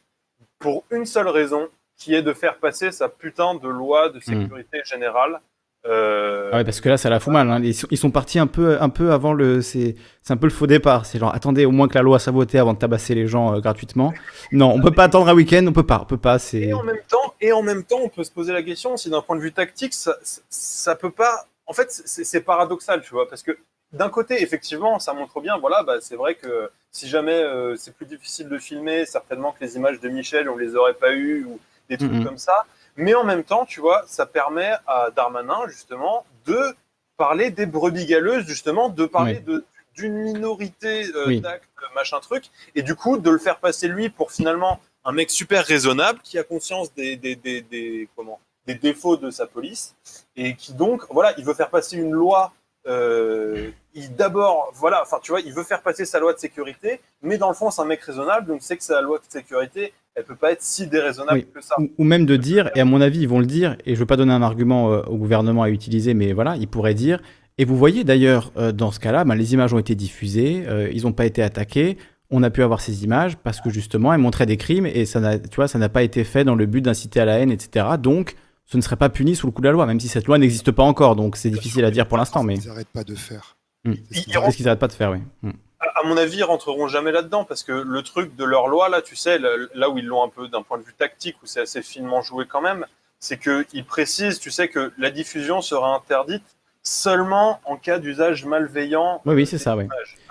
P: pour une seule raison, qui est de faire passer sa putain de loi de sécurité générale. Euh,
A: Ah ouais, parce que là, ça la fout mal. hein. Ils, sont, ils sont partis un peu, un peu avant le. C'est un peu le faux départ. C'est genre, attendez au moins que la loi soit votée avant de tabasser les gens euh, gratuitement. Non, on peut pas attendre un week-end, on peut pas, on peut pas. C'est.
P: Et en même temps, et en même temps, on peut se poser la question si d'un point de vue tactique, ça, ça, peut pas. En fait, c'est paradoxal, tu vois, parce que d'un côté, effectivement, ça montre bien. Voilà, bah, c'est vrai que si jamais euh, c'est plus difficile de filmer, certainement que les images de Michel, on les aurait pas eues ou des trucs
A: Mhm.
P: comme ça. Mais en même temps, tu vois, ça permet à Darmanin justement de parler des brebis galeuses, justement, de parler
A: Oui.
P: de d'une minorité euh,
A: Oui.
P: d'actes, machin truc, et du coup de le faire passer lui pour finalement un mec super raisonnable qui a conscience des, des, des, des- comment, des défauts de sa police et qui donc, voilà, il veut faire passer une loi. Euh, il d'abord, voilà, enfin, tu vois, il veut faire passer sa loi de sécurité, mais dans le fond, c'est un mec raisonnable, donc c'est que sa loi de sécurité, elle peut pas être si déraisonnable
A: Oui.
P: que ça.
A: Ou, ou même de dire, et à mon avis, ils vont le dire, et je veux pas donner un argument euh, au gouvernement à utiliser, mais voilà, ils pourraient dire. Et vous voyez d'ailleurs, euh, dans ce cas-là, ben, les images ont été diffusées, ils n'ont pas été attaqués. On a pu avoir ces images parce que justement, elles montraient des crimes et ça n'a, tu vois, ça n'a pas été fait dans le but d'inciter à la haine, etc. Donc, ce ne serait pas puni sous le coup de la loi, même si cette loi n'existe pas encore. Donc, c'est difficile à dire pour l'instant, mais.
K: Ils n'arrêtent pas de faire.
A: Hmm. C'est ce qu'ils n'arrêtent pas de faire, oui. Hmm.
P: à mon avis, ils rentreront jamais là-dedans parce que le truc de leur loi, là, tu sais, là où ils l'ont un peu d'un point de vue tactique, où c'est assez finement joué quand même, c'est qu'ils précisent, tu sais, que la diffusion sera interdite seulement en cas d'usage malveillant.
A: Oui, oui, c'est ça, oui.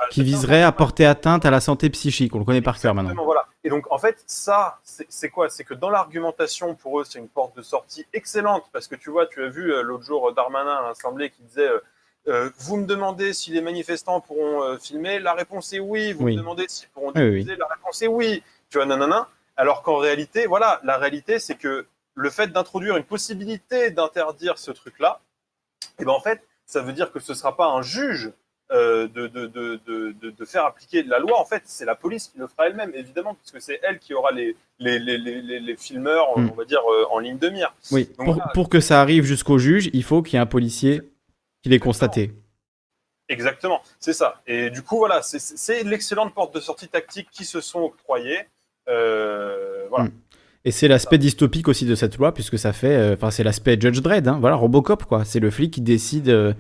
A: Qui viserait à porter atteinte à la santé psychique. On le connaît par cœur maintenant.
P: Voilà. Et donc, en fait, ça, c'est quoi? C'est que dans l'argumentation, pour eux, c'est une porte de sortie excellente. Parce que tu vois, tu as vu euh, l'autre jour euh, Darmanin à l'Assemblée qui disait euh, euh, Vous me demandez si les manifestants pourront filmer? La réponse est oui. Vous
A: Oui.
P: me demandez s'ils pourront
A: oui,
P: diffuser? La réponse est oui. Tu vois, nanana. Alors qu'en réalité, voilà, la réalité, c'est que le fait d'introduire une possibilité d'interdire ce truc-là, et ben en fait, ça veut dire que ce ne sera pas un juge euh, de, de, de, de, faire appliquer la loi. En fait, c'est la police qui le fera elle-même, évidemment, puisque c'est elle qui aura les, les, les, les, les- filmeurs,
A: Mm.
P: on va dire, euh, en ligne de mire.
A: Oui,
P: Donc
A: pour, que ça arrive jusqu'au juge, il faut qu'il y ait un policier qui l'ait constaté.
P: Exactement, c'est ça. Et du coup, voilà, c'est- l'excellente porte de sortie tactique qui se sont octroyées. Euh, voilà.
A: Mm. Et c'est l'aspect dystopique aussi de cette loi, puisque ça fait. euh, Enfin, c'est l'aspect Judge Dredd, hein, voilà, Robocop, quoi. C'est le flic qui décide, euh,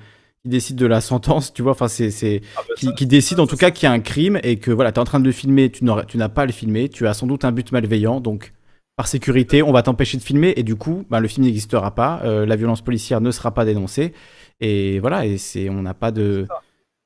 A: qui décide de la sentence, tu vois. Enfin, c'est. c'est-
P: Ah bah
A: qui, qui décide en tout cas qu'il y a un crime et que, voilà, tu es en train de le filmer, tu n'as pas à le filmer, tu as sans doute un but malveillant, donc. Par sécurité, on va t'empêcher de filmer et du coup, bah, le film n'existera pas, euh, la violence policière ne sera pas dénoncée et voilà, et c'est on n'a pas de,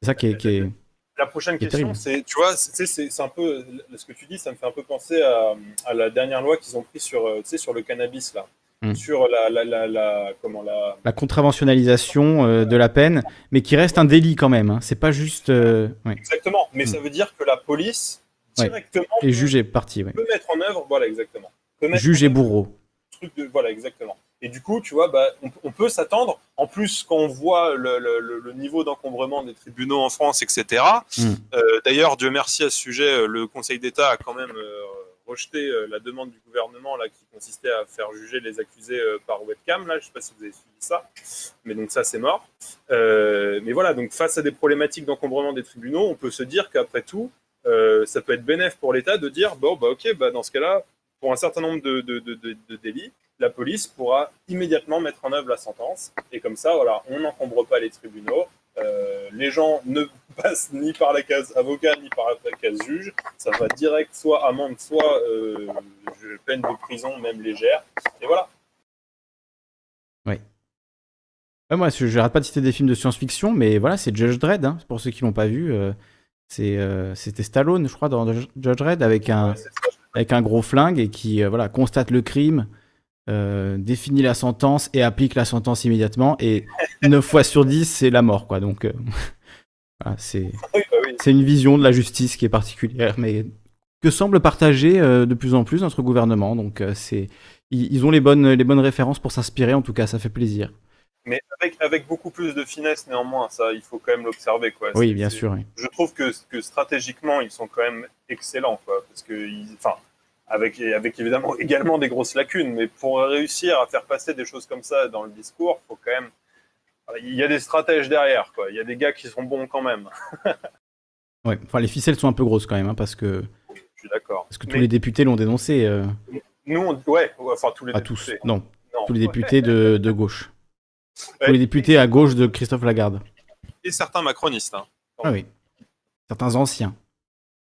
A: c'est ça qui est, qui est-
P: La prochaine question, c'est, tu vois, c'est- un peu ce que tu dis, ça me fait un peu penser à, à la dernière loi qu'ils ont pris sur, euh, tu sais, sur le cannabis là,
A: Mm.
P: sur la, la, la, la- comment la,
A: la contraventionnalisation euh, de la peine, mais qui reste un délit quand même. hein. C'est pas juste. euh, ouais.
P: exactement. Mais
A: Mm.
P: ça veut dire que la police
A: Ouais.
P: directement
A: Et juge est parti, ouais.
P: peut mettre en œuvre, voilà, exactement. Peut mettre
A: Juge et bourreau.
P: truc de voilà exactement et du coup tu vois bah, on, on peut s'attendre. En plus quand on voit le, le- le- le niveau d'encombrement des tribunaux en France etc
A: Mm.
P: Euh, d'ailleurs Dieu merci à ce sujet euh, le Conseil d'État a quand même euh, rejeté la demande du gouvernement là qui consistait à faire juger les accusés euh, par webcam là. Je sais pas si vous avez suivi ça mais donc ça c'est mort. Mais voilà donc face à des problématiques d'encombrement des tribunaux on peut se dire qu'après tout ça peut être bénéf pour l'État de dire bon, bah ok, bah, dans ce cas-là, pour un certain nombre de, de, de, de- de délits, la police pourra immédiatement mettre en œuvre la sentence. Et comme ça, voilà, on n'encombre pas les tribunaux. Euh, les gens ne passent ni par la case avocat ni par la case juge. Ça va direct, soit amende, soit euh, peine de prison, même légère. Et voilà.
A: Ouais. Ouais, moi, je n'arrête pas de citer des films de science-fiction, mais voilà, c'est Judge Dredd, hein, pour ceux qui l'ont pas vu. euh, euh, c'était Stallone, je crois, dans Judge Dredd, avec un, avec un gros flingue et qui euh, voilà, constate le crime, euh, définit la sentence et applique la sentence immédiatement. Et 9 fois sur 10, c'est la mort, quoi. Donc, euh, voilà, c'est,
P: Oui, bah oui.
A: c'est une vision de la justice qui est particulière, mais que semble partager de plus en plus notre gouvernement. Donc, c'est, ils, ils ont les bonnes, les bonnes références pour s'inspirer, en tout cas, ça fait plaisir.
P: Mais avec, avec beaucoup plus de finesse néanmoins, ça, il faut quand même l'observer. Quoi.
A: Oui, bien sûr, oui.
P: Je trouve que, que stratégiquement, ils sont quand même excellents. Quoi, parce que, enfin, avec, avec évidemment également des grosses lacunes, mais pour réussir à faire passer des choses comme ça dans le discours, faut quand même. Il y a des stratèges derrière, quoi. Il y a des gars qui sont bons quand même.
A: Ouais, enfin, les ficelles sont un peu grosses quand même, hein, parce que,
P: Je suis d'accord.
A: parce que tous les députés l'ont dénoncé. euh,
P: Nous, on- ouais, enfin tous les
A: pas tous,
P: députés.
A: non,
P: Non.
A: tous les députés de, de gauche.
P: Ouais.
A: Tous les députés à gauche de Christophe Lagarde.
P: Et certains macronistes. hein.
A: Ah oui. Certains anciens.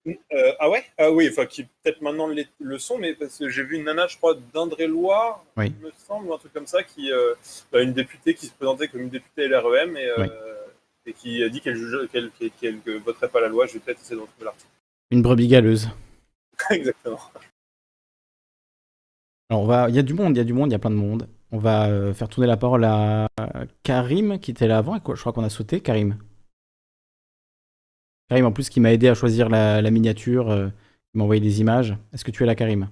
P: Euh, ah ouais? Ah oui, enfin qui peut-être maintenant le, le sont, mais parce que j'ai vu une nana, je crois, d'Indre-et-Loire,
A: Oui.
P: il me semble, ou un truc comme ça, qui, euh, bah, une députée qui se présentait comme une députée LREM et, euh,
A: Oui.
P: et qui a dit qu'elle ne voterait pas la loi. Je vais peut-être essayer de retrouver l'article.
A: Une brebis galeuse.
P: Exactement.
A: Alors, on va... il y a du monde, il y a du monde, il y a plein de monde. On va euh, faire tourner la parole à Karim, qui était là avant, et quoi, je crois qu'on a sauté. Karim. Karim, en plus, qui m'a aidé à choisir la, la miniature, euh, il m'a envoyé des images. Est-ce que tu es là, Karim?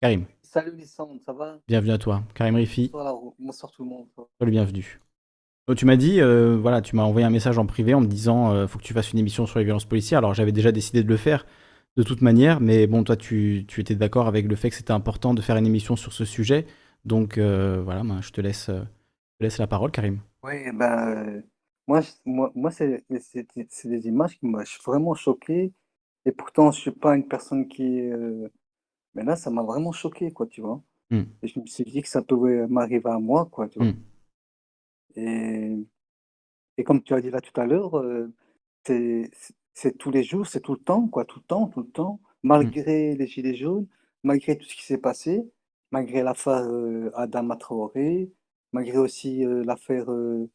A: Karim,
S: Salut Lissandre, ça va?
A: Bienvenue à toi. Karim Rifi,
S: Bonsoir, bonsoir tout le monde.
A: sois le bienvenu. Donc, tu m'as dit, euh, voilà, tu m'as envoyé un message en privé en me disant, euh, faut que tu fasses une émission sur les violences policières. Alors, j'avais déjà décidé de le faire de toute manière, mais bon, toi, tu, tu étais d'accord avec le fait que c'était important de faire une émission sur ce sujet. Donc, euh, voilà, ben, je te laisse, euh, je te laisse la parole, Karim.
S: Oui, ben, euh, moi, moi, moi c'est des images qui m'ont vraiment choqué. Et pourtant, je suis pas une personne qui. euh, Mais là, ça m'a vraiment choqué, quoi, tu vois.
A: Hmm.
S: Et je me suis dit que ça pouvait m'arriver à moi, quoi, tu vois.
A: Hmm.
S: Et, et comme tu as dit là tout à l'heure, euh, c'est tous les jours, c'est tout le temps, quoi, tout le temps, tout le temps, malgré les gilets jaunes, malgré tout ce qui s'est passé, malgré l'affaire euh, Adama Traoré, malgré aussi euh, l'affaire euh,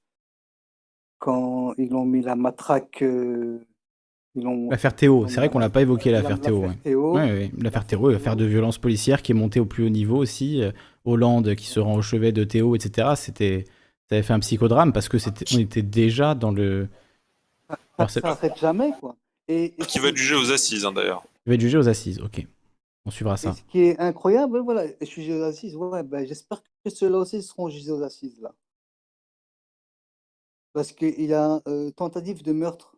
S: quand ils ont mis la matraque, euh,
A: L'affaire Théo, c'est vrai qu'on l'a pas évoqué,
S: la-
A: l'affaire Théo.
S: Théo.
A: Ouais, ouais, L'affaire Théo, l'affaire de violence policière qui est montée au plus haut niveau aussi. Hollande qui se rend au chevet de Théo, etc. C'était, ça avait fait un psychodrame parce que c'était, on était déjà dans le. Alors, c'est-
S: ça jamais, quoi. Et, et
P: Qui va être jugé aux assises, hein, d'ailleurs.
A: Il va être jugé aux assises, ok. On suivra ça.
S: Et ce qui est incroyable, voilà, je suis aux assises, ouais, ben, j'espère que ceux-là aussi seront jugés aux assises, là. Parce qu'il y a euh, tentative de meurtre.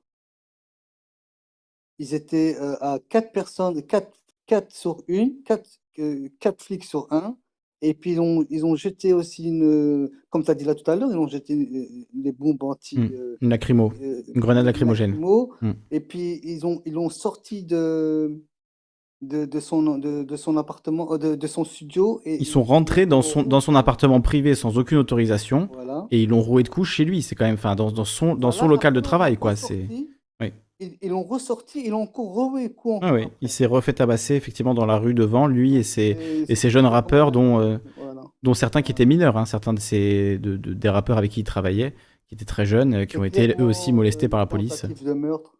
S: Ils étaient euh, à quatre personnes, quatre, quatre sur une, quatre, euh, quatre flics sur un. Et puis ils ont, ils ont jeté aussi une, comme tu as dit là tout à l'heure, ils ont jeté euh, les bombes anti. Euh,
A: Une lacrymo,
S: euh,
A: une grenade lacrymogène.
S: lacrymo.
A: Hmm.
S: Et puis ils ont ils l'ont sorti de, de, de son de, de son appartement, euh, de, de son studio et
A: Ils sont rentrés dans son, dans son appartement privé sans aucune autorisation
S: Voilà.
A: et ils l'ont roué de coups chez lui. C'est quand même, enfin, dans, dans son, dans son
S: Voilà,
A: local de travail,
S: ils l'ont
A: quoi. C'est.
S: ressorti,
A: Oui.
S: Ils l'ont ressorti, ils l'ont encore reroué coup
A: Ah oui, il s'est refait tabasser effectivement dans la rue devant lui et ses, et jeunes rappeurs dont, euh, dont certains qui étaient mineurs, hein, certains de ces, de, de- des rappeurs avec qui il travaillait, qui étaient très jeunes, euh, qui ont été eux aussi molestés par la police.
S: tentative de meurtre.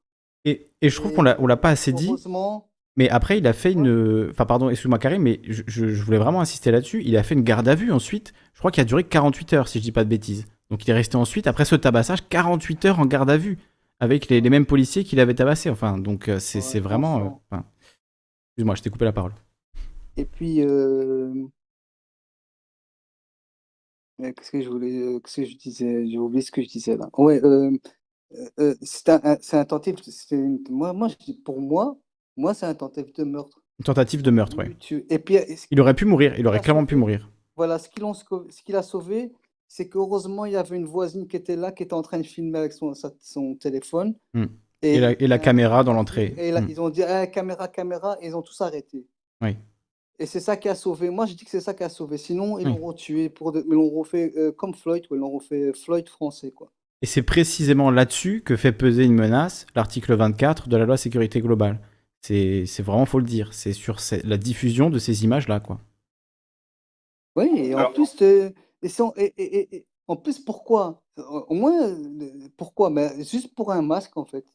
A: Et, et je trouve qu'on on l'a pas assez dit,
S: Heureusement,
A: mais après il a fait une... Enfin pardon, excuse-moi Karim, mais je, voulais vraiment insister là-dessus, il a fait une garde à vue ensuite, je crois qu'il a duré 48 heures si je dis pas de bêtises. Donc il est resté ensuite, après ce tabassage, 48 heures en garde à vue, avec les, les mêmes policiers qui l'avaient tabassé, enfin, donc euh, c'est, vraiment... euh, enfin, Excuse-moi, je t'ai coupé la parole.
S: Et puis, euh, euh, qu'est-ce que je voulais, euh, qu'est-ce que je disais? J'ai oublié ce que je disais là. Ouais, euh, euh, euh, c'est un, un- un tentative. moi, pour moi, moi, c'est un tentative de meurtre.
A: Une tentative de meurtre.
S: Tu- Et puis,
A: Il aurait pu mourir, il aurait clairement pu mourir.
S: Voilà, ce qu'il a sauvé, c'est qu'heureusement, il y avait une voisine qui était là, qui était en train de filmer avec son, téléphone.
A: Hmm. Et la, et la caméra dans l'entrée.
S: Et là,
A: Hmm.
S: ils ont dit Eh, caméra, caméra, et ils ont tous arrêté.
A: Oui.
S: Et c'est ça qui a sauvé. Moi, je dis que c'est ça qui a sauvé. Sinon, ils
A: Oui.
S: l'auront tué. Pour de- Ils l'ont refait euh, comme Floyd, quoi. Ils l'ont refait Floyd français, quoi.
A: Et c'est précisément là-dessus que fait peser une menace l'article 24 de la loi sécurité globale. C'est c'est vraiment, faut le dire, c'est sur ces- la diffusion de ces images-là, quoi.
S: Oui, et en plus, euh, et en- et- et- en plus, pourquoi? Au moins, euh, pourquoi? Mais juste pour un masque, en fait.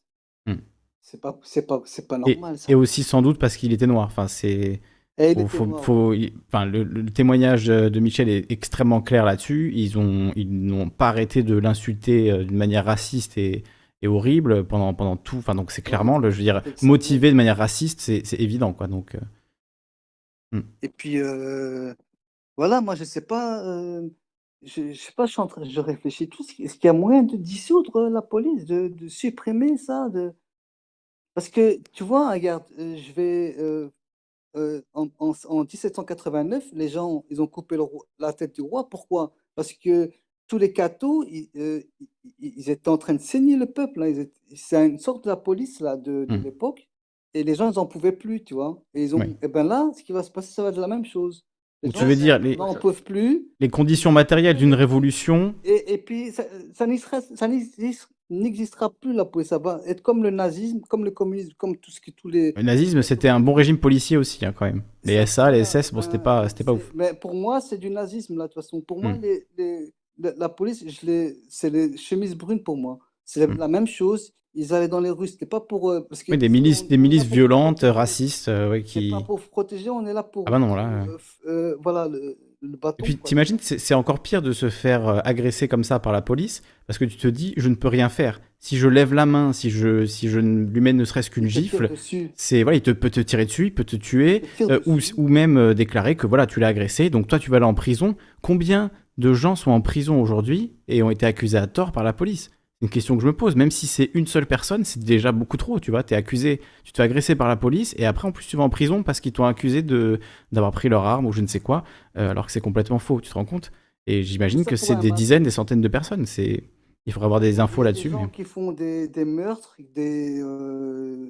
A: Hmm.
S: C'est pas, c'est pas, c'est pas
A: Et,
S: normal, ça.
A: et aussi sans doute parce qu'il était noir. Enfin, c'est. Faut- faut-
S: noir.
A: faut- il- enfin, le, le témoignage de de Michel est extrêmement clair là-dessus. Ils ont, ils n'ont pas arrêté de l'insulter euh, d'une manière raciste et, et horrible pendant, pendant tout. Enfin, donc c'est clairement, le, je veux dire, motivé de manière raciste, c'est évident, quoi. Donc, euh, hmm.
S: Et puis, euh, voilà, moi, je sais pas, euh, je, je sais pas, je, suis en train- je réfléchis tout. Est-ce qu'il y a moyen de dissoudre la police, de, de supprimer ça, de... Parce que, tu vois, regarde, je vais... en, en- en 1789, les gens, ils ont coupé le la tête du roi. Pourquoi? Parce que tous les cathos, ils, euh, ils- étaient en train de saigner le peuple. étaient- C'est une sorte de la police là, de, de
A: Hmm.
S: l'époque. Et les gens, ils n'en pouvaient plus, tu vois. Et, ils ont...
A: Oui.
S: et ben là, ce qui va se passer, ça va être la même chose. Les
A: tu veux dire, les,
S: n'en peuvent plus.
A: les conditions matérielles d'une révolution.
S: Et, et puis, ça, ça n'existera- plus la police. Ça va être comme le nazisme, comme le communisme, comme tout ce que tous les.
A: Le nazisme, c'était un bon régime policier aussi, hein, quand même. Les SA, les SS, bon, c'était pas, c'était pas ouf.
S: Mais pour moi, c'est du nazisme, là, de toute façon. Pour moi,
A: Hmm.
S: les, les- la, la police, c'est les chemises brunes pour moi. C'est la,
A: Hmm.
S: la même chose. Ils allaient dans les rues, c'était pas pour. euh, parce que
A: Oui, des milices, des milices violentes, racistes, euh, ouais, qui.
S: pas pour protéger, on est là pour.
A: Ah bah non, là.
S: euh, euh, voilà, le, le bâton.
A: Et puis, t'imagines, c'est encore pire de se faire agresser comme ça par la police, parce que tu te dis, je ne peux rien faire. Si je lève la main, si je, si je lui mets ne serait-ce qu'une gifle, c'est voilà, il te, peut te tirer dessus, il peut te tuer, ou, ou même déclarer que voilà, tu l'as agressé, donc toi tu vas aller en prison. Combien de gens sont en prison aujourd'hui et ont été accusés à tort par la police C'est une question que je me pose. Même si c'est une seule personne, c'est déjà beaucoup trop. Tu vois, t'es accusé, tu te fais agresser par la police et après en plus tu vas en prison parce qu'ils t'ont accusé de d'avoir pris leur arme ou je ne sais quoi, euh, alors que c'est complètement faux. Tu te rends compte Et j'imagine que c'est des dizaines, des centaines de personnes. C'est il faudrait avoir des infos
S: des
A: là-dessus.
S: gens
A: mais-
S: qui font des, des meurtres, des, euh,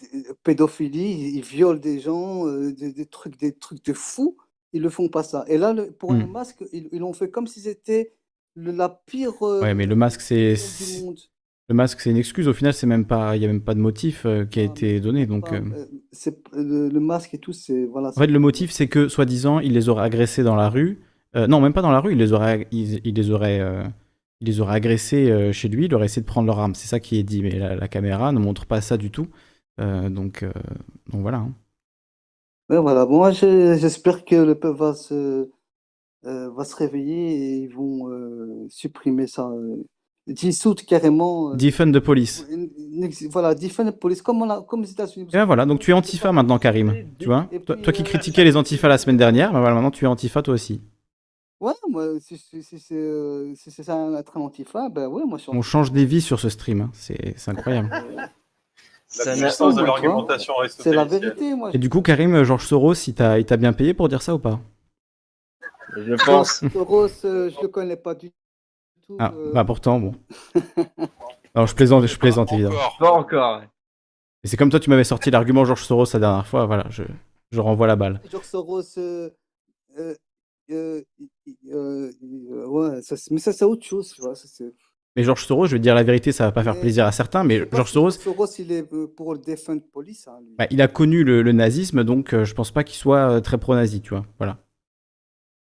S: des pédophilie, ils, violent des gens, euh, des, des trucs, des trucs de fous, ils le font pas ça. Et là, le- pour un
A: Hmm.
S: masque, ils ils l'ont fait comme si c'était le- la pire. euh,
A: Ouais, mais le masque, c'est le masque, c'est une excuse. Au final, c'est même pas, il y a même pas de motif euh, qui a été donné. Donc, euh,
S: euh, le, le masque et tout, c'est voilà.
A: en fait, le motif, c'est que soi-disant, il les aurait agressés dans la rue. Non, même pas dans la rue. Il les aurait, il, il les aurait, il les aurait agressés chez lui. Il aurait essayé de prendre leur arme. C'est ça qui est dit. Mais la, la caméra ne montre pas ça du tout. Donc, donc voilà. hein.
S: Ouais, voilà. Bon, moi, je- j'espère que le peuple va se, euh, va se réveiller et ils vont euh, supprimer ça. Euh, dissoudre carrément. euh,
A: Defund de police.
S: une- une ex- voilà, defund the police, comme, on a- comme les États-Unis.
A: Et ben voilà, donc tu es antifa maintenant, Karim. Tu vois toi, toi qui critiquais les antifas la semaine dernière, ben voilà, maintenant tu es antifa toi aussi.
S: Ouais, moi, si, si, si c'est euh, si c'est ça être un antifa, ben ouais, moi je suis
A: On change des vies sur ce stream. hein. C'est c'est incroyable.
P: La puissance de l'argumentation
S: C'est la vérité, moi.
A: Et du coup, Karim, Georges Soros, il t'a il t'a bien payé pour dire ça ou pas?
M: Je pense.
S: Soros, euh, je le connais pas du tout.
A: Ah,
S: euh,
A: bah pourtant, bon. Alors je plaisante, je plaisante évidemment.
M: Pas encore.
A: Et c'est comme toi, tu m'avais sorti l'argument Georges Soros la dernière fois, voilà, je, je renvoie la balle.
S: George Soros, euh, euh, euh, ouais, ça, mais ça c'est autre chose, tu vois. ça, c'est-
A: Mais Georges Soros, je vais te dire la vérité, ça va pas faire plaisir à certains, mais Georges Soros,
S: Soros, il est euh, pour police. hein,
A: bah, il a connu le, le nazisme, donc euh, je pense pas qu'il soit euh, très pro-nazi, tu vois, voilà.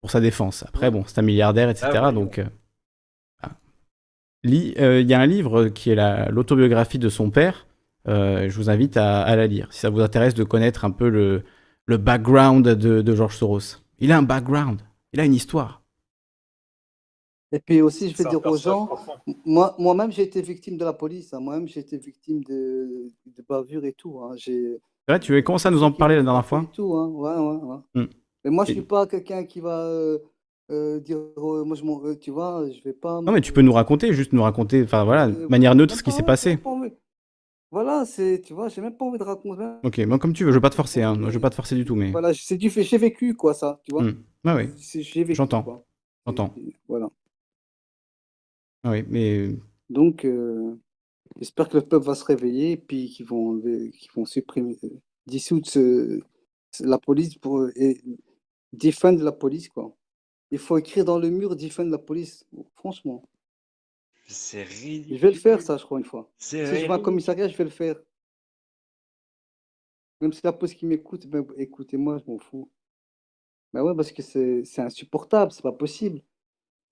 A: Pour sa défense. Après, bon, c'est un milliardaire, etc.
M: Ah
A: donc. euh, euh, Il y a un livre qui est la- l'autobiographie de son père. je vous invite à, à la lire, si ça vous intéresse de connaître un peu le, le background de, de Georges Soros. Il a un background, il a une histoire.
S: Et puis aussi, je vais dire aux gens, moi, moi-même j'ai été victime de la police, hein, moi-même j'ai été victime de, de bavures et tout. hein, j'ai
A: vrai, tu avais commencé à nous en parler la dernière fois
S: et tout, hein, ouais, ouais, ouais. Mais moi, je
A: Et-
S: suis pas quelqu'un qui va euh, euh, dire, euh, moi, je m'en- euh, tu vois, je vais pas.
A: Non, mais tu peux nous raconter, juste nous raconter, enfin voilà, de
S: Euh,
A: manière neutre ce qui s'est passé.
S: Voilà, c'est, tu vois, j'ai même pas envie de raconter.
A: Ok, bon, comme tu veux, je veux pas te forcer, hein, je veux pas te forcer du tout, mais.
S: Voilà, c'est du fait, j'ai vécu quoi, ça, tu vois.
A: Hmm. Ah oui,
S: C'est- J'ai vécu.
A: j'entends,
S: quoi.
A: j'entends.
S: Voilà.
A: Oui, mais
S: Donc, euh, J'espère que le peuple va se réveiller et puis qu'ils vont, enlever- qu'ils vont supprimer, euh, dissoudre ce- ce- la police pour et défendre la police, quoi. Il faut écrire dans le mur défendre la police, franchement.
M: C'est
S: Je vais le faire, ça, je crois, une fois.
M: C'est
S: Si je vais à un
M: ridicule.
S: commissariat, je vais le faire. Même si la police qui m'écoute, ben, écoutez-moi, je m'en fous. Ben ouais, parce que c'est c'est insupportable, c'est pas possible.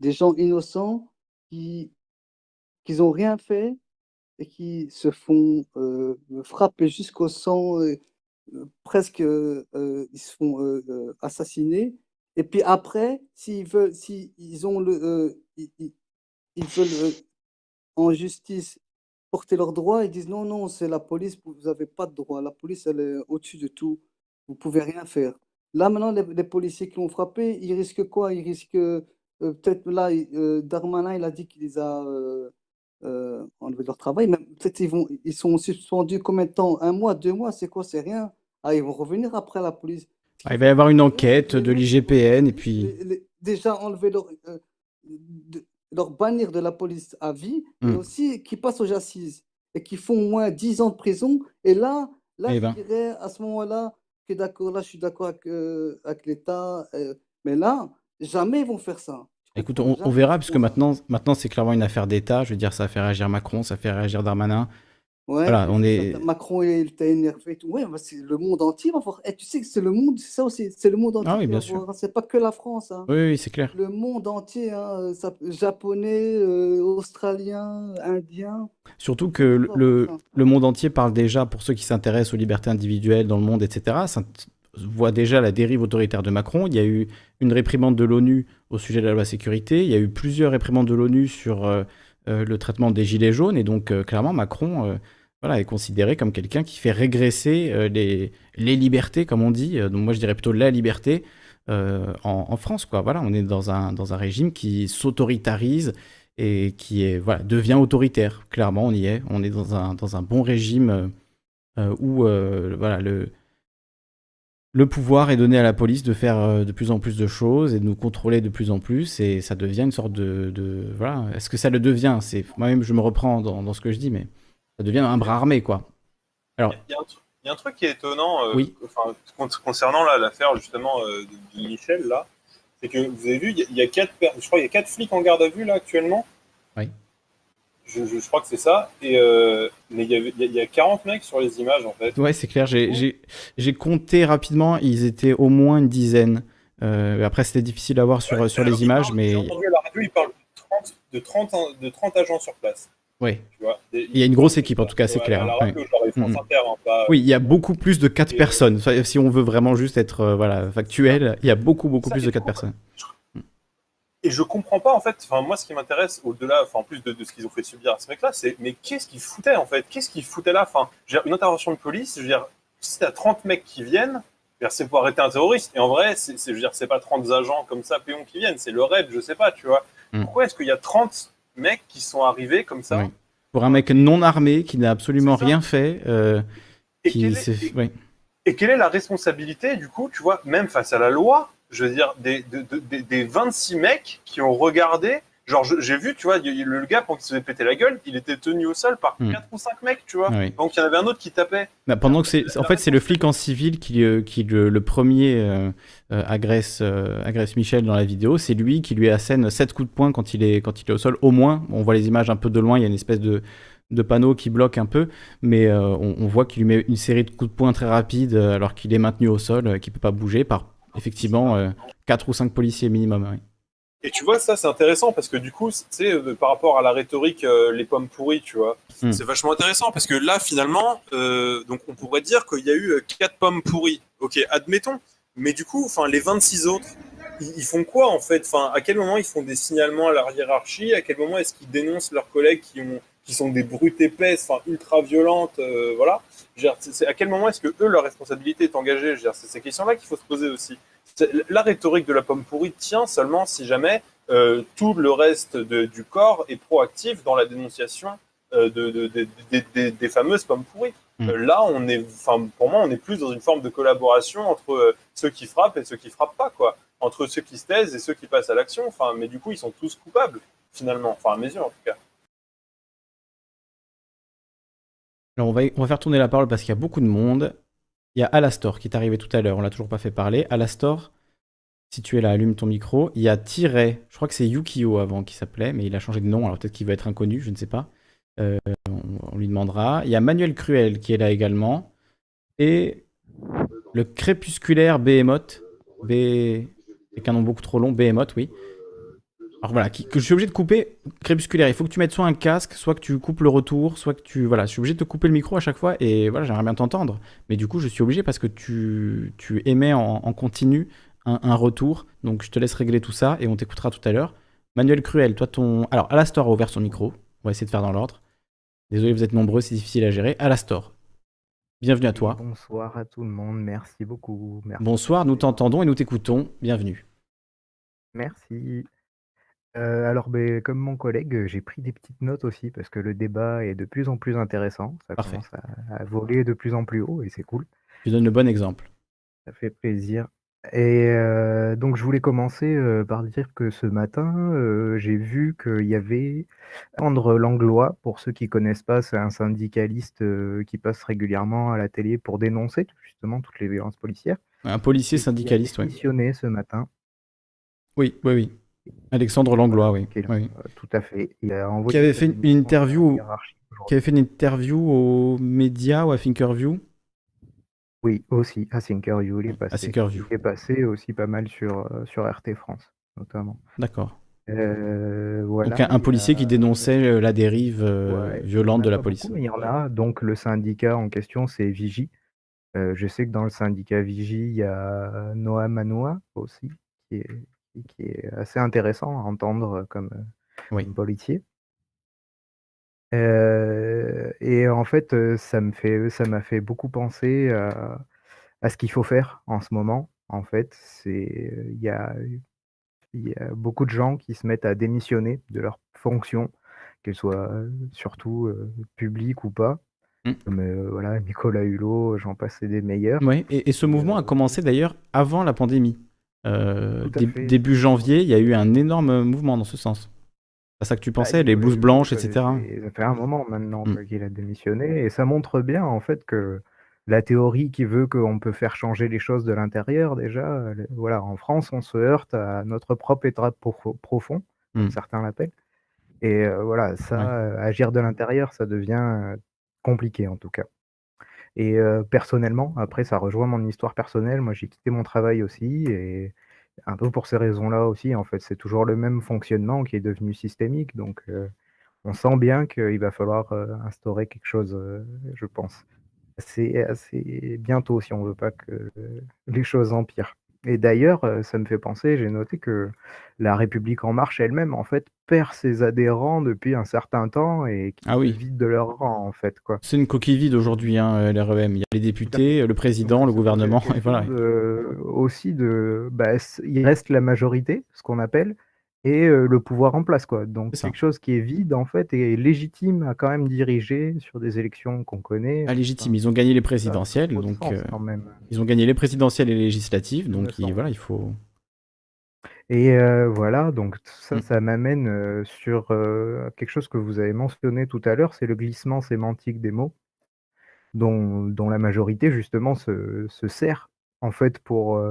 S: Des gens innocents qui qui n'ont rien fait et qui se font euh, frapper jusqu'au sang, euh, euh, presque euh, euh, ils se font euh, euh, assassiner. Et puis après, s'ils veulent, si ils ont le, euh, ils, veulent euh, en justice porter leurs droits, ils disent non, non, c'est la police, vous n'avez pas de droit. La police, elle est au-dessus de tout. Vous pouvez rien faire. Là, maintenant, les, les policiers qui l'ont frappé, ils risquent quoi? Ils risquent, euh, peut-être là, euh, Darmanin, il a dit qu'il les a euh, euh, enlevés de leur travail, mais peut-être ils vont, ils sont suspendus combien de temps? Un mois, deux mois, c'est quoi? C'est rien? Ah, ils vont revenir après la police.
A: Ah, il va y avoir une enquête de l'IGPN et puis.
S: Les- les- déjà enlever leur, euh, de- leur bannir de la police à vie, mais
A: Hmm.
S: aussi qu'ils passent aux assises et qui font au moins 10 ans de prison. Et là, là
A: Eh
S: je
A: ben.
S: dirais à ce moment-là que d'accord, là, je suis d'accord avec, euh, avec l'État, euh, mais là, jamais ils vont faire ça.
A: Écoute, on, on verra, puisque maintenant, maintenant c'est clairement une affaire d'État. Je veux dire, ça fait réagir Macron, ça fait réagir Darmanin.
S: Ouais,
A: Voilà, on est.
S: Macron, il était énervé et tout. Ouais, bah, c'est le monde entier va voir. Et tu sais que c'est le monde, c'est ça aussi, c'est le monde entier
A: Ah oui, bien sûr.
S: C'est pas que la France. hein.
A: Oui, oui, c'est clair.
S: Le monde entier, hein, ça- japonais, euh, australien, indien.
A: Surtout que le, le- monde entier parle déjà, pour ceux qui s'intéressent aux libertés individuelles dans le monde, etc., voit déjà la dérive autoritaire de Macron. Il y a eu une réprimande de l'ONU au sujet de la loi sécurité. Il y a eu plusieurs réprimandes de l'ONU sur euh, euh, le traitement des gilets jaunes. Et donc, euh, clairement, Macron voilà, est considéré comme quelqu'un qui fait régresser les, libertés, comme on dit. Donc, moi, je dirais plutôt la liberté en, en France. Quoi. Voilà, on est dans un, dans un régime qui s'autoritarise et qui est, voilà, devient autoritaire. Clairement, on y est. On est dans un, dans un bon régime où voilà, le, le pouvoir est donné à la police de faire euh, de plus en plus de choses et de nous contrôler de plus en plus. Et ça devient une sorte de. de- voilà. Est-ce que ça le devient? C'est Moi-même, je me reprends dans, dans ce que je dis, mais ça devient un bras armé, quoi. Alors,
P: Il y, a un truc- il y a un truc qui est étonnant euh,
A: Oui.
P: enfin, concernant l'affaire justement euh, de, de Michel là, c'est que vous avez vu, il y a- il y, a quatre, je crois qu'il y a quatre flics en garde à vue là actuellement.
A: Oui.
P: Je, je- je crois que c'est ça. Et euh, mais il y, avait, il y a- il y a 40 mecs sur les images en fait.
A: ouais, c'est clair. J'ai- compté rapidement, ils étaient au moins une dizaine. Euh, après, c'était difficile à voir sur, sur les images, mais.
P: J'ai entendu à la radio, il parle de 30, de 30, en- de 30 agents sur place.
A: Ouais.
P: Des-
A: Il y a une grosse équipe, en tout cas, c'est
P: Ouais,
A: clair. hein, ouais. Mhm.
P: Inter, hein, pas-
A: Oui, il y a beaucoup plus de 4 personnes. Enfin, Si on veut vraiment juste être euh, voilà, factuel, il y a beaucoup, beaucoup plus de 4 personnes.
P: Et je comprends pas en fait, enfin moi ce qui m'intéresse au-delà, enfin en plus de, de ce qu'ils ont fait subir à ce mec-là, c'est mais qu'est-ce qu'ils foutaient en fait? Qu'est-ce qu'ils foutaient là? Enfin, je veux dire, une intervention de police, je veux dire, si t'as 30 mecs qui viennent, c'est pour arrêter un terroriste. Et en vrai, c'est, je veux dire, c'est pas 30 agents comme ça, péons qui viennent, c'est le raid, je sais pas, tu vois.
A: Mm.
P: Pourquoi est-ce qu'il y a 30 mecs qui sont arrivés comme ça?
A: Oui. Pour un mec non armé qui n'a absolument rien fait, euh,
P: Et
A: qui
P: quel est-
A: s'est- oui.
P: Et quelle est la responsabilité, du coup, tu vois, même face à la loi, je veux dire, des, de- de- des, des 26 mecs qui ont regardé, genre, j'ai vu, tu vois, le gars, quand il se fait péter la gueule, il était tenu au sol par
A: Hmm.
P: 4 ou 5 mecs, tu vois.
A: Oui.
P: Donc il y en avait un autre qui tapait.
A: Bah, pendant que c'est, en fait, c'est le flic en civil qui, euh, qui le, le premier euh, euh, agresse, euh, agresse Michel dans la vidéo. C'est lui qui lui assène 7 coups de poing quand il est, quand il est au sol, au moins. On voit les images un peu de loin, il y a une espèce de, de panneau qui bloque un peu, mais euh, on, on voit qu'il lui met une série de coups de poing très rapides alors qu'il est maintenu au sol, qu'il peut pas bouger par effectivement 4 ou 5 policiers minimum. oui.
P: Et tu vois, ça, c'est intéressant parce que du coup, sais, euh, par rapport à la rhétorique, euh, les pommes pourries, tu vois,
A: Hmm.
P: c'est vachement intéressant parce que là, finalement, euh, donc on pourrait dire qu'il y a eu euh, quatre pommes pourries. Ok, admettons. Mais du coup, enfin, les 26 autres, ils, ils font quoi en fait? Enfin, à quel moment ils font des signalements à leur hiérarchie? À quel moment est-ce qu'ils dénoncent leurs collègues qui ont qui sont des brutes épaisses, enfin ultra violentes, euh, voilà? À quel moment est-ce que eux leur responsabilité est engagée? C'est ces questions-là qu'il faut se poser aussi. La rhétorique de la pomme pourrie tient seulement si jamais euh, tout le reste de- du corps est proactif dans la dénonciation euh, de, de- de- de- de- des fameuses pommes pourries.
A: Mm.
P: Euh, là, on est, enfin, pour moi, on est plus dans une forme de collaboration entre ceux qui frappent et ceux qui frappent pas, quoi. Entre ceux qui se taisent et ceux qui passent à l'action. Enfin, mais du coup, ils sont tous coupables, finalement. Enfin, à mes yeux, en tout cas.
A: Alors on va, faire tourner la parole parce qu'il y a beaucoup de monde. Il y a Alastor qui est arrivé tout à l'heure, on l'a toujours pas fait parler. Alastor, si tu es là, allume ton micro. Il y a Tiret, je crois que c'est Yukio avant qui s'appelait, mais il a changé de nom, alors peut-être qu'il va être inconnu, je ne sais pas. Euh, on, lui demandera. Il y a Manuel Cruel qui est là également. Et le crépusculaire Behemoth. B... Avec un nom beaucoup trop long, Behemoth, oui. Alors voilà, qui- que je suis obligé de couper. Crépusculaire, il faut que tu mettes soit un casque, soit que tu coupes le retour, soit que tu. Voilà, je suis obligé de te couper le micro à chaque fois et voilà, j'aimerais bien t'entendre. Mais du coup, je suis obligé parce que tu, tu émets en, en continu un, un retour. Donc je te laisse régler tout ça et on t'écoutera tout à l'heure. Manuel Cruel, toi ton. Alors, Alastor a ouvert son micro. On va essayer de faire dans l'ordre. Désolé, vous êtes nombreux, c'est difficile à gérer. Alastor, bienvenue à toi.
T: Bonsoir à tout le monde, merci beaucoup. Merci.
A: Bonsoir, nous t'entendons et nous t'écoutons. Bienvenue.
T: Merci. Alors, ben, comme mon collègue, j'ai pris des petites notes aussi parce que le débat est de plus en plus intéressant. Ça
A: Parfait.
T: commence à, à voler de plus en plus haut et c'est cool.
A: Tu donnes le bon exemple.
T: Ça fait plaisir. Et donc, je voulais commencer par dire que ce matin, j'ai vu qu'il y avait Andre Langlois. Pour ceux qui connaissent pas, c'est un syndicaliste qui passe régulièrement à la télé pour dénoncer justement toutes les violences policières.
A: Un policier syndicaliste, oui.
T: Missionné ce matin.
A: Oui, oui, oui. Alexandre Langlois, oui.
T: Qui euh, tout à fait. Il a
A: Qui
T: envoyé
A: avait
T: cette
A: fait une interview, qui avait fait une interview aux médias ou à Thinkerview.
T: Oui, aussi, à Thinkerview, il est passé.
A: Thinkerview.
T: Il est passé aussi pas mal sur, euh, sur RT France, notamment.
A: D'accord.
T: Euh, voilà.
A: Donc un, policier
T: a-
A: qui dénonçait la dérive
T: Ouais,
A: violente de la police.
T: beaucoup, il y en a. Donc le syndicat en question, c'est Vigie. Euh, je sais que dans le syndicat Vigie, il y a Noah Manoa aussi, qui est, qui- qui est assez intéressant à entendre comme, euh, comme policier. Euh, et en fait, euh, ça me fait, ça m'a fait beaucoup penser à, à ce qu'il faut faire en ce moment. En fait, c'est, euh, il y a, y a beaucoup de gens qui se mettent à démissionner de leurs fonctions, qu'elles soient euh, surtout euh, publiques ou pas.
A: Mm.
T: Comme euh, voilà, Nicolas Hulot, j'en passais des meilleurs.
A: Oui, et, et ce mouvement a commencé d'ailleurs avant la pandémie. Euh, dé-
T: fait.
A: début janvier, il y a eu un énorme mouvement dans ce sens. C'est à ça que tu pensais, les blouses blanches, etc.
T: Et Ça fait un moment maintenant
A: Mm.
T: quoi, qu'il a démissionné et ça montre bien en fait que la théorie qui veut qu'on peut faire changer les choses de l'intérieur, déjà, voilà, en France, on se heurte à notre propre état pro- profond, comme
A: Mm.
T: certains l'appellent. Et euh, voilà, ça,
A: Ouais.
T: euh, agir de l'intérieur, ça devient compliqué en tout cas. Et personnellement, après, ça rejoint mon histoire personnelle. Moi, j'ai quitté mon travail aussi, et un peu pour ces raisons-là aussi, en fait, c'est toujours le même fonctionnement qui est devenu systémique. Donc, on sent bien qu'il va falloir instaurer quelque chose, je pense, assez, assez bientôt si on veut pas que les choses empirent. Et d'ailleurs, euh, ça me fait penser, j'ai noté que la République en marche elle-même, en fait, perd ses adhérents depuis un certain temps et qui
A: Ah oui.
T: vident de leur rang, en fait, quoi.
A: C'est une coquille vide aujourd'hui, hein, l'REM. Il y a les députés, le président, le gouvernement, et voilà.
T: de- aussi de bah, il reste la majorité, ce qu'on appelle, et euh, le pouvoir en place quoi. Donc quelque chose qui est vide en fait et légitime à quand même diriger sur des élections qu'on connaît.
A: Ah, légitime. Ils ont gagné les présidentielles, donc
T: sens,
A: euh,
T: quand même.
A: ils ont gagné les présidentielles et les législatives, donc il, voilà, il faut.
T: Et euh, voilà, donc ça,
A: Mm.
T: ça m'amène sur quelque chose que vous avez mentionné tout à l'heure, c'est le glissement sémantique des mots, dont, dont la majorité justement se, se sert en fait pour,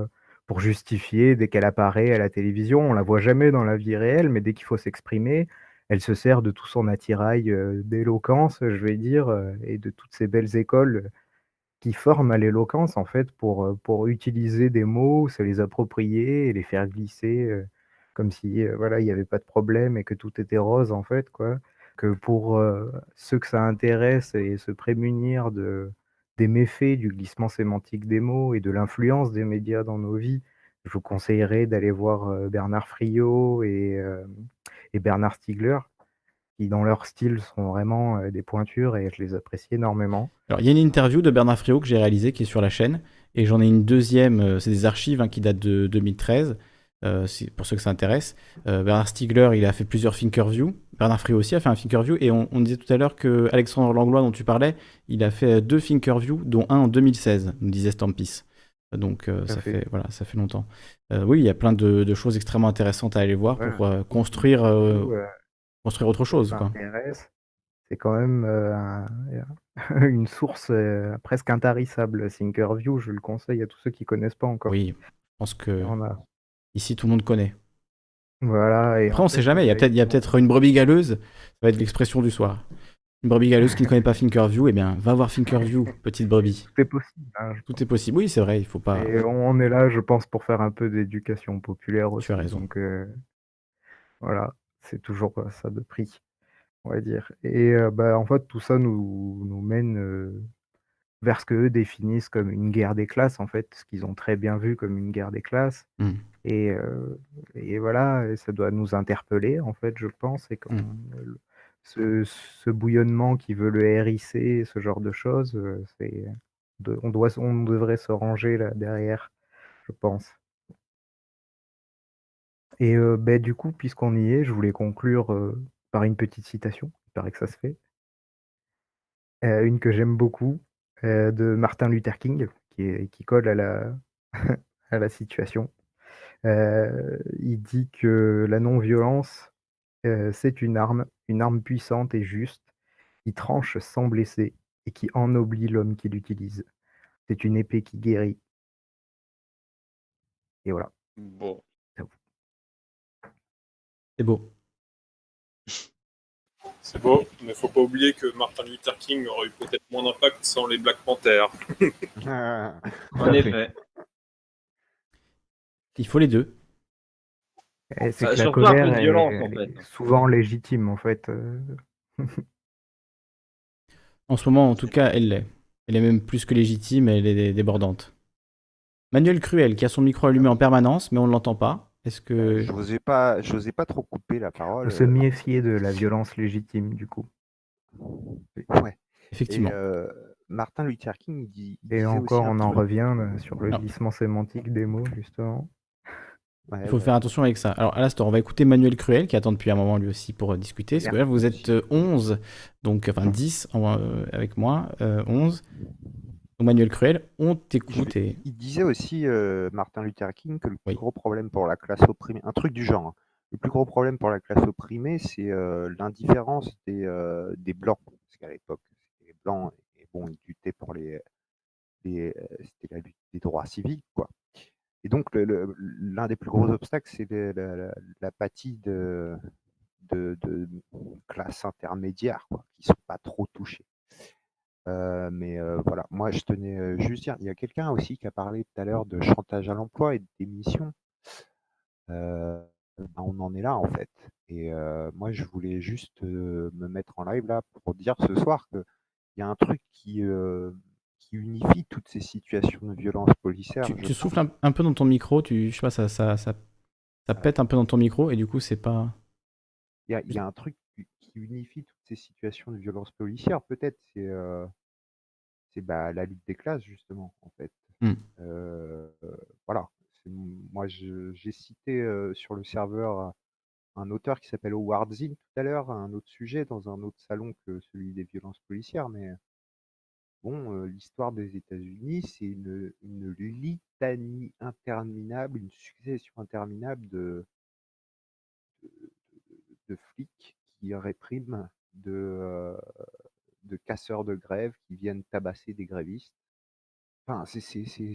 T: pour justifier dès qu'elle apparaît à la télévision. On la voit jamais dans la vie réelle, mais dès qu'il faut s'exprimer, elle se sert de tout son attirail euh, d'éloquence, je vais dire, euh, et de toutes ces belles écoles qui forment à l'éloquence en fait pour, euh, pour utiliser des mots, se les approprier et les faire glisser comme si voilà il n'y avait pas de problème et que tout était rose en fait quoi. Que pour ceux que ça intéresse et se prémunir de, des méfaits du glissement sémantique des mots et de l'influence des médias dans nos vies, je vous conseillerais d'aller voir euh, Bernard Friot et, euh, et Bernard Stiegler qui dans leur style sont vraiment euh, des pointures et je les apprécie énormément.
A: Alors, il y a une interview de Bernard Friot que j'ai réalisée qui est sur la chaîne, et j'en ai une deuxième, c'est des archives hein, qui datent de 2013, euh, pour ceux que ça intéresse. Euh, Bernard Stiegler, il a fait plusieurs Thinkerview. Bernard Friot aussi a fait un Thinkerview, et on, on disait tout à l'heure que Alexandre Langlois, dont tu parlais, il a fait deux Thinkerview, dont un en 2016, nous disait Stampis. Donc euh, ça
T: fait.
A: voilà, ça fait longtemps. Oui, il y a plein de, de choses extrêmement intéressantes à aller voir pour construire, construire autre chose.
T: c'est quand même un- une source presque intarissable. Thinkerview, je le conseille à tous ceux qui connaissent pas encore.
A: Oui, je pense que
T: On a-
A: ici tout le monde connaît.
T: Voilà. Et
A: Après, on
T: fait,
A: sait jamais. Il y a
T: avec-
A: peut-être, une brebis galeuse. Ça va être l'expression du soir. Une brebis galeuse qui ne connaît pas Thinkerview, eh bien, va voir Thinkerview, petite brebis.
T: Tout est possible. hein,
A: Tout est possible. Oui, c'est vrai. Il faut pas.
T: Et on est là, je pense, pour faire un peu d'éducation populaire aussi.
A: Tu as raison.
T: Donc euh, voilà, c'est toujours euh, ça de prix, on va dire. Et euh, bah, en fait, tout ça nous, nous mène euh, vers ce qu'eux définissent comme une guerre des classes, en fait, ce qu'ils ont très bien vu comme une guerre des classes.
A: Mm.
T: Et, euh, et voilà, ça doit nous interpeller, en fait, je pense. Et qu'on- le- ce, ce bouillonnement qui veut le RIC, ce genre de choses, euh, c'est, on, doit, on devrait se ranger là derrière, je pense. Et euh, ben, du coup, puisqu'on y est, je voulais conclure euh, par une petite citation. Il paraît que ça se fait. Une que j'aime beaucoup, euh, de Martin Luther King, qui, est- qui colle à la, à la situation. Euh, il dit que la non-violence, euh, c'est une arme, une arme puissante et juste, qui tranche sans blesser et qui ennoblit l'homme qui l'utilise. C'est une épée qui guérit. Et voilà.
M: Bon.
A: C'est beau.
P: C'est beau, mais faut pas oublier que Martin Luther King aurait eu peut-être moins d'impact sans les Black Panthers.
M: En effet.
A: Il faut les deux.
T: Et c'est
M: Bah,
T: que la
M: un peu
T: colère est-
M: violence, en
T: elle est
M: fait.
T: souvent légitime, en fait. euh.
A: En ce moment, en tout cas, elle l'est. Elle est même plus que légitime, elle est dé- débordante. Manuel Cruel, qui a son micro allumé en permanence, mais on ne l'entend pas. Est-ce que.
U: J'osais pas, j'osais pas trop couper la parole.
T: Se
U: euh,
T: méfier de la violence légitime, du coup?
U: Ouais.
A: Effectivement.
U: Et, euh, Martin Luther King, il dit. il
T: Et encore, on en
U: truc.
T: revient euh, sur le
A: Non.
T: glissement sémantique des mots, justement.
U: Ouais,
A: Il faut
U: ouais.
A: faire attention avec ça. Alors, à l'instant, on va écouter Manuel Cruel, qui attend depuis un moment lui aussi pour euh, discuter. Parce que là, vous êtes euh, 11, donc, enfin 10 en, euh, avec moi, euh, 11. Donc, Manuel Cruel, on t'écoute et.
U: Il disait aussi, euh, Martin Luther King, que le plus gros problème pour la classe opprimée, un truc du genre, hein, le plus gros problème pour la classe opprimée, c'est euh, l'indifférence des, euh, des Blancs. Parce qu'à l'époque, les Blancs, et bon, ils luttaient pour les. les c'était la lutte des droits civiques, quoi. Et donc, l'un des plus gros obstacles, c'est l'apathie de, de, de classes intermédiaires, quoi, qui ne sont pas trop touchées. Euh, mais euh, voilà, moi je tenais euh, juste dire, il y a quelqu'un aussi qui a parlé tout à l'heure de chantage à l'emploi et de démission. Euh, ben, on en est là en fait. Et moi je voulais juste me mettre en live là pour dire ce soir qu'il y a un truc qui, qui unifie toutes ces situations de violence policière.
A: Tu, tu souffles un, un peu dans ton micro, tu, je sais pas, ça, ça, ça, ça pète un peu dans ton micro et du coup, c'est pas.
U: Il y y a un truc qui qui unifie toutes ces situations de violence policière, peut-être, c'est euh, c'est, bah, la lutte des classes, justement, en fait.
A: Hmm.
U: Euh, voilà. Moi, j'ai cité euh, sur le serveur un auteur qui s'appelle Howard Zinn tout à l'heure, un autre sujet dans un autre salon que celui des violences policières, mais bon, euh, l'histoire des États-Unis, c'est une, une litanie interminable, une succession interminable de, de flics qui répriment, de, euh, de casseurs de grève qui viennent tabasser des grévistes. Enfin, c'est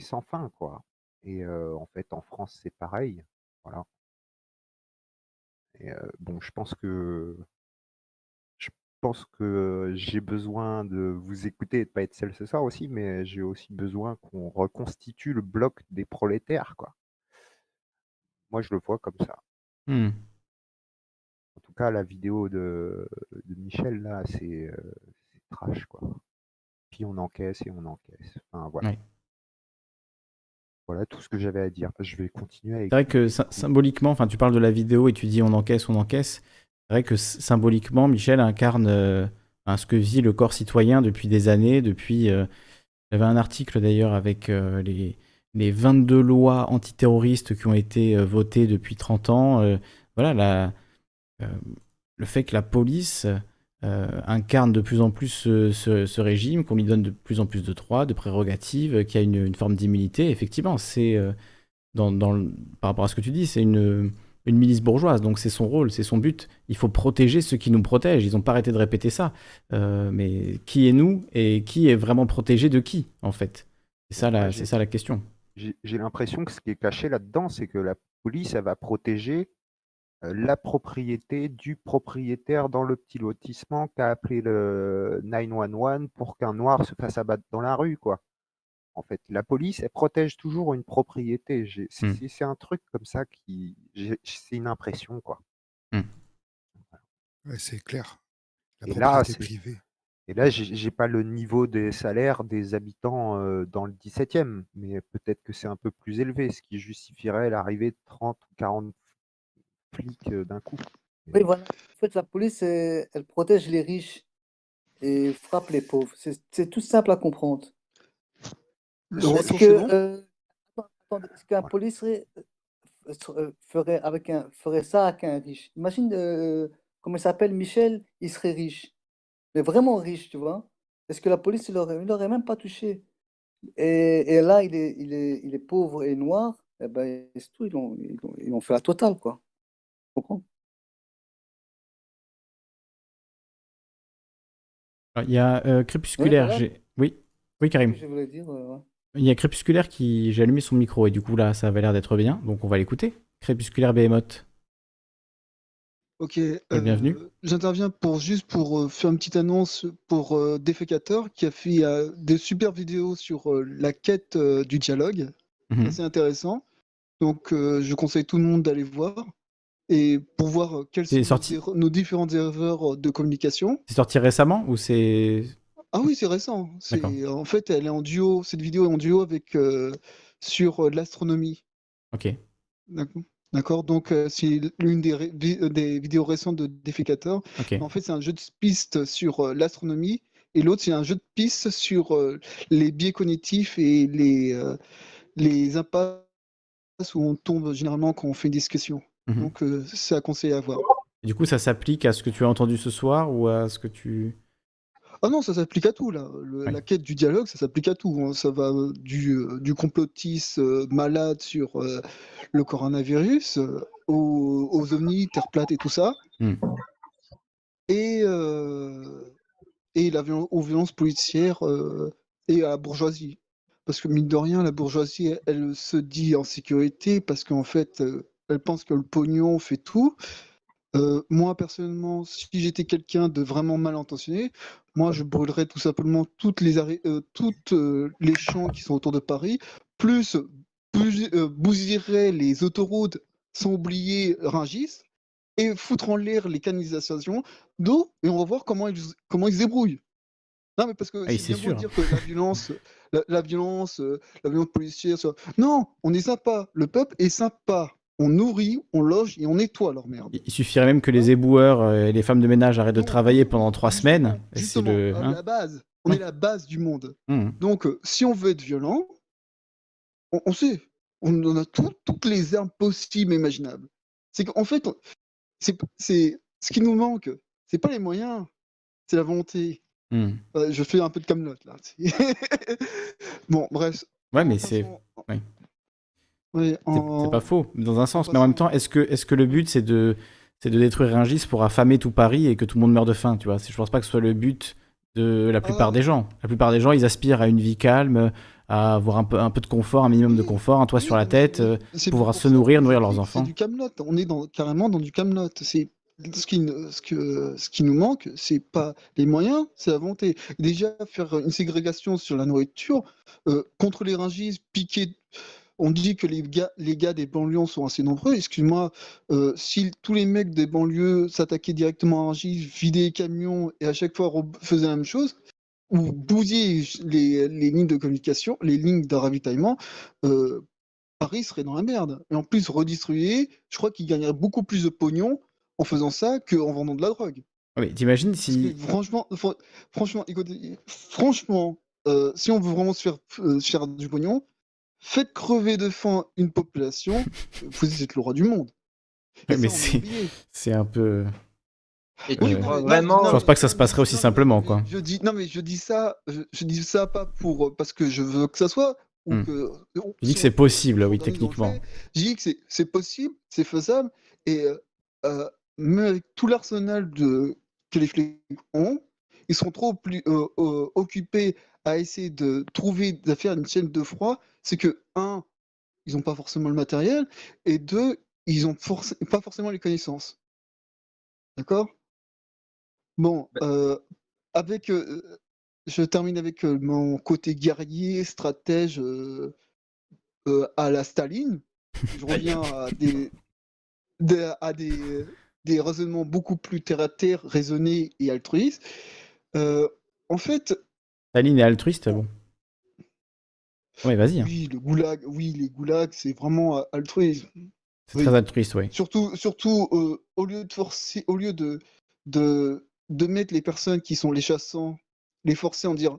U: sans fin, quoi. Et euh, en fait, en France, c'est pareil. Voilà. Et euh, bon, je pense que je pense que j'ai besoin de vous écouter et de pas être seul ce soir aussi, mais j'ai aussi besoin qu'on reconstitue le bloc des prolétaires, quoi. Moi, je le vois comme ça.
A: Hmm.
U: En tout cas, la vidéo de, de Michel, là, c'est euh, c'est trash, quoi. Puis on encaisse et on encaisse. Enfin, voilà.
A: Ouais.
U: Voilà tout ce que j'avais à dire. Je vais continuer avec.
A: C'est vrai que sy- symboliquement, enfin, tu parles de la vidéo et tu dis on encaisse, on encaisse. C'est vrai que symboliquement, Michel incarne euh, ce que vit le corps citoyen depuis des années. Depuis, euh, avait un article d'ailleurs avec euh, les, les 22 lois antiterroristes qui ont été votées depuis 30 ans. Voilà, la, le fait que la police incarne de plus en plus ce, ce- ce régime, qu'on lui donne de plus en plus de droits, de prérogatives, euh, qu'il y a une, une forme d'immunité, effectivement, c'est euh, dans, dans le- par rapport à ce que tu dis, c'est une, une milice bourgeoise, donc c'est son rôle, c'est son but. Il faut protéger ceux qui nous protègent. Ils n'ont pas arrêté de répéter ça. Euh, mais qui est nous et qui est vraiment protégé de qui, en fait? C'est ça, la, c'est ça la question.
U: J'ai l'impression que ce qui est caché là-dedans, c'est que la police, elle va protéger euh, la propriété du propriétaire dans le petit lotissement qui a appelé le 911 pour qu'un noir se fasse abattre dans la rue, quoi. En fait, la police, elle protège toujours une propriété. C'est
A: Hmm.
U: c'est- un truc comme ça qui, c'est une impression, quoi.
K: Ouais, c'est clair. La
U: Et là,
K: propriété
U: c'est-
K: privée.
U: et là, j'ai j'ai pas le niveau des salaires des habitants euh, dans le 17e, mais peut-être que c'est un peu plus élevé, ce qui justifierait l'arrivée de 30 ou 40 flics euh, d'un coup.
S: Oui, voilà. En fait, la police, euh, elle protège les riches et frappe les pauvres. C'est c'est tout simple à comprendre.
V: Le
S: Est-ce euh, qu'un policier euh, euh, ferait, avec un, ferait ça avec un riche? Imagine, euh, comment il s'appelle, Michel, il serait riche, mais vraiment riche, tu vois. Est-ce que la police, il l'aurait, même pas touché? Et, et là, il est, il est, il est pauvre et noir, eh ben, c'est tout, ils ont, ils ont, ils ont fait la totale, quoi. Comprends?
A: Il y a euh, Crépusculaire.
S: voilà.
A: j'ai- Oui, oui, Karim.
S: Je voulais dire, euh, ouais.
A: Il y a Crépusculaire qui. J'ai allumé son micro et du coup, là, ça avait l'air d'être bien. Donc, on va l'écouter. Crépusculaire Behemoth.
V: Ok, euh, j'interviens pour juste pour euh, faire une petite annonce pour euh, Défécateur qui a fait euh, des super vidéos sur euh, la quête euh, du dialogue.
A: Mhm.
V: C'est intéressant. Donc euh, je conseille tout le monde d'aller voir et pour voir euh, quelles sont nos
A: sorti-
V: nos différentes erreurs de communication.
A: C'est sorti récemment ou c'est.
V: Ah oui, c'est récent. En fait elle est en duo, cette vidéo est en duo avec euh, sur euh, l'astronomie.
A: Ok.
V: D'accord. Donc euh, c'est l'une des, ré- euh, des vidéos récentes de Défécateur.
A: Ok.
V: En fait, c'est un jeu de pistes sur euh, l'astronomie et l'autre, c'est un jeu de pistes sur euh, les biais cognitifs et les, euh, les impasses où on tombe généralement quand on fait une discussion.
A: Mhm.
V: Donc, euh, c'est à conseiller à voir.
A: Et du coup, ça s'applique à ce que tu as entendu ce soir ou à ce que tu.
V: Ah non, ça s'applique à tout, là. Le- La quête du dialogue, ça s'applique à tout. hein. Ça va euh, du, euh, du complotiste euh, malade sur euh, le coronavirus aux, aux ovnis, Terre plate et tout ça.
A: Hmm.
V: Et, et la aux violences policières et à la bourgeoisie. Parce que mine de rien, la bourgeoisie, elle, elle se dit en sécurité parce qu'en fait, euh, elle pense que le pognon fait tout. Euh, moi, personnellement, si j'étais quelqu'un de vraiment mal intentionné, moi, je brûlerais tout simplement toutes les, euh, toutes, euh, les champs qui sont autour de Paris, plus bousi- bousillerais les autoroutes sans oublier Rungis, et foutre en l'air les canalisations d'eau, et on va voir comment ils, comment ils se débrouillent. Non, mais parce que
A: Ah
V: c'est
A: sûr.
V: dire que la violence, la, la violence, la violence policière, non, on est sympa. Le peuple est sympa. On nourrit, on loge et on nettoie leur merde.
A: Il suffirait même que les éboueurs euh, et les femmes de ménage arrêtent de travailler pendant trois semaines. et
V: Justement,
A: le. hein
V: la base, on est la base du monde.
A: Hmm.
V: Donc, euh, si on veut être violent, on, on sait, on en a tout- toutes les armes possibles et imaginables. C'est qu'en fait, on- c'est ce qui nous manque, c'est pas les moyens, c'est la volonté.
A: Hmm.
V: Euh, je fais un peu de camelote là. bon, bref.
A: Ouais, mais c'est. ouais. C'est-
V: en-
A: C'est pas faux, dans un sens. Mais en même temps, est-ce que, est que le but, c'est de, c'est de détruire Rungis pour affamer tout Paris et que tout le monde meure de faim tu vois? Je pense pas que ce soit le but de la plupart des gens. La plupart des gens, ils aspirent à une vie calme, à avoir un peu, un peu de confort, un minimum de confort, un toit sur la tête, euh,
V: c'est
A: pouvoir se nourrir, nourrir
V: c'est-
A: leurs
V: C'est
A: enfants.
V: du Camelot. On est dans, carrément dans du Camelot. C'est ce qui, ce que, ce qui nous manque, c'est pas les moyens, c'est la volonté. Déjà faire une ségrégation sur la nourriture euh, contre les ringis, piquer. On dit que les gars, les gars des banlieues sont assez nombreux. Excuse-moi, euh, si tous les mecs des banlieues s'attaquaient directement à Rungis, vidaient les camions et à chaque fois faisaient la même chose, ou bousillaient les, les lignes de communication, les lignes de ravitaillement, euh, Paris serait dans la merde. Et en plus, redistribuer, je crois qu'il gagnerait beaucoup plus de pognon en faisant ça qu'en vendant de la drogue.
A: Ouais, mais t'imagines si.
V: Franchement, fr- franchement, écoutez, franchement, euh, si on veut vraiment se faire, euh, se faire du pognon, faites crever de faim une population, vous êtes le roi du monde.
A: Mais c'est, c'est un peu.
M: Et tu
A: Euh,
M: crois
V: non,
M: vraiment.
V: non,
A: Je pense pas que ça se passerait aussi simplement, quoi.
V: Je dis, non, mais je dis ça, je, je dis ça pas pour, parce que je veux que ça soit, ou que on-
A: Tu dis
V: si
A: que c'est possible, oui, techniquement.
V: fait, je dis que c'est possible, c'est faisable, et euh, euh, même avec tout l'arsenal de que les flics ont, ils sont trop plus euh, euh, occupés à essayer de trouver, de faire une chaîne de froid. C'est que un, ils n'ont pas forcément le matériel, et deux, ils n'ont pas forcément les connaissances. D'accord? Bon, euh, avec, euh, je termine avec euh, mon côté guerrier, stratège euh, euh, à la Staline. Je reviens à des, des- à des, des raisonnements beaucoup plus terre à terre, raisonnés et altruistes. Euh, en fait,
A: Staline est altruiste, bon. Oui, vas-y. hein.
V: oui, le goulag, oui, les goulags, c'est vraiment euh, altruisme.
A: C'est
V: Oui.
A: très altruiste, oui.
V: Surtout, surtout euh, au lieu de forcer, au lieu de, de, de mettre les personnes qui sont les chassants, les forcer en dire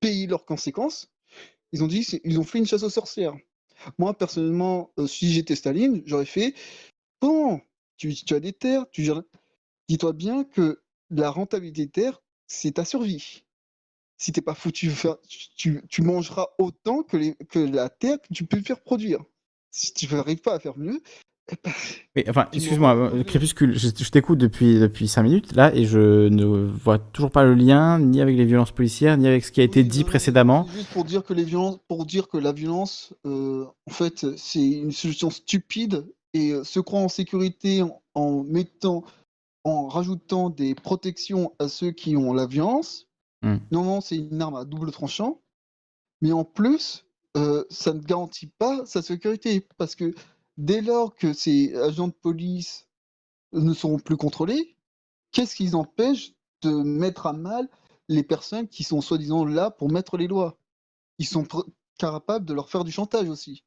V: payer leurs conséquences, ils ont dit, ils ont fait une chasse aux sorcières. Moi, personnellement, euh, si j'étais Staline, j'aurais fait bon, tu, tu as des terres, tu dis-toi bien que la rentabilité des terres, c'est ta survie. Si t'es pas foutu, tu, tu mangeras autant que, les, que la terre que tu peux faire produire. Si tu n'arrives pas à faire mieux,
A: Mais, enfin, excuse-moi, euh, Crépuscule, je, je t'écoute depuis, depuis 5 minutes là et je ne vois toujours pas le lien ni avec les violences policières ni avec ce qui a été dit précédemment.
V: Juste pour dire que les violences, pour dire que la violence, euh, en fait, c'est une solution stupide et euh, se croire en sécurité en, en mettant, en rajoutant des protections à ceux qui ont la violence.
A: Hmm.
V: Non, c'est une arme à double tranchant. Mais en plus, euh, ça ne garantit pas sa sécurité parce que dès lors que ces agents de police ne seront plus contrôlés, qu'est-ce qui empêche de mettre à mal les personnes qui sont soi-disant là pour mettre les lois? Ils sont capables de leur faire du chantage aussi.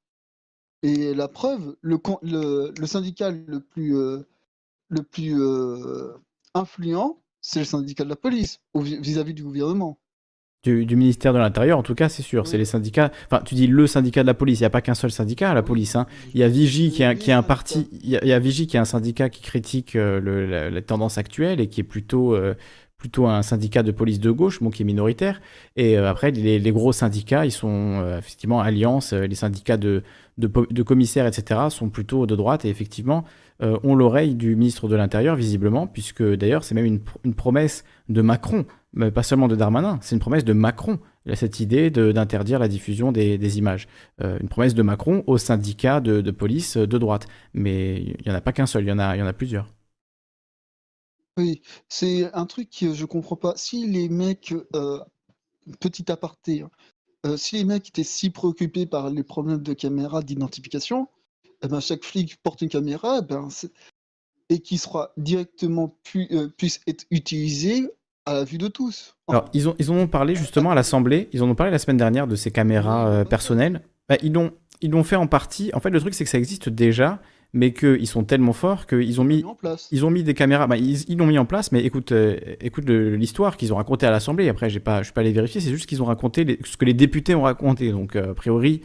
V: Et la preuve, le, con- le, plus, euh, euh, influent, c'est le syndicat de la police vis- vis-à-vis du gouvernement.
A: Du, du ministère de l'Intérieur, en tout cas, c'est sûr. C'est les syndicats. Enfin, tu dis le syndicat de la police. Il n'y a pas qu'un seul syndicat à la police. hein. Il y a Vigie qui est un, qui est un parti. Il y a, il y a Vigie qui est un syndicat qui critique euh, le- la, la tendance actuelle et qui est plutôt, euh, plutôt un syndicat de police de gauche, bon, qui est minoritaire. Et euh, après, les, gros syndicats, ils sont euh, effectivement Alliance, euh, les syndicats de, de, commissaires, etc., sont plutôt de droite et effectivement ont l'oreille du ministre de l'Intérieur, visiblement, puisque d'ailleurs, c'est même une, une promesse de Macron, mais pas seulement de Darmanin, c'est une promesse de Macron, cette idée d'interdire la diffusion des, images. Une promesse de Macron aux syndicats de, de police de droite. Mais il n'y en a pas qu'un seul, il y y en a plusieurs.
V: Oui, c'est un truc que je comprends pas. Si les mecs, euh, petit aparté, hein, euh, si les mecs étaient si préoccupés par les problèmes de caméra d'identification, eh ben, chaque flic porte une caméra, eh ben, et qui sera directement pu- euh, puisse être utilisé à la vue de tous.
A: Alors, ils, ont, ils en ont parlé justement à l'Assemblée, ils en ont parlé la semaine dernière de ces caméras personnelles. Bah, ils l'ont fait en partie. En fait, le truc, c'est que ça existe déjà, mais qu'ils sont tellement forts qu'ils ont mis, ils ont mis des caméras. Bah, ils l'ont mis en place, mais écoute, euh, écoute l'histoire qu'ils ont racontée à l'Assemblée. Après, j'ai pas, je suis pas allé vérifier, c'est juste qu'ils ont raconté les- ce que les députés ont raconté. Donc, euh, a priori,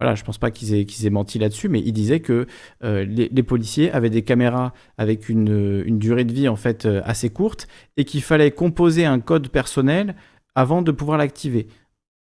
A: voilà, je pense pas qu'ils aient, qu'ils aient menti là-dessus, mais ils disaient que euh, les, les policiers avaient des caméras avec une, une durée de vie en fait assez courte et qu'il fallait composer un code personnel avant de pouvoir l'activer.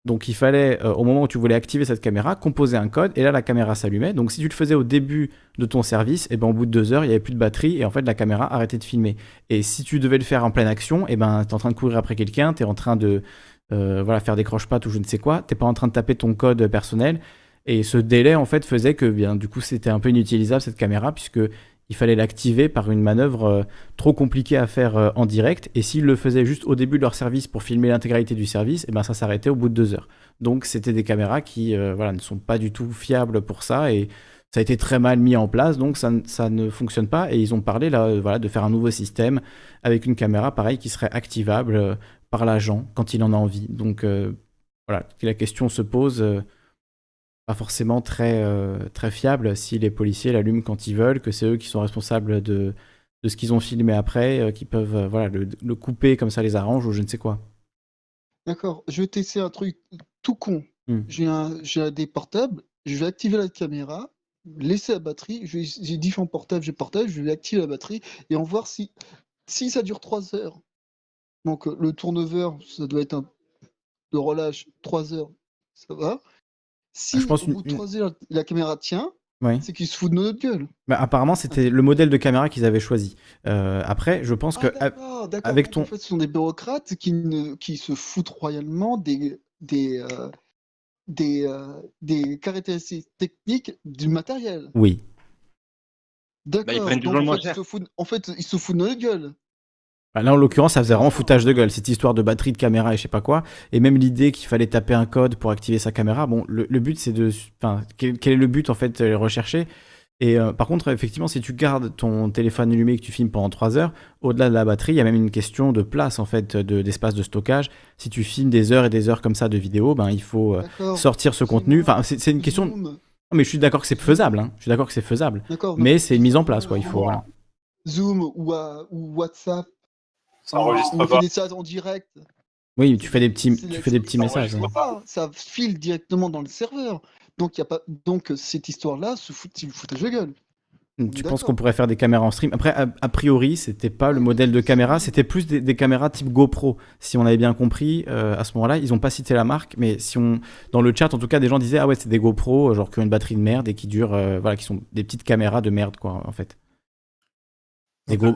A: Donc il fallait, euh, au moment où tu voulais activer cette caméra, composer un code et là la caméra s'allumait. Donc si tu le faisais au début de ton service, et ben au bout de deux heures, il n'y avait plus de batterie et en fait la caméra arrêtait de filmer. Et si tu devais le faire en pleine action, et ben tu es en train de courir après quelqu'un, tu es en train de euh, voilà, faire des croche-pattes ou je ne sais quoi, t'es pas en train de taper ton code personnel. Et ce délai en fait faisait que bien du coup c'était un peu inutilisable cette caméra puisque il fallait l'activer par une manœuvre euh, trop compliquée à faire euh, en direct. Et s'ils le faisaient juste au début de leur service pour filmer l'intégralité du service, et ben ça s'arrêtait au bout de deux heures. Donc c'était des caméras qui euh, voilà, ne sont pas du tout fiables pour ça. Et ça a été très mal mis en place, donc ça, ne- fonctionne pas. Et ils ont parlé là, de faire un nouveau système avec une caméra pareil qui serait activable par l'agent quand il en a envie. Donc voilà, la question se pose. Pas forcément très, euh, très fiable si les policiers l'allument quand ils veulent, que c'est eux qui sont responsables de, de ce qu'ils ont filmé après, euh, qui peuvent euh, voilà, le, le couper comme ça les arrange ou je ne sais quoi.
V: D'accord, je vais tester un truc tout con.
A: Hmm.
V: J'ai un, j'ai un des portables, je vais activer la caméra, laisser la batterie, je vais- j'ai différents portables, j'ai portable, je vais activer la batterie et on va voir si, si ça dure 3 heures. Donc le turnover, ça doit être un de relâche 3 heures, ça va. Si
A: je pense
V: au bout de heures, la caméra tient,
A: Oui.
V: c'est qu'ils se foutent de notre gueule.
A: Bah, apparemment, c'était le modèle de caméra qu'ils avaient choisi. Euh, après, je pense que
V: Ah, d'accord.
A: avec ton,
V: En fait, ce sont des bureaucrates qui, ne, qui se foutent royalement des, des, euh, des, euh, des caractéristiques techniques du matériel.
A: oui.
V: D'accord.
M: Bah, prennent
V: donc
M: toujours le
V: en
M: moins
V: fait, ils
M: cher.
V: se foutent, en fait, ils se foutent de notre gueule.
A: Bah, Là, en l'occurrence, ça faisait vraiment foutage de gueule, cette histoire de batterie de caméra et je sais pas quoi. Et même l'idée qu'il fallait taper un code pour activer sa caméra. Bon, le, le but, c'est de. Enfin, quel, quel est le but, en fait, euh, recherché? Et euh, par contre, effectivement, si tu gardes ton téléphone allumé et que tu filmes pendant 3 heures, au-delà de la batterie, il y a même une question de place, en fait, de- d'espace de, stockage. Si tu filmes des heures et des heures comme ça de vidéo, ben, il faut euh, sortir ce contenu. Enfin, c'est une question. Non, mais je suis d'accord que c'est faisable. hein. Je suis d'accord que c'est faisable. Mais c'est une mise en place, quoi. Il faut. voilà.
V: Zoom ou, ou WhatsApp.
P: Ça
V: on-
P: enregistre
V: on fait
P: pas.
V: des chats en direct.
A: Oui, tu fais des petits,
V: C'est
A: tu
V: la-
A: fais des petits
V: ça
A: messages.
V: pas, Ça file directement dans le serveur. Donc, y a pas... Donc cette histoire-là, se fout... foutage de gueule.
A: Tu penses qu'on pourrait faire des caméras en stream? Après, a, a priori, c'était pas le modèle de caméra, c'était plus des, des caméras type GoPro. Si on avait bien compris, euh, à ce moment-là, ils ont pas cité la marque, mais si on, dans le chat, en tout cas, des gens disaient ah ouais, c'est des GoPro, euh, genre qui ont une batterie de merde et qui durent, euh, voilà, qui sont des petites caméras de merde, quoi, en fait. Des Go...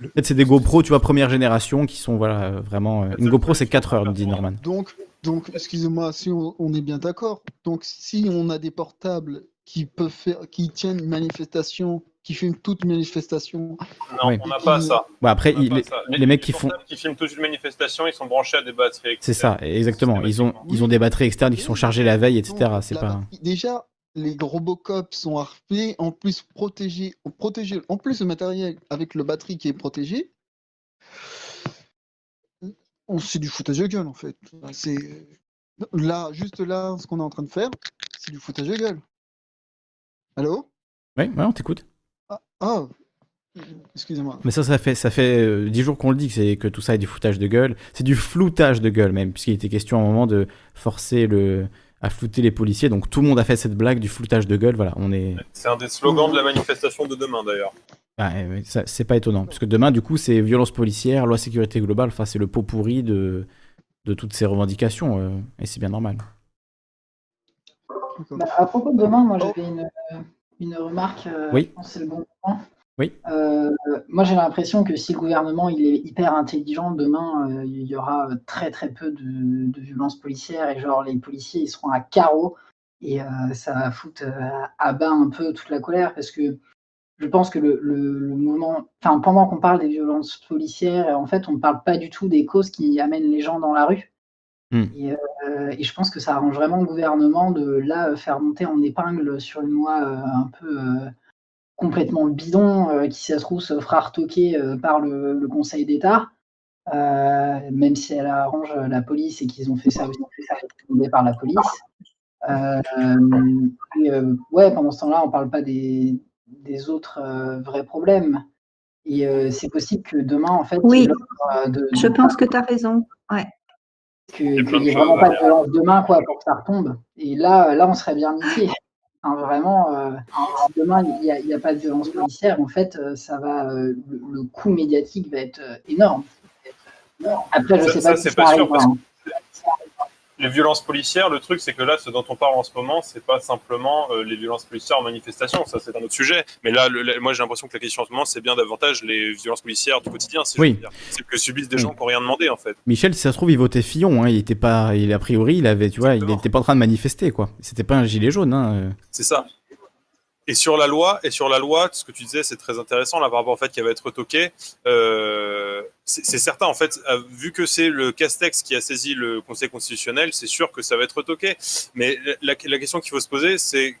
A: Peut-être c'est des GoPro, tu vois, première génération, qui sont voilà, vraiment. euh, Une GoPro, c'est 4 heures, nous dit Norman.
V: Donc, donc excusez-moi, si on, on est bien d'accord. Donc, si on a des portables qui peuvent faire, qui tiennent une manifestation, qui filment toute manifestation.
P: Non,
A: Ouais.
P: on n'a pas ça.
A: Bon, après, il-
P: pas
A: les,
P: ça.
A: les mecs qui font.
P: qui filment toute une manifestation, ils sont branchés à des batteries.
A: C'est ça, exactement. Ils ont, ils ont des batteries externes qui sont chargées la veille, etc. C'est pas.
V: batterie- Déjà, les Robocop sont harpés, en plus protégés, protégés, en plus le matériel avec le batterie qui est protégé. C'est du foutage de gueule en fait. C'est là, juste là, ce qu'on est en train de faire, c'est du foutage de gueule. Allô?
A: Oui, ouais, on t'écoute.
V: Ah, ah, excusez-moi.
A: Mais ça, ça fait, ça fait euh, 10 jours qu'on le dit que, c'est- que tout ça est du foutage de gueule. C'est du floutage de gueule même, puisqu'il était question à un moment de forcer le, à flouter les policiers. Donc tout le monde a fait cette blague du floutage de gueule. Voilà, on est.
P: C'est un des slogans de la manifestation de demain d'ailleurs.
A: Ah, c'est pas étonnant, parce que demain, du coup, c'est violence policière, loi sécurité globale. Enfin, c'est le pot pourri de, de toutes ces revendications, euh, et c'est bien normal.
W: Bah, à propos de demain, moi j'avais une, une remarque, euh,
A: Oui.
W: je pense que c'est le bon moment.
A: Oui.
W: Euh, moi j'ai l'impression que si le gouvernement il est hyper intelligent, demain euh, il y aura très très peu de, de violences policières et genre les policiers ils seront à carreau et euh, ça va foutre euh, à bas un peu toute la colère parce que je pense que le, le, le moment, enfin pendant qu'on parle des violences policières, en fait on ne parle pas du tout des causes qui amènent les gens dans la rue. Et, euh, et je pense que ça arrange vraiment le gouvernement de là euh, faire monter en épingle sur une loi euh, un peu euh, complètement bidon euh, qui, si ça se trouve, se fera retoquer euh, par le, le Conseil d'État, euh, même si elle arrange la police et qu'ils ont fait ça aussi, ça a été tombé par la police. Euh, et, euh, ouais, pendant ce temps-là, on parle pas des, des autres euh, vrais problèmes. Et euh, c'est possible que demain, en fait,
Q: Oui,
W: euh, de,
Q: je pense que tu as raison. Ouais.
W: que- qu'il n'y ait vraiment pas de violence demain quoi, pour que ça retombe. Et là, là on serait bien niqué. Enfin, vraiment, euh, si demain il n'y a, pas de violence policière, en fait, euh, ça va, euh, le, le coût médiatique va être euh, énorme. Après, je
P: Ça-
W: sais
P: ça,
W: pas si ça
P: pas sûr, parce
W: hein.
P: Les violences policières, le truc, c'est que là, ce dont on parle en ce moment, c'est pas simplement euh, les violences policières en manifestation, ça c'est un autre sujet. Mais là, le- le- moi j'ai l'impression que la question en ce moment, c'est bien davantage les violences policières du quotidien. si
A: Oui.
P: C'est que subissent des gens qui n'ont rien demandé en fait.
A: Michel, si ça se trouve, il votait Fillon. Hein. Il était pas, il, a priori, il avait, tu vois, il n'était pas en train de manifester, quoi. C'était pas un gilet jaune. Hein. euh.
P: C'est ça. Et sur la loi, et sur la loi, ce que tu disais, c'est très intéressant là par rapport au fait qu'elle va être retoquée. Euh, c'est certain en fait, euh, vu que c'est le Castex qui a saisi le Conseil constitutionnel, c'est sûr que ça va être retoqué. Mais la, la question qu'il faut se poser, c'est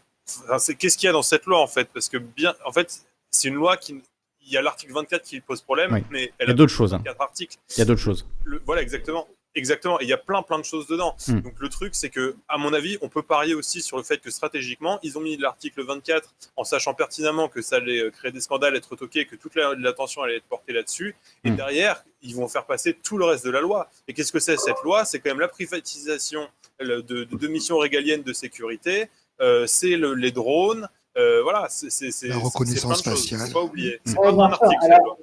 P: qu'est-ce qu'il y a dans cette loi en fait? Parce que bien, en fait, c'est une loi qui il y a l'article 24 qui pose problème,
A: Oui.
P: mais
A: Il y a d'autres choses, hein.
P: 24 articles.
A: Il y a d'autres choses.
P: Le- voilà, exactement. Exactement. Et il y a plein, plein de choses dedans.
A: Hmm.
P: Donc, le truc, c'est que, à mon avis, on peut parier aussi sur le fait que stratégiquement, ils ont mis l'article 24 en sachant pertinemment que ça allait euh, créer des scandales, être toqué, que toute la- l'attention allait être portée là-dessus. Et
A: Hmm.
P: derrière, ils vont faire passer tout le reste de la loi. Et qu'est-ce que c'est cette loi? C'est quand même la privatisation de, de, de missions régaliennes de sécurité. Euh, c'est le- les drones. Euh, voilà, c'est
K: La reconnaissance
P: plein de choses,
K: faciale.
P: Faut pas oublier. C'est
W: Ouais,
P: pas un article,
W: Alors,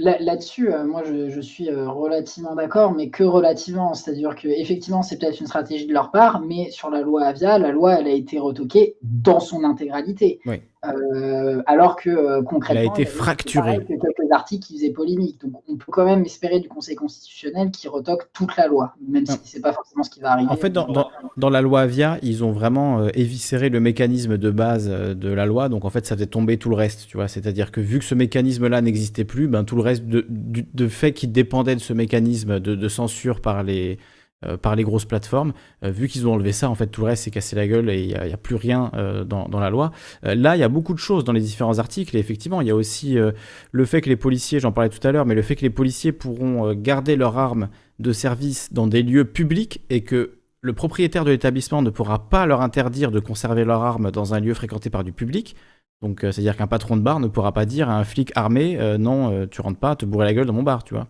W: Là-dessus, euh, moi, je, suis euh, relativement d'accord, mais que relativement. C'est-à-dire que effectivement, c'est peut-être une stratégie de leur part, mais sur la loi Avia, la loi, elle a été retoquée dans son intégralité. Euh, alors que euh, concrètement,
A: Elle a été
W: il que quelques articles qui faisaient polémique. Donc, on peut quand même espérer du Conseil constitutionnel qui retoque toute la loi, même si c'est pas forcément ce qui va arriver.
A: En fait, dans, dans- dans la loi Avia, ils ont vraiment euh, éviscéré le mécanisme de base de la loi. Donc, en fait, ça faisait tomber tout le reste. Tu vois, c'est-à-dire que vu que ce mécanisme-là n'existait plus, ben, tout le reste de, du- de fait qui dépendait de ce mécanisme de, de censure par les, euh, par les grosses plateformes, euh, vu qu'ils ont enlevé ça, en fait, tout le reste s'est cassé la gueule et il n'y a, plus rien euh, dans, la loi. Là, il y a beaucoup de choses dans les différents articles. Et effectivement, il y a aussi le fait que les policiers, j'en parlais tout à l'heure, mais le fait que les policiers pourront garder leurs armes de service dans des lieux publics et que le propriétaire de l'établissement ne pourra pas leur interdire de conserver leurs armes dans un lieu fréquenté par du public. Donc, c'est-à-dire qu'un patron de bar ne pourra pas dire à un flic armé non, tu rentres pas, te bourrer la gueule dans mon bar, tu vois.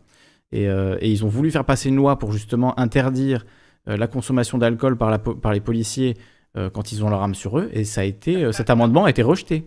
A: Et, euh, et ils ont voulu faire passer une loi pour justement interdire euh, la consommation d'alcool par, les policiers euh, quand ils ont leur arme sur eux. Et ça a été, cet amendement a été rejeté.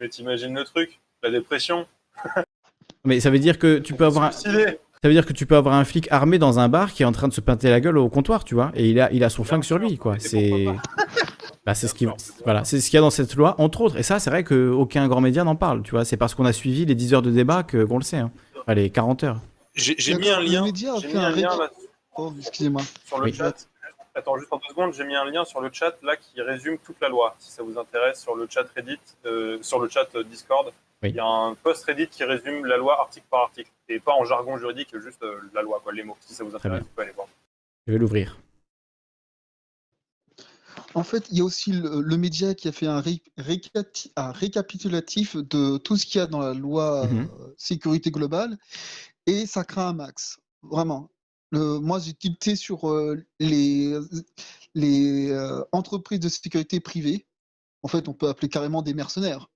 P: Mais t'imagines le truc, la dépression.
A: Mais ça veut dire que tu peux avoir un... Ça veut dire que tu peux avoir un flic armé dans un bar qui est en train de se pinter la gueule au comptoir, tu vois, et il a, il a son flingue sur lui, quoi. C'est, bah, c'est ce qui, voilà, c'est ce qu'il y a dans cette loi, entre autres. Et ça, c'est vrai qu'aucun grand média n'en parle, tu vois. C'est parce qu'on a suivi les 10 heures de débat que qu'on le sait, hein. Enfin, les 40 heures.
P: J'ai mis un lien.
V: média a
P: J'ai
V: fait
P: mis
V: un
P: un lien
V: ré-
P: là,
V: Oh, excusez-moi.
P: sur le
A: Oui.
P: chat. Attends, juste en deux secondes, j'ai mis un lien sur le chat là qui résume toute la loi. Si ça vous intéresse, sur le chat Reddit, euh, sur le chat euh, Discord,
A: Oui.
P: il y a un post Reddit qui résume la loi article par article et pas en jargon juridique, juste euh, la loi, quoi, les mots. Si ça vous intéresse,
A: bien.
P: vous pouvez aller voir.
A: Je vais l'ouvrir.
V: En fait, il y a aussi le, le média qui a fait un, ré- récati- un récapitulatif de tout ce qu'il y a dans la loi
A: Mhm.
V: euh, sécurité globale et ça craint un max. Vraiment. Le- moi, j'ai tilté sur euh, les, les euh, entreprises de sécurité privées. En fait, on peut appeler carrément des mercenaires.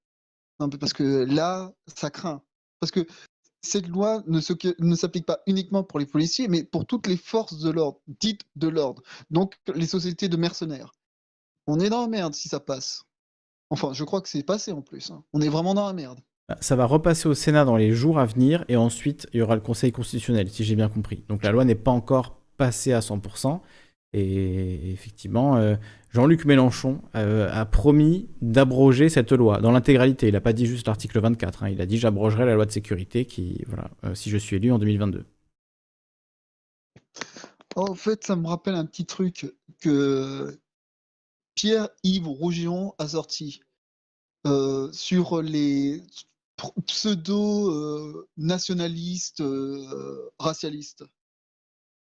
V: Non, parce que là, ça craint. Parce que cette loi ne se- ne s'applique pas uniquement pour les policiers, mais pour toutes les forces de l'ordre, dites de l'ordre. Donc, les sociétés de mercenaires. On est dans la merde si ça passe. Enfin, je crois que c'est passé en plus. hein. On est vraiment dans la merde.
A: Bah, Ça va repasser au Sénat dans les jours à venir et ensuite il y aura le Conseil constitutionnel, si j'ai bien compris. Donc la loi n'est pas encore passée à 100%. Et effectivement, euh, Jean-Luc Mélenchon euh, a promis d'abroger cette loi dans l'intégralité. Il n'a pas dit juste l'article 24. hein. Il a dit j'abrogerai la loi de sécurité qui, voilà, euh, si je suis élu en 2022.
V: En fait, ça me rappelle un petit truc que Pierre-Yves Rougion a sorti euh, sur les pseudo-nationalistes euh, racialistes.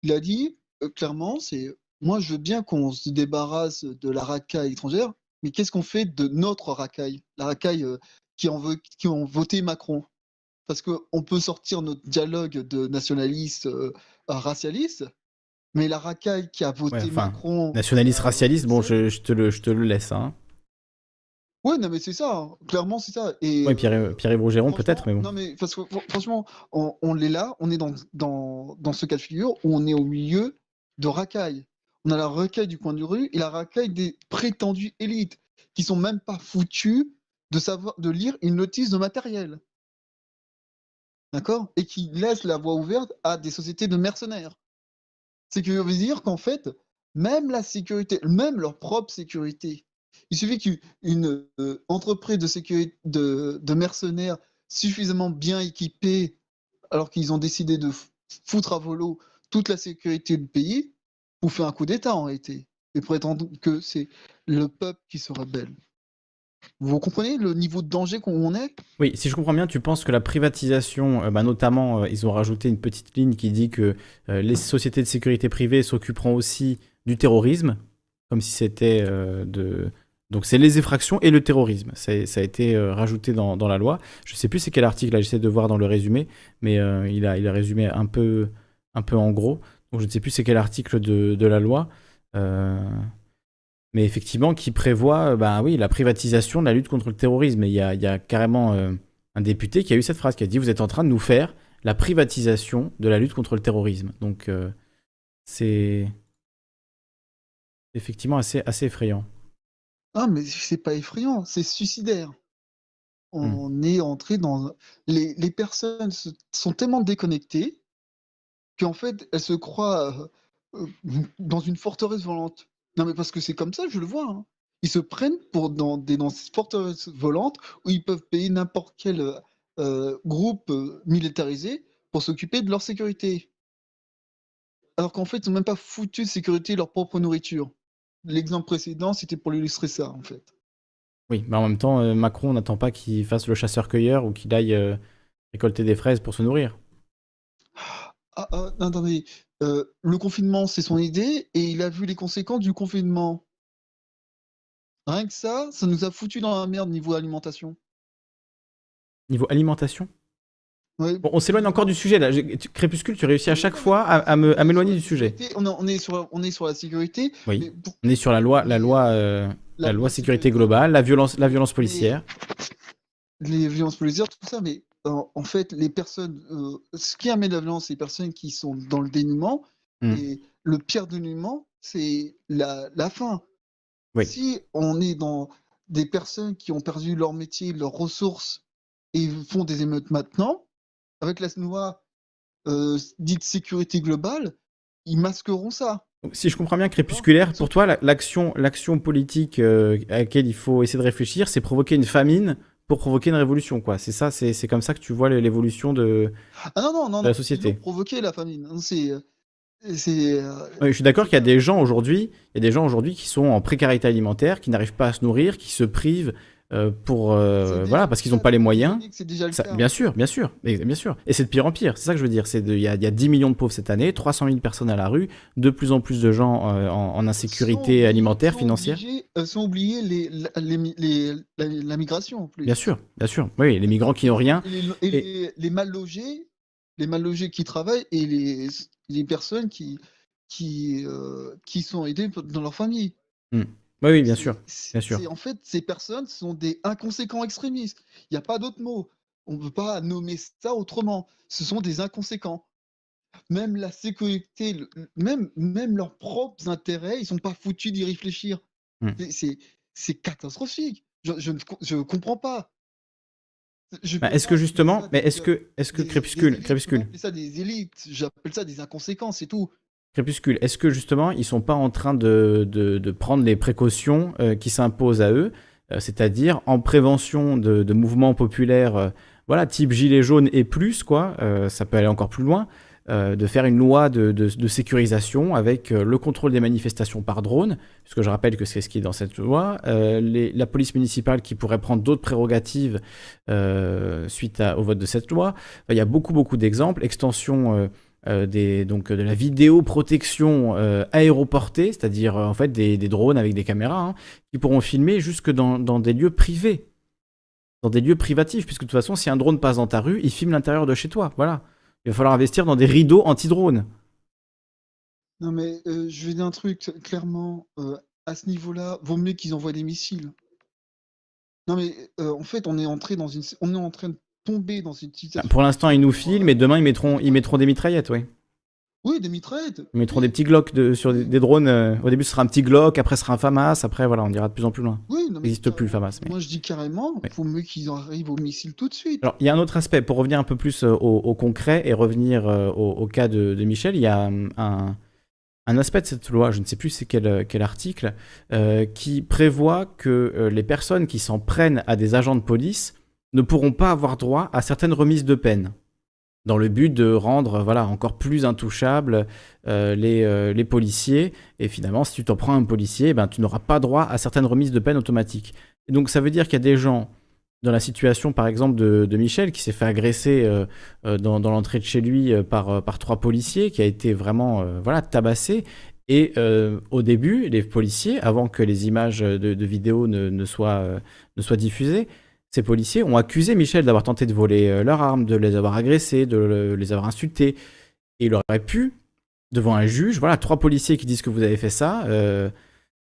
V: Il a dit euh, clairement, c'est moi je veux bien qu'on se débarrasse de la racaille étrangère, mais qu'est-ce qu'on fait de notre racaille, la racaille euh, qui, en veut, qui ont voté Macron Parce qu'on peut sortir notre dialogue de nationalistes euh, racialistes, mais la racaille qui a voté
A: Ouais,
V: Macron.
A: nationaliste, racialiste, bon, je, je te, le, je te le laisse. Hein.
V: Ouais, non, mais c'est ça, hein. clairement, c'est ça. Et
A: Ouais, Pierre, Pierre-Yves Rougeron, peut-être, mais bon.
V: Non, mais parce que fr- franchement, on, on est là, on est dans, dans, dans ce cas de figure où on est au milieu de racailles. On a la racaille du coin du rue et la racaille des prétendues élites qui sont même pas foutus de savoir de lire une notice de matériel. D'accord? Et qui laissent la voie ouverte à des sociétés de mercenaires. C'est que veut dire qu'en fait, même la sécurité, même leur propre sécurité, il suffit qu'une euh, entreprise de, mercenaires suffisamment bien équipée, alors qu'ils ont décidé de foutre à volo toute la sécurité du pays, vous fait un coup d'État en réalité, et prétendre que c'est le peuple qui se rebelle. Vous comprenez le niveau de danger qu'on est?
A: Oui, si je comprends bien, tu penses que la privatisation, euh, bah, notamment, euh, ils ont rajouté une petite ligne qui dit que euh, les sociétés de sécurité privée s'occuperont aussi du terrorisme, comme si c'était de... Donc c'est les effractions et le terrorisme. Ça a été rajouté dans, la loi. Je sais plus c'est quel article, j'essaie de voir dans le résumé, mais il, a, il a résumé un peu, un peu en gros. Donc je ne sais plus c'est quel article de, de la loi. Mais effectivement, qui prévoit euh, bah, oui, la privatisation de la lutte contre le terrorisme. Et il y a, il y a carrément euh, un député qui a eu cette phrase, qui a dit Vous êtes en train de nous faire la privatisation de la lutte contre le terrorisme. Donc, euh, c'est effectivement assez, assez effrayant.
V: Ah, mais c'est pas effrayant, c'est suicidaire. on est entré dans. Les, les personnes sont tellement déconnectées qu'en fait, elles se croient dans une forteresse volante. Non, mais parce que c'est comme ça, je le vois. hein. Ils se prennent pour dans des dans ces forteresses volantes où ils peuvent payer n'importe quel euh, euh, groupe euh, militarisé pour s'occuper de leur sécurité. Alors qu'en fait, ils n'ont même pas foutu de sécurité leur propre nourriture. L'exemple précédent, c'était pour illustrer ça, en fait.
A: Oui, mais en même temps, euh, Macron n'attend pas qu'il fasse le chasseur-cueilleur ou qu'il aille euh, récolter des fraises pour se nourrir.
V: Ah, ah, non, attendez, euh, le confinement, c'est son idée, et il a vu les conséquences du confinement. Rien que ça, ça nous a foutu dans la merde niveau alimentation.
A: Niveau alimentation
V: Ouais.
A: Bon, on s'éloigne encore du sujet là. Crépuscule, tu réussis à chaque fois à, m'éloigner du sujet.
V: Et On est, on est sur, on est sur la sécurité. mais
A: Oui.
V: pour-
A: On est sur la loi, la loi, euh, la loi sécurité globale, la violence, la violence policière.
V: les violences policières, tout ça, mais en fait, les personnes, euh, ce qui amène la violence, c'est les personnes qui sont dans le dénuement.
A: Mm.
V: Et le pire dénuement, c'est la, la faim.
A: Oui.
V: Si on est dans des personnes qui ont perdu leur métier, leurs ressources, et font des émeutes maintenant, avec la loi euh, dite sécurité globale, ils masqueront ça.
A: Si je comprends bien, crépusculaire, pour toi, la- l'action, l'action politique euh, à laquelle il faut essayer de réfléchir, c'est provoquer une famine pour provoquer une révolution, quoi. C'est ça, c'est c'est comme ça que tu vois l'évolution de,
V: Ah non, non, non,
A: de la
V: non,
A: société.
V: ils ont provoqué la famine. Non, C'est. euh, c'est, euh,
A: Oui, je suis d'accord qu'il y a des gens aujourd'hui, il y a des gens aujourd'hui qui sont en précarité alimentaire, qui n'arrivent pas à se nourrir, qui se privent euh, pour euh, voilà parce qu'ils n'ont pas les moyens.
V: c'est déjà le
A: Ça-
V: cas.
A: bien sûr, bien sûr, mais bien sûr. Et c'est de pire en pire. C'est ça que je veux dire. C'est il y y a 10 millions de pauvres cette année, 300 000 personnes à la rue, de plus en plus de gens euh, en, en insécurité alimentaire, financière.
V: obligés, sont oubliés les, la, les la, la migration en plus.
A: Bien sûr, bien sûr. Oui, les migrants qui n'ont rien.
V: Et, les, et mal logés, les mal logés qui travaillent et les, les personnes qui, qui, qui sont aidées dans leur famille.
A: Hmm. Oui, oui, bien sûr, bien sûr.
V: En fait, ces personnes sont des inconséquents extrémistes. Il n'y a pas d'autre mot. On ne peut pas nommer ça autrement. Ce sont des inconséquents. Même la sécurité, même, même leurs propres intérêts, ils ne sont pas foutus d'y réfléchir.
A: Hmm.
V: C'est- catastrophique. Je je ne co- je comprends pas. Je
A: Bah, est-ce que justement, mais est-ce que, est-ce que
V: des- des
A: crépuscule,
V: élites, je
A: crépuscule,
V: ça des élites, j'appelle ça des inconséquents, c'est tout.
A: Crépuscule, est-ce que justement ils sont pas en train de, prendre les précautions euh, qui s'imposent à eux, euh, c'est-à-dire en prévention de, mouvements populaires, euh, voilà, type gilet jaune et plus quoi, ça peut aller encore plus loin. de faire une loi de, sécurisation avec le contrôle des manifestations par drone, puisque je rappelle que c'est ce qui est dans cette loi, la police municipale qui pourrait prendre d'autres prérogatives suite au vote de cette loi. Il y a beaucoup, beaucoup d'exemples. Extension euh, donc, de la vidéoprotection euh, aéroportée, c'est-à-dire euh, en fait des, drones avec des caméras hein, qui pourront filmer jusque dans, des lieux privés, dans des lieux privatifs, puisque de toute façon, si un drone passe dans ta rue, il filme l'intérieur de chez toi. Voilà. Il va falloir investir dans des rideaux anti-drone.
V: Non mais je vais dire un truc, clairement, à ce niveau-là, vaut mieux qu'ils envoient des missiles. Non mais en fait, on est entré dans une, on est en train de tomber dans une situation.
A: Pour l'instant, ils nous filment, et demain, ils mettront, ils mettront des mitraillettes, oui.
V: Oui, des mitraillettes.
A: Ils mettront des petits Glock de- sur des, des drones. euh, au début, ce sera un petit Glock, après, ce sera un FAMAS, après, voilà, on ira de plus en plus loin.
V: Oui, non, mais
A: n'existe plus le FAMAS. mais-
V: Moi, je dis carrément, il faut mieux qu'ils en arrivent aux missiles tout de suite.
A: Alors, il y a un autre aspect, pour revenir un peu plus euh, au, au concret et revenir euh, au, au cas de, de Michel, il y a hum, un, un aspect de cette loi, je ne sais plus c'est quel, quel article, euh, qui prévoit que les personnes qui s'en prennent à des agents de police ne pourront pas avoir droit à certaines remises de peine dans le but de rendre voilà, encore plus intouchables euh, les, euh, les policiers. Et finalement, si tu t'en prends un policier, ben, tu n'auras pas droit à certaines remises de peine automatiques. Et donc ça veut dire qu'il y a des gens dans la situation, par exemple, de, Michel, qui s'est fait agresser euh, dans, l'entrée de chez lui par, par trois policiers, qui a été vraiment voilà, tabassé. Et au début, les policiers, avant que les images de, de vidéo ne, ne soient diffusées, ces policiers ont accusé Michel d'avoir tenté de voler euh, leurs armes, de les avoir agressés, de le- les avoir insultés. Et il aurait pu, devant un juge, voilà, trois policiers qui disent que vous avez fait ça, euh,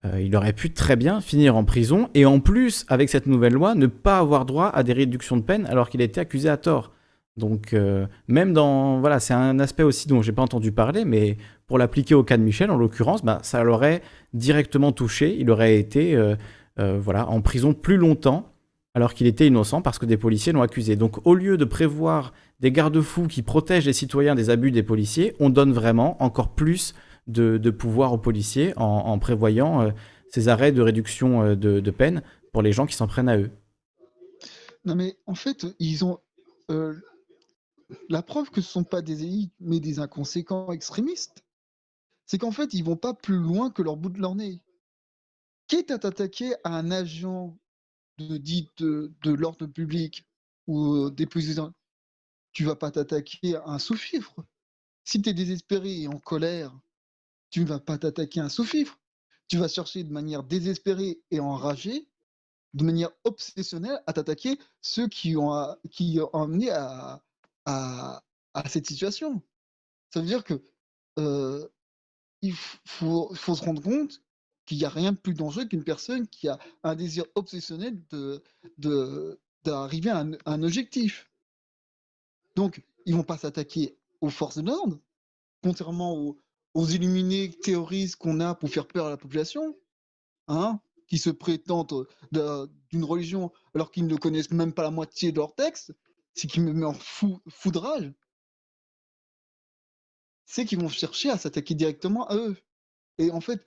A: euh, il aurait pu très bien finir en prison et en plus, avec cette nouvelle loi, ne pas avoir droit à des réductions de peine alors qu'il a été accusé à tort. Donc, même dans. Voilà, c'est un aspect aussi dont j'ai pas entendu parler, mais pour l'appliquer au cas de Michel, en l'occurrence, bah, ça l'aurait directement touché. Il aurait été voilà, en prison plus longtemps alors qu'il était innocent parce que des policiers l'ont accusé. Donc au lieu de prévoir des garde-fous qui protègent les citoyens des abus des policiers, on donne vraiment encore plus de, pouvoir aux policiers en, prévoyant euh, ces arrêts de réduction euh, de, peine pour les gens qui s'en prennent à eux.
V: Non mais en fait, ils ont euh, la preuve que ce ne sont pas des élites, mais des inconséquents extrémistes. C'est qu'en fait, ils vont pas plus loin que leur bout de leur nez. Quitte à t'attaquer à un agent de, dit de, l'ordre public ou des présidents, tu vas pas t'attaquer à un sous-fifre. Si tu es désespéré et en colère, tu ne vas pas t'attaquer à un sous-fifre. Tu vas chercher de manière désespérée et enragée, de manière obsessionnelle, à t'attaquer ceux qui ont, qui ont amené à, à, cette situation. Ça veut dire que il faut, se rendre compte qu'il n'y a rien de plus dangereux qu'une personne qui a un désir obsessionnel de, d'arriver à, un, objectif. Donc, ils vont pas s'attaquer aux forces de l'ordre, contrairement aux, aux illuminés théoristes qu'on a pour faire peur à la population, hein, qui se prétendent d'une religion alors qu'ils ne connaissent même pas la moitié de leur texte, ce qui me met en fou, foudrage, c'est qu'ils vont chercher à s'attaquer directement à eux. Et en fait,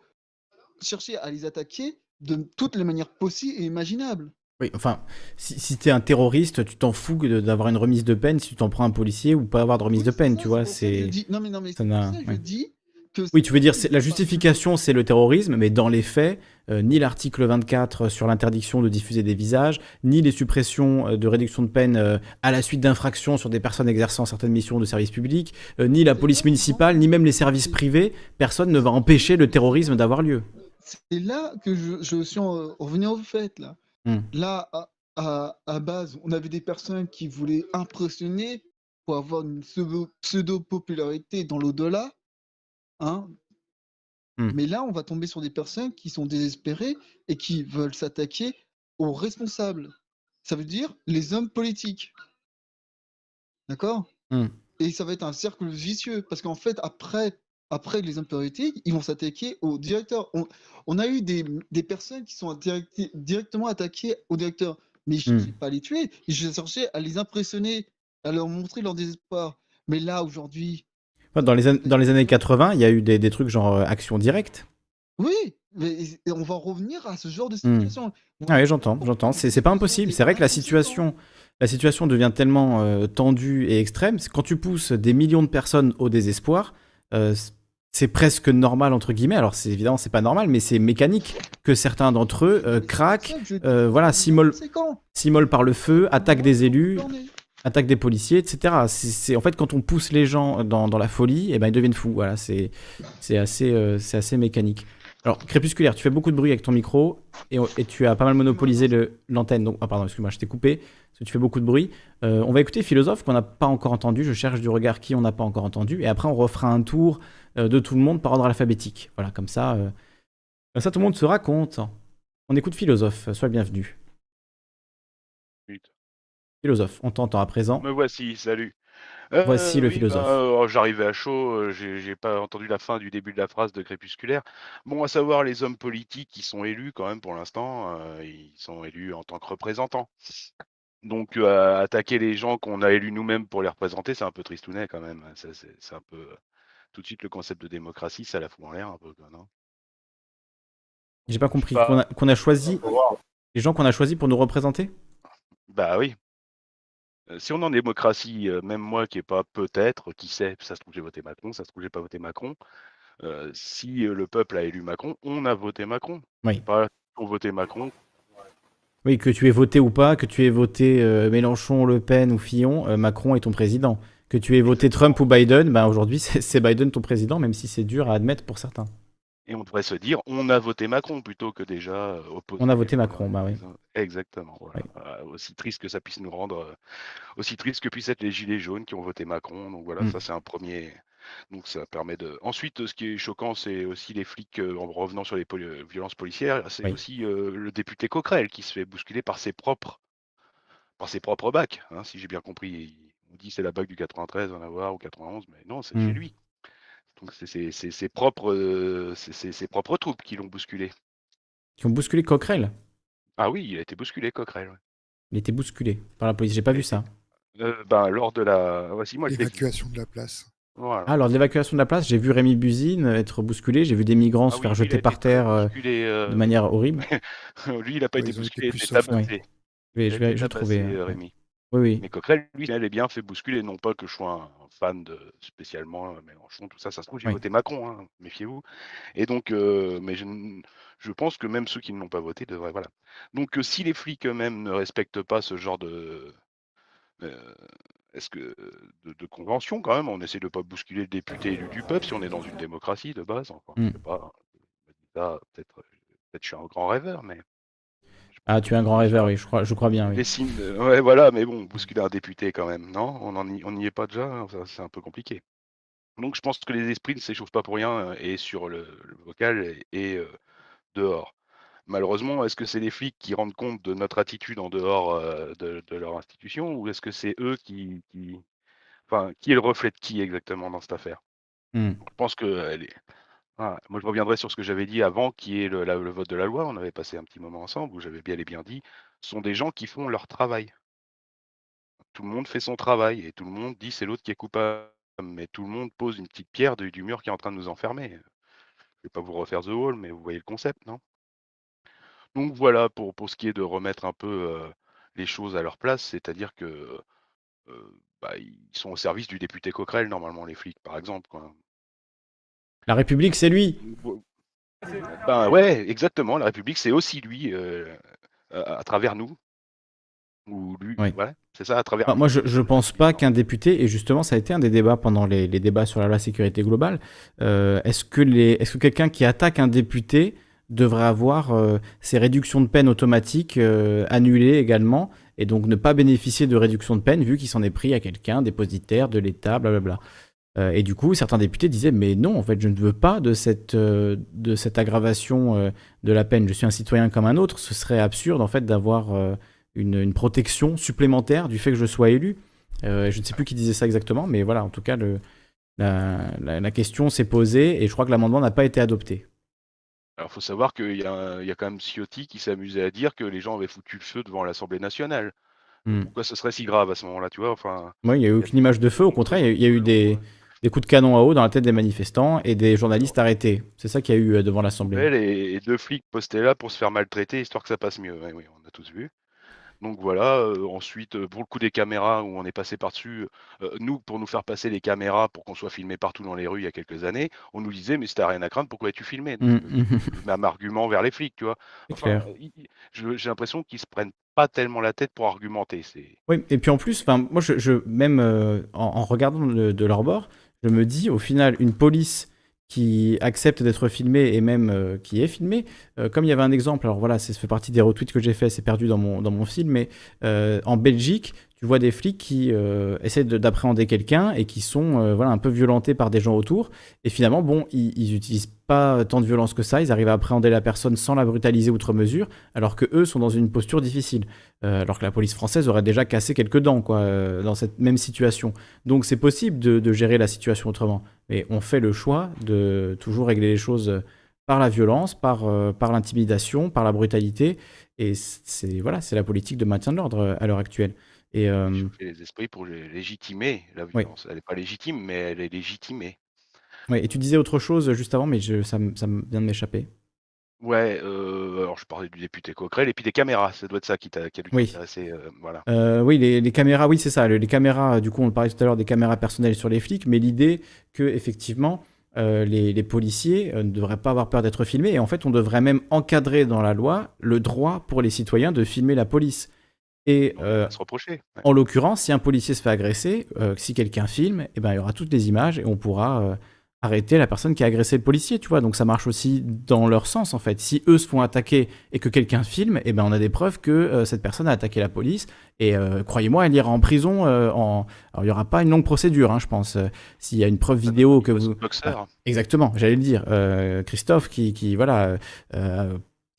V: chercher à les attaquer de toutes les manières possibles et imaginables.
A: Oui, enfin, si, si tu es un terroriste, tu t'en fous d'avoir une remise de peine si tu t'en prends un policier ou pas avoir de remise de peine, tu vois. C'est.
V: Non, mais non, mais ça, je dis que
A: oui, tu veux dire, la justification, c'est le terrorisme, mais dans les faits, euh, ni l'article 24 sur l'interdiction de diffuser des visages, ni les suppressions euh, de réduction de peine euh, à la suite d'infractions sur des personnes exerçant certaines missions de service public, ni la police municipale, ni même les services privés, personne ne va empêcher le terrorisme d'avoir lieu
V: c'est là que je, je suis revenu au fait. Là, hmm. là à, à, base, on avait des personnes qui voulaient impressionner pour avoir une pseudo-popularité dans l'au-delà. Hein. Hmm. Mais là, on va tomber sur des personnes qui sont désespérées et qui veulent s'attaquer aux responsables. Ça veut dire les hommes politiques. D'accord? Hmm. Et ça va être un cercle vicieux parce qu'en fait, après après les impérités, ils vont s'attaquer au directeur. On, a eu des, personnes qui sont directement attaquées au directeur, mais je ne hmm. pas les tuer, je cherchais à les impressionner, à leur montrer leur désespoir. Mais là, aujourd'hui.
A: Dans les, dans les années 80, il y a eu des, trucs genre euh, action directe.
V: Oui, mais on va revenir à ce genre de hmm. situation.
A: Ah oui, j'entends, j'entends. C'est pas impossible. C'est vrai que la situation, la situation devient tellement euh, tendue et extrême. Quand tu pousses des millions de personnes au désespoir, euh, c'est presque normal entre guillemets. Alors c'est évidemment c'est pas normal, mais c'est mécanique que certains d'entre eux euh, craquent, euh, voilà, s'immolent par le feu, attaquent des élus, attaquent des policiers, etc. C'est en fait quand on pousse les gens dans, la folie, et eh ben ils deviennent fous. Voilà, c'est c'est assez euh, c'est assez mécanique. Alors crépusculaire, tu fais beaucoup de bruit avec ton micro et, tu as pas mal monopolisé l'antenne. Donc ah pardon, excuse-moi, je t'ai coupé parce que tu fais beaucoup de bruit. on va écouter philosophe qu'on n'a pas encore entendu. Je cherche du regard qui on n'a pas encore entendu et après on refera un tour de tout le monde par ordre alphabétique. Voilà, comme ça, euh, ça tout le monde se raconte. On écoute philosophe, sois le bienvenu. Philosophe, on t'entend à présent.
X: Me voici, salut.
A: Voici le euh, philosophe.
X: Bah, oh, j'arrivais à chaud, j'ai pas entendu la fin du début de la phrase de Crépusculaire. Bon, à savoir les hommes politiques qui sont élus quand même pour l'instant, ils sont élus en tant que représentants. Donc attaquer les gens qu'on a élus nous-mêmes pour les représenter, c'est un peu tristounet quand même. C'est un peu tout de suite le concept de démocratie, ça la fout en l'air un peu, non?
A: J'ai pas compris. Qu'on a, choisi. Les gens qu'on a choisis pour nous représenter?
X: Bah oui. Euh, si on est en démocratie, euh, même moi qui est pas peut-être, qui sait, ça se trouve j'ai voté Macron, ça se trouve j'ai pas voté Macron. Euh, si le peuple a élu Macron, on a voté Macron.
A: Oui.
X: Pas pour voter Macron.
A: Oui, que tu aies voté ou pas, que tu aies voté Mélenchon, Le Pen ou Fillon, Macron est ton président que tu aies voté Trump ou Biden, ben aujourd'hui c'est Biden ton président, même si c'est dur à admettre pour certains.
X: Et on devrait se dire, on a voté Macron plutôt que déjà euh, opposé.
A: On a voté Macron, bah oui.
X: Exactement. Euh, aussi triste que ça puisse nous rendre, euh, aussi triste que puissent être les gilets jaunes qui ont voté Macron. Donc voilà, mm. ça c'est un premier. Donc ça permet de. Ensuite, ce qui est choquant, c'est aussi les flics, en revenant sur les violences policières, c'est aussi le député Coquerel qui se fait bousculer par ses propres, par ses propres bacs, hein, si j'ai bien compris on dit c'est la bague du 93, en avoir, ou 91, mais non, c'est chez mmh. lui. Donc c'est ses propres, euh, propres troupes qui l'ont bousculé.
A: Qui ont bousculé Coquerel?
X: Ah oui, il a été bousculé, Coquerel.
A: Il était bousculé par la police. J'ai pas vu ça.
X: Euh, ben, lors de la. Moi.
K: L'évacuation de la place.
X: Voilà.
A: Ah, lors de l'évacuation de la place, j'ai vu Rémi Buzine être bousculé. J'ai vu des migrants
X: Ah
A: se
X: oui,
A: faire
X: a
A: jeter
X: été
A: par terre euh,
X: bousculé, euh,
A: de manière horrible.
X: Lui, il n'a pas
K: Ouais,
X: été
K: été
X: bousculé, il a été tabassé.
A: Je
X: a
A: vais,
X: été
A: je vais
X: tabassé,
A: trouver.
X: euh, Rémi.
A: Oui, oui.
X: Mais Coquerel, lui, elle est bien fait bousculer. Non pas que je sois un fan de spécialement euh, Mélenchon, tout ça. Ça se trouve, j'ai
A: Oui.
X: voté Macron, hein, méfiez-vous. Et donc, euh, mais je, pense que même ceux qui ne l'ont pas voté devraient. Voilà. Donc, euh, si les flics eux-mêmes ne respectent pas ce genre de. euh, est-ce que de, de convention quand même, on essaie de pas bousculer le député élu du peuple si on est dans une démocratie de base. Enfin, je
A: Mm.
X: sais pas. Peut-être, peut-être je suis un grand rêveur, mais
A: Ah, tu es un grand rêveur, oui, je crois, je crois bien, oui.
X: les signes de- Ouais, voilà, mais bon, bousculer un député quand même, non? On n'y est pas déjà, hein, c'est un peu compliqué. Donc je pense que les esprits ne s'échauffent pas pour rien, euh, et sur le, le vocal et, euh, dehors. Malheureusement, est-ce que c'est les flics qui rendent compte de notre attitude en dehors euh, de, de leur institution, ou est-ce que c'est eux qui, qui... Enfin, qui est le reflet de qui exactement dans cette affaire?
A: Hmm.
X: Je pense que elle est- voilà. Moi, je reviendrai sur ce que j'avais dit avant, qui est le, vote de la loi. On avait passé un petit moment ensemble où j'avais bien et bien dit, sont des gens qui font leur travail. Tout le monde fait son travail et tout le monde dit c'est l'autre qui est coupable. Mais tout le monde pose une petite pierre de- du mur qui est en train de nous enfermer. Je vais pas vous refaire The Wall, mais vous voyez le concept, non? Donc voilà pour, pour ce qui est de remettre un peu euh, les choses à leur place, c'est-à-dire que euh, bah, ils sont au service du député Coquerel, normalement, les flics, par exemple.
A: La République, c'est lui.
X: Ben ouais, exactement. La République, c'est aussi lui, euh, à, à travers nous. Ou lui,
A: Oui.
X: voilà, c'est ça, à travers
A: Enfin, moi, je ne pense pas qu'un député, et justement, ça a été un des débats pendant les, les débats sur la loi sécurité globale, euh, est-ce que, les, est-ce que quelqu'un qui attaque un député devrait avoir euh, ses réductions de peine automatiques euh, annulées également, et donc ne pas bénéficier de réduction de peine vu qu'il s'en est pris à quelqu'un, dépositaire de l'État, blablabla. Euh, et du coup, certains députés disaient, mais non, en fait, je ne veux pas de cette, euh, de cette aggravation euh, de la peine. Je suis un citoyen comme un autre. Ce serait absurde, en fait, d'avoir une, une protection supplémentaire du fait que je sois élu. Je ne sais plus qui disait ça exactement, mais voilà, en tout cas, le, la, la- la question s'est posée et je crois que l'amendement n'a pas été adopté.
X: Alors, faut savoir qu'il y, il y a quand même Ciotti qui amusé à dire que les gens avaient foutu le feu devant l'Assemblée nationale.
A: Hmm.
X: Pourquoi ce serait si grave à ce moment-là, tu vois enfin,
A: Moi, il n'y a eu aucune image de feu, au contraire, il y a- il y a eu des, des coups de canon à eau dans la tête des manifestants et des journalistes arrêtés. C'est ça qu'il y a eu euh, devant l'Assemblée.
X: Les, les deux flics postés là pour se faire maltraiter, histoire que ça passe mieux. Oui, on a tous vu. Donc voilà, euh, ensuite, euh, pour le coup des caméras, où on est passé par-dessus, euh, nous, pour nous faire passer les caméras pour qu'on soit filmé partout dans les rues il y a quelques années, on nous disait, mais si t'as rien à craindre, pourquoi es-tu filmé? Donc,
A: Mm, mm.
X: même argument vers les flics, tu vois. Enfin, j'ai l'impression qu'ils se prennent pas tellement la tête pour argumenter.
A: Oui, et puis en plus, moi, je, je- même euh, en, en regardant de, de leur bord, je me dis, au final, une police qui accepte d'être filmée et même euh, qui est filmée, euh, comme il y avait un exemple, alors voilà, ça fait partie des retweets que j'ai fait, c'est perdu dans mon, dans mon film, mais euh, en Belgique, tu vois des flics qui euh, essaient de- d'appréhender quelqu'un et qui sont euh, voilà, un peu violentés par des gens autour, et finalement, bon, ils, ils utilisent pas tant de violence que ça, ils arrivent à appréhender la personne sans la brutaliser outre mesure, alors que eux sont dans une posture difficile. Euh, alors que la police française aurait déjà cassé quelques dents quoi, euh, dans cette même situation. Donc c'est possible de, gérer la situation autrement. Mais on fait le choix de toujours régler les choses par la violence, par, par l'intimidation, par la brutalité. Et c'est voilà, la politique de maintien de l'ordre à l'heure actuelle. Et euh,
X: chauffer les esprits pour lé- légitimer la
A: Oui.
X: violence. Elle n'est pas légitime, mais elle est légitimée.
A: ouais, et tu disais autre chose juste avant, mais je- ça, vient de m'échapper.
X: Ouais, euh, alors je parlais du député Coquerel et puis des caméras, ça doit être ça qui t'a qui a dû
A: Oui.
X: euh, voilà.
A: Euh, oui, les, les caméras, oui, c'est ça. le- Les caméras, du coup, on parlait tout à l'heure des caméras personnelles sur les flics, mais l'idée que, effectivement, euh, les, les policiers euh, ne devraient pas avoir peur d'être filmés. Et en fait, on devrait même encadrer dans la loi le droit pour les citoyens de filmer la police. Et euh,
X: à se reprocher. ouais.
A: en l'occurrence, si un policier se fait agresser, euh, si quelqu'un filme, eh ben, il y aura toutes les images et on pourra euh, arrêter la personne qui a agressé le policier, tu vois. Donc ça marche aussi dans leur sens, en fait. Si eux se font attaquer et que quelqu'un filme, eh ben, on a des preuves que cette personne a attaqué la police. Et croyez-moi, elle ira en prison. en... Alors il n'y aura pas une longue procédure, hein, je pense. S'il y a une preuve vidéo que vous...
X: boxeur.
A: Ah, exactement, j'allais le dire. Christophe qui, qui voilà...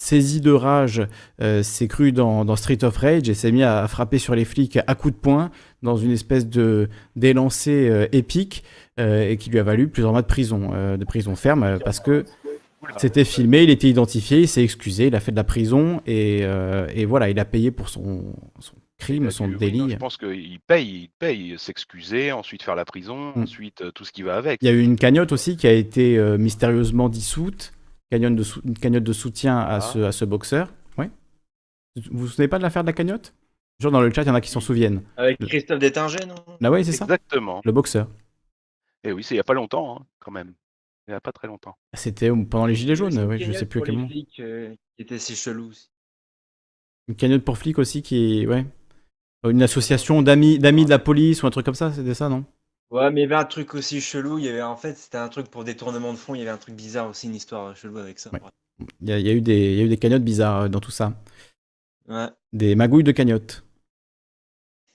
A: saisi de rage, euh, s'est cru dans, dans Street of Rage et s'est mis à, frapper sur les flics à coups de poing dans une espèce de d'élancé euh, épique euh, et qui lui a valu plusieurs mois de prison, de prison ferme parce que c'était filmé, il était identifié, il s'est excusé, il a fait de la prison et, et voilà, il a payé pour son, son- crimes, son
X: Oui, non,
A: délit.
X: je pense qu'il paye, il paye, s'excuser, ensuite faire la prison,
A: Mm.
X: ensuite tout ce qui va avec.
A: Il y a eu une cagnotte aussi qui a été mystérieusement dissoute, cagnotte de, sou- une cagnotte de soutien à,
X: Ah.
A: ce, à ce boxeur. Ouais. Vous vous souvenez pas de l'affaire de la cagnotte? Genre dans le chat, il y en a qui s'en souviennent.
M: Avec Christophe Détinger, non?
A: Ah ouais, c'est ça
X: Exactement.
A: Le boxeur.
X: Et oui, c'est il n'y a pas longtemps, hein, quand même. Il n'y a pas très longtemps.
A: C'était pendant les Gilets jaunes, ouais, je sais
M: cagnotte
A: plus à
M: pour
A: quel moment.
M: flics, euh, qui était si chelou.
A: Une cagnotte pour flics aussi qui est. Ouais. Une association d'amis d'amis de la police ou un truc comme ça, c'était ça, non?
M: Ouais, mais il y avait un truc aussi chelou. Il y avait en fait, c'était un truc pour détournement de fonds. Il y avait un truc bizarre aussi, une histoire chelou avec ça.
A: Ouais. Il y, a, il y a eu des, il y a eu des cagnottes bizarres euh, dans tout ça.
M: Ouais.
A: Des magouilles de cagnottes.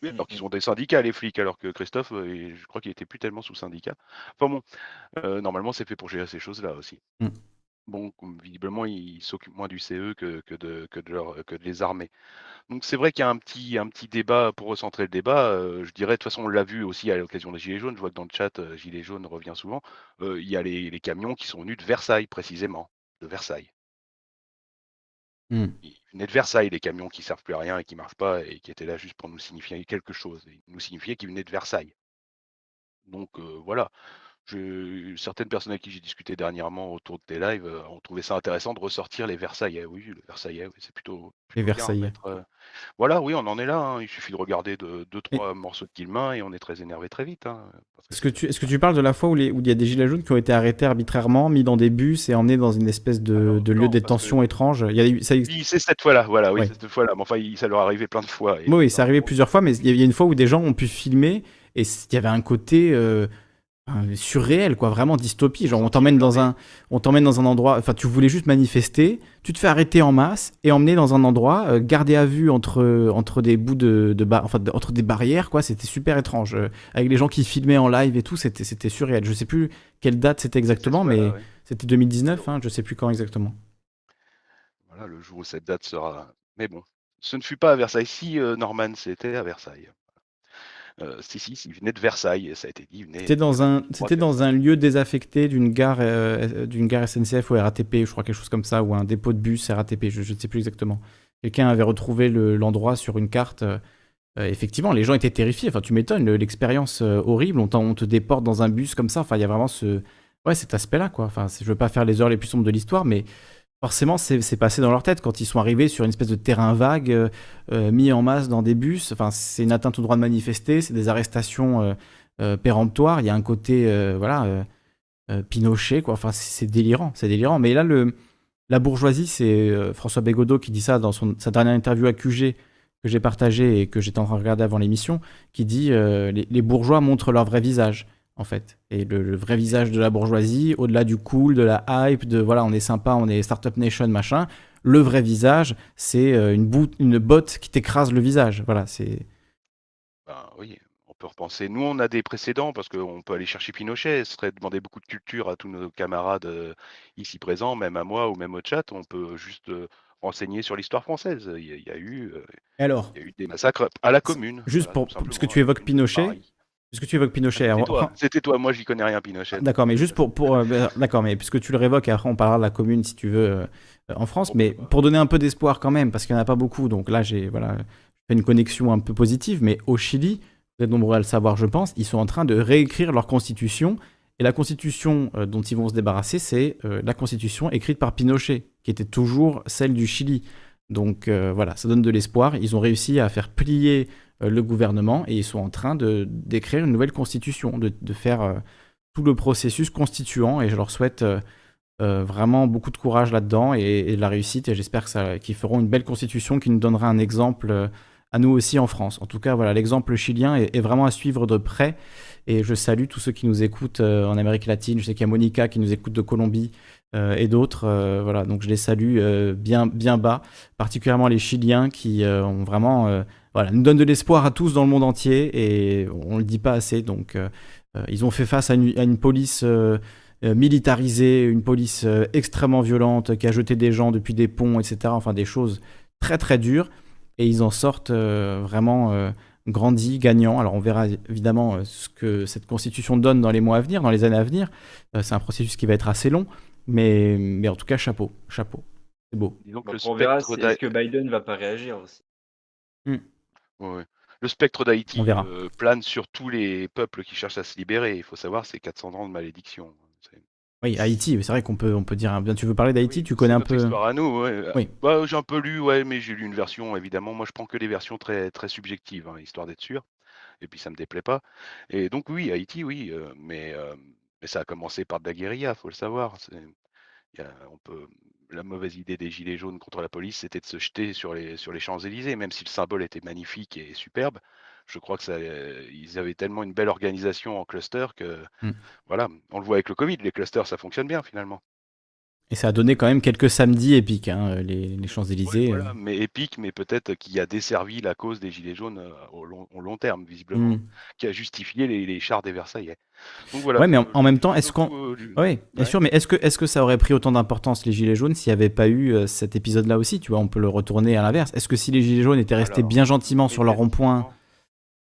X: Oui, alors qu'ils ont des syndicats, les flics, alors que Christophe, euh, je crois qu'il était plus tellement sous syndicat. Enfin bon, euh, normalement, c'est fait pour gérer ces choses-là aussi.
A: Mm.
X: Bon, visiblement, il s'occupe moins du CE que, que de, que, de leur- que de les armer. Donc c'est vrai qu'il y a un petit, un petit débat pour recentrer le débat. euh, je dirais, de toute façon, on l'a vu aussi à l'occasion des Gilets jaunes. Je vois que dans le chat, euh, Gilets jaunes revient souvent. Euh, il y a les, les camions qui sont venus de Versailles, précisément. De Versailles.
A: Mm.
X: Ils venaient de Versailles, les camions qui servent plus à rien et qui marchent pas et qui étaient là juste pour nous signifier quelque chose. Et nous signifier qu'ils venaient de Versailles. Donc voilà. Je, certaines personnes avec qui j'ai discuté dernièrement autour de tes lives euh, ont trouvé ça intéressant de ressortir les Versaillais. Oui, le Versaillais, oui, c'est plutôt,
A: Les
X: plutôt
A: Versaillais.
X: mettre, euh, Voilà, oui, on en est là. hein. Il suffit de regarder deux, deux trois morceaux de Guillemin et on est très énervé très vite. hein,
A: Est-ce que, tu, est-ce que tu parles de la fois où, il y a des gilets jaunes qui ont été arrêtés arbitrairement, mis dans des bus et emmenés dans une espèce de, de lieu de détention étrange il y a eu, ça,
X: Oui, c'est cette fois-là, voilà, oui,
A: Ouais.
X: cette fois-là. Mais enfin, il- ça leur est arrivé plein de fois. et-
A: Oui, c'est arrivé plusieurs fois, mais il y a- il y a une fois où des gens ont pu filmer et il y avait un côté euh, surréel, quoi, vraiment dystopie. Genre, on t'emmène dans un, on t'emmène dans un endroit. Enfin, tu voulais juste manifester, tu te fais arrêter en masse et emmener dans un endroit euh, gardé à vue entre entre des bouts de, enfin, entre des barrières, quoi. C'était super étrange, euh, avec les gens qui filmaient en live et tout. C'était c'était surréel. Je sais plus quelle date c'était exactement, mais
X: ouais.
A: c'était 2019. Hein, je sais plus quand exactement.
X: Voilà, le jour où cette date sera. Mais bon, ce ne fut pas à Versailles. Si, euh, Norman, c'était à Versailles. Euh, si, si, il venait de Versailles, ça a été dit.
A: C'était dans un, c'était dans un lieu désaffecté d'une gare, euh, d'une gare SNCF ou RATP, je crois quelque chose comme ça, ou un dépôt de bus RATP, je ne sais plus exactement. Quelqu'un avait retrouvé le- l'endroit sur une carte. euh, effectivement, les gens étaient terrifiés. Enfin, tu m'étonnes, le- l'expérience horrible. On, te déporte dans un bus comme ça. Enfin, il y a vraiment ce, ouais, cet aspect-là, quoi. Enfin, je veux pas faire les heures les plus sombres de l'histoire, mais forcément, c'est passé dans leur tête quand ils sont arrivés sur une espèce de terrain vague, euh, euh, mis en masse dans des bus. Enfin, c'est une atteinte au droit de manifester, c'est des arrestations euh, péremptoires. Il y a un côté, voilà, Pinochet, quoi. Enfin, c'est délirant, c'est délirant. Mais là, le, la bourgeoisie, c'est François Bégodeau qui dit ça dans son, sa dernière interview à QG que j'ai partagé et que j'étais en train de regarder avant l'émission, qui dit les bourgeois montrent leur vrai visage, en fait. Et le, le vrai visage de la bourgeoisie, au-delà du cool, de la hype, de voilà, on est sympa, on est startup nation, machin. Le vrai visage, c'est euh, une, botte qui t'écrase le visage. Voilà, c'est.
X: Ben oui, on peut repenser. Nous, on a des précédents parce qu'on peut aller chercher Pinochet. Ce serait demander beaucoup de culture à tous nos camarades euh, ici présents, même à moi ou même au chat. On peut juste euh, renseigner sur l'histoire française. Il y a, il y a eu, euh,
A: Et alors?
X: il y a eu des massacres à la commune.
A: Juste
X: voilà,
A: pour,
X: simplement.
A: puisque tu évoques Pinochet, puisque tu évoques Pinochet,
X: C'était toi,
A: enfin,
X: toi, moi j'y connais rien Pinochet.
A: D'accord, mais juste pour, pour euh, bah, d'accord, mais puisque tu le révoques, après on parlera de la commune si tu veux euh, en France, mais pour donner un peu d'espoir quand même, parce qu'il n'y en a pas beaucoup, donc là j'ai voilà fait une connexion un peu positive, mais au Chili, vous êtes nombreux à le savoir, je pense, ils sont en train de réécrire leur constitution, et la constitution euh, dont ils vont se débarrasser, c'est la constitution écrite par Pinochet, qui était toujours celle du Chili. Donc voilà, ça donne de l'espoir. Ils ont réussi à faire plier le gouvernement et ils sont en train de d'écrire une nouvelle constitution, de, de faire euh, tout le processus constituant et je leur souhaite euh, euh, vraiment beaucoup de courage là-dedans et, de la réussite et j'espère qu'ils feront une belle constitution qui nous donnera un exemple euh, à nous aussi en France. En tout cas, voilà, l'exemple chilien est, vraiment à suivre de près et je salue tous ceux qui nous écoutent euh, en Amérique latine. Je sais qu'il y a Monica qui nous écoute de Colombie euh, et d'autres. euh, voilà, donc je les salue euh, bien, bien bas, particulièrement les Chiliens qui euh, ont vraiment, euh, voilà, nous donnent de l'espoir à tous dans le monde entier et on le dit pas assez. Donc, euh, euh, ils ont fait face à une, à une police euh, militarisée, une police euh, extrêmement violente qui a jeté des gens depuis des ponts, etc. Enfin, des choses très très dures et ils en sortent euh, vraiment euh, grandis, gagnants. Alors on verra évidemment euh, ce que cette constitution donne dans les mois à venir, dans les années à venir. Euh, c'est un processus qui va être assez long, mais, mais en tout cas chapeau, chapeau. C'est beau.
X: Disons que
M: Donc
X: le
M: on verra est-ce que Biden va pas réagir aussi.
X: Ouais, ouais. Le spectre d'Haïti euh, plane sur tous les peuples qui cherchent à se libérer. Il faut savoir, c'est 400 ans de malédiction.
A: Oui, Haïti, c'est vrai qu'on peut, on peut dire. Bien, tu veux parler d'Haïti? Tu connais un peu.
X: histoire à nous. Ouais.
A: Oui.
X: Bah, j'ai un peu lu, ouais, mais j'ai lu une version, évidemment. Moi, je prends que les versions très, très subjectives, hein, histoire d'être sûr. Et puis, ça me déplaît pas. Et donc, oui, Haïti, oui. euh, mais, euh, mais ça a commencé par de la guérilla, faut le savoir. C'est- il y a- on peut... La mauvaise idée des Gilets jaunes contre la police, c'était de se jeter sur les, sur les Champs-Élysées, même si le symbole était magnifique et superbe. Je crois que ça, euh, ils avaient tellement une belle organisation en cluster que,
A: Mm.
X: voilà, on le voit avec le Covid, les clusters, ça fonctionne bien finalement.
A: Et ça a donné quand même quelques samedis épiques, hein, les, les Champs-Élysées.
X: Voilà, mais épique, mais peut-être qui a desservi la cause des Gilets jaunes euh, au long, au long terme, visiblement,
A: Mm.
X: qui a justifié les, les chars des Versaillais. Donc voilà.
A: ouais, mais en,
X: euh,
A: en même temps, est-ce qu'on.
X: euh, du-
A: Oui, bien sûr, mais est-ce que, est que ça aurait pris autant d'importance, les Gilets jaunes, s'il n'y avait pas eu euh, cet épisode-là aussi Tu vois, on peut le retourner à l'inverse. Est-ce que si les Gilets jaunes étaient restés
X: Alors,
A: bien gentiment sur leur rond-point.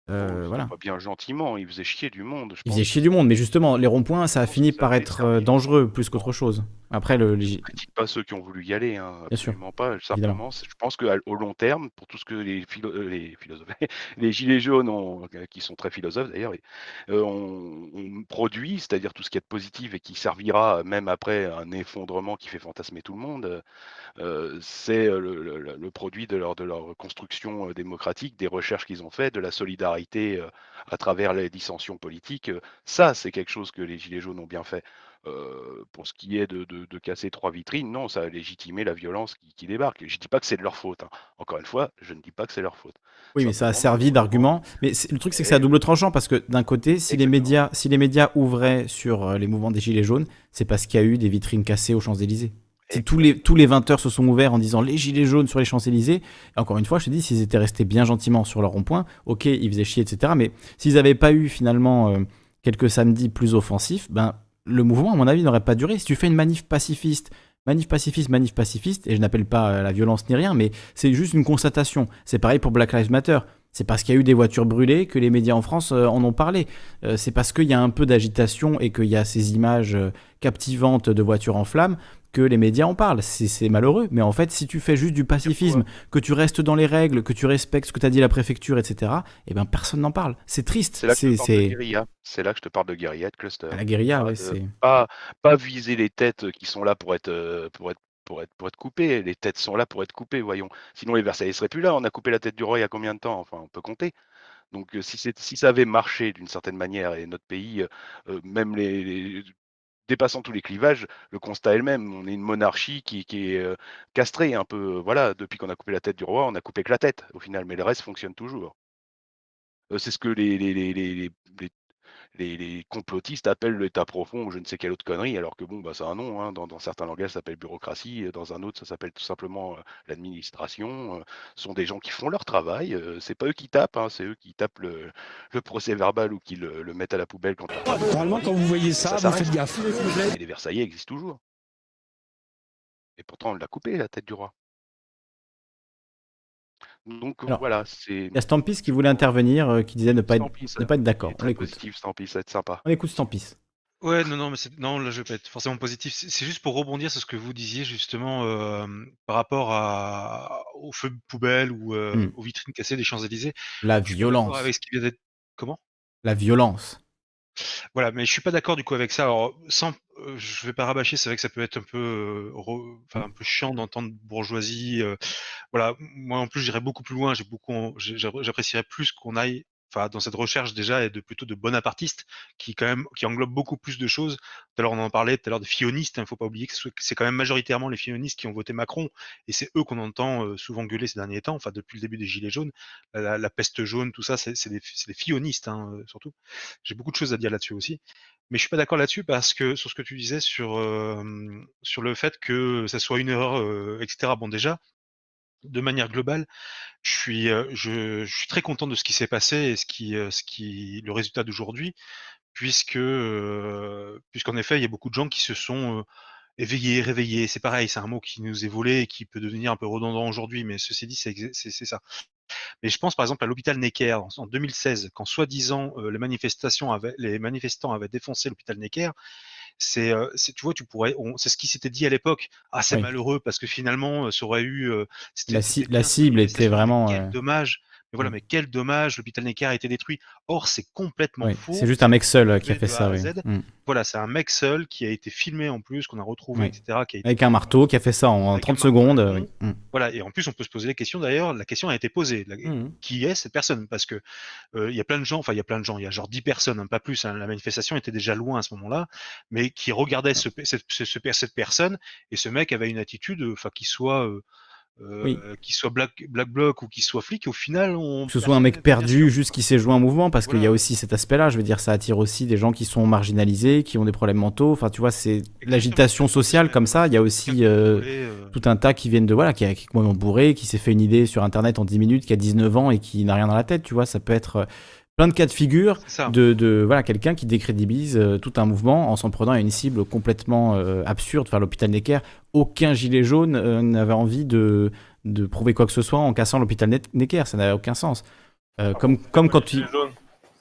A: Euh,
X: C'était
A: voilà.
X: Pas bien gentiment, il faisait chier du monde. Je pense.
A: faisaient chier du monde, mais justement, les ronds-points, ça a fini par être euh, dangereux plus qu'autre chose. Après, le,
X: critique pas ceux qui ont voulu y aller, hein,
A: Bien sûr,
X: absolument pas.
A: évidemment.
X: Simplement, je pense qu'au long terme, pour tout ce que les, philo- euh, les philosophes, les gilets jaunes, ont, euh, qui sont très philosophes d'ailleurs, euh, ont, ont produit, c'est-à-dire tout ce qui est positif et qui servira euh, même après un effondrement qui fait fantasmer tout le monde, euh, euh, c'est euh, le, le- le produit de leur, de leur construction euh, démocratique, des recherches qu'ils ont faites, de la solidarité à travers les dissensions politiques. Ça, c'est quelque chose que les Gilets jaunes ont bien fait. Euh, pour ce qui est de, de- de casser trois vitrines, non, ça a légitimé la violence qui, qui débarque. Je ne dis pas que c'est de leur faute. hein. Encore une fois, je ne dis pas que c'est leur faute.
A: Oui, mais ça a servi d'argument. Mais le truc, c'est que c'est à double tranchant parce que d'un côté, si les médias, si les médias ouvraient sur les mouvements des Gilets jaunes, c'est parce qu'il y a eu des vitrines cassées aux Champs-Élysées. Tous les, tous les 20 heures se sont ouverts en disant les Gilets jaunes sur les Champs-Élysées, encore une fois, je te dis, s'ils étaient restés bien gentiment sur leur rond-point, ok, ils faisaient chier, etc. Mais s'ils n'avaient pas eu finalement euh, quelques samedis plus offensifs, ben, le mouvement, à mon avis, n'aurait pas duré. Si tu fais une manif pacifiste, manif pacifiste, manif pacifiste, et je n'appelle pas euh, la violence ni rien, mais c'est juste une constatation. C'est pareil pour Black Lives Matter. C'est parce qu'il y a eu des voitures brûlées que les médias en France euh, en ont parlé. C'est parce qu'il y a un peu d'agitation et qu'il y a ces images captivantes de voitures en flammes que les médias en parlent. C'est c'est malheureux. Mais en fait, si tu fais juste du pacifisme, que tu restes dans les règles, que tu respectes ce que t'as dit la préfecture, etc., eh ben personne n'en parle. C'est triste.
X: C'est là que je te parle de
A: c'est-
X: guérilla. C'est là que je te parle de guérilla, de cluster.
A: La guérilla,
X: Pas
A: ouais, c'est.
X: Pas, pas viser les têtes qui sont là pour être, euh, pour être, pour être, pour être coupées. Les têtes sont là pour être coupées, voyons. Sinon, les Versaillais seraient plus là. On a coupé la tête du roi il y a combien de temps? Enfin, on peut compter. Donc, euh, si, c'est- si ça avait marché d'une certaine manière et notre pays, euh, euh, même les, les- dépassant tous les clivages, le constat est le même. On est une monarchie qui, est euh, castrée un peu. euh, Voilà, depuis qu'on a coupé la tête du roi, on a coupé que la tête au final, mais le reste fonctionne toujours. Euh, C'est ce que les, les- complotistes appellent l'état profond ou je ne sais quelle autre connerie, alors que bon, bah, c'est un nom. hein. Dans, dans certains langages, ça s'appelle bureaucratie, dans un autre, ça s'appelle tout simplement euh, l'administration. euh, Ce sont des gens qui font leur travail. euh, c'est pas eux qui tapent, hein, c'est eux qui tapent le, le procès verbal ou qui le, le mettent à la poubelle quand.
Y: Normalement, quand vous voyez ça, vous
X: s'arrête.
Y: faites gaffe.
X: Et les Versaillais existent toujours. Et pourtant, on l'a coupé, la tête du roi. Donc
A: Alors,
X: voilà, c'est.
A: Il y a Stampis qui voulait intervenir, euh, qui disait ne pas être,
X: Stampis,
A: ne pas être d'accord. On
X: Très
A: l'écoute.
X: positif, Stampis, ça va être sympa.
A: On écoute Stampis.
O: Ouais, non, non, mais non, là je vais pas être forcément positif. C'est juste pour rebondir sur ce que vous disiez justement euh, par rapport à, au feu de poubelle ou euh,
A: Hmm.
O: aux vitrines cassées des Champs-Élysées.
A: La violence.
O: Avec ce qui vient d'être. Comment?
A: La violence.
O: Voilà, mais je suis pas d'accord du coup avec ça. Alors, sans, je vais pas rabâcher. C'est vrai que ça peut être un peu, re- un peu chiant d'entendre bourgeoisie. voilà, moi en plus j'irais beaucoup plus loin. J'ai- j'apprécierais plus qu'on aille, dans cette recherche déjà de plutôt de bonapartistes qui quand même, qui englobe beaucoup plus de choses. Tout à l'heure on en parlait, tout à l'heure de fionistes. Il faut pas oublier que ce- que c'est quand même majoritairement les fionistes qui ont voté Macron et c'est eux qu'on entend euh, souvent gueuler ces derniers temps. Enfin depuis le début des gilets jaunes, la, peste jaune, tout ça, c'est des, des fionistes hein, euh, surtout. J'ai beaucoup de choses à dire là-dessus aussi. Mais je suis pas d'accord là-dessus parce que sur ce que tu disais sur, euh, sur le fait que ça soit une erreur, etc. Bon, déjà, de manière globale, je suis, euh, je, suis très content de ce qui s'est passé et euh, le résultat d'aujourd'hui, euh, puisqu'en effet, il y a beaucoup de gens qui se sont éveillés, réveillés. C'est pareil, c'est un mot qui nous est volé et qui peut devenir un peu redondant aujourd'hui, mais ceci dit, c'est ça. Mais je pense par exemple à l'hôpital Necker en, en 2016, quand soi-disant les manifestants avaient défoncé l'hôpital Necker. C'est, tu vois, tu pourrais, c'est ce qui s'était dit à l'époque. Ah, c'est
A: Oui.
O: malheureux parce que finalement, ça aurait eu,
A: La, ci- la cible était vraiment.
O: quel dommage. Mais voilà,
A: Mm.
O: mais quel dommage, l'hôpital Necker a été détruit. Or, c'est complètement
A: Oui,
O: faux.
A: c'est juste un mec seul euh, qui a fait ça,
O: A
A: oui. Mm.
O: Voilà, c'est un mec seul qui a été filmé en plus, qu'on a retrouvé,
A: Oui.
O: etc. Qui a été
A: Avec un marteau qui a fait ça en 30 secondes. euh. Mm.
O: voilà, et en plus, on peut se poser la question d'ailleurs, la question a été posée. La-. Qui est cette personne? Parce que euh, il y a plein de gens, enfin, il y a plein de gens, il y a genre 10 personnes, hein, pas plus, hein, la manifestation était déjà loin à ce moment-là, mais qui regardaient ce, cette, ce- ce- cette personne, et ce mec avait une attitude, enfin, qui soit. euh, euh,
A: Oui.
O: qui soit black, black bloc ou qui soit flic, au final, on.
A: Que ce soit un mec perdu, juste qui s'est joué un mouvement, parce qu'il y a aussi cet aspect-là. Je veux dire, ça attire aussi des gens qui sont marginalisés, qui ont des problèmes mentaux. Enfin, tu vois, c'est l'agitation sociale comme ça. Il y a aussi euh,
O: euh.
A: tout un tas qui viennent de voilà, qui, a- qui est complètement bourré, qui s'est fait une idée sur Internet en 10 minutes, qui a 19 ans et qui n'a rien dans la tête. Tu vois, ça peut être euh, plein de cas de figure de, de voilà quelqu'un qui décrédibilise euh, tout un mouvement en s'en prenant à une cible complètement euh, absurde. Enfin, l'hôpital Necker, aucun gilet jaune euh, n'avait envie de, de prouver quoi que ce soit en cassant l'hôpital Ne- Necker. Ça n'avait aucun sens. Euh, comme, comme quand tu.
P: Gilets jaunes,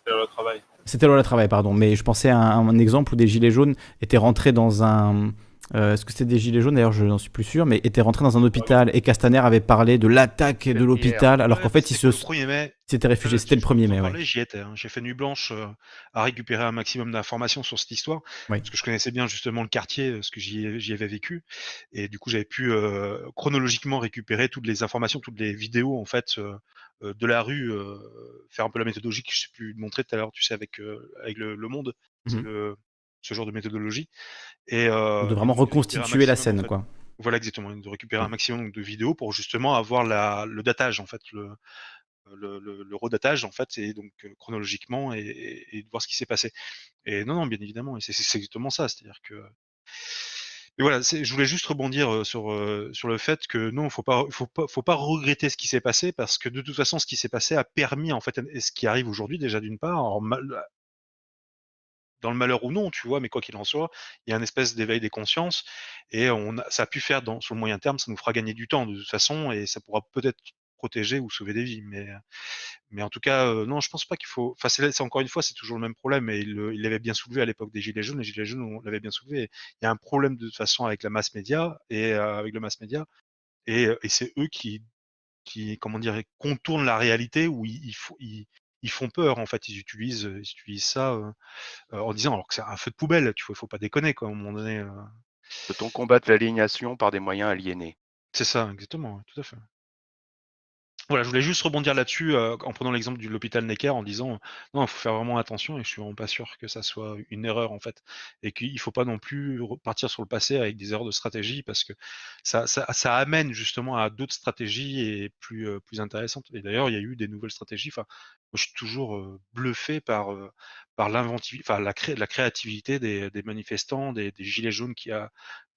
P: c'est le travail.
A: C'était loi travail, pardon. Mais je pensais à un, un exemple où des gilets jaunes étaient rentrés dans un. Euh, Est-ce que c'était des gilets jaunes D'ailleurs, je n'en suis plus sûr, mais étaient rentrés dans un hôpital et Castaner avait parlé de l'attaque de l'hôpital, alors qu'en fait, ils se
O: le 1er mai.
A: s'étaient réfugiés. C'était le 1er mai, ouais.
O: J'y étais. hein. J'ai fait nuit blanche euh, à récupérer un maximum d'informations sur cette histoire.
A: Oui.
O: Parce que je connaissais bien justement le quartier, euh, ce que j'y ai- j'y avais vécu. Et du coup, j'avais pu euh, chronologiquement récupérer toutes les informations, toutes les vidéos en fait euh, euh, de la rue, euh, faire un peu la méthodologie que j'ai pu montrer tout à l'heure, tu sais, avec, euh, avec le, le Monde, le- ce genre de méthodologie. Et, euh,
A: De vraiment
O: récupérer un
A: reconstituer la
O: en
A: scène,
O: fait.
A: quoi.
O: Voilà, exactement. De récupérer un maximum de vidéos pour justement avoir la, le datage, en fait, le, le, le, le redatage, en fait, et donc euh, chronologiquement, et, et- et de voir ce qui s'est passé. Et non, non, bien évidemment, et c'est exactement ça. C'est-à-dire que. Et voilà, je voulais juste rebondir euh, sur, euh, sur le fait que non, faut pas, faut pas, faut pas regretter ce qui s'est passé parce que de toute façon, ce qui s'est passé a permis en fait, et ce qui arrive aujourd'hui déjà d'une part, dans le malheur ou non, tu vois, mais quoi qu'il en soit, il y a une espèce d'éveil des consciences et on ça a pu faire sur le moyen terme, ça nous fera gagner du temps de toute façon et ça pourra peut-être protéger ou sauver des vies. Mais, mais en tout cas, euh, non, je pense pas qu'il faut. Enfin, c'est encore une fois, c'est toujours le même problème et il l'avait bien soulevé à l'époque des Gilets jaunes. Les Gilets jaunes, on l'avait bien soulevé. Il y a un problème de toute façon avec la masse média et euh, avec le mass média et, euh, et c'est eux qui, qui, comment dire, contournent la réalité où ils, ils, ils- font peur en fait. Ils utilisent, ils utilisent ça euh, euh, en disant alors que c'est un feu de poubelle. Tu vois, faut pas déconner quoi. À un moment donné.
U: Peut-on combattre l'aliénation par des moyens aliénés
O: C'est ça, exactement, tout à fait. Voilà, je voulais juste rebondir là-dessus euh, en prenant l'exemple de l'hôpital Necker en disant non, il faut faire vraiment attention et je suis vraiment pas sûr que ça soit une erreur en fait et qu'il faut pas non plus repartir sur le passé avec des erreurs de stratégie parce que ça, amène justement à d'autres stratégies et plus, euh, plus intéressantes. Et d'ailleurs, il y a eu des nouvelles stratégies. Enfin, je suis toujours euh, bluffé par, euh, par enfin la, cré- la créativité des, manifestants, des, gilets jaunes qui a.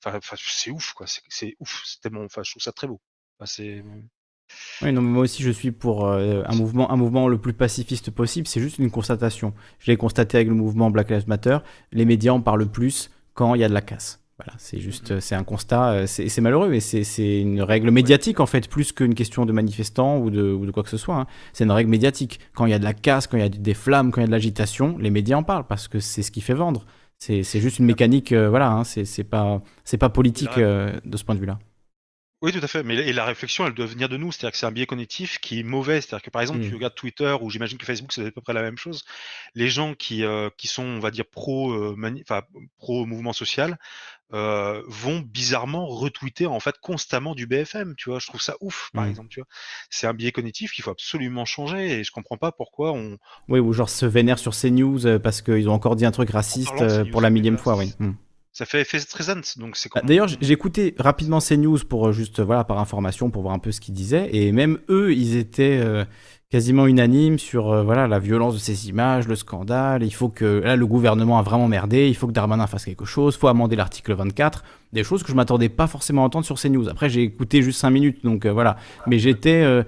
O: Enfin, c'est ouf quoi, c'est ouf, c'est tellement. Enfin, je trouve ça très beau. C'est
A: Oui, non, mais moi aussi je suis pour euh, un, mouvement, un mouvement le plus pacifiste possible, c'est juste une constatation. Je l'ai constaté avec le mouvement Black Lives Matter, les médias en parlent plus quand il y a de la casse. Voilà, c'est juste, euh, c'est un constat, euh, c'est malheureux, mais c'est une règle médiatique en fait, plus qu'une question de manifestants ou de, ou de quoi que ce soit. hein. C'est une règle médiatique. Quand il y a de la casse, quand il y a des flammes, quand il y a de l'agitation, les médias en parlent parce que c'est ce qui fait vendre. C'est juste une mécanique, euh, voilà, hein, c'est pas, c'est pas politique euh, de ce point de vue-là.
O: Oui, tout à fait. Mais et la réflexion, elle doit venir de nous. C'est-à-dire que c'est un biais cognitif qui est mauvais. C'est-à-dire que par exemple,
A: Mm.
O: tu regardes Twitter ou j'imagine que Facebook, c'est à peu près la même chose. Les gens qui, euh, qui sont, on va dire, pro, euh, mani- enfin, pro mouvement social euh, vont bizarrement retweeter en fait constamment du BFM. Tu vois, je trouve ça ouf, par
A: Mm.
O: exemple. Tu vois, c'est un biais cognitif qu'il faut absolument changer et je comprends pas pourquoi on.
A: Oui, ou genre se vénère sur CNews euh, parce qu'ils ont encore dit un truc raciste pour la millième fois, oui. Mm.
O: Ça fait effet présent, donc c'est.
A: Bah, D'ailleurs, j- j'ai écouté rapidement CNews pour euh, juste, voilà, par information, pour voir un peu ce qu'ils disaient. Et même eux, ils étaient euh, quasiment unanimes sur, euh, voilà, la violence de ces images, le scandale. Il faut que, là, le gouvernement a vraiment merdé. Il faut que Darmanin fasse quelque chose. Il faut amender l'article 24. Des choses que je m'attendais pas forcément à entendre sur CNews. Après, j'ai écouté juste 5 minutes, donc euh, voilà. Mais j'étais euh,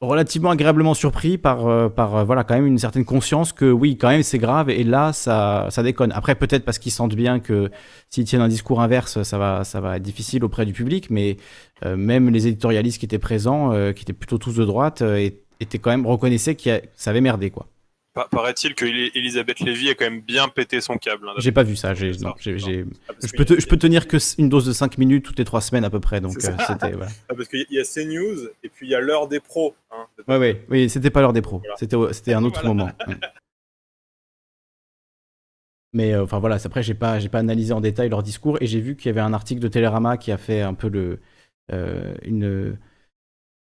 A: relativement agréablement surpris par, euh, par euh, voilà, quand même une certaine conscience que oui, quand même, c'est grave. Et là, ça, ça déconne. Après, peut-être parce qu'ils sentent bien que s'ils tiennent un discours inverse, ça va, ça va être difficile auprès du public. Mais euh, même les éditorialistes qui étaient présents, qui étaient plutôt tous de droite, euh, étaient quand même reconnaissaient que ça avait merdé, quoi.
P: Pa- Paraît-il que Eli- Elisabeth Lévy a quand même bien pété son câble. hein,
A: J'ai pas vu ça. j'ai- non, j'ai- j'ai-
P: Ah,
A: je, peux
P: qu'il
A: te- je peux tenir que une dose de 5 minutes toutes les 3 semaines à peu près. Donc euh,
P: ça.
A: c'était. Voilà.
P: Ah, parce qu'il y a CNews et puis il y a l'heure des pros. hein.
A: Ouais, ouais, oui, c'était pas l'heure des pros.
P: Voilà.
A: C'était, un autre
P: Voilà.
A: moment. ouais. Mais euh, enfin voilà, après j'ai pas, j'ai pas analysé en détail leur discours et j'ai vu qu'il y avait un article de Télérama qui a fait un peu le, euh, une,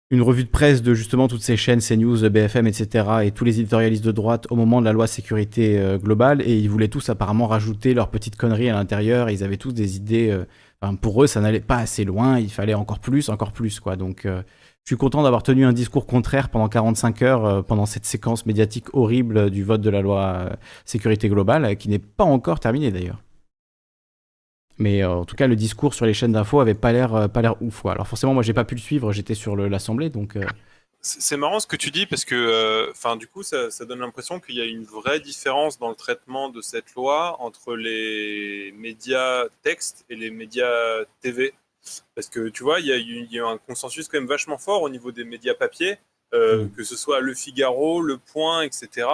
A: une revue de presse de justement toutes ces chaînes, CNews, BFM, etc. et tous les éditorialistes de droite au moment de la loi sécurité euh, globale et ils voulaient tous apparemment rajouter leurs petites conneries à l'intérieur. Ils avaient tous des idées. euh, pour eux, ça n'allait pas assez loin. Il fallait encore plus, encore plus quoi. Donc euh, je suis content d'avoir tenu un discours contraire pendant 45 heures, pendant cette séquence médiatique horrible du vote de la loi sécurité globale, qui n'est pas encore terminée d'ailleurs. Mais euh, en tout cas, le discours sur les chaînes d'infos avait pas l'air, euh, pas l'air ouf. quoi. Alors forcément, moi, j'ai pas pu le suivre. J'étais sur l'Assemblée, donc. euh,
P: C'est marrant ce que tu dis parce que, enfin, du coup, ça, ça donne l'impression qu'il y a une vraie différence dans le traitement de cette loi entre les médias texte et les médias TV. Parce que tu vois, il y, a eu- il y a eu un consensus quand même vachement fort au niveau des médias papier, euh, que ce soit Le Figaro, Le Point, etc.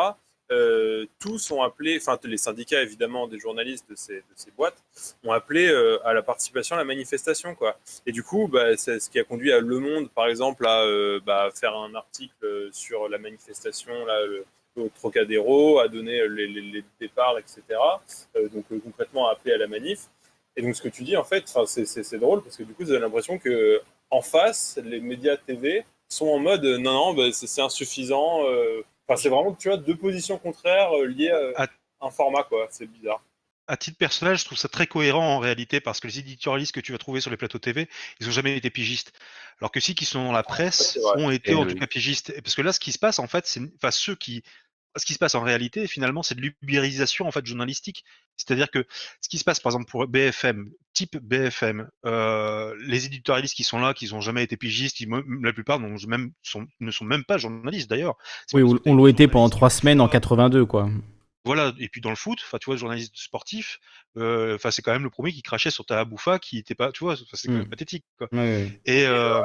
P: Euh, tous ont appelé, enfin les syndicats évidemment des journalistes de ces, boîtes ont appelé euh, à la participation à la manifestation quoi. Et du coup, bah, c'est ce qui a conduit à Le Monde par exemple à euh, bah, faire un article sur la manifestation là, au Trocadéro, à donner les, les- départs, etc. Donc concrètement à appeler à la manif. Et donc ce que tu dis en fait, c'est- drôle parce que du coup, vous avez l'impression que en face, les médias TV sont en mode non non, bah, c'est insuffisant. Euh, Enfin, c'est vraiment tu vois deux positions contraires euh, liées à un format quoi. C'est bizarre.
O: À titre personnel, je trouve ça très cohérent en réalité parce que les éditorialistes que tu vas trouver sur les plateaux TV, ils ont jamais été pigistes. Alors que ceux qui sont dans la presse ont été
P: Et
O: en
P: oui.
O: tout cas pigistes. Et Parce que là, ce qui se passe en fait, c'est enfin ceux qui ce qui se passe en réalité, finalement, c'est de l'ubérisation en fait journalistique. C'est-à-dire que ce qui se passe, par exemple, pour BFM, type BFM, euh, les éditorialistes qui sont là, qui n'ont jamais été pigistes, qui, la plupart n'ont même, sont, ne sont même pas journalistes d'ailleurs.
A: Oui, on, l'a été pendant 3 semaines en 82, quoi.
O: voilà, et puis dans le foot, enfin tu vois, le journaliste sportif, euh, c'est quand même le premier qui crachait sur ta bouffa, qui était pas, tu vois, c'est quand
A: Mm.
O: même pathétique, quoi. Et, euh,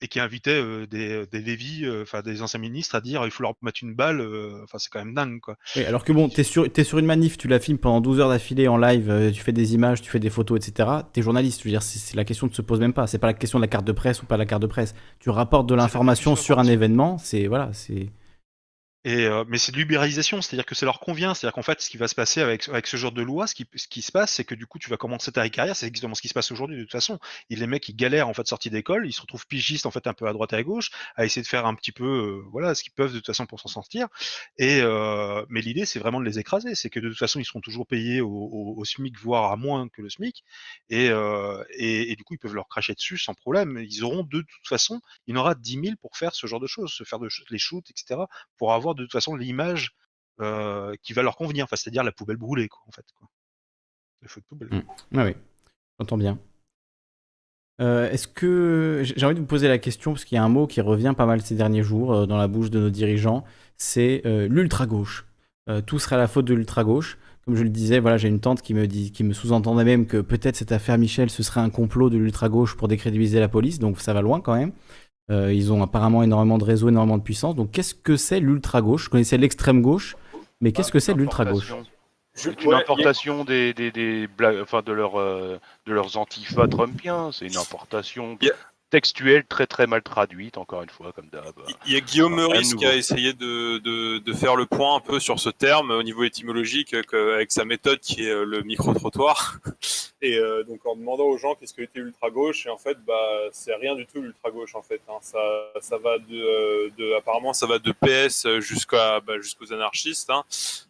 O: et qui invitait euh, des, des Lévis, euh, enfin des anciens ministres à dire il faut leur mettre une balle, enfin c'est quand même dingue, quoi.
A: Oui, alors que bon, t'es sur, t'es sur une manif, tu la filmes pendant 12 heures d'affilée en live, tu fais des images, tu fais des photos, etc. T'es journaliste, je veux dire, c'est la question ne se pose même pas. C'est pas la question de la carte de presse ou pas la carte de presse. Tu rapportes de l'information sur un événement, c'est voilà, c'est.
O: Euh, mais c'est de l'ubérisation, c'est-à-dire que ça leur convient. C'est-à-dire qu'en fait, ce qui va se passer avec, avec ce genre de loi, ce qui, ce qui se passe, c'est que du coup, tu vas commencer ta carrière. C'est exactement ce qui se passe aujourd'hui de toute façon. Et les mecs, ils galèrent en fait sortis d'école, ils se retrouvent pigistes en fait un peu à droite et à gauche, à essayer de faire un petit peu, euh, voilà, ce qu'ils peuvent de toute façon pour s'en sortir. Et euh, mais l'idée, c'est vraiment de les écraser. C'est que de toute façon, ils seront toujours payés au, au- SMIC, voire à moins que le SMIC. Et, et, du coup, ils peuvent leur cracher dessus sans problème. Ils auront de toute façon, il y en aura 10 000 pour faire ce genre de choses, se faire de, les shoots, etc. Pour avoir de toute façon l'image euh, qui va leur convenir, enfin, c'est-à-dire la poubelle brûlée, quoi, en fait. Quoi. Le feu de poubelle.
A: Mm. Ouais, oui, j'entends bien. Euh, est-ce que j'ai envie de vous poser la question parce qu'il y a un mot qui revient pas mal ces derniers jours euh, dans la bouche de nos dirigeants, c'est l'ultra gauche. Tout serait la faute de l'ultra gauche. Comme je le disais, voilà, j'ai une tante qui me dit, qui me sous-entendait même que peut-être cette affaire Michel, ce serait un complot de l'ultra gauche pour décrédibiliser la police. Donc ça va loin quand même. Euh, ils ont apparemment énormément de réseaux, énormément de puissance. Donc qu'est-ce que c'est l'ultra gauche Je connaissais l'extrême gauche, mais qu'est-ce que c'est l'ultra gauche
X: C'est une importation des, des, des blagues, enfin de, leur, euh, de leurs antifas trumpiens. C'est une importation textuelle très très mal traduite, encore une fois, comme d'hab.
P: Il y a Guillaume Meurice qui a essayé de, de, de faire le point un peu sur ce terme au niveau étymologique euh, avec sa méthode qui est euh, le micro-trottoir. Et euh, donc en demandant aux gens qu'est-ce que était l'ultra-gauche, et en fait, bah, c'est rien du tout l'ultra-gauche en fait. hein. Ça, ça va de, de, apparemment, ça va de PS jusqu'à bah, jusqu'aux anarchistes. hein.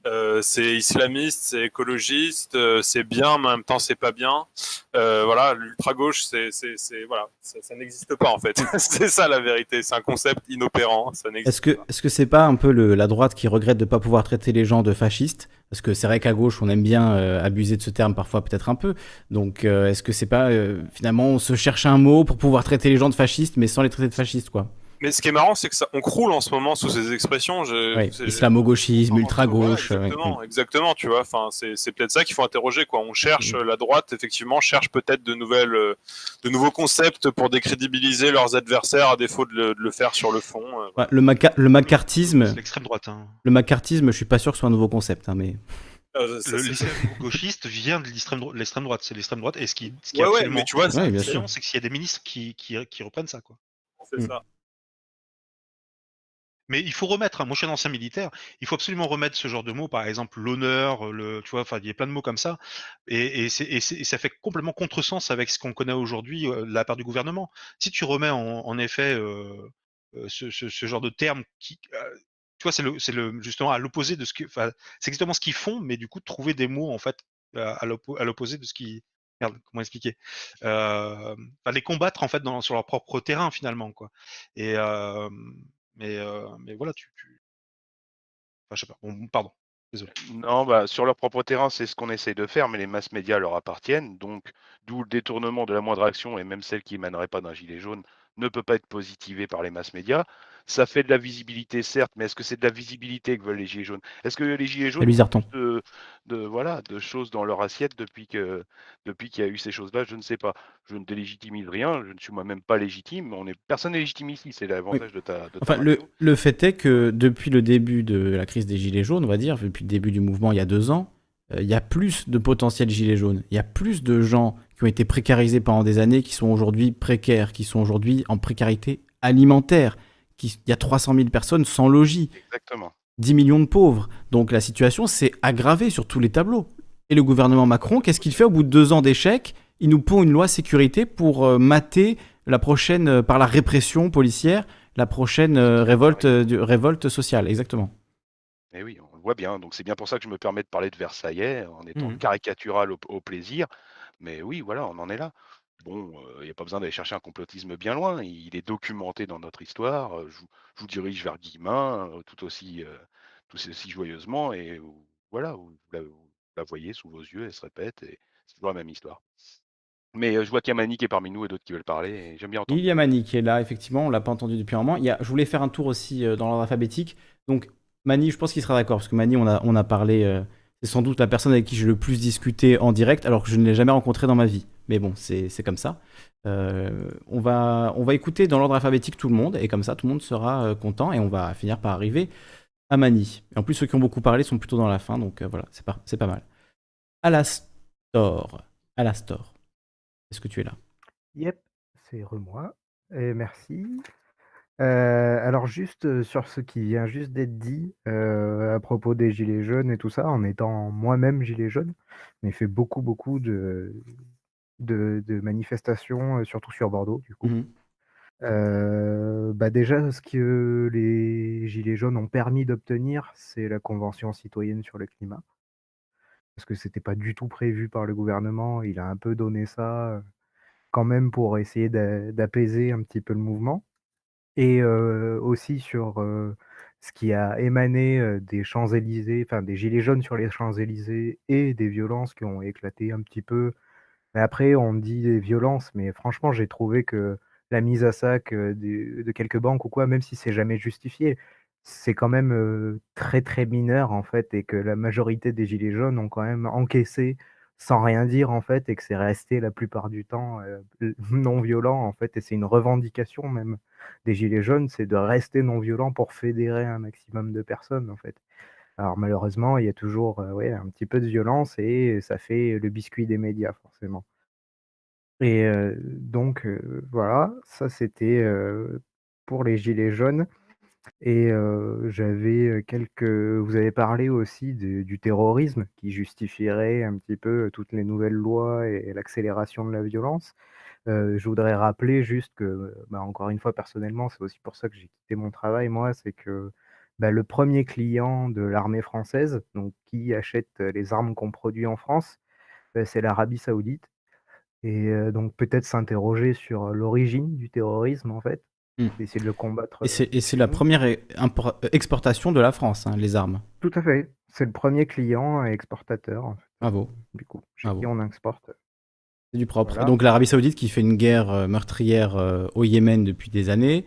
P: Euh, c'est islamiste, c'est écologiste, c'est bien, mais en même temps, c'est pas bien. Euh, voilà, l'ultra-gauche, c'est, c'est, c'est- voilà, ça, ça n'existe pas en fait. c'est ça la vérité. C'est un concept inopérant. Ça n'existe
A: Est-ce que est-ce que c'est pas un peu le- la droite qui regrette de pas pouvoir traiter les gens de fascistes? Parce que c'est vrai qu'à gauche, on aime bien euh, abuser de ce terme parfois, peut-être un peu. Donc, euh, est-ce que c'est pas euh, finalement on se cherche un mot pour pouvoir traiter les gens de fascistes, mais sans les traiter de fascistes, quoi?
P: Mais ce qui est marrant, c'est que ça, on croule en ce moment sous ces expressions. Je,
A: Ouais,
P: c'est-
A: Islamo-gauchisme, ultra-gauche. ouais.
P: Exactement, exactement, tu vois. Enfin, c'est c'est peut-être ça qu'il faut interroger, quoi. On cherche euh, la droite, effectivement, cherche peut-être de nouvelles, euh, de nouveaux concepts pour décrédibiliser leurs adversaires à défaut de le, de le faire sur le fond. euh.
A: Ouais, le, maca- le macartisme.
O: l'extrême droite. hein.
A: Le macartisme, je suis pas sûr que ce soit un nouveau concept, hein, mais.
P: Euh, ça,
O: Le-
P: c'est-
O: L'islamo-gauchiste vient de l'extrême dro- l'extrême droite. C'est l'extrême droite. Et ce qui, ce qui
P: Ouais,
O: est
P: ouais,
O: absolument
P: mais tu vois, c'est-
O: c'est qu'il y a des ministres qui, qui, qui reprennent ça. Quoi.
P: C'est
A: Mm.
P: ça.
O: Mais il faut remettre, hein, moi je suis un ancien militaire, il faut absolument remettre ce genre de mots, par exemple l'honneur, le, tu vois, enfin il y a plein de mots comme ça, et, et, et et ça fait complètement contresens avec ce qu'on connaît aujourd'hui euh, de la part du gouvernement. Si tu remets en, effet euh, euh, ce, ce, genre de termes qui, tu vois, c'est justement à l'opposé de ce que, c'est exactement ce qu'ils font, mais du coup trouver des mots en fait à, à l'oppo- à l'opposé de ce qui, merde, comment expliquer, euh, les combattre en fait sur leur propre terrain finalement quoi. Et mais, mais voilà, tu, tu... Enfin, je sais pas. Pardon. Désolé.
X: Non, bah, sur leur propre terrain, c'est ce qu'on essaye de faire, mais les masses médias leur appartiennent. Donc, d'où le détournement de la moindre action, et même celle qui émanerait pas d'un gilet jaune, ne peut pas être positivée par les masses médias. Ça fait de la visibilité, certes, mais est-ce que c'est de la visibilité que veulent les gilets jaunes? Est-ce que les gilets jaunes ont de, de, voilà, de choses dans leur assiette depuis que depuis qu'il y a eu ces choses-là? Je ne sais pas. Je ne délégitimise rien, je ne suis moi-même pas légitime. On est, personne n'est légitime ici, c'est l'avantage de ta, de ta
A: Enfin, le fait est que depuis le début de la crise des Gilets jaunes, on va dire, depuis le début du mouvement il y a deux ans, euh, il y a plus de potentiels Gilets jaunes. Il y a plus de gens qui ont été précarisés pendant des années, qui sont aujourd'hui précaires, qui sont aujourd'hui en précarité alimentaire. Qui, il y a 300 000 personnes sans logis.
X: Exactement.
A: 10 millions de pauvres. Donc la situation s'est aggravée sur tous les tableaux. Et le gouvernement Macron, qu'est-ce qu'il fait au bout de deux ans d'échec? Il nous pond une loi sécurité pour euh, mater la prochaine, euh, par la répression policière, la prochaine euh, révolte, du- révolte sociale. Exactement.
X: Et oui, on le voit bien. Donc c'est bien pour ça que je me permets de parler de Versaillais en étant
A: Mhm.
X: caricatural au, au plaisir. Mais oui, voilà, on en est là. Bon, il n'y a pas besoin d'aller chercher un complotisme bien loin. Il est documenté dans notre histoire. Euh, Je vous, je vous dirige vers Guillemin euh, tout aussi, tout aussi joyeusement. Et voilà, vous la, vous la voyez sous vos yeux, elle se répète. Et c'est toujours la même histoire. Mais je vois qu'il y a Mani qui est parmi nous et d'autres qui veulent parler. Et j'aime bien entendre.
A: Il y a Mani qui est là, effectivement, on l'a pas entendu depuis un moment. Il y a, je voulais faire un tour aussi dans l'ordre alphabétique. Donc, Mani, je pense qu'il sera d'accord, parce que Mani, on a, on a parlé, c'est sans doute la personne avec qui j'ai le plus discuté en direct, alors que je ne l'ai jamais rencontré dans ma vie. Mais bon, c'est comme ça. Euh, on, va, on va écouter dans l'ordre alphabétique tout le monde, et comme ça, tout le monde sera euh, content, et on va finir par arriver à Mani. En plus, ceux qui ont beaucoup parlé sont plutôt dans la fin, donc euh, voilà, c'est pas, pas mal. Alastor. Alastor. Est-ce que tu es là?
T: Yep, c'est re-moi. Et merci. Alors juste sur ce qui vient juste d'être dit à propos des gilets jaunes et tout ça, en étant moi-même gilet jaune, j'ai fait beaucoup beaucoup de, de, de manifestations, euh, surtout sur Bordeaux du coup. Euh, bah déjà, ce que les gilets jaunes ont permis d'obtenir, c'est la Convention citoyenne sur le climat. Parce que c'était pas du tout prévu par le gouvernement. Il a un peu donné ça quand même pour essayer d'a- d'apaiser un petit peu le mouvement. Et euh, aussi sur euh, ce qui a émané des Champs-Élysées, enfin des gilets jaunes sur les Champs-Élysées et des violences qui ont éclaté un petit peu. Mais après, on dit des violences, mais franchement, j'ai trouvé que la mise à sac de, quelques banques ou quoi, même si c'est jamais justifié, c'est quand même très très mineur en fait, et que la majorité des gilets jaunes ont quand même encaissé sans rien dire en fait, et que c'est resté la plupart du temps non violent en fait, et c'est une revendication même des gilets jaunes, c'est de rester non violent pour fédérer un maximum de personnes en fait. Alors malheureusement, il y a toujours euh, ouais, un petit peu de violence et ça fait le biscuit des médias forcément. Et euh, donc euh, voilà, ça c'était pour les gilets jaunes. Et j'avais quelques. Vous avez parlé aussi du terrorisme qui justifierait un petit peu toutes les nouvelles lois et l'accélération de la violence. Je voudrais rappeler juste que, bah, encore une fois, personnellement, c'est aussi pour ça que j'ai quitté mon travail, moi, c'est que bah, le premier client de l'armée française, donc qui achète les armes qu'on produit en France, bah, c'est l'Arabie Saoudite. Et euh, donc peut-être s'interroger sur l'origine du terrorisme, en fait,
A: Hmm.
T: d'essayer de le combattre.
A: Et c'est la première euh, exportation de la France, hein, les armes.
T: Tout à fait. C'est le premier client et exportateur, en fait,
A: Bravo.
T: du coup, chez
A: Bravo.
T: qui on exporte.
A: C'est du propre.
T: Voilà.
A: Donc l'Arabie Saoudite qui fait une guerre meurtrière au Yémen depuis des années,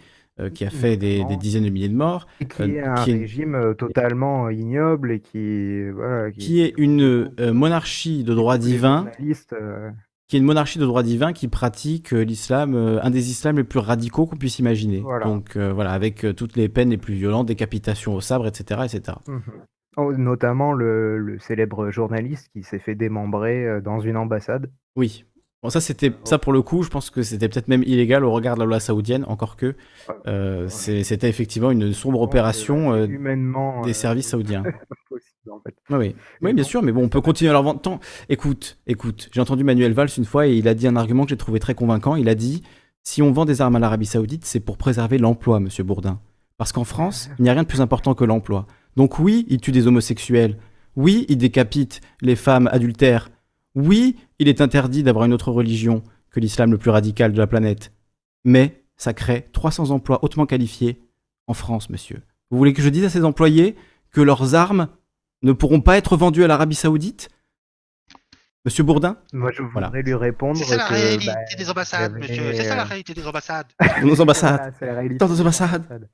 A: qui a fait des, dizaines de milliers de morts,
T: Et qui
A: euh,
T: est un
A: qui est,
T: régime euh, totalement ignoble et qui, voilà, qui,
A: qui est une euh, monarchie de droit divin,
T: euh,
A: qui est une monarchie de droit divin qui pratique euh, l'islam, euh, un des islams les plus radicaux qu'on puisse imaginer.
T: Voilà.
A: Donc euh, voilà, avec euh, toutes les peines les plus violentes, décapitation au sabre, etc., etc.
T: Mhm. Oh, notamment le, le célèbre journaliste qui s'est fait démembrer euh, dans une ambassade.
A: Oui. Bon, ça, c'était ça pour le coup. Je pense que c'était peut-être même illégal au regard de la loi saoudienne, encore que euh, c'était effectivement une sombre opération euh,
T: humainement,
A: des
T: euh,
A: services saoudiens.
T: en fait.
A: Oui, bien sûr, mais bon, on peut continuer à leur vendre tant. Écoute, écoute, j'ai entendu Manuel Valls une fois et il a dit un argument que j'ai trouvé très convaincant. Il a dit si on vend des armes à l'Arabie Saoudite, c'est pour préserver l'emploi, monsieur Bourdin. Parce qu'en France, il n'y a rien de plus important que l'emploi. Donc oui, il tue des homosexuels. Oui, il décapite les femmes adultères. Oui, il est interdit d'avoir une autre religion que l'islam le plus radical de la planète. Mais ça crée 300 emplois hautement qualifiés en France, monsieur. Vous voulez que je dise à ces employés que leurs armes ne pourront pas être vendues à l'Arabie Saoudite? Monsieur Bourdin?
T: Moi, je voudrais
A: Voilà.
T: lui répondre
Y: C'est ça la réalité
T: bah,
Y: des ambassades, monsieur. C'est ça la réalité des ambassades.
A: Nos ambassades.
T: Voilà, c'est la réalité
A: Dans nos
T: des
A: ambassades.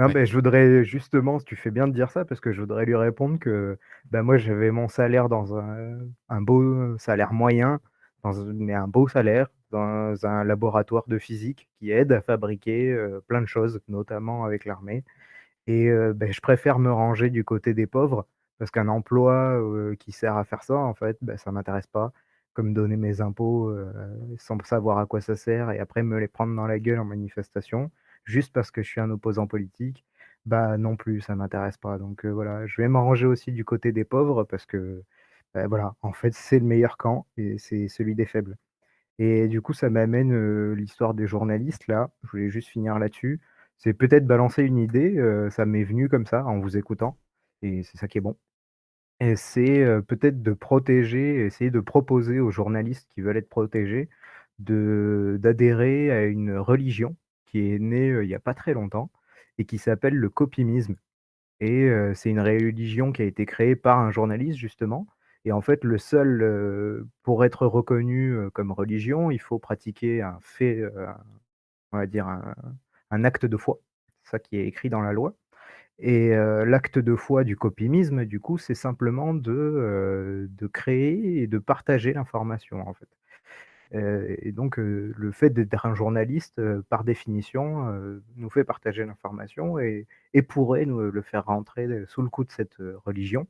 T: Non, ben, je voudrais justement, tu fais bien de dire ça, parce que je voudrais lui répondre que bah, moi j'avais mon salaire dans un, un beau salaire moyen, dans un, mais un beau salaire, dans un laboratoire de physique qui aide à fabriquer euh, plein de choses, notamment avec l'armée. Et euh, ben, je préfère me ranger du côté des pauvres, parce qu'un emploi euh, qui sert à faire ça, en fait, ben, ça m'intéresse pas. Comme donner mes impôts euh, sans savoir à quoi ça sert et après me les prendre dans la gueule en manifestation, juste parce que je suis un opposant politique, bah non plus, ça m'intéresse pas. Donc voilà, je vais m'arranger aussi du côté des pauvres parce que bah, voilà, en fait, c'est le meilleur camp et c'est celui des faibles. Et du coup, ça m'amène l'histoire des journalistes là. Je voulais juste finir là-dessus. C'est peut-être balancer une idée, ça m'est venu comme ça en vous écoutant, et c'est ça qui est bon. Et c'est peut-être de protéger, essayer de proposer aux journalistes qui veulent être protégés d'adhérer à une religion qui est euh, il n'y a pas très longtemps et qui s'appelle le copimisme. Et c'est une religion qui a été créée par un journaliste justement. Et en fait, le seul pour être reconnu comme religion, il faut pratiquer un fait, on va dire un, acte de foi. Ça qui est écrit dans la loi. Et l'acte de foi du copimisme, du coup, c'est simplement de, de créer et de partager l'information, en fait. Euh, et donc, euh, le fait d'être un journaliste, euh, par définition, nous fait partager l'information et, et pourrait nous le faire rentrer sous le coup de cette religion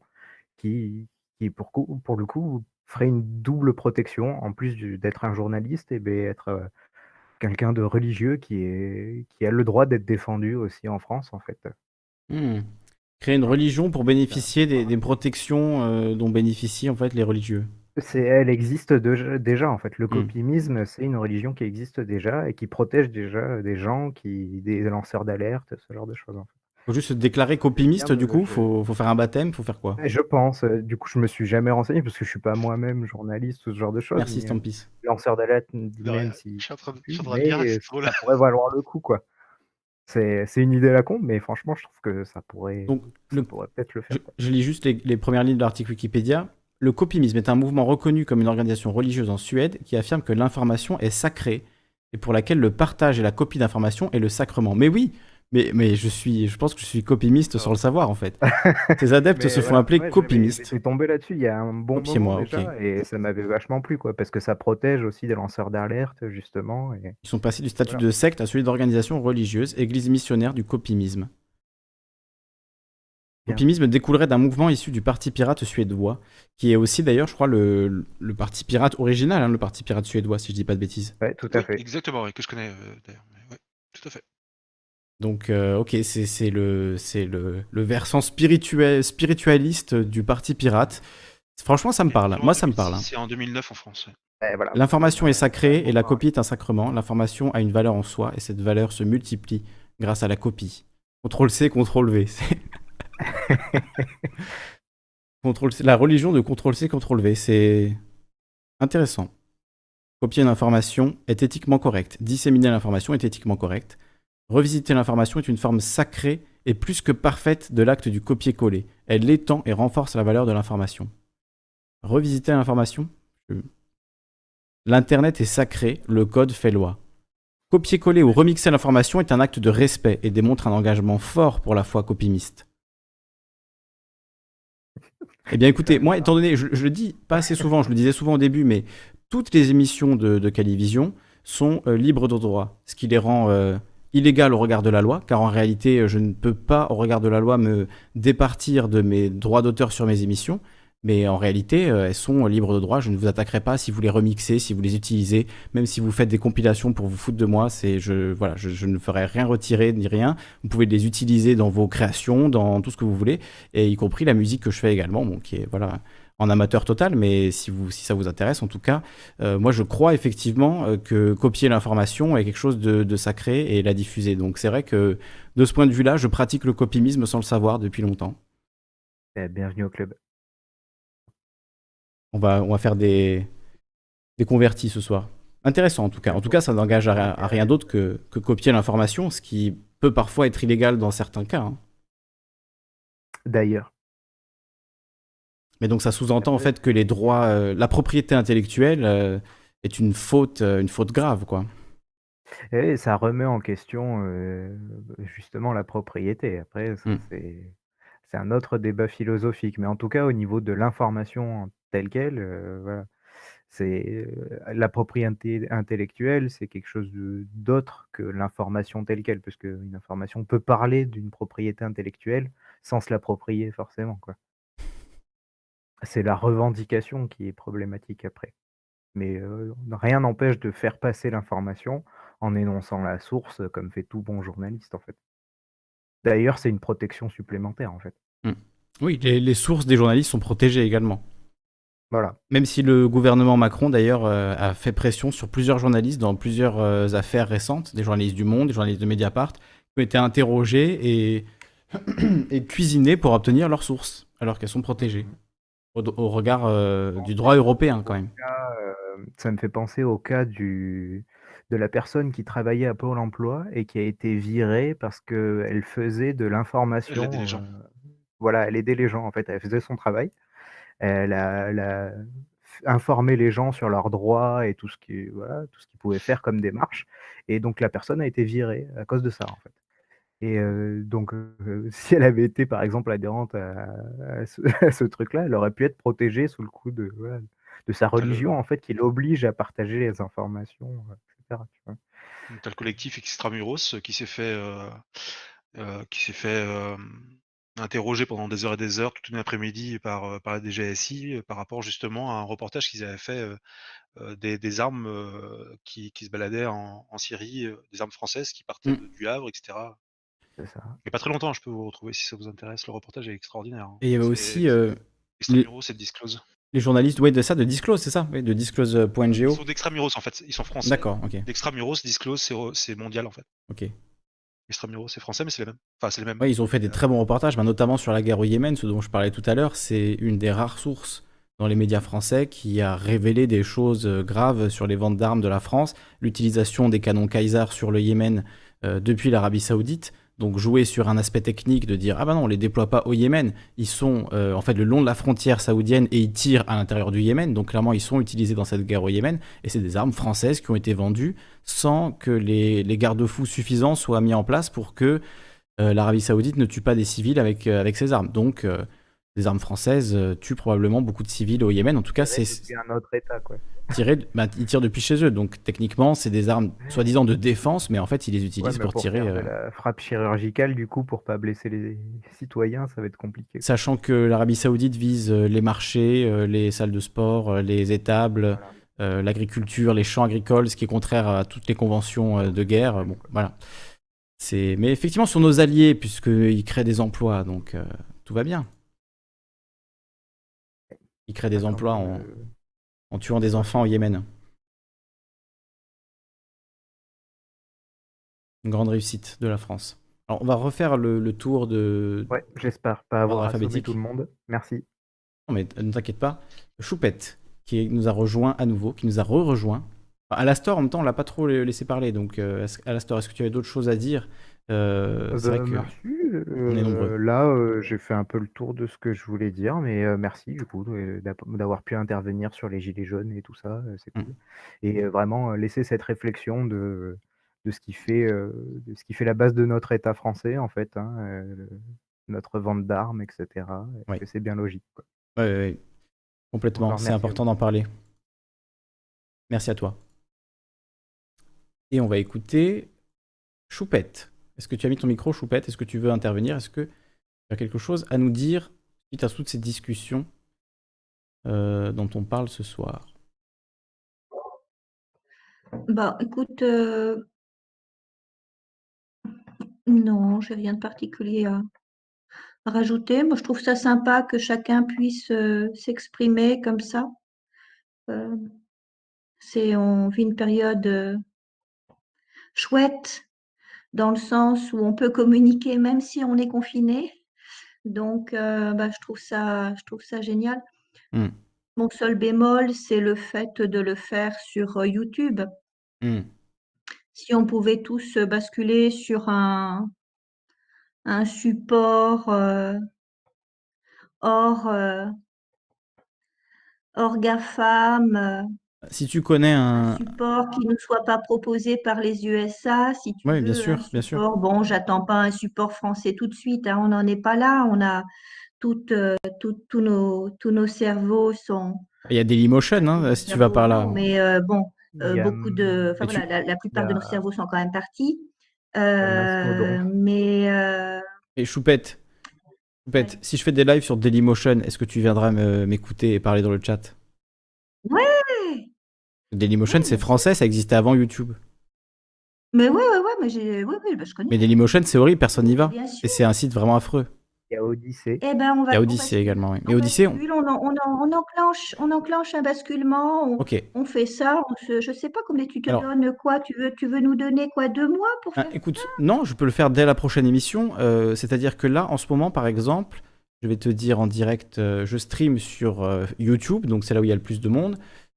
T: qui, qui pour, coup- pour le coup, ferait une double protection, en plus d'être un journaliste, et bien être quelqu'un de religieux qui, est, qui a le droit d'être défendu aussi en France, en fait.
A: Hmm. Créer une religion pour bénéficier des, des protections euh, dont bénéficient en fait les religieux.
T: C'est, elle existe de- déjà, en fait. Le
A: Hmm.
T: copimisme, c'est une religion qui existe déjà et qui protège déjà des gens, qui, des lanceurs d'alerte, ce genre de choses. En fait.
A: Faut juste se déclarer copimiste du
T: euh,
A: coup,
T: je-
A: faut, faut faire un baptême, faut faire quoi?
T: Et Je pense, euh, du coup, je me suis jamais renseigné parce que je suis pas moi-même journaliste ou ce genre de choses.
A: Merci
T: mais, euh,
A: Stampis.
T: lanceur d'alerte, même
Y: rien,
T: si
Y: je suis en train de- je
T: je
Y: suis en
T: suis,
Y: train de lire
T: mais
Y: à ce
T: ça pourrait valoir le coup, quoi. C'est, une idée à la con, mais franchement, je trouve que ça pourrait,
A: Donc,
T: ça
A: le-
T: pourrait peut-être le
A: Je,
T: faire.
A: je lis juste les, les premières lignes de l'article Wikipédia. Le copimisme est un mouvement reconnu comme une organisation religieuse en Suède qui affirme que l'information est sacrée et pour laquelle le partage et la copie d'informations est le sacrement. Mais oui, mais, mais je, suis, je pense que je suis copimiste sans le savoir en fait. Ces adeptes se font
T: voilà,
A: appeler
T: ouais,
A: copimistes.
T: J'étais tombé là-dessus il y a un bon moment déjà, et ça m'avait vachement plu, quoi, parce que ça protège aussi des lanceurs d'alerte, justement. Et...
A: Ils sont passés du statut
T: Voilà.
A: de secte à celui d'organisation religieuse, église missionnaire du copimisme. Copimisme découlerait d'un mouvement issu du parti pirate suédois, qui est aussi d'ailleurs, je crois, le, le parti pirate original, hein, le parti pirate suédois, si je dis pas de bêtises.
T: Ouais, tout à
Y: Oui,
T: fait.
Y: exactement, oui, que je connais euh, d'ailleurs. ouais, tout à fait.
A: Donc, euh, ok, c'est le, c'est le, le versant spirituel, spiritualiste du parti pirate. Franchement, ça me parle. Moi, ça me parle. hein.
Y: C'est en 2009 en France.
T: voilà.
A: L'information est sacrée et la copie est un sacrement. L'information a une valeur en soi et cette valeur se multiplie grâce à la copie. Contrôle C, contrôle V. La religion de contrôle C, contrôle V, c'est intéressant. Copier une information est éthiquement correct. Disséminer l'information est éthiquement correct. Revisiter l'information est une forme sacrée et plus que parfaite de l'acte du copier-coller. Elle étend et renforce la valeur de l'information. Revisiter l'information L'Internet est sacré, le code fait loi. Copier-coller ou remixer l'information est un acte de respect et démontre un engagement fort pour la foi copimiste. Eh bien écoutez, moi étant donné, je, le dis pas assez souvent, je le disais souvent au début, mais toutes les émissions de, de Calivision sont euh, libres de droit, ce qui les rend euh, illégales au regard de la loi, car en réalité, euh, je ne peux pas, au regard de la loi, me départir de mes droits d'auteur sur mes émissions. Mais en réalité, euh, elles sont libres de droit. Je ne vous attaquerai pas si vous les remixez, si vous les utilisez, même si vous faites des compilations pour vous foutre de moi. C'est, je, voilà, je, ne ferai rien retirer ni rien. Vous pouvez les utiliser dans vos créations, dans tout ce que vous voulez, et y compris la musique que je fais également, qui est voilà en amateur total. Mais si vous, si ça vous intéresse, en tout cas, euh, moi je crois effectivement euh, que copier l'information est quelque chose de, de sacré et la diffuser. Donc c'est vrai que de ce point de vue-là, je pratique le copimisme sans le savoir depuis longtemps.
T: Eh, bienvenue au club.
A: On va, on va faire des, des convertis ce soir. Intéressant en tout cas. En tout cas, ça n'engage à, à rien d'autre que, que copier l'information, ce qui peut parfois être illégal dans certains cas. hein.
T: D'ailleurs.
A: Mais donc ça sous-entend en fait que les droits, euh, la propriété intellectuelle euh, est une faute, euh, une faute grave, quoi.
T: Et ça remet en question justement la propriété. Après, ça,
A: Mm.
T: c'est un autre débat philosophique. Mais en tout cas, au niveau de l'information telle quelle, voilà, c'est la propriété intellectuelle, c'est quelque chose d'autre que l'information telle quelle, parce qu'une information peut parler d'une propriété intellectuelle sans se l'approprier forcément, quoi. C'est la revendication qui est problématique après. Mais rien n'empêche de faire passer l'information en énonçant la source, comme fait tout bon journaliste, en fait. D'ailleurs, c'est une protection supplémentaire, en fait.
A: Mm. Oui, les sources des journalistes sont protégées également.
T: Voilà.
A: Même si le gouvernement Macron, d'ailleurs, euh, a fait pression sur plusieurs journalistes dans plusieurs euh, affaires récentes, des journalistes du Monde, des journalistes de Mediapart, qui ont été interrogés et, et cuisinés pour obtenir leurs sources, alors qu'elles sont protégées, au, au regard euh, du droit européen quand même.
T: Ça me fait penser au cas du, de la personne qui travaillait à Pôle emploi et qui a été virée parce qu'elle faisait de l'information.
Y: Elle aidait les gens.
T: euh, voilà, elle aidait les gens, en fait. Elle faisait son travail. Elle a, informé les gens sur leurs droits et tout ce qui, voilà, tout ce qu'ils pouvaient faire comme démarche. Et donc, la personne a été virée à cause de ça, en fait. Et euh, donc, euh, si elle avait été, par exemple, adhérente à, à ce, truc-là, elle aurait pu être protégée sous le coup de, voilà, de sa religion, en fait, qui l'oblige à partager les informations, euh, etc. tu vois.
Y: Le collectif Extramuros euh, qui s'est fait, euh, qui s'est fait interroger pendant des heures et des heures, toute une après-midi par, euh, par la DGSI euh, par rapport justement à un reportage qu'ils avaient fait euh, des, des armes euh, qui, qui se baladaient en, en Syrie, euh, des armes françaises qui partaient
A: Mm.
Y: de- du Havre, etc.
T: C'est ça.
Y: Il n'y a pas très longtemps, je peux vous retrouver si ça vous intéresse. Le reportage est extraordinaire. hein.
A: Et il y avait aussi euh, les,
Y: Extramuros et Disclose.
A: les journalistes ouais, de ça, de Disclose, c'est ça? Oui, De
Y: Ils
A: disclose.go.
Y: sont d'Extramuros en fait, ils sont français.
A: D'accord, ok.
Y: D'Extramuros, Disclose, c'est c'est mondial en fait.
A: Ok.
Y: Extramuros, c'est français, mais c'est les mêmes. Enfin, c'est les mêmes.
A: Ouais, ils ont fait des très bons reportages, notamment sur la guerre au Yémen, ce dont je parlais tout à l'heure. C'est une des rares sources dans les médias français qui a révélé des choses euh, graves sur les ventes d'armes de la France, l'utilisation des canons Kaiser sur le Yémen euh, depuis l'Arabie Saoudite. Donc jouer sur un aspect technique de dire ah bah non on les déploie pas au Yémen, ils sont euh, en fait le long de la frontière saoudienne et ils tirent à l'intérieur du Yémen, donc clairement ils sont utilisés dans cette guerre au Yémen. Et c'est des armes françaises qui ont été vendues sans que les, garde-fous suffisants soient mis en place pour que euh, l'Arabie Saoudite ne tue pas des civils avec, euh, avec ses armes. Donc, les armes françaises euh, tuent probablement beaucoup de civils au Yémen. En tout cas, c'est
T: un autre état, quoi.
A: tiré, de- bah, ils tirent depuis chez eux. Donc, techniquement, c'est des armes soi-disant de défense, mais en fait, ils les utilisent pour,
T: pour
A: tirer.
T: faire de
A: euh,
T: la frappe chirurgicale, du coup, pour pas blesser les citoyens, ça va être compliqué.
A: Sachant que l'Arabie Saoudite vise euh, les marchés, les salles de sport, les étables, euh, l'agriculture, les champs agricoles, ce qui est contraire à toutes les conventions de guerre. Bon, voilà. Mais effectivement, sur nos alliés, puisqu'ils créent des emplois, donc euh, tout va bien. Ils créent des emplois en, en tuant des enfants au Yémen. Une grande réussite de la France. Alors, on va refaire le, le tour de.
T: Ouais, j'espère pas avoir
A: alphabétique.
T: tout le monde. Merci.
A: Non, mais ne t'inquiète pas. Choupette, qui nous a rejoint à nouveau, qui nous a re-rejoint. Alastor, en même temps, on l'a pas trop laissé parler. Donc, euh, Alastor, est-ce que tu avais d'autres choses à dire Euh, C'est
T: Euh,
A: vrai que
T: merci.
A: on est nombreux.
T: Euh, là, euh, j'ai fait un peu le tour de ce que je voulais dire, mais euh, merci du coup d'avoir pu intervenir sur les gilets jaunes et tout ça, c'est
A: Mm.
T: cool. Et vraiment laisser cette réflexion de, de ce qui fait, de ce qui fait la base de notre État français, en fait, hein, notre vente d'armes, etc.
A: Oui.
T: c'est bien logique. Quoi?
A: Ouais, ouais. Complètement, c'est important d'en parler. Merci à toi. Et on va écouter Choupette. Est-ce que tu as mis ton micro, Choupette? Est-ce que tu veux intervenir? Est-ce que tu as quelque chose à nous dire suite à toutes ces discussions euh, dont on parle ce soir?
Q: Bah, écoute, euh, non, j'ai rien de particulier à, rajouter. Moi, je trouve ça sympa que chacun puisse euh, s'exprimer comme ça. C'est, on vit une période chouette dans le sens où on peut communiquer même si on est confiné. Donc, euh, bah, je trouve ça, je trouve ça génial.
A: Hmm.
Q: Mon seul bémol, c'est le fait de le faire sur euh, YouTube.
A: Hmm.
Q: Si on pouvait tous euh, basculer sur un, un support euh, hors, euh, hors GAFAM,
A: Si tu connais un...
Q: support qui ne soit pas proposé par les USA, si tu
A: Oui,
Q: veux,
A: bien
Q: un
A: sûr, bien sûr.
Q: support, bon, j'attends pas un support français tout de suite, hein, on n'en est pas là, on a toutes, euh, tout- tous nos, tous nos cerveaux sont
A: Il y a Dailymotion, hein, si tu vas par là.
Q: mais euh, bon, euh,
T: a,
Q: beaucoup de, enfin
A: tu-
Q: voilà, la, la plupart de nos cerveaux sont quand même partis. Euh, mais euh,
A: Et Choupette, Choupette, si je fais des lives sur Dailymotion, est-ce que tu viendras m'écouter et parler dans le chat?
Q: Ouais,
A: Dailymotion, c'est français, ça existait avant YouTube.
Q: mais ouais, ouais, ouais, mais j'ai, oui, oui, bah, je connais.
A: Mais Dailymotion, c'est horrible, personne n'y va. Et c'est un site vraiment affreux.
T: Il y a Odyssée.
Q: Eh ben, on va,
A: Il y a
Q: on bascule,
A: également, oui.
Q: on
A: Mais Odyssey, on...
Q: bascule, on, en- on, en- on enclenche, on enclenche un basculement, on,
A: Ok.
Q: on fait ça, on se, je sais pas combien tu te
A: Alors-
Q: donnes quoi, tu veux, tu veux nous donner quoi, deux mois pour
A: Ah,
Q: faire
A: écoute, non, je peux le faire dès la prochaine émission. euh, C'est-à-dire que là, en ce moment, par exemple, je vais te dire en direct, euh, je stream sur euh, YouTube, donc c'est là où il y a le plus de monde.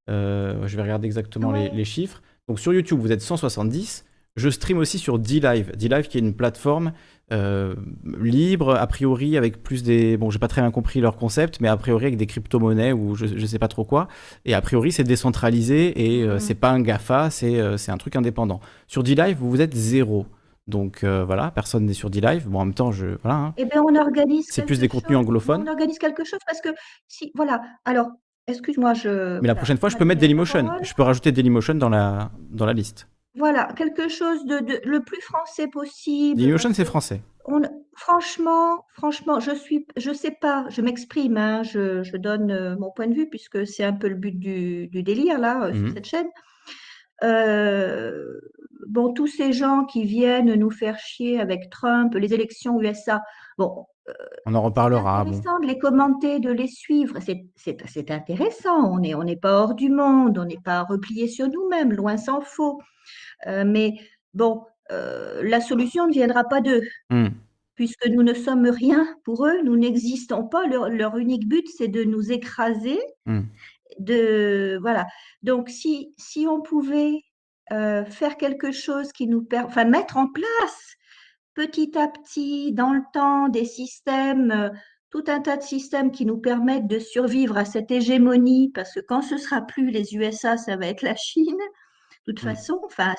A: Euh, je vais regarder exactement les,
Q: Ouais.
A: les chiffres. Donc sur YouTube, vous êtes 170. Je stream aussi sur D-Live. D-Live qui est une plateforme euh, libre, a priori avec plus des... Bon, j'ai pas très bien compris leur concept, mais a priori avec des crypto-monnaies ou je, je sais pas trop quoi. Et a priori, c'est décentralisé et euh,
Q: Mhm.
A: c'est pas un GAFA, c'est euh, un truc indépendant. Sur D-Live, vous, êtes zéro. Donc euh, voilà, personne n'est sur D-Live. Bon, en même temps, je... Voilà, hein.
Q: Eh bien, on organise
A: C'est plus des contenus anglophones.
Q: On organise quelque chose parce que si, voilà. Alors, excuse-moi, je.
A: Mais la
Q: voilà,
A: prochaine fois, je peux mettre Dailymotion. Je peux rajouter Dailymotion dans la, dans la liste.
Q: Voilà, quelque chose de, de- le plus français possible.
A: Dailymotion, c'est français.
Q: on, franchement, franchement, je suis, je sais pas, je m'exprime, hein, je, je donne euh, mon point de vue puisque c'est un peu le but du, du délire là euh,
A: Mhm.
Q: sur cette chaîne. Euh, bon, tous ces gens qui viennent nous faire chier avec Trump, les élections USA, bon,
A: On en reparlera. Bon.
Q: intéressant de les commenter, de les suivre. C'est, c'est, c'est intéressant. On n'est on n'est pas hors du monde, on n'est pas replié sur nous-mêmes, loin s'en faut. Euh, mais bon, euh, la solution ne viendra pas d'eux,
A: Hmm.
Q: puisque nous ne sommes rien pour eux, nous n'existons pas. Leur, leur unique but, c'est de nous écraser.
A: Hmm.
Q: De, voilà. Donc, si, si on pouvait euh, faire quelque chose qui nous permet, enfin, mettre en place petit à petit, dans le temps, des systèmes, euh, tout un tas de systèmes qui nous permettent de survivre à cette hégémonie, parce que quand ce sera plus les USA, ça va être la Chine. De toute façon, enfin,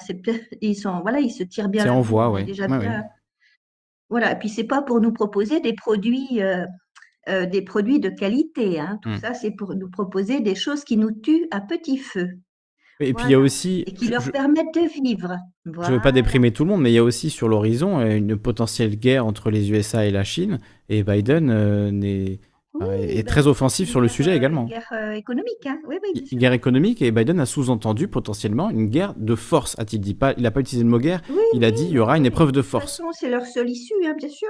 Q: ils sont, voilà, ils se tirent bien
A: C'est en voie, ouais.
Q: déjà
A: Ouais,
Q: bien. Voilà, et puis c'est pas pour nous proposer des produits, euh, euh, des produits de qualité, hein. Tout
A: Mm.
Q: ça, c'est pour nous proposer des choses qui nous tuent à petit feu.
A: Et puis il y a aussi,
Q: Et qui leur
A: je-
Q: permettent de vivre.
A: je veux
Q: Voilà.
A: pas déprimer tout le monde, mais il y a aussi sur l'horizon euh, une potentielle guerre entre les USA et la Chine. Et Biden euh, n'est- euh, est
Q: bah,
A: très offensif sur le sujet également.
Q: guerre euh, économique, hein. Oui, oui, bien
A: Une guerre économique et Biden a sous-entendu potentiellement une guerre de force, a-t-il dit. Pas, il n'a pas utilisé le mot guerre,
Q: Oui,
A: il a dit il y aura une épreuve de
Q: De toute
A: force.
Q: façon, c'est leur seule issue, hein, bien sûr.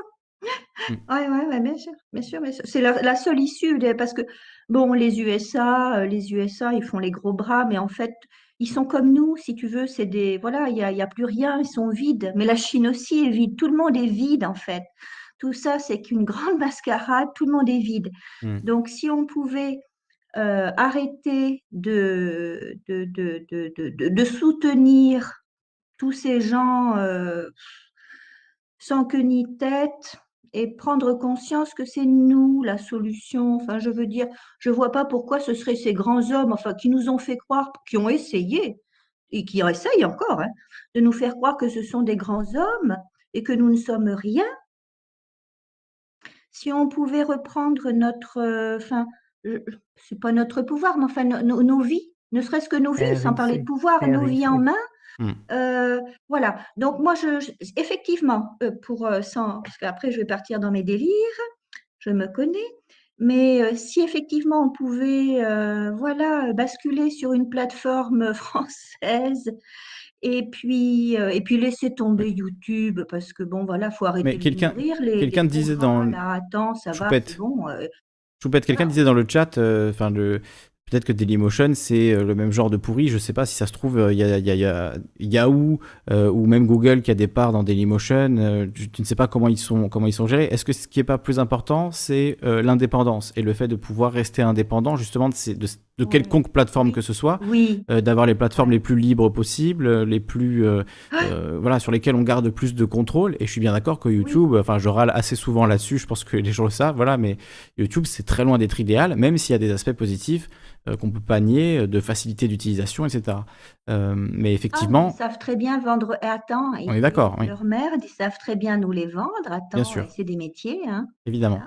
A: Mm.
Q: Ouais, ouais, ouais, bien sûr, bien sûr, sûr. C'est la seule issue, de- parce que, bon, les USA, euh, les USA, ils font les gros bras, mais en fait, ils sont comme nous, si tu veux, c'est des, voilà, il y a, y a plus rien, ils sont vides. Mais la Chine aussi est vide, tout le monde est vide, en fait. Tout ça, c'est qu'une grande mascarade, tout le monde est vide.
A: Mm.
Q: Donc, si on pouvait euh, arrêter de, de, de, de, de, de- de soutenir tous ces gens euh, sans queue ni tête et prendre conscience que c'est nous la solution. Enfin, je veux dire, je vois pas pourquoi ce seraient ces grands hommes, enfin, qui nous ont fait croire, qui ont essayé et qui essayent encore, hein, de nous faire croire que ce sont des grands hommes et que nous ne sommes rien. Si on pouvait reprendre notre, euh, enfin, c'est pas notre pouvoir, mais enfin nos vies, ne serait-ce que nos vies, sans parler de pouvoir, nos vies en main. Mmh. Euh, voilà. Donc moi, je, effectivement, euh, pour sans, parce qu'après je vais partir dans mes délires, je me connais. Mais si effectivement on pouvait, voilà, basculer sur une plateforme française et puis, et puis laisser tomber YouTube parce que bon, voilà, faut arrêter
A: de quelqu'un,
Q: les,
A: quelqu'un disait dans,
Q: attends, ça va, bon.
A: Choupette, quelqu'un disait dans le chat, enfin le Peut-être que Dailymotion, c'est euh, le même genre de pourri. Je sais pas si ça se trouve, il euh, y, a, Yahoo euh, ou même Google qui a des parts dans Dailymotion. tu ne sais pas comment ils sont, comment ils sont gérés. Est-ce que ce qui est pas plus important, c'est l'indépendance et le fait de pouvoir rester indépendant, justement, de, de, de quelconque plateforme que ce soit,
Q: oui.
A: d'avoir les plateformes les plus libres possibles, les plus, voilà, sur lesquelles on garde plus de contrôle. Et je suis bien d'accord que YouTube, enfin, je râle assez souvent là-dessus. Je pense que les gens le savent, voilà, mais YouTube, c'est très loin d'être idéal, même s'il y a des aspects positifs. Euh, qu'on peut pas nier, euh, de facilité d'utilisation, etc. Euh, mais effectivement.
Q: Ah, ils savent très bien vendre. Attends,
A: on est d'accord.
Q: Oui. Leur ils savent très bien nous les vendre. Attends, c'est des métiers. Hein.
A: Évidemment.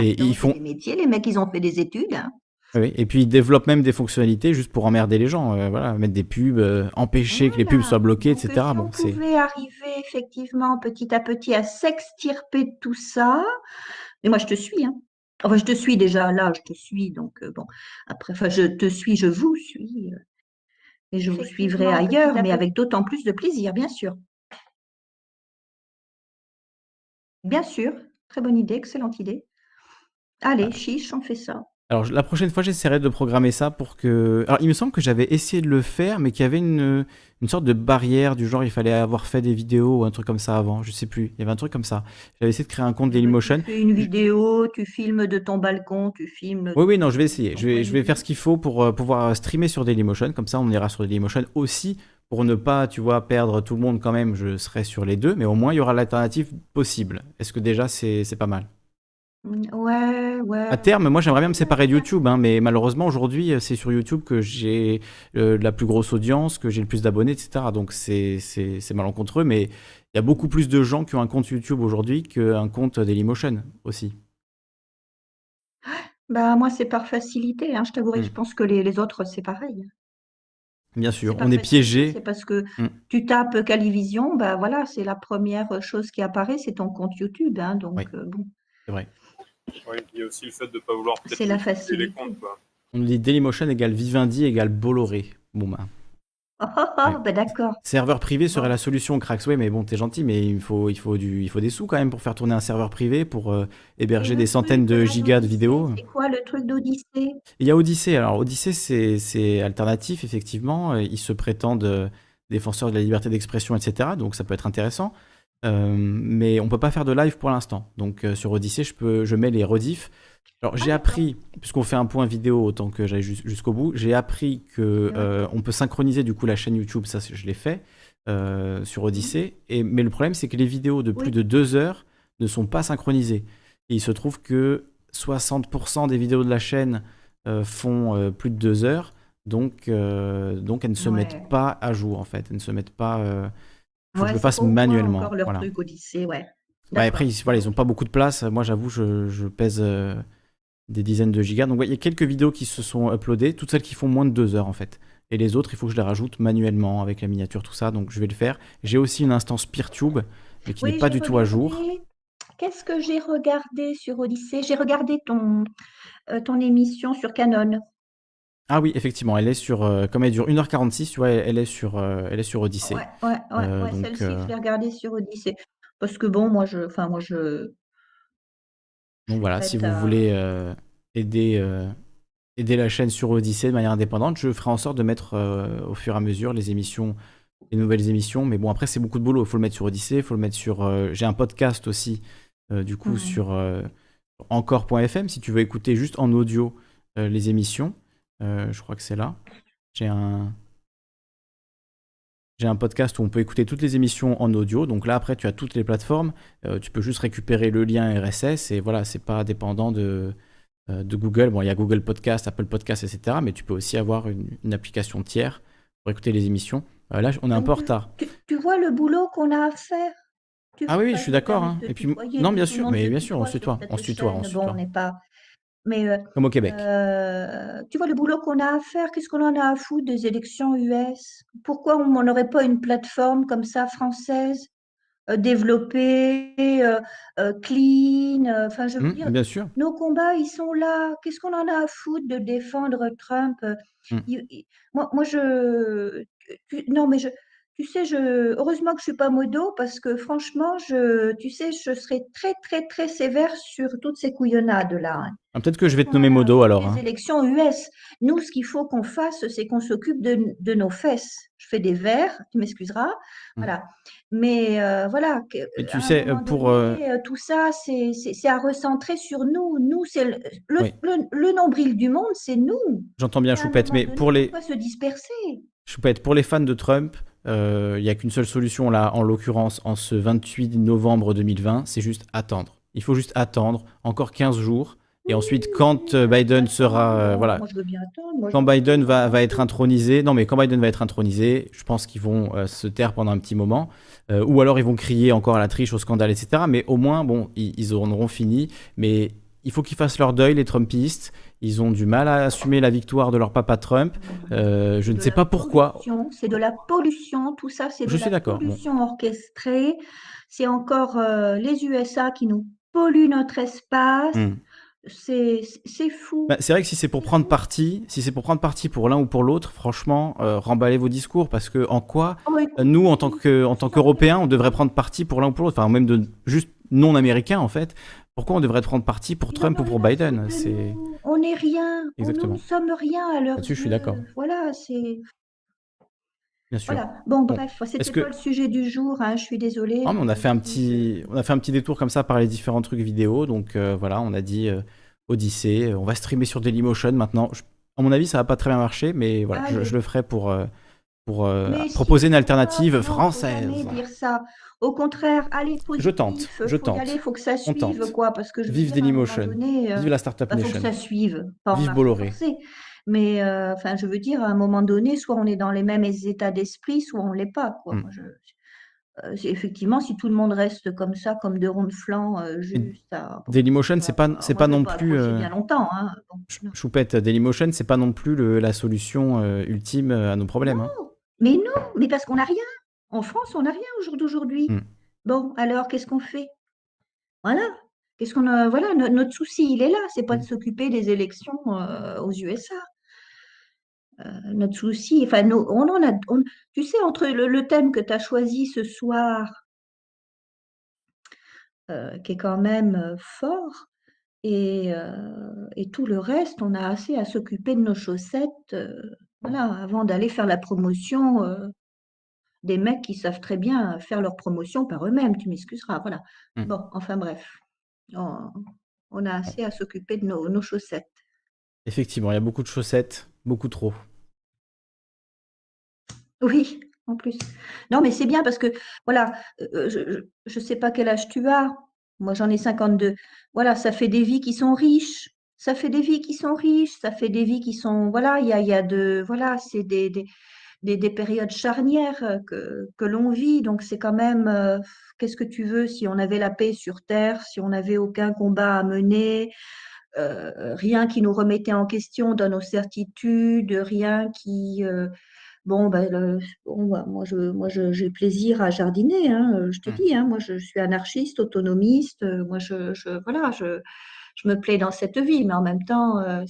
A: Et ils font.
Q: des métiers, les mecs, ils ont fait des études. Hein.
A: Oui, et puis ils développent même des fonctionnalités juste pour emmerder les gens, voilà, mettre des pubs, empêcher que les pubs soient bloquées, etc.
Q: Si bon, on pouvait arriver effectivement petit à petit à s'extirper de tout ça, mais moi je te suis, hein. Enfin, je te suis déjà là, je te suis, donc euh, bon. Après, enfin, je te suis, je vous suis. Euh, et je vous suivrai ailleurs, mais avec d'autant plus de plaisir, bien sûr. Bien sûr, très bonne idée, excellente idée. Allez, chiche, on fait ça.
A: Alors la prochaine fois, j'essaierai de programmer ça pour que. Alors il me semble que j'avais essayé de le faire, mais qu'il y avait une, une sorte de barrière du genre il fallait avoir fait des vidéos ou un truc comme ça avant. Je sais plus. Il y avait un truc comme ça. J'avais essayé de créer un compte Dailymotion.
Q: Tu fais une vidéo, tu filmes de ton balcon, tu filmes.
A: Oui, oui, non, je vais essayer. Je vais, je vais faire ce qu'il faut pour euh, pouvoir streamer sur Dailymotion. Comme ça, on ira sur Dailymotion aussi pour ne pas, tu vois, perdre tout le monde quand même. Je serai sur les deux, mais au moins il y aura l'alternative possible. Est-ce que déjà c'est pas mal?
Q: Ouais, ouais.
A: À terme, moi j'aimerais bien me séparer de YouTube, hein, mais malheureusement aujourd'hui c'est sur YouTube que j'ai euh, la plus grosse audience, que j'ai le plus d'abonnés, etc. Donc c'est malencontreux, mais il y a beaucoup plus de gens qui ont un compte YouTube aujourd'hui qu'un compte Dailymotion aussi.
Q: Bah moi c'est par facilité, hein, je t'avouerai, je hmm. pense que les, autres c'est pareil.
A: Bien sûr, on est piégé.
Q: C'est parce que hmm. tu tapes Calivision, bah voilà, c'est la première chose qui apparaît, c'est ton compte YouTube, hein, donc euh, bon.
A: C'est vrai.
P: Oui, il y a aussi le fait de ne pas vouloir
Q: C'est la facilité. les comptes.
P: Quoi.
A: On dit Dailymotion égale Vivendi égale Bolloré. Bon bah.
Q: Oh, oh, oh bah d'accord.
A: Serveur privé serait la solution, Crax. Oui, mais bon, t'es gentil, mais il faut, il, faut du, il faut des sous quand même pour faire tourner un serveur privé, pour euh, héberger des centaines de gigas de vidéos.
Q: C'est quoi le truc d'Odyssée?
A: Il y a Odyssée. Alors, Odyssée, c'est alternatif, effectivement. Ils se prétendent euh, défenseurs de la liberté d'expression, etc. Donc, ça peut être intéressant. Euh, mais on peut pas faire de live pour l'instant. Donc euh, sur Odyssey, je, peux, je mets les rediffs. Alors j'ai appris, puisqu'on fait un point vidéo autant que j'aille jusqu'au bout, j'ai appris que euh, on peut synchroniser du coup la chaîne YouTube, ça je l'ai fait sur Odyssey. Et, mais le problème c'est que les vidéos de plus de deux heures ne sont pas synchronisées. Et il se trouve que 60% des vidéos de la chaîne font plus de deux heures, donc, donc elles ne se mettent pas à jour en fait, elles ne se mettent pas faut que je le fasse manuellement.
Q: Encore leur truc Odyssée, ouais.
A: après, ils, voilà, ils ont pas beaucoup de place. Moi, j'avoue, je, je, pèse euh, des dizaines de gigas. Donc, il y a quelques vidéos qui se sont uploadées, toutes celles qui font moins de deux heures en fait. Et les autres, il faut que je les rajoute manuellement avec la miniature, tout ça. Donc, je vais le faire. J'ai aussi une instance PeerTube, mais qui n'est pas du tout à jour.
Q: Qu'est-ce que j'ai regardé sur Odyssée J'ai regardé ton, euh, ton émission sur Canon.
A: Ah oui, effectivement, elle est sur, euh, comme elle dure 1h46, tu vois, elle est sur, euh, elle est sur Odyssée.
Q: Ouais, ouais, ouais, euh, celle-ci, je l'ai regardée sur Odyssée. Parce que bon, moi, je, enfin, moi, je.
A: Donc voilà, si vous voulez aider, aider la chaîne sur Odyssée de manière indépendante, je ferai en sorte de mettre au fur et à mesure les émissions, les nouvelles émissions. Mais bon, après, c'est beaucoup de boulot. Il faut le mettre sur Odyssée, il faut le mettre sur. J'ai un podcast aussi, du coup, sur encore.fm, si tu veux écouter juste en audio les émissions. Euh, je crois que c'est là. J'ai un. J'ai un podcast où on peut écouter toutes les émissions en audio. Donc là, après, tu as toutes les plateformes. Euh, tu peux juste récupérer le lien RSS et voilà, c'est pas dépendant de, euh, de Google. Bon, il y a Google Podcast, Apple Podcast, etc. Mais tu peux aussi avoir une, application tiers pour écouter les émissions. Euh, là, on est un peu en retard.
Q: Tu, tu vois le boulot qu'on a à faire? Tu
A: Ah oui, oui, je suis d'accord. hein. Et puis, non, bien sûr, mais bien sûr, on se tutoie, on se tutoie, on se
Q: Bon, on
A: tutoie.
Q: n'est pas. Mais euh,
A: Comme au Québec.
Q: euh, tu vois le boulot qu'on a à faire, qu'est-ce qu'on en a à foutre des élections US? Pourquoi on n'aurait pas une plateforme comme ça française, euh, développée, clean? Enfin, je veux
A: Hum,
Q: dire,
A: bien sûr.
Q: nos combats, ils sont là. Qu'est-ce qu'on en a à foutre de défendre Trump? Il- il- moi, moi, je, tu- non, mais je, tu sais, je, heureusement que je suis pas modo parce que franchement, je, tu sais, je serais très, très, très sévère sur toutes ces couillonnades-là. hein.
A: Ah, Peut-être que je vais te nommer Modo alors.
Q: des
A: hein.
Q: élections US. Nous, ce qu'il faut qu'on fasse, c'est qu'on s'occupe de, de nos fesses. Je fais des vers, tu m'excuseras.
A: Hum.
Q: Voilà. Mais euh, voilà,
A: Et tu sais, pour. euh,
Q: donné, euh, tout ça, c'est à recentrer sur nous. Nous, c'est le, le,
A: Oui.
Q: le- le nombril du monde, c'est nous.
A: J'entends bien Choupette, mais
Q: donné,
A: pour les,
Q: on va se disperser?
A: Choupette, pour les fans de Trump, euh, il n'y a qu'une seule solution là, en l'occurrence, en ce 28 novembre 2020, c'est juste attendre. Il faut juste attendre encore 15 jours. Et ensuite, quand euh, Biden sera. euh, voilà.
Q: Moi, je veux bien attendre. Moi, je
A: Quand Biden va, être intronisé, non mais quand Biden va être intronisé, je pense qu'ils vont euh, se taire pendant un petit moment, euh, ou alors ils vont crier encore à la triche, au scandale, etc. Mais au moins, bon, ils, ils en auront fini. Mais il faut qu'ils fassent leur deuil, les Trumpistes. Ils ont du mal à assumer la victoire de leur papa Trump. Euh, je ne sais pas pourquoi.
Q: pollution, C'est de la pollution, tout ça, c'est de
A: Je suis
Q: la
A: bon.
Q: pollution orchestrée. C'est encore euh, les USA qui nous polluent notre espace.
A: Hmm.
Q: C'est c'est fou.
A: Bah, c'est vrai que si c'est pour prendre parti, si c'est pour prendre parti pour l'un ou pour l'autre, franchement, euh, remballez vos discours parce que en quoi
Q: Oui.
A: euh, nous, en tant que en tant qu'Européens, on devrait prendre parti pour l'un ou pour l'autre, enfin même de juste non américains en fait. Pourquoi on devrait prendre parti pour Trump ou pour Biden C'est
Q: On n'est rien.
A: Exactement.
Q: Nous ne sommes rien à leurs
A: Là-dessus, je suis d'accord.
Q: Voilà, c'est.
A: bien sûr.
Q: Voilà. Bon,
A: Bon.
Q: bref, c'était
A: que
Q: pas le sujet du jour. hein, je suis désolée.
A: Ah, mais on a fait un petit, on a fait un petit détour comme ça par les différents trucs vidéo. Donc euh, voilà, on a dit euh, Odyssée. euh, On va streamer sur Dailymotion maintenant. Je- à mon avis, ça va pas très bien marcher, mais voilà, je,
Q: Allez.
A: je le ferai pour euh, pour euh, proposer une alternative
Q: pas,
A: française.
Q: dire ça. Au contraire, allez positif.
A: Je tente, je tente.
Q: aller, faut que ça
A: On
Q: suive,
A: tente.
Q: quoi, parce que je
A: Vive Dailymotion.
Q: donné, euh,
A: Vive la Startup
Q: bah, faut que
A: Nation.
Q: ça suive, pas
A: Vive Bolloré.
Q: Mais euh, enfin, je veux dire, à un moment donné, soit on est dans les mêmes états d'esprit, soit on l'est pas, quoi.
A: Mm.
Q: Je- euh, effectivement, si tout le monde reste comme ça, comme deux ronds de flanc, euh, juste à...
A: Dailymotion, c'est pas, c'est pas
Q: vais
A: non
Q: pas
A: plus.
Q: bien longtemps, hein. Bon.
A: Choupette, Dailymotion, c'est pas non plus le- la solution ultime à nos problèmes. hein.
Q: Mais non, mais parce qu'on n'a rien. En France, on n'a rien au jour d'aujourd'hui.
A: Mm.
Q: Bon, alors qu'est-ce qu'on fait? Voilà. Qu'est-ce qu'on a... Voilà, no- notre souci, il est là. C'est pas de s'occuper des élections euh, aux USA. Euh, notre souci, enfin, nos- on en a. on- tu sais, entre le, le thème que tu as choisi ce soir, euh, qui est quand même fort, et, et tout le reste, on a assez à s'occuper de nos chaussettes, voilà, avant d'aller faire la promotion. euh, des mecs qui savent très bien faire leur promotion par eux-mêmes, tu m'excuseras, voilà.
A: Mm.
Q: Bon, enfin bref, on, on a assez à s'occuper de nos, nos chaussettes.
A: Effectivement, il y a beaucoup de chaussettes, beaucoup trop.
Q: Oui, en plus. Non, mais c'est bien parce que, voilà, euh, je ne sais pas quel âge tu as, moi j'en ai 52. Voilà, ça fait des vies qui sont riches, ça fait des vies qui sont riches, ça fait des vies qui sont, voilà, il y a, il y a de, voilà, c'est des, des, des, des périodes charnières euh, que, que l'on vit, donc c'est quand même, euh, qu'est-ce que tu veux si on avait la paix sur Terre, si on n'avait aucun combat à mener, euh, rien qui nous remettait en question dans nos certitudes, rien qui... euh, Bon, ben, le- bon, moi, je, moi, je- j'ai plaisir à jardiner, hein, je te dis, hein, moi, je suis anarchiste, autonomiste, moi, je, je- voilà, je, je me plais dans cette vie, mais en même temps, euh,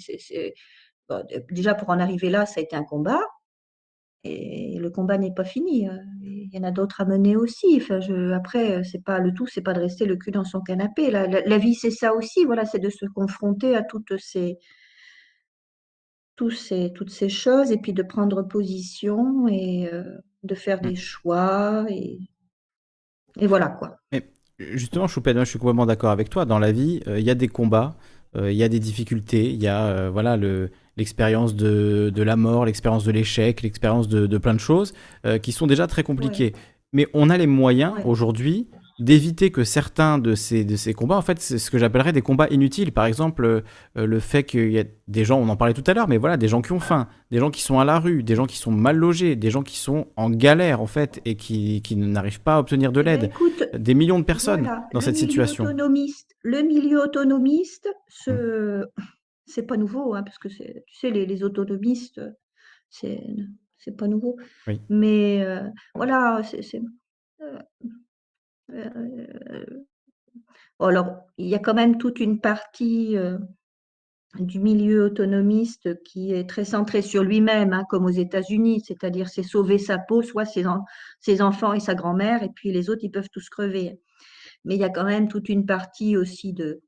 Q: bon, déjà pour en arriver là, ça a été un combat, et le combat n'est pas fini. euh, Il y en a d'autres à mener aussi. Enfin, je, après, euh, c'est pas le tout, c'est pas de rester le cul dans son canapé. La, la- la vie, c'est ça aussi. Voilà, c'est de se confronter à toutes ces, tous ces, toutes ces choses et puis de prendre position et euh, de faire des choix et, et voilà quoi.
A: Mais justement, Choupette, moi, je suis complètement d'accord avec toi. Dans la vie, euh, il y a des combats, euh, il y a des difficultés, il y a euh, voilà le l'expérience de, de la mort, l'expérience de l'échec, l'expérience de, de plein de choses qui sont déjà très compliquées. Mais on a les moyens aujourd'hui d'éviter que certains de ces, de ces combats, en fait, c'est ce que j'appellerais des combats inutiles. Par exemple, euh, le fait qu'il y a des gens, on en parlait tout à l'heure, mais voilà, des gens qui ont faim, des gens qui sont à la rue, des gens qui sont mal logés, des gens qui sont en galère, en fait, et qui, qui n'arrivent pas à obtenir de
Q: Eh ben,
A: l'aide. Des millions de personnes
Q: Voilà,
A: dans
Q: le
A: cette situation.
Q: autonomiste, le milieu autonomiste,
A: Mmh.
Q: ce... c'est pas nouveau, hein, parce que tu sais, les, les autonomistes, c'est, pas nouveau.
A: Oui.
Q: Mais euh, voilà, c'est, euh, euh, bon, alors, il y a quand même toute une partie euh, du milieu autonomiste qui est très centrée sur lui-même, hein, comme aux États-Unis, c'est-à-dire c'est sauver sa peau, soit ses, en- ses enfants et sa grand-mère, et puis les autres, ils peuvent tous crever. Mais il y a quand même toute une partie aussi de,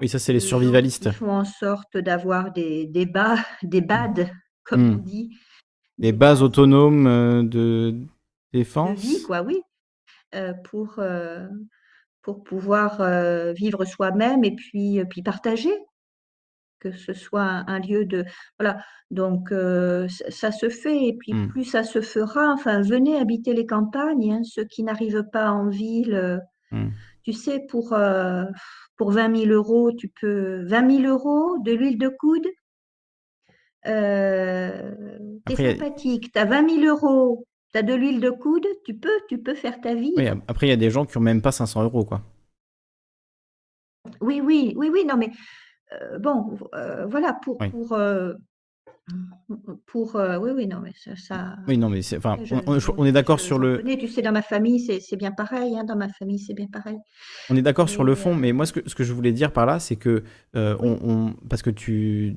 A: Oui, ça, c'est les survivalistes.
Q: font en sorte d'avoir des, des, bas, des BAD, comme on
A: Hmm.
Q: dit,
A: Des bases autonomes euh, de
Q: de vie,
A: défense.
Q: quoi, oui, euh, pour, euh, pour pouvoir euh, vivre soi-même et puis, euh, puis partager, que ce soit un, un lieu de... Voilà, donc euh, ça, ça se fait, et puis
A: Hmm.
Q: plus ça se fera, enfin, venez habiter les campagnes, hein, ceux qui n'arrivent pas en ville, euh,
A: Hmm.
Q: tu sais, pour, euh, pour 20 000 euros, tu peux... 20 000 euros, de l'huile de coude, euh, t'es sympathique, tu as 20 000 euros, tu as de l'huile de coude, tu peux, tu peux faire ta vie.
A: oui, après, il y a des gens qui ont même pas 500 euros, quoi.
Q: Oui, oui, oui, oui, non, mais euh, bon, euh, voilà, pour,
A: Oui.
Q: pour, euh, pour, oui, oui, non, mais ça, ça-
A: Oui, non, mais c'est, enfin,
Q: je-
A: on, on-
Q: je-
A: on est d'accord sur le,
Q: connais, tu sais, dans ma famille, c'est bien pareil, hein, dans ma famille, c'est bien pareil.
A: On est d'accord sur le fond, mais moi, ce que, ce que je voulais dire par là, c'est que, on, on- parce que tu,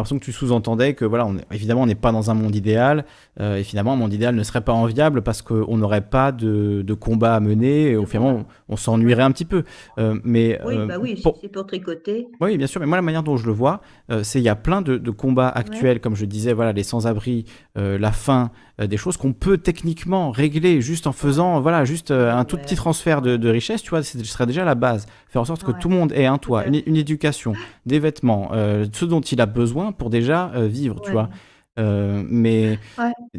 A: l'impression que tu sous-entendais que, voilà, on est- évidemment, on n'est pas dans un monde idéal, euh, et finalement, un monde idéal ne serait pas enviable parce qu'on n'aurait pas de, de combat à mener, et au finalement, on, on s'ennuierait un petit peu. Euh, mais,
Q: Oui,
A: euh,
Q: bah oui,
A: pour-
Q: c'est pour tricoter.
A: oui, bien sûr, mais moi, la manière dont je le vois, euh, c'est il y a plein de, de combats actuels, comme je disais, voilà, les sans-abri, euh, la faim, euh, des choses qu'on peut techniquement régler juste en faisant, voilà, juste euh, un tout petit transfert de, de richesse, tu vois, ce serait déjà la base. Faire en sorte que
Q: Ouais,
A: tout le monde ait un toit, une, une éducation, des vêtements, euh, ce dont il a besoin pour déjà euh, vivre, tu vois. Euh, mais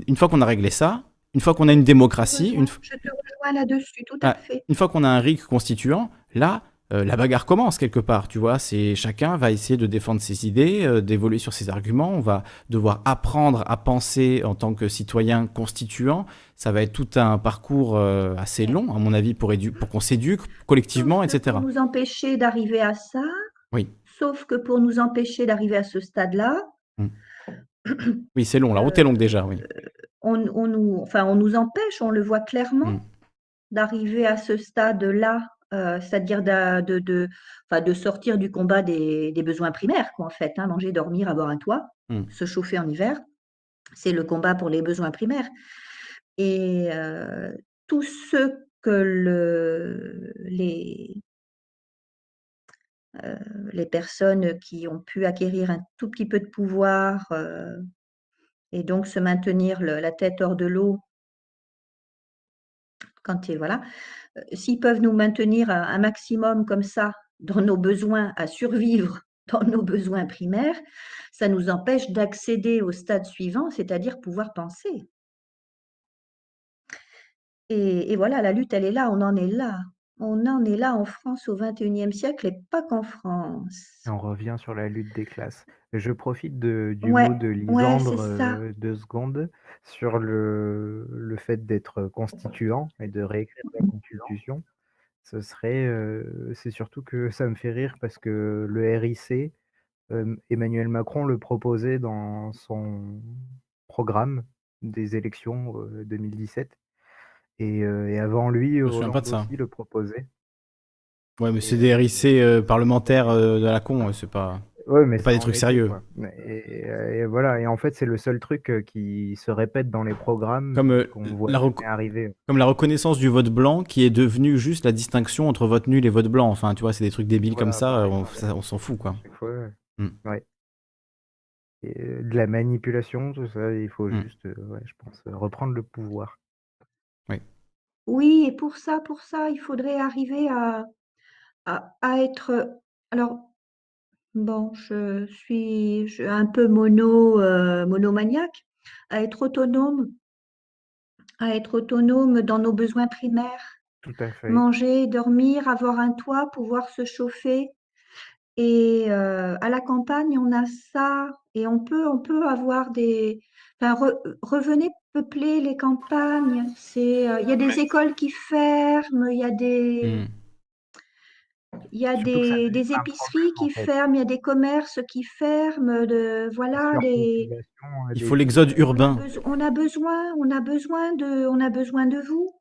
A: une fois qu'on a réglé ça, une fois qu'on a une démocratie, une, f-
Q: Je te rejoins là-dessus, tout à
A: ah,
Q: fait.
A: une fois qu'on a un RIC constituant, là, euh, la bagarre commence quelque part, tu vois. C'est chacun va essayer de défendre ses idées, euh, d'évoluer sur ses arguments. On va devoir apprendre à penser en tant que citoyen constituant. Ça va être tout un parcours euh, assez long, à mon avis, pour, pour qu'on s'éduque collectivement,
Q: Sauf
A: etc.
Q: pour nous empêcher d'arriver à ça,
A: Oui,
Q: sauf que pour nous empêcher d'arriver à ce stade-là,
A: oui, c'est long. La route est longue déjà, oui.
Q: on, on nous, enfin, on nous empêche, on le voit clairement,
A: Mm.
Q: d'arriver à ce stade-là, euh, c'est-à-dire de, de, de sortir du combat des, des besoins primaires, quoi, en fait, hein, manger, dormir, avoir un toit,
A: Mm.
Q: se chauffer en hiver, c'est le combat pour les besoins primaires. Et euh, tous ceux que le, les, euh, les personnes qui ont pu acquérir un tout petit peu de pouvoir euh, et donc se maintenir le- la tête hors de l'eau quand voilà, euh, s'ils peuvent nous maintenir un, maximum comme ça dans nos besoins à survivre, dans nos besoins primaires, ça nous empêche d'accéder au stade suivant, c'est-à-dire pouvoir penser. Et voilà, la lutte, elle est là, on en est là. On en est là en France au XXIe siècle et pas qu'en France.
T: Et on revient sur la lutte des classes. Je profite de- du
Q: Ouais,
T: mot de Lisandre euh, deux secondes sur le, le fait d'être constituant et de réécrire la constitution. Ce serait, euh, c'est surtout que ça me fait rire parce que le RIC, euh, Emmanuel Macron le proposait dans son programme des élections euh, 2017. Et, euh, et avant lui,
A: Je me souviens pas de ça.
T: aussi le proposait.
A: Ouais, mais c'est des RIC euh, parlementaires euh, de la con, c'est pas,
T: Ouais, mais
A: pas des trucs sérieux.
T: quoi. Et, et voilà, et en fait, c'est le seul truc euh, qui se répète dans les programmes
A: Comme, euh,
T: qu'on voit
A: la
T: arriver.
A: comme la reconnaissance du vote blanc qui est devenu juste la distinction entre vote nul et vote blanc. Enfin, tu vois, c'est des trucs débiles comme ça, on,
T: pareil.
A: ça, on s'en fout, quoi.
T: Fois, ouais.
A: Mm.
T: Ouais. Et, euh, de la manipulation, tout ça, il faut
A: Mm.
T: juste, euh, je pense, euh, reprendre le pouvoir.
A: Oui.
Q: Et pour ça, pour ça, il faudrait arriver à, à, à être. Alors, bon, je suis je- un peu mono, euh, monomaniaque, à être autonome, à être autonome dans nos besoins primaires.
T: Tout à fait.
Q: manger, dormir, avoir un toit, pouvoir se chauffer. Et euh, à la campagne, on a ça et on peut, on peut avoir des. Enfin, re- revenez peupler les campagnes. C'est, euh, il y a des écoles qui ferment, il y a des,
A: Hmm.
Q: il y a des, des épiceries
T: problème, en
Q: qui
T: fait.
Q: ferment, il y a des commerces qui ferment. De, voilà, des.
T: Surpopulation,
A: Il
T: des
A: faut l'exode urbain.
Q: On a besoin, on a besoin de, on a besoin de vous.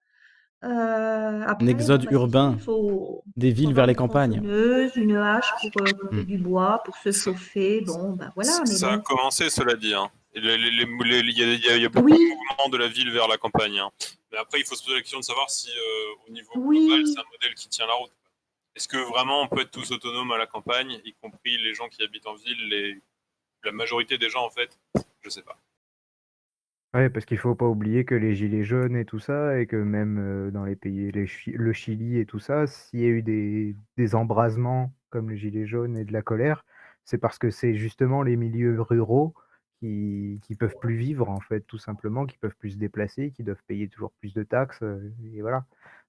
Q: Euh,
A: Un exode
Q: bah,
A: urbain
Q: faut,
A: des villes vers les
Q: une
A: campagnes.
Q: une hache pour euh,
A: Hmm.
Q: du bois, pour se chauffer. Bon, ben voilà, mais
P: Ça a commencé, cela dit. hein. Il y, a- beaucoup
Q: Oui.
P: de mouvements de la ville vers la campagne. hein. Mais après, il faut se poser la question de savoir si, euh, au niveau
Q: Oui.
P: global, c'est un modèle qui tient la route. Est-ce que vraiment on peut être tous autonomes à la campagne, y compris les gens qui habitent en ville, les... la majorité des gens en fait? Je sais pas.
T: Ouais, parce qu'il faut pas oublier que les gilets jaunes et tout ça, et que même euh, dans les pays, les Chi- le Chili et tout ça, s'il y a eu des, des embrasements comme les gilets jaunes et de la colère, c'est parce que c'est justement les milieux ruraux qui, qui peuvent plus vivre, en fait, tout simplement, qui peuvent plus se déplacer, qui doivent payer toujours plus de taxes, et voilà.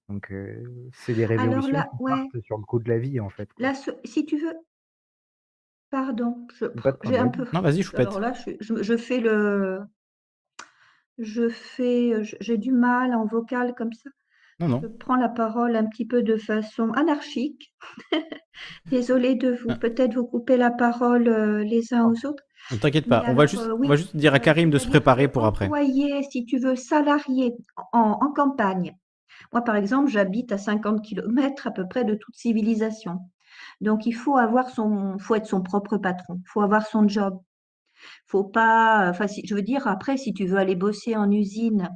T: Donc, euh, c'est des révolutions
Q: là,
T: qui
Q: ouais,
T: partent sur le coût de la vie, en fait.
Q: là, si tu veux, pardon, je, j'ai un peu.
A: Non, vas-y, choupette.
Q: Alors là, je, je, je fais le, je fais, je- j'ai du mal en vocal comme ça.
A: Non, non.
Q: Je prends la parole un petit peu de façon anarchique. Désolée de vous,
A: Ah.
Q: peut-être vous couper la parole euh, les uns aux autres.
A: Ne t'inquiète pas, on va juste,
Q: euh,
A: on va juste dire à
Q: euh,
A: Karim de se préparer pour après.
Q: employé, si tu veux, salarié en, en campagne. Moi, par exemple, j'habite à 50 km à peu près de toute civilisation. Donc, il faut avoir son, faut être son propre patron, il faut avoir son job. Faut pas, enfin, si- je veux dire, après, si tu veux aller bosser en usine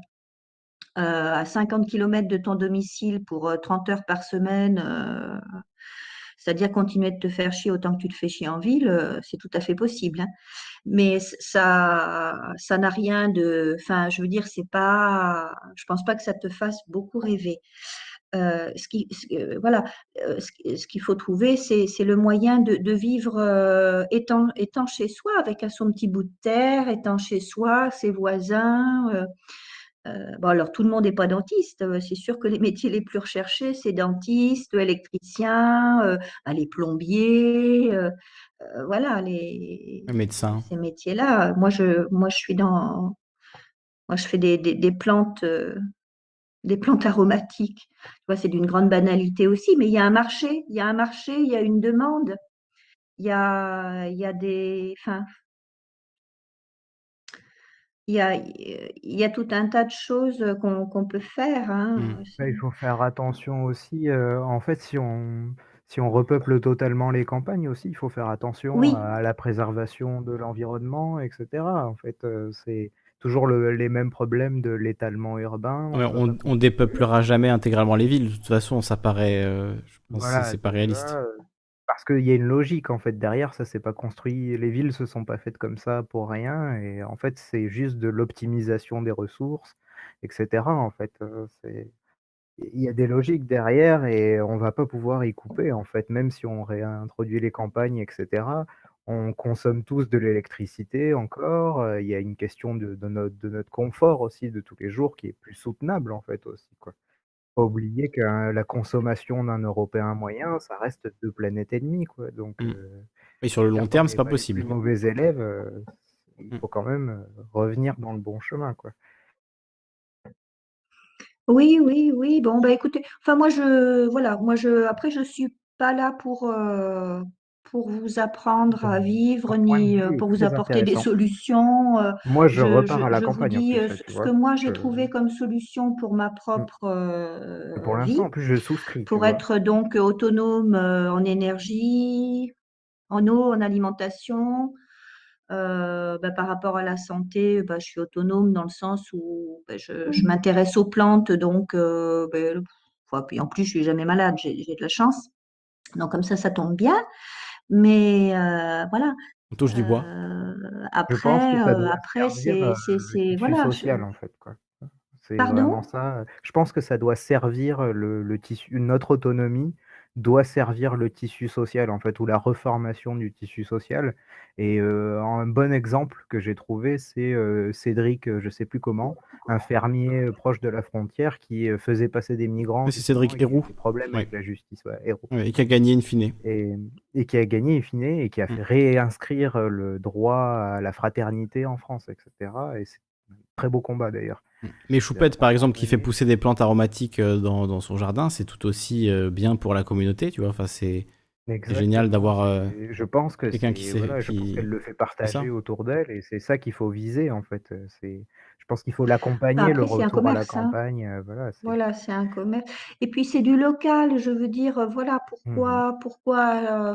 Q: euh, à 50 km de ton domicile pour euh, 30 heures par semaine, euh, c'est-à-dire continuer de te faire chier autant que tu te fais chier en ville, euh, c'est tout à fait possible. hein. Mais ça, ça n'a rien de, enfin, je veux dire, c'est pas, je pense pas que ça te fasse beaucoup rêver. Euh, ce qui, voilà, euh, ce, qui- ce qu'il faut trouver, c'est, le moyen de, vivre étant, chez soi, avec son petit bout de terre, étant chez soi, ses voisins. Euh, bon, alors tout le monde n'est pas dentiste. euh, C'est sûr que les métiers les plus recherchés, c'est dentiste, électricien, euh, bah, les plombiers, euh, voilà, les,
A: Le médecin.
Q: ces métiers-là. Moi, je, moi, je suis dans, moi, je fais des, des, des plantes, des plantes aromatiques. Tu vois, c'est d'une grande banalité aussi, mais il y a un marché, il y a un marché, il y a une demande, il y a, il y a des, enfin, il y a, il y a tout un tas de choses qu'on qu'on peut faire. hein.
A: Hmm.
T: Là, il faut faire attention aussi. euh, en fait, si on, si on repeuple totalement les campagnes aussi, il faut faire attention
Q: Oui,
T: à la préservation de l'environnement, etc. En fait, euh, c'est toujours le- les mêmes problèmes de l'étalement urbain.
A: Ouais,
T: On peut
A: on, on dépeuplera jamais intégralement les villes. De toute façon, ça paraît, euh, je pense que
T: Voilà,
A: c'est pas
T: donc
A: réaliste.
T: là, euh, parce qu'il y a une logique en fait derrière, ça s'est pas construit, les villes se sont pas faites comme ça pour rien, et en fait c'est juste de l'optimisation des ressources, etc. En fait, c'est il y a des logiques derrière et on va pas pouvoir y couper en fait, même si on réintroduit les campagnes, etc. On consomme tous de l'électricité encore. Il y a une question de, de notre, de notre confort aussi de tous les jours qui est plus soutenable en fait aussi quoi. Pas oublier que euh, la consommation d'un Européen moyen, ça reste deux planètes et demie quoi. Donc
A: Hmm.
T: euh,
A: Et sur le long terme, c'est
T: n'est
A: pas
T: les
A: possible.
T: plus mauvais élèves, euh, il
A: Hmm.
T: faut quand même euh, revenir dans le bon chemin quoi.
Q: oui, oui, oui. Bon, bah écoutez, enfin moi je, voilà, moi je, après je suis pas là pour euh, pour vous apprendre à vivre
T: de
Q: ni euh, pour vous apporter des solutions. euh,
T: Moi, je
Q: je,
T: repars à la
Q: je vous
T: campagne en
Q: dis
T: plus,
Q: euh, ce que moi j'ai trouvé comme solution pour ma
T: Mm.
Q: propre
T: Pour
Q: vie,
T: l'instant, en plus, je souscris,
Q: pour
T: vois.
Q: être donc autonome euh, en énergie, en eau, en alimentation. Euh, bah, par rapport à la santé, bah, je suis autonome dans le sens où bah, je, m'intéresse aux plantes, donc puis en plus je suis jamais malade, j'ai de la chance. Donc comme ça, ça tombe bien. Mais euh, voilà.
A: On touche du bois.
Q: Euh,
T: Je pense que
Q: après,
T: ça
Q: euh,
T: doit
Q: après
T: servir
Q: c'est
T: euh,
Q: voilà. je-
T: social, en fait, quoi. C'est vraiment ça. Je pense que ça doit servir le, le tissu, notre autonomie doit servir le tissu social, en fait, ou la reformation du tissu social. Et euh, un bon exemple que j'ai trouvé, c'est euh, Cédric, euh, je sais plus comment, un fermier proche de la frontière qui faisait passer des migrants.
A: C'est Cédric Héroux. Ouais.
T: avec la justice, ouais, Héroux.
A: Ouais, et qui a gagné in fine.
T: Et, et qui a gagné in fine et qui a
A: Mm.
T: fait réinscrire euh, le droit à la fraternité en France, etc. Et c'est un très beau combat d'ailleurs.
A: Mais Choupette, par exemple, qui fait pousser des plantes aromatiques euh, dans, dans son jardin, c'est tout aussi euh, bien pour la communauté, tu vois. Enfin, c'est génial d'avoir euh,
T: Je pense que
A: quelqu'un
T: c'est
A: qui sait.
T: voilà, je pense
A: Qui...
T: qu'elle le fait partager autour d'elle et c'est ça qu'il faut viser en fait. C'est, je pense qu'il faut
Q: Bah,
T: l'accompagner, le retour à la
Q: hein.
T: campagne. Voilà, c'est.
Q: Voilà, un commerce. Et puis c'est du local, je veux dire, voilà, pourquoi, pourquoi, euh,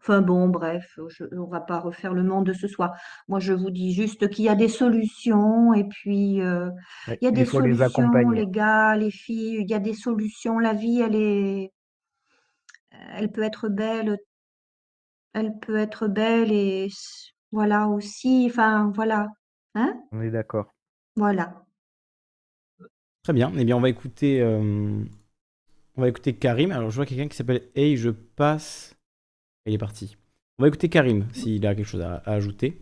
Q: enfin, bon, bref, je, on va pas refaire le monde de ce soir. Moi, je vous dis juste qu'il y a des solutions, et puis euh,
T: Ouais,
Q: il y a des
T: il faut les
Q: solutions,
T: accompagner.
Q: les gars, les filles, il y a des solutions. La vie, elle est, elle peut être belle, elle peut être belle, et voilà aussi, enfin, voilà, hein,
T: On est d'accord.
Q: voilà.
A: Très bien. Eh bien, on va écouter, euh, on va écouter Karim. Alors, je vois quelqu'un qui s'appelle Hey, je passe. Il est parti. On va écouter Karim s'il a quelque chose à, à ajouter.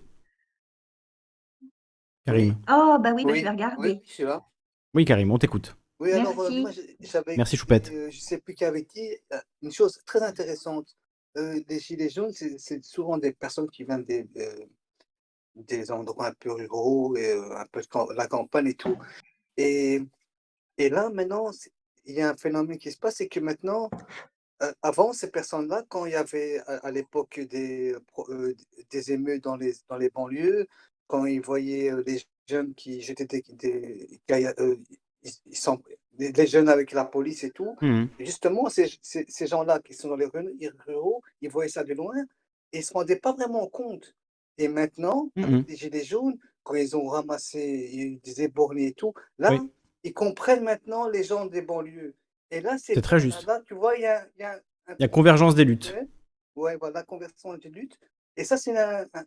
A: Karim.
Q: Oh, bah oui, bah, je vais regarder.
S: oui, je suis là.
A: Oui, Karim, on t'écoute.
S: Oui, alors euh,
Q: Merci.
S: moi j'avais
A: Merci,
S: écouté,
A: Choupette.
S: euh, je sais plus qui avait dit euh, une chose très intéressante. Euh, les gilets jaunes, c'est souvent des personnes qui viennent des, euh, des endroits un peu ruraux et euh, un peu de la campagne et tout. Et, et là, maintenant, il y a un phénomène qui se passe, c'est que maintenant, euh, avant, ces personnes-là, quand il y avait à, à l'époque des, euh, des émeutes dans les, dans les banlieues, quand ils voyaient euh, les jeunes qui jetaient des, des euh, ils, ils s'en- les jeunes avec la police et tout, et justement, ces, ces, ces gens-là qui sont dans les ru- les ruraux, ils voyaient ça de loin et ils ne se rendaient pas vraiment compte. Et maintenant, avec les Gilets jaunes, quand ils ont ramassé il y a eu des éborgnés et tout, là,
A: Oui,
S: ils comprennent maintenant les gens des banlieues. Et là, c'est
A: très juste.
S: là, tu vois, il y a, il y a un
A: Il y a convergence des luttes.
S: Ouais, voilà, conversion des luttes. Et ça, c'est un, un,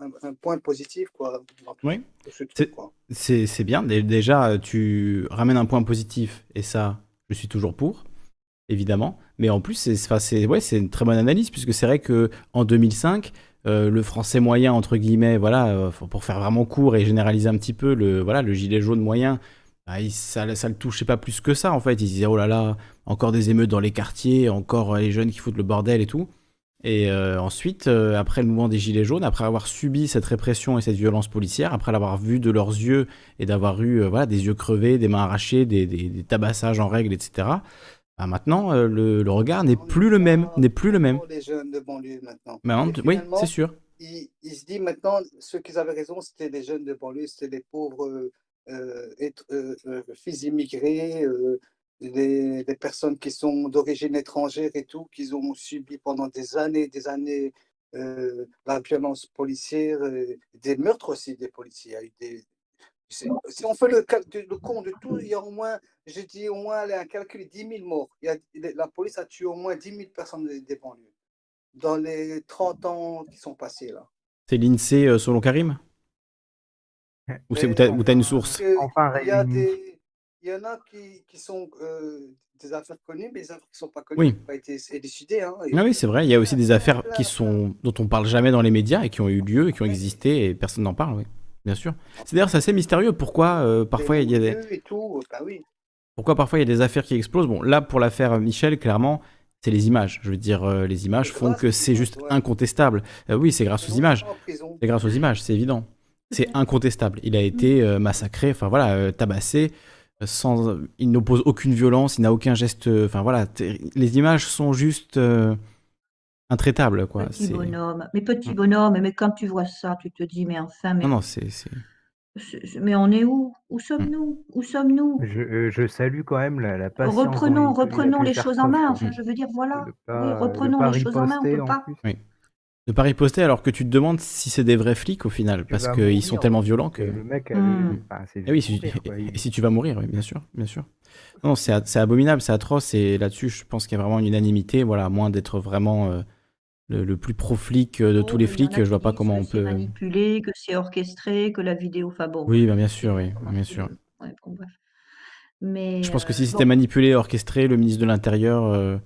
S: un- un point positif, quoi,
A: Oui. C'est bien. Dé- Déjà, tu ramènes un point positif et ça, je suis toujours pour, évidemment. Mais en plus, c'est ouais, une très bonne analyse puisque c'est vrai que en 2005, euh, le français moyen, entre guillemets, voilà, euh, pour faire vraiment court et généraliser un petit peu, le, voilà, le gilet jaune moyen, bah, il- ça, ça le touchait pas plus que ça en fait. Il disait, oh là là, encore des émeutes dans les quartiers, encore euh, les jeunes qui foutent le bordel et tout. Et euh, ensuite, euh, après le mouvement des Gilets jaunes, après avoir subi cette répression et cette violence policière, après l'avoir vu de leurs yeux et d'avoir eu euh, voilà, des yeux crevés, des mains arrachées, des, des- des tabassages en règle, etc., bah maintenant, le, le regard n'est plus le même. N'est plus le même.
S: Les jeunes de banlieue maintenant.
A: Tu- oui, c'est sûr.
S: il, il se dit maintenant, ceux qui avaient raison, c'était les jeunes de banlieue, c'était les pauvres être- euh, euh, fils immigrés, euh, des, personnes qui sont d'origine étrangère et tout, qui ont subi pendant des années, des années euh, la violence policière, euh, des meurtres aussi des policiers. Si on fait le, compte de tout, il y a au moins, je dis au moins, un calcul, 10 000 morts. La police a tué au moins 10 000 personnes des, banlieues dans les 30 ans qui sont passés là.
A: C'est l'INSEE euh, selon Karim? Ou t'as une source
T: Enfin
S: il y, a
T: réunis.
S: des, il y en a qui, qui sont euh, des affaires connues, mais des affaires qui ne sont pas connues,
A: Oui.
S: qui n'ont pas été élucidées. Hein, et
A: Ah oui, c'est vrai. Il y a aussi des affaires qui sont, dont on parle jamais dans les médias et qui ont eu lieu et qui ont existé et personne n'en parle, oui. Bien sûr. C'est d'ailleurs c'est assez mystérieux. Pourquoi euh, parfois il y a des,
S: et tout, bah oui.
A: pourquoi parfois il y a des affaires qui explosent? Bon, là pour l'affaire Michel, clairement, c'est les images. Je veux dire, euh, les images font que c'est juste incontestable. Euh, oui, c'est grâce aux images. C'est grâce aux images, c'est évident. C'est incontestable. Il a été euh, massacré, enfin voilà, euh, tabassé. euh, Sans, il n'oppose aucune violence, il n'a aucun geste. Enfin voilà, les images sont juste euh, intraitables, quoi.
Q: Petit bonhomme, mais petit bonhomme, mais quand tu vois ça, tu te dis, mais enfin, mais,
A: Non, non, c'est.
Q: mais on est où? Où sommes-nous? Où sommes-nous?
T: Je, je salue quand même la, la patience
Q: Reprenons, reprenons les choses en main. Enfin, je veux dire, voilà. Oui, reprenons les choses en main. On
T: riposter
Q: peut
T: en
Q: pas.
A: Oui. Ne pas riposter alors que tu te demandes si c'est des vrais flics au final, parce qu'ils sont tellement violents
T: que le mec a eu- enfin, c'est
A: oui,
T: vu
A: si,
T: mourir, quoi.
A: et,
T: Il-
A: et si tu vas mourir, oui, bien sûr, bien sûr. Non, c'est abominable, c'est atroce, et là-dessus, je pense qu'il y a vraiment une unanimité, voilà, à moins d'être vraiment euh, le, le plus pro-flic euh, de tous les
Q: Oh, y en
A: flics, je vois pas comment
Q: que
A: on
Q: c'est
A: peut.
Q: manipulé, que c'est orchestré, que la vidéo. Bon,
A: Oui, bah, bien sûr, oui, bien sûr.
Q: veux. Ouais, bon, bref. Mais
A: Je pense que
Q: euh,
A: si
Q: bon.
A: c'était manipulé, orchestré, le ministre de l'Intérieur euh,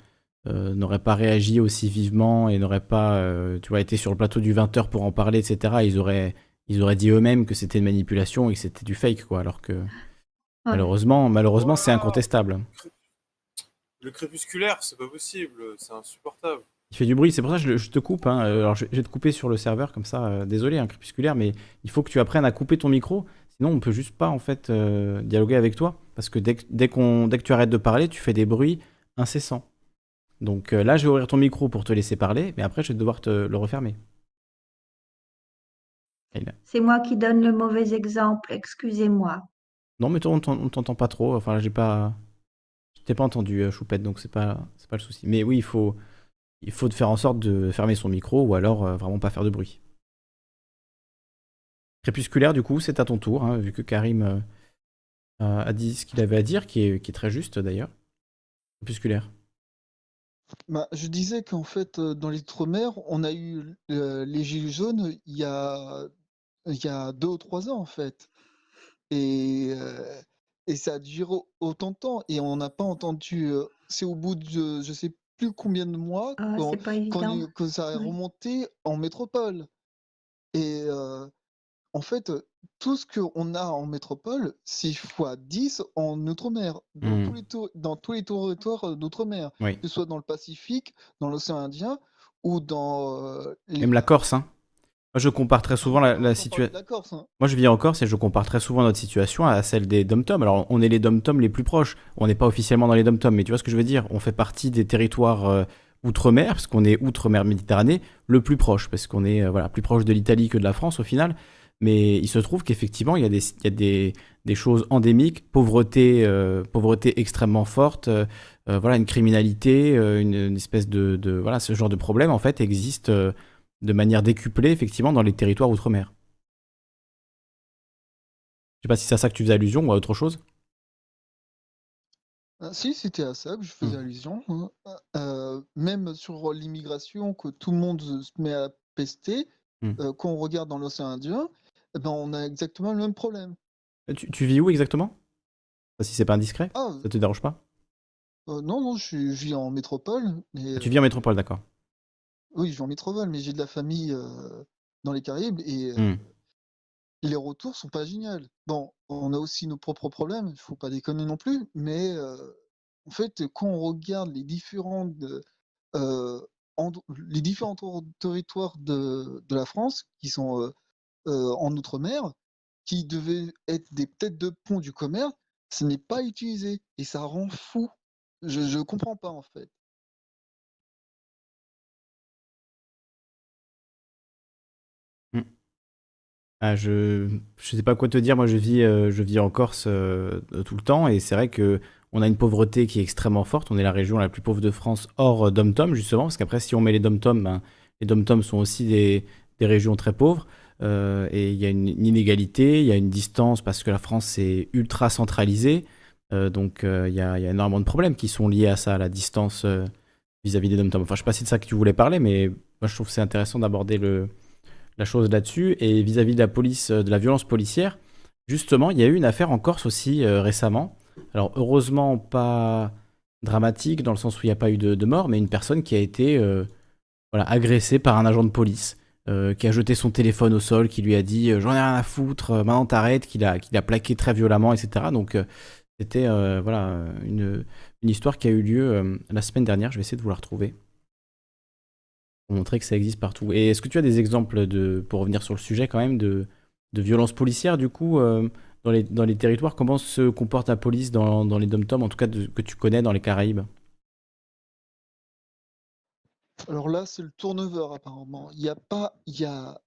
A: euh, n'aurait pas réagi aussi vivement et n'aurait pas, euh, tu vois, été sur le plateau du 20h pour en parler, etc. Ils auraient, ils auraient dit eux-mêmes que c'était une manipulation et que c'était du fake, quoi. Alors que malheureusement, malheureusement, c'est incontestable.
P: Le crépusculaire, c'est pas possible, c'est insupportable.
A: Il fait du bruit, c'est pour ça que je, te coupe. hein. Euh, Alors je, je vais te couper sur le serveur comme ça. euh, désolé, un crépusculaire, mais il faut que tu apprennes à couper ton micro. Sinon, on peut juste pas en fait euh, dialoguer avec toi parce que dès, dès qu'on, dès que tu arrêtes de parler, tu fais des bruits incessants. Donc euh, là, je vais ouvrir ton micro pour te laisser parler, mais après, je vais devoir te le refermer.
Q: C'est moi qui donne le mauvais exemple, excusez-moi.
A: Non, mais toi, on t'en- on t'entend pas trop. Enfin, là, j'ai pas, je t'ai pas entendu, euh, Choupette, donc c'est pas, pas le souci. Mais oui, il faut, il faut faire en sorte de fermer son micro ou alors euh, vraiment pas faire de bruit. Crépusculaire, du coup, c'est à ton tour, hein, vu que Karim euh, a a dit ce qu'il avait à dire, qui est, qui est très juste d'ailleurs. Crépusculaire.
V: Bah, je disais qu'en fait, euh, dans les Outre-mer, on a eu euh, les Gilets jaunes il y a, il y a deux ou trois ans, en fait. Et, euh, et ça a duré au- autant de temps. Et on n'a pas entendu. c'est au bout de je sais plus combien de mois
Q: Ah,
V: qu'on-
Q: c'est pas
V: qu'on
Q: évident.
V: est- que ça a
Q: Ouais.
V: remonté en métropole. Et en fait, tout ce qu'on a en métropole, c'est fois 10 en Outre-mer, dans, tous les tour- dans tous les territoires euh, d'Outre-mer,
A: Oui.
V: que ce soit dans le Pacifique, dans l'océan Indien ou dans euh, les...
A: Même la Corse, hein. Moi, je compare très souvent la, la situation.
V: la Corse, hein.
A: Moi, je vis en Corse et je compare très souvent notre situation à celle des dom-toms. Alors, on est les dom-toms les plus proches. On n'est pas officiellement dans les dom-toms, mais tu vois ce que je veux dire? On fait partie des territoires euh, outre-mer, parce qu'on est outre-mer Méditerranée, le plus proche, parce qu'on est euh, voilà, plus proche de l'Italie que de la France au final. Mais il se trouve qu'effectivement, il y a des, il y a des, des choses endémiques, pauvreté, euh, pauvreté extrêmement forte, euh, euh, voilà, une criminalité, une, une espèce de, de- Voilà, ce genre de problème, en fait, existe de manière décuplée, effectivement, dans les territoires outre-mer. Je sais pas si c'est à ça que tu faisais allusion ou à autre chose.
V: Ah, si, c'était à ça que je faisais allusion. hein. Euh, même sur l'immigration, que tout le monde se met à pester,
A: Hmm.
V: euh, quand on regarde dans l'océan Indien, eh ben, on a exactement le même problème.
A: Tu, tu vis où exactement? Si c'est pas indiscret,
V: Ah,
A: ça te dérange pas?
V: euh, non, non, je, vis en métropole, mais
A: Ah, Tu vis en métropole, d'accord.
V: oui, je vis en métropole, mais j'ai de la famille euh, dans les Caraïbes et euh,
A: Hmm.
V: Les retours sont pas géniaux. Bon, on a aussi nos propres problèmes, il faut pas déconner non plus, mais euh, en fait, quand on regarde les différentes, euh, les différents ter- territoires de, de la France qui sont euh, en Outre-mer, qui devaient être des têtes de pont du commerce, ce n'est pas utilisé et ça rend fou. Je, je comprends pas en fait.
A: Ah, je je sais pas quoi te dire. Moi, je vis, euh, je vis en Corse euh, tout le temps et c'est vrai que on a une pauvreté qui est extrêmement forte. On est la région la plus pauvre de France hors dom-tom justement, parce qu'après, si on met les dom-tom, ben, les dom-tom sont aussi des, des régions très pauvres euh, et il y a une, inégalité, il y a une distance parce que la France est ultra centralisée. Euh, donc, euh, il y a, énormément de problèmes qui sont liés à ça, à la distance vis-à-vis des dom-tom. Enfin, je sais pas si c'est de ça que tu voulais parler, mais moi, je trouve c'est intéressant d'aborder la chose là-dessus. Et vis-à-vis de la police, de la violence policière, justement, il y a eu une affaire en Corse aussi récemment. Alors heureusement pas dramatique dans le sens où il n'y a pas eu de, mort, mais une personne qui a été agressée par un agent de police, euh, qui a jeté son téléphone au sol, qui lui a dit euh, j'en ai rien à foutre, euh, maintenant t'arrêtes, qu'il a, plaqué très violemment, etc. Donc c'était voilà une, histoire qui a eu lieu la semaine dernière. Je vais essayer de vous la retrouver pour montrer que ça existe partout. Et est-ce que tu as des exemples pour revenir sur le sujet quand même, de, de violences policières du coup dans, les, territoires? Comment se comporte la police dans, les dom-toms, en tout cas que tu connais dans les Caraïbes?
V: Alors là, c'est le turnover apparemment. Il n'y a pas, il y a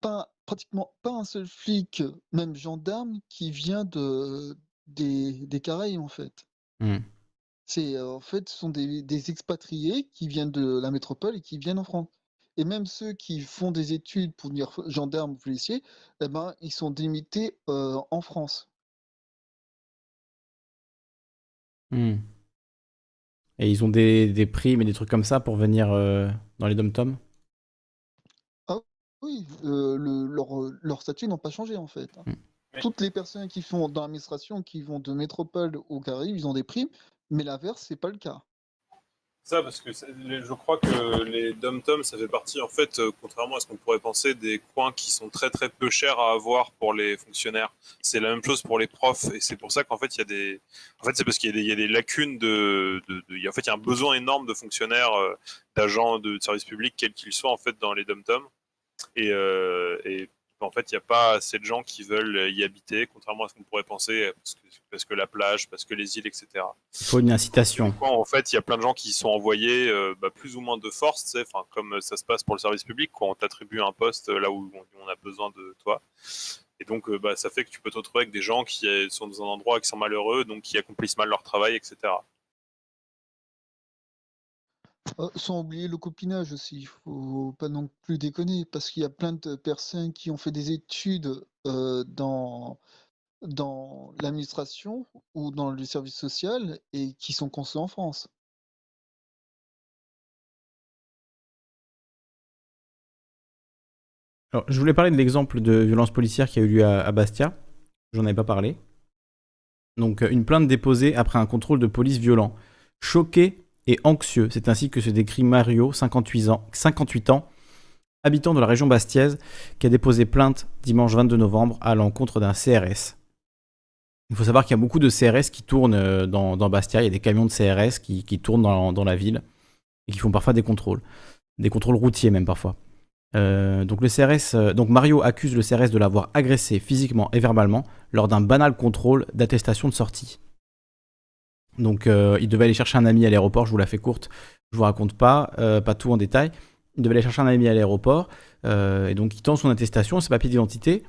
V: pas, pratiquement pas un seul flic, même gendarme, qui vient de, des, des Caraïbes en fait.
A: Hmm.
V: C'est euh, en fait, ce sont des, des expatriés qui viennent de la métropole et qui viennent en France. Et même ceux qui font des études pour devenir gendarmes ou policiers, eh ben, ils sont limités euh, en France.
A: Hmm. Et ils ont des, des primes et des trucs comme ça pour venir euh, dans les dom-toms?
V: Ah oui, euh, le, leur, leur statut n'a pas changé en fait. hein. toutes les personnes qui font dans l'administration, qui vont de métropole au Caraïbes, ils ont des primes, mais l'inverse, c'est pas le cas.
P: Ça, parce que je crois que les dom-toms, ça fait partie, en fait, euh, contrairement à ce qu'on pourrait penser, des coins qui sont très très peu chers à avoir pour les fonctionnaires. C'est la même chose pour les profs, et c'est pour ça qu'en fait, il y a des, en fait, c'est parce qu'il y, a des- lacunes de, de, de- en fait, il y a un besoin énorme de fonctionnaires, euh, d'agents de services publics, quels qu'ils soient, en fait, dans les dom-toms. Et, euh, en fait, il n'y a pas assez de gens qui veulent y habiter, contrairement à ce qu'on pourrait penser, parce que, parce que la plage, parce que les îles, etc.
A: Il faut une incitation.
P: En fait, il y a plein de gens qui sont envoyés euh, bah, plus ou moins de force, comme ça se passe pour le service public, quand on t'attribue un poste euh, là où on, on a besoin de toi. Et donc, euh, bah, ça fait que tu peux te retrouver avec des gens qui sont dans un endroit qui sont malheureux, donc qui accomplissent mal leur travail, etc.
V: Euh, sans oublier le copinage aussi, il faut pas non plus déconner, parce qu'il y a plein de personnes qui ont fait des études euh, dans, dans l'administration ou dans le service social et qui sont conçus en France.
A: Alors, je voulais parler de l'exemple de violence policière qui a eu lieu à, à Bastia. J'en avais pas parlé. Donc, une plainte déposée après un contrôle de police violent. Choqué et anxieux, c'est ainsi que se décrit Mario, 58 ans, 58 ans, habitant de la région bastiaise, qui a déposé plainte dimanche 22 novembre à l'encontre d'un CRS. Il faut savoir qu'il y a beaucoup de CRS qui tournent euh, dans, Bastia. Il y a des camions de CRS qui, tournent dans, dans la ville et qui font parfois des contrôles. Des contrôles routiers même parfois. Euh, donc le CRS, euh, donc Mario accuse le CRS de l'avoir agressé physiquement et verbalement lors d'un banal contrôle d'attestation de sortie. Donc euh, il devait aller chercher un ami à l'aéroport, je vous la fais courte, je vous raconte pas, euh, pas tout en détail. Il devait aller chercher un ami à l'aéroport euh, et donc il tend son attestation, ses papiers d'identité,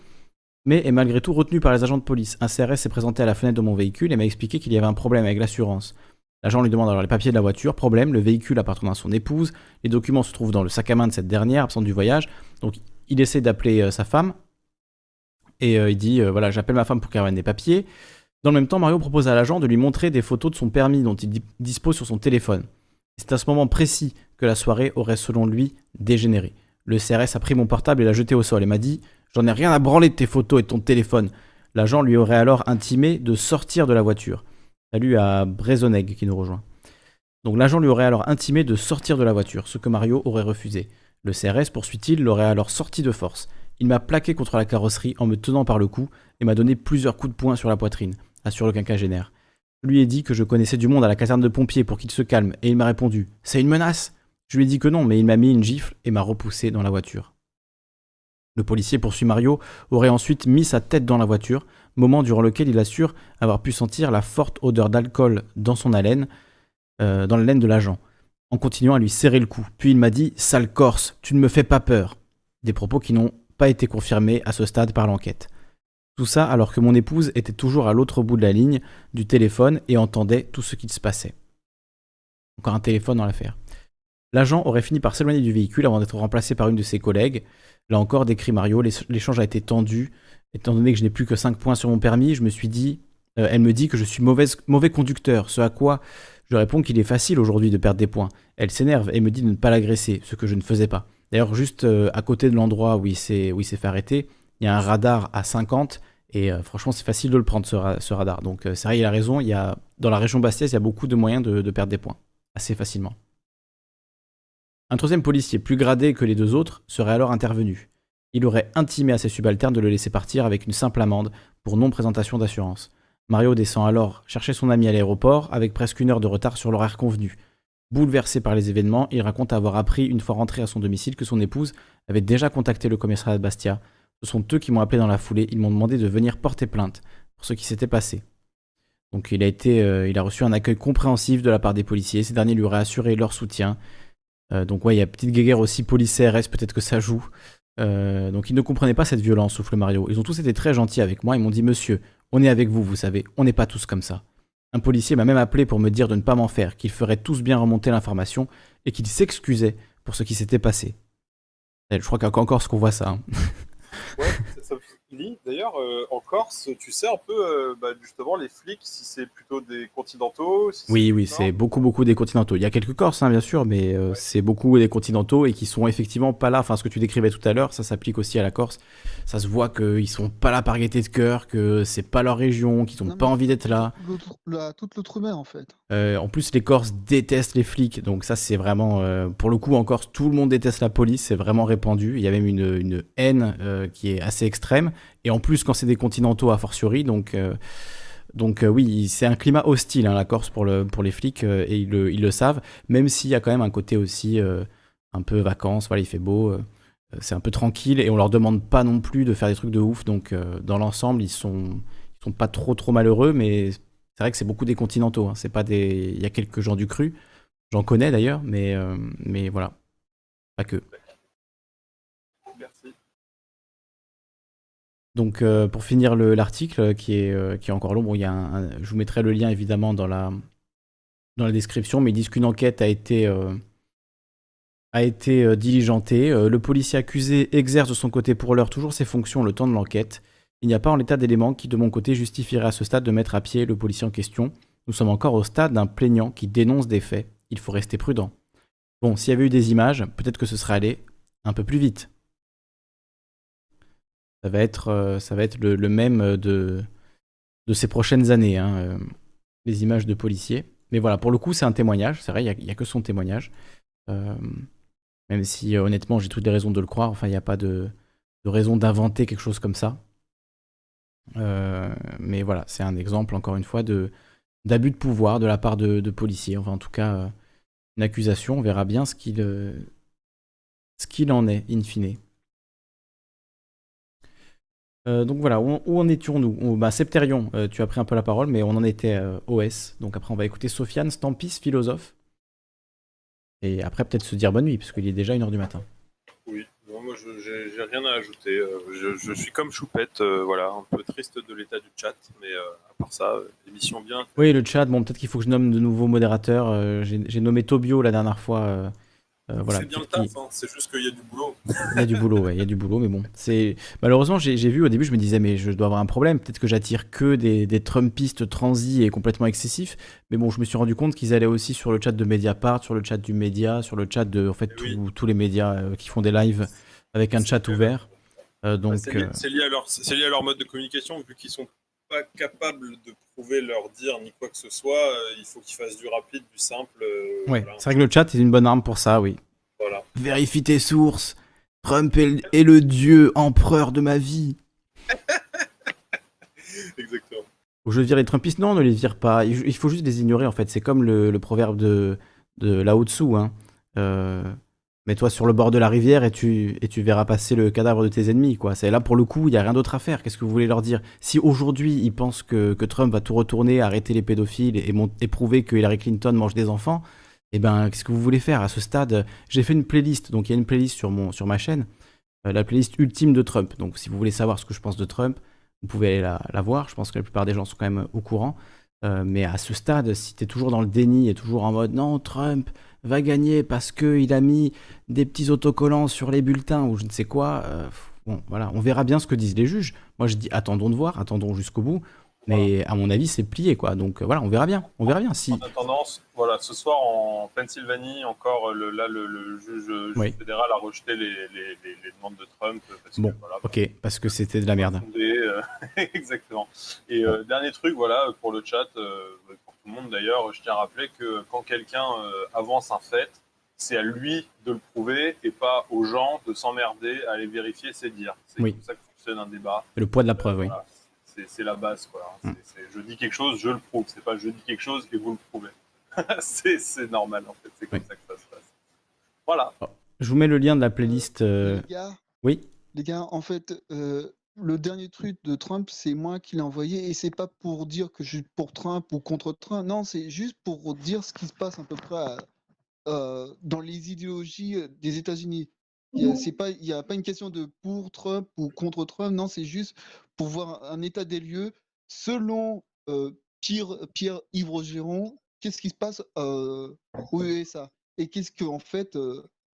A: mais est malgré tout retenu par les agents de police. Un CRS s'est présenté à la fenêtre de mon véhicule et m'a expliqué qu'il y avait un problème avec l'assurance. L'agent lui demande alors les papiers de la voiture. Problème, le véhicule appartenant à son épouse. Les documents se trouvent dans le sac à main de cette dernière, absente du voyage. Donc il essaie d'appeler sa femme. Et il dit voilà, j'appelle ma femme pour qu'elle ramène des papiers. Dans le même temps, Mario propose à l'agent de lui montrer des photos de son permis dont il di- dispose sur son téléphone. C'est à ce moment précis que la soirée aurait, selon lui, dégénéré. Le CRS a pris mon portable et l'a jeté au sol et m'a dit J'en ai rien à branler de tes photos et de ton téléphone. L'agent lui aurait alors intimé de sortir de la voiture. Salut à Brezoneg qui nous rejoint. Donc l'agent lui aurait alors intimé de sortir de la voiture, ce que Mario aurait refusé. Le CRS, poursuit-il, l'aurait alors sorti de force. Il m'a plaqué contre la carrosserie en me tenant par le cou et m'a donné plusieurs coups de poing sur la poitrine, assure le quinquagénaire. Je lui ai dit que je connaissais du monde à la caserne de pompiers pour qu'il se calme et il m'a répondu C'est une menace Je lui ai dit que non, mais il m'a mis une gifle et m'a repoussé dans la voiture. Le policier poursuit Mario aurait ensuite mis sa tête dans la voiture, moment durant lequel il assure avoir pu sentir la forte odeur d'alcool dans son haleine, euh, dans la laine de l'agent, en continuant à lui serrer le cou. Puis il m'a dit Sale Corse, tu ne me fais pas peur. Des propos qui n'ont pas été confirmés à ce stade par l'enquête. Tout ça alors que mon épouse était toujours à l'autre bout de la ligne du téléphone et entendait tout ce qui se passait. Encore un téléphone dans l'affaire. L'agent aurait fini par s'éloigner du véhicule avant d'être remplacé par une de ses collègues. Là encore, décrit Mario, l'é- l'échange a été tendu. Étant donné que je n'ai plus que 5 points sur mon permis, je me suis dit, euh, elle me dit que je suis mauvaise, mauvais conducteur, ce à quoi je réponds qu'il est facile aujourd'hui de perdre des points. Elle s'énerve et me dit de ne pas l'agresser, ce que je ne faisais pas. D'ailleurs, juste euh, à côté de l'endroit où il s'est fait arrêter, il y a un radar à 50 et euh, franchement, c'est facile de le prendre ce, ra- ce radar. Donc, euh, c'est vrai, il a raison. Il y a, dans la région bastiaise, il y a beaucoup de moyens de, de perdre des points assez facilement. Un troisième policier, plus gradé que les deux autres, serait alors intervenu. Il aurait intimé à ses subalternes de le laisser partir avec une simple amende pour non-présentation d'assurance. Mario descend alors chercher son ami à l'aéroport avec presque une heure de retard sur l'horaire convenu. Bouleversé par les événements, il raconte avoir appris une fois rentré à son domicile que son épouse avait déjà contacté le commissariat de Bastia. Ce sont eux qui m'ont appelé dans la foulée, ils m'ont demandé de venir porter plainte pour ce qui s'était passé. Donc il a, été, euh, il a reçu un accueil compréhensif de la part des policiers, ces derniers lui auraient assuré leur soutien. Euh, donc ouais, il y a petite guéguerre aussi police-CRS, peut-être que ça joue. Euh, donc ils ne comprenaient pas cette violence, souffle Mario. Ils ont tous été très gentils avec moi, ils m'ont dit Monsieur, on est avec vous, vous savez, on n'est pas tous comme ça. Un policier m'a même appelé pour me dire de ne pas m'en faire, qu'ils feraient tous bien remonter l'information et qu'ils s'excusaient pour ce qui s'était passé. Je crois qu'à encore ce qu'on voit ça. hein.
P: Ouais, ça, d'ailleurs, euh, en Corse, tu sais un peu, euh, bah, justement, les flics, si c'est plutôt des continentaux si
A: Oui, oui, c'est beaucoup, beaucoup des continentaux. Il y a quelques Corses, hein, bien sûr, mais euh, c'est beaucoup des continentaux et qui sont effectivement pas là. Enfin, ce que tu décrivais tout à l'heure, ça s'applique aussi à la Corse. Ça se voit qu'ils sont pas là par gaieté de cœur, que c'est pas leur région, qu'ils ont
V: Non,
A: pas envie d'être là.
V: toute l'outre-mer, en fait.
A: Euh, en plus, les Corses détestent les flics, donc ça, c'est vraiment. euh, pour le coup, en Corse, tout le monde déteste la police, c'est vraiment répandu. Il y a même une, haine euh, qui est assez extrême. Et en plus, quand c'est des continentaux, a fortiori, donc. donc oui, c'est un climat hostile, hein, la Corse, pour, le, pour les flics, et ils le, savent, même s'il y a quand même un côté aussi un peu vacances, voilà, il fait beau, c'est un peu tranquille, et on leur demande pas non plus de faire des trucs de ouf, donc dans l'ensemble, ils sont, ils sont pas trop trop malheureux, mais c'est vrai que c'est beaucoup des continentaux, hein, c'est pas des... Il y a quelques gens du cru, j'en connais d'ailleurs, mais, euh, mais voilà, pas que.
P: Merci.
A: Donc euh, pour finir le- l'article euh, qui est, qui est encore long, bon, il y a un- un- je vous mettrai le lien évidemment dans la, dans la description, mais ils disent qu'une enquête a été, euh, a été diligentée. Le policier accusé exerce de son côté pour l'heure toujours ses fonctions le temps de l'enquête. Il n'y a pas en l'état d'éléments qui de mon côté justifierait à ce stade de mettre à pied le policier en question. Nous sommes encore au stade d'un plaignant qui dénonce des faits. Il faut rester prudent. Bon, s'il y avait eu des images, peut-être que ce serait allé un peu plus vite. Ça va être, euh, le, même de, ces prochaines années, hein, euh, les images de policiers. Mais voilà, pour le coup, c'est un témoignage. C'est vrai, il n'y a, que son témoignage. Euh, même si, honnêtement, j'ai toutes les raisons de le croire. Enfin, il n'y a pas de, de raison d'inventer quelque chose comme ça. Euh, mais voilà, c'est un exemple, encore une fois, d'abus de pouvoir de la part de, de policiers. Enfin, en tout cas, euh, une accusation. On verra bien ce qu'il euh, ce en est, in fine. Donc voilà, où, en étions-nous? On- bah, Septerion, tu as pris un peu la parole, mais on en était OS. Donc après, on va écouter Sofiane Stampis, philosophe. Et après, peut-être se dire bonne nuit, parce qu'il est déjà 1h du matin.
P: Oui, non, moi je rien à ajouter. euh, Je, suis comme Choupette, euh, voilà, un peu triste de l'état du chat, mais euh, à part ça, euh, émission bien.
A: Oui, le chat, bon, peut-être qu'il faut que je nomme de nouveaux modérateurs. J'ai nommé Tobio la dernière fois. Euh, voilà,
P: c'est bien le taf, hein, c'est juste qu'il y a du boulot.
A: Il y a du boulot, ouais, il y a du boulot, mais bon. c'est Malheureusement, j'ai vu au début, je me disais, mais je dois avoir un problème. Peut-être que j'attire que des, des Trumpistes transis et complètement excessifs. Mais bon, je me suis rendu compte qu'ils allaient aussi sur le chat de Mediapart, sur le chat du média, sur le chat de en fait, tous- tous les médias euh, qui font des lives avec un chat ouvert. Euh,
P: Bah,
A: donc,
P: c'est lié, lié à leur mode de communication, vu qu'ils sont pas capables de prouver leur dire ni quoi que ce soit. euh, il faut qu'ils fassent du rapide, du simple. euh,
A: ouais,
P: voilà.
A: c'est vrai que le chat est une bonne arme pour ça, oui.
P: Voilà.
A: Vérifie tes sources. Trump est le, est le dieu empereur de ma vie.
P: Exactement.
A: Ou je vire les Trumpistes Non, ne les vire pas. Il il faut juste les ignorer, en fait. C'est comme le, le proverbe de, de Tzu. Hein. Euh, Mets-toi sur le bord de la rivière et tu, et tu verras passer le cadavre de tes ennemis. quoi. C'est là, pour le coup, il n'y a rien d'autre à faire. Qu'est-ce que vous voulez leur dire? Si aujourd'hui, ils pensent que, que Trump va tout retourner, arrêter les pédophiles et, et prouver que Hillary Clinton mange des enfants, eh ben, qu'est-ce que vous voulez faire? À ce stade, j'ai fait une playlist. Donc, il y a une playlist sur, mon, sur ma chaîne. euh, la playlist ultime de Trump. Donc, si vous voulez savoir ce que je pense de Trump, vous pouvez aller la, la voir. Je pense que la plupart des gens sont quand même au courant. Euh, mais à ce stade, si tu es toujours dans le déni et toujours en mode non, Trump va gagner parce qu'il a mis des petits autocollants sur les bulletins ou je ne sais quoi, euh, bon, voilà, on verra bien ce que disent les juges. Moi, je dis attendons de voir, attendons jusqu'au bout. Mais à mon avis, c'est plié, quoi. Donc euh, voilà, on verra bien. On verra bien si.
P: En attendant, voilà, ce soir en Pennsylvanie, encore le, là, le, le juge, juge
A: Oui.
P: fédéral a rejeté les, les, les, les demandes de Trump. Parce
A: Bon,
P: que, voilà,
A: ok, parce que c'était de la merde.
P: fondé, euh, exactement. Et euh, dernier truc, voilà, pour le chat, euh, le monde d'ailleurs, je tiens à rappeler que quand quelqu'un euh, avance un fait, c'est à lui de le prouver et pas aux gens de s'emmerder à aller vérifier ses dires. C'est
A: Oui.
P: comme ça que fonctionne un débat.
A: Le poids de la preuve, oui.
P: Voilà, c'est c'est la base, quoi.
A: Mm.
P: C'est- c'est- je dis quelque chose, je le prouve. C'est pas je dis quelque chose et vous le prouvez. c'est c'est normal, en fait. C'est comme ça que ça se passe. Voilà.
A: Je vous mets le lien de la playlist. euh,
V: Les gars,
A: Oui.
V: les gars, en fait, euh, le dernier truc de Trump, c'est moi qui l'ai envoyé et c'est pas pour dire que je suis pour Trump ou contre Trump. Non, c'est juste pour dire ce qui se passe à peu près à- euh, dans les idéologies euh, des États-Unis. Il y a- n'y a pas une question de pour Trump ou contre Trump. Non, c'est juste pour voir un état des lieux selon euh, Pierre, Pierre Yves Rogeron, qu'est-ce qui se passe euh, aux USA et qu'est-ce que en fait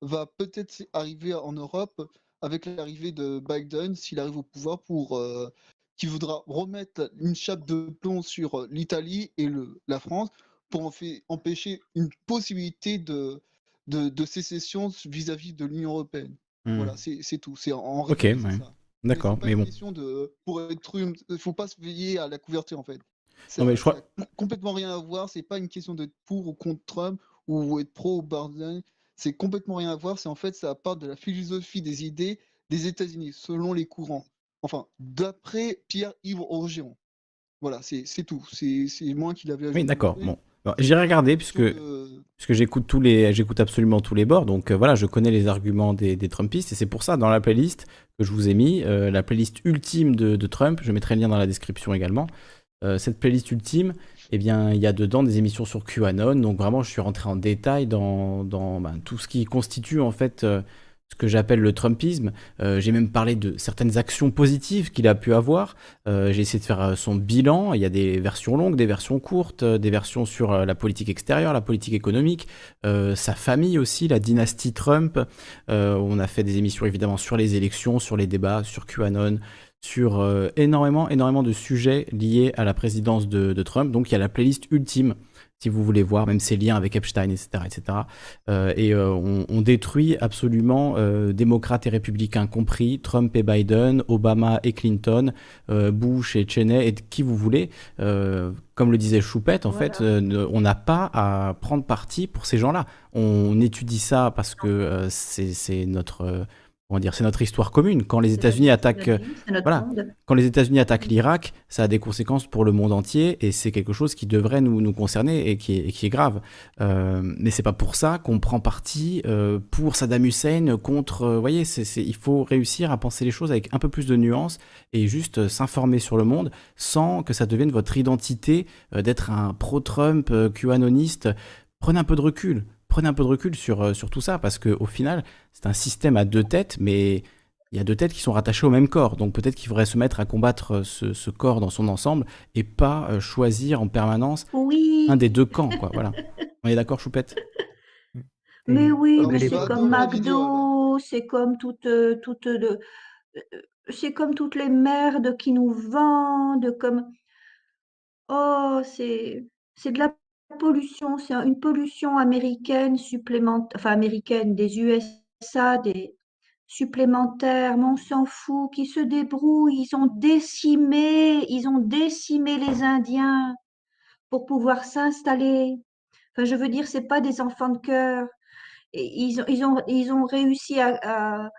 V: va peut-être arriver en Europe avec l'arrivée de Biden, s'il arrive au pouvoir, pour euh, qui voudra remettre une chape de plomb sur euh, l'Italie et le, la France pour en fait, empêcher une possibilité de, de, de sécession vis-à-vis de l'Union européenne.
A: Hmm.
V: Voilà, c'est c'est tout. C'est en,
A: Ok, ouais.
V: ça. Mais
A: D'accord, mais
V: une
A: bon.
V: question de pour être il faut pas se veiller à la couverture en fait. Ça,
A: Non, mais je crois.
V: complètement rien à voir. C'est pas une question d'être pour ou contre Trump ou être pro ou Biden. C'est complètement rien à voir. C'est en fait ça part de la philosophie des idées des États-Unis selon les courants. Enfin, d'après Pierre-Yves Orgeron. Voilà, c'est tout. C'est moi qui l'avais
A: Oui,
V: ajouté.
A: d'accord. Bon. J'irai regarder puisque, puisque j'écoute tous les, j'écoute absolument tous les bords. Donc euh, voilà, je connais les arguments des, des Trumpistes et c'est pour ça dans la playlist que je vous ai mis euh, la playlist ultime de, de Trump. Je mettrai le lien dans la description également. Euh, cette playlist ultime, eh bien, il y a dedans des émissions sur QAnon. Donc vraiment, je suis rentré en détail dans, ben, tout ce qui constitue en fait euh, ce que j'appelle le Trumpisme. Euh, j'ai même parlé de certaines actions positives qu'il a pu avoir. J'ai essayé de faire son bilan. Il y a des versions longues, des versions courtes, des versions sur la politique extérieure, la politique économique, sa famille aussi, la dynastie Trump. On a fait des émissions évidemment sur les élections, sur les débats, sur QAnon, sur euh, énormément, énormément de sujets liés à la présidence de, de Trump. Donc il y a la playlist ultime si vous voulez voir même ses liens avec Epstein, etc. etc. Euh, et euh, on, on détruit absolument euh, démocrates et républicains compris, Trump et Biden, Obama et Clinton, euh, Bush et Cheney, et qui vous voulez. Euh, comme le disait Choupette, en fait, euh, on n'a pas à prendre parti pour ces gens-là. On étudie ça parce que euh, c'est notre... euh, Comment dire, c'est notre histoire commune. Quand les États-Unis attaquent, voilà, quand les États-Unis attaquent l'Irak, ça a des conséquences pour le monde entier et c'est quelque chose qui devrait nous, nous concerner et qui est, et qui est grave. Euh, mais c'est pas pour ça qu'on prend parti euh, pour Saddam Hussein contre. euh, Vous voyez, c'est, c'est- il faut réussir à penser les choses avec un peu plus de nuances et juste euh, s'informer sur le monde sans que ça devienne votre identité d'être un pro-Trump, QAnoniste. Prenez un peu de recul. Prenez un peu de recul sur, euh, sur tout ça parce qu'au final, c'est un système à deux têtes, mais il y a deux têtes qui sont rattachées au même corps. Donc peut-être qu'il faudrait se mettre à combattre euh, ce, ce corps dans son ensemble et pas euh, choisir en permanence
Q: Oui.
A: un des deux camps. Quoi. Voilà. On est d'accord, Choupette?
Q: Mais oui,
V: Alors,
Q: mais c'est comme McDo, c'est comme toute, toute euh, c'est comme toutes les merdes qui nous vendent, comme oh, c'est c'est de la pollution, c'est une pollution américaine supplémentaire, enfin américaine des USA, des supplémentaires, mais on s'en fout, qui se débrouillent, ils ont décimé, ils ont décimé les Indiens pour pouvoir s'installer. Je veux dire, c'est pas des enfants de cœur. Ils ont, réussi à-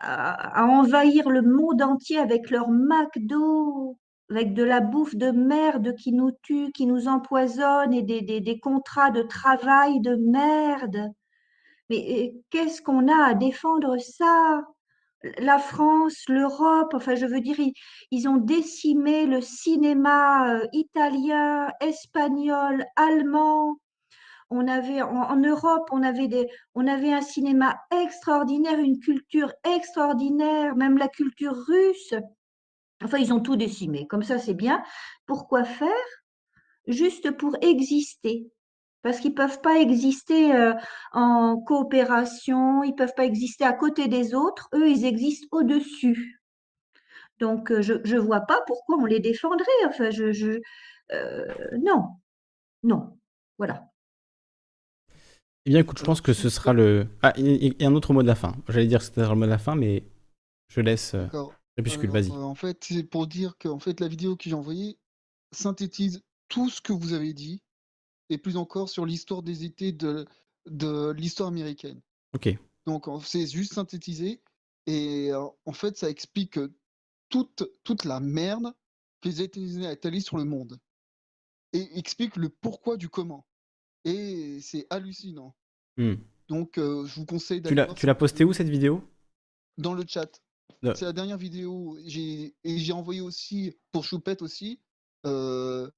Q: à envahir le monde entier avec leur McDo, avec de la bouffe de merde qui nous tue, qui nous empoisonne et des, des, contrats de travail de merde. Mais qu'est-ce qu'on a à défendre ça? La France, l'Europe, enfin je veux dire, ils, ils ont décimé le cinéma euh, italien, espagnol, allemand. On avait en, en Europe, on avait des, on avait un cinéma extraordinaire, une culture extraordinaire, même la culture russe. Enfin, ils ont tout décimé. Comme ça, c'est bien. Pourquoi faire? Juste pour exister. Parce qu'ils ne peuvent pas exister euh, en coopération, ils ne peuvent pas exister à côté des autres. Eux, ils existent au-dessus. Donc, euh, je ne vois pas pourquoi on les défendrait. Enfin, je, je, euh, non, non. Voilà.
A: Eh bien, écoute, je pense que ce sera le. Ah, il y, a un autre mot de la fin. J'allais dire que c'était le mot de la fin, mais je laisse.
V: D'accord.
A: Crépuscule,
V: Alors,
A: vas-y.
V: euh, en fait, c'est pour dire que en fait, la vidéo que j'ai envoyée synthétise tout ce que vous avez dit, et plus encore sur l'histoire des étés de, de l'histoire américaine.
A: Ok.
V: Donc, c'est juste synthétisé, et euh, en fait, ça explique toute, toute la merde que les États-Unis ont étalée sur le monde, et explique le pourquoi du comment. Et c'est hallucinant.
A: Hmm.
V: Donc, euh, je vous conseille d'aller
A: tu l'as posté où cette vidéo?
V: Dans le chat. C'est la dernière vidéo. J'ai et j'ai envoyé aussi pour Choupette aussi euh,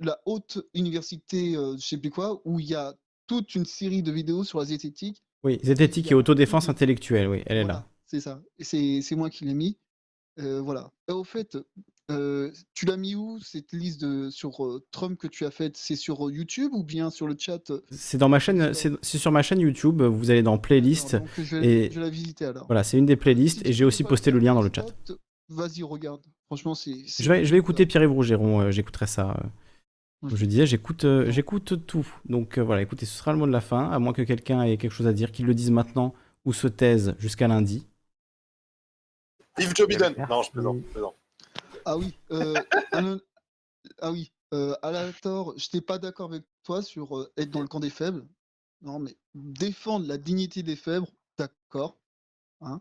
V: la haute université, euh, je sais plus quoi, où il y a toute une série de vidéos sur la zététique.
A: Oui, zététique et autodéfense intellectuelle, oui, elle est là.
V: C'est ça. C'est moi qui l'ai mis. Euh, voilà. Et au fait, euh, tu l'as mis où cette liste de, sur euh, Trump que tu as faite? C'est sur euh, YouTube ou bien sur le chat? Euh,
A: C'est dans ma chaîne, c'est sur ma chaîne YouTube. Vous allez dans playlist
V: je vais,
A: et
V: je vais la visiter alors.
A: voilà, c'est une des playlists et j'ai aussi posté le lien dans le chat.
V: Vas-y, regarde. Franchement, c'est.
A: Je vais, je vais écouter Pierre-Yves Rougeron, euh, j'écouterai ça. euh. Comme Je disais, j'écoute euh, j'écoute tout. Donc euh, voilà, écoutez, ce sera le mot de la fin, à moins que quelqu'un ait quelque chose à dire, qu'il le dise maintenant ou se taise jusqu'à lundi.
P: Yves Joe Biden. Non, je plaisante.
V: Ah oui, euh, ah oui, euh, Alator, je n'étais pas d'accord avec toi sur euh, être dans le camp des faibles. Non, mais défendre la dignité des faibles, d'accord. Hein.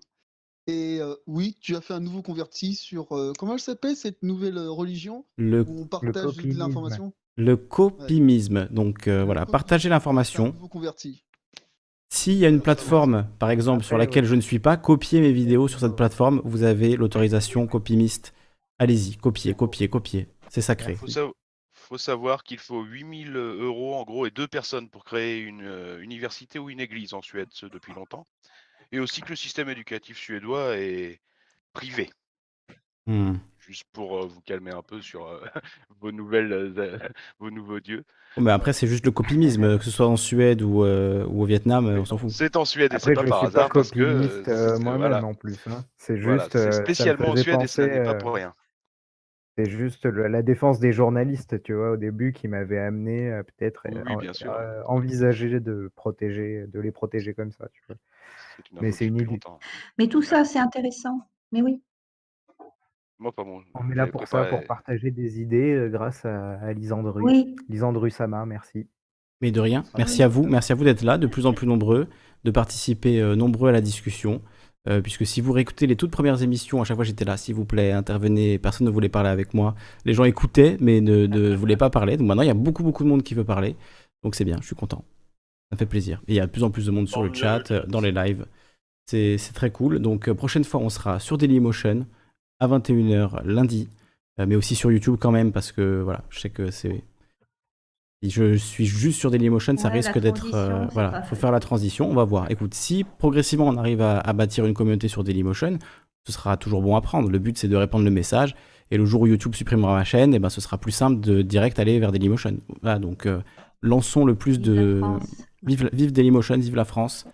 V: Et euh, oui, tu as fait un nouveau converti sur euh, comment elle s'appelle cette nouvelle religion
A: Le-
V: où on partage de l'information?
A: Le copimisme. Donc euh, voilà, partagez l'information.
V: Nouveau converti.
A: S'il y a une plateforme, par exemple, sur laquelle je ne suis pas, copiez mes vidéos sur cette plateforme. Vous avez l'autorisation copimiste. Allez-y, copiez, copiez, copiez. C'est sacré.
X: faut, sa- faut savoir qu'il faut 8000 euros en gros et deux personnes pour créer une euh, université ou une église en Suède, ce depuis longtemps. Et aussi que le système éducatif suédois est privé.
A: Hmm.
X: Juste pour euh, vous calmer un peu sur euh, vos nouvelles, euh, vos nouveaux dieux.
A: Mais après, c'est juste le copimisme, que ce soit en Suède ou, euh, ou au Vietnam, on s'en fout.
X: C'est en Suède et c'est pas
T: je
X: par
T: suis
X: hasard
T: pas
X: parce que euh,
T: euh, moi-même
X: voilà.
T: en plus. hein. C'est
X: Voilà,
T: juste.
X: c'est
T: euh,
X: spécialement en Suède et ça
T: penser,
X: n'est pas pour rien.
T: C'est juste le- la défense des journalistes, tu vois, au début, qui m'avait amené à peut-être
X: Oui,
T: euh, envisager de protéger, de les protéger comme ça, tu vois. Mais c'est une idée.
Q: Mais tout ça, c'est intéressant. Mais oui.
X: Moi, pas bon.
T: On est là pour ça, pour partager des idées euh, grâce à, à Lisandru.
Q: Oui.
T: Lisandru Sama, merci.
A: Mais de rien. Merci à vous. Merci à vous d'être là, de plus en plus nombreux, de participer euh, nombreux à la discussion. Euh, puisque si vous réécoutez les toutes premières émissions, à chaque fois j'étais là, s'il vous plaît, intervenez, personne ne voulait parler avec moi. Les gens écoutaient, mais ne, ne voulaient pas parler. Donc maintenant, il y a beaucoup, beaucoup de monde qui veut parler. Donc c'est bien, je suis content. Ça fait plaisir. Et il y a de plus en plus de monde sur le chat, dans les lives. C'est très cool. Donc prochaine fois, on sera sur Dailymotion à 21h lundi, euh, mais aussi sur YouTube quand même, parce que voilà, je sais que c'est si je suis juste sur Dailymotion, ça
Q: Ouais,
A: risque
Q: la
A: d'être. euh, voilà, faut faire la transition, on va voir. Écoute, si progressivement on arrive à, à bâtir une communauté sur Dailymotion, ce sera toujours bon à prendre. Le but c'est de répandre le message. Et le jour où YouTube supprimera ma chaîne, et ben, ce sera plus simple de direct aller vers Dailymotion. Voilà, donc euh, lançons le plus de. Vive, vive Dailymotion, vive la France,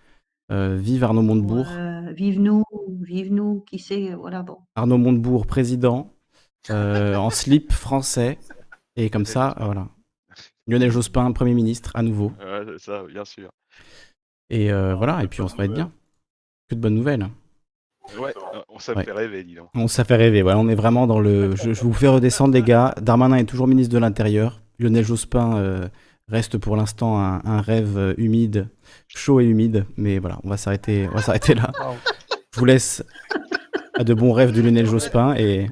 A: euh, vive Arnaud Montebourg.
Q: Euh, vive nous, vive nous, qui sait, voilà, bon.
A: Arnaud Montebourg, président, euh, en slip français. Et comme ça, euh, voilà. Lionel Jospin, Premier ministre, à nouveau.
X: Ouais, c'est ça, bien sûr.
A: Et euh, voilà, et puis on se va être bien. Que de bonnes nouvelles.
X: Ouais, euh, on ça me
A: Ouais.
X: fait rêver, dis donc.
A: On ça fait rêver, voilà, on est vraiment dans le. Je, je vous fais redescendre, les gars. Darmanin est toujours ministre de l'Intérieur. Lionel Jospin euh, reste pour l'instant un, un rêve euh, humide, chaud et humide. Mais voilà, on va s'arrêter, on va s'arrêter là. Je vous laisse à de bons rêves de Lionel Jospin et,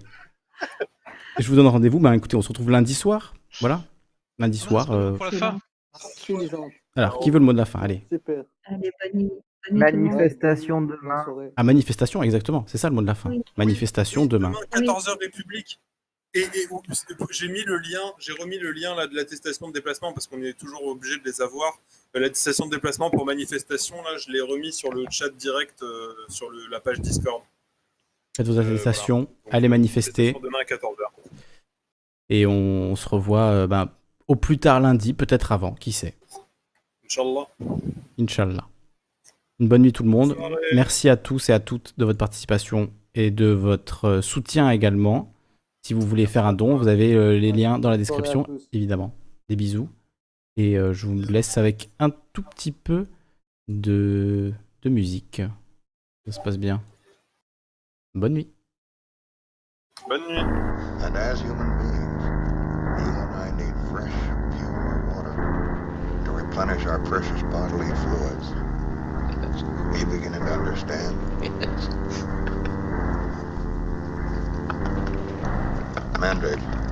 A: je vous donne rendez-vous. Ben écoutez, on se retrouve lundi soir. Voilà, lundi soir. euh,
Y: Pour la fin.
A: Alors, qui veut le mot de la fin? Allez.
S: Super.
Q: Allez, bonne nuit.
T: Manifestation demain.
A: À manifestation, exactement. C'est ça le mot de la fin. Manifestation demain.
P: 14h République. Et, j'ai mis le lien, j'ai remis le lien là, de l'attestation de déplacement parce qu'on est toujours obligé de les avoir. Euh, L'attestation de déplacement pour manifestation, là, je l'ai remis sur le chat direct euh, sur le- la page Discord.
A: Faites vos attestations, allez manifester.
P: Demain à 14h.
A: Et on, on se revoit euh, ben, au plus tard lundi, peut-être avant, qui sait.
P: Inch'Allah.
A: Inch'Allah. Une bonne nuit tout le monde. Merci à tous et à toutes de votre participation et de votre euh, soutien également. Si vous voulez faire un don, vous avez euh, les liens dans la description, évidemment. Des bisous. Et euh, je vous laisse avec un tout petit peu de, de musique. Ça se passe bien. Bonne nuit.
P: Bonne nuit.
Z: And as human beings, you and I need fresh, pure water to replenish our precious bodily fluids. Are you beginning to understand? Yes. Mandrake.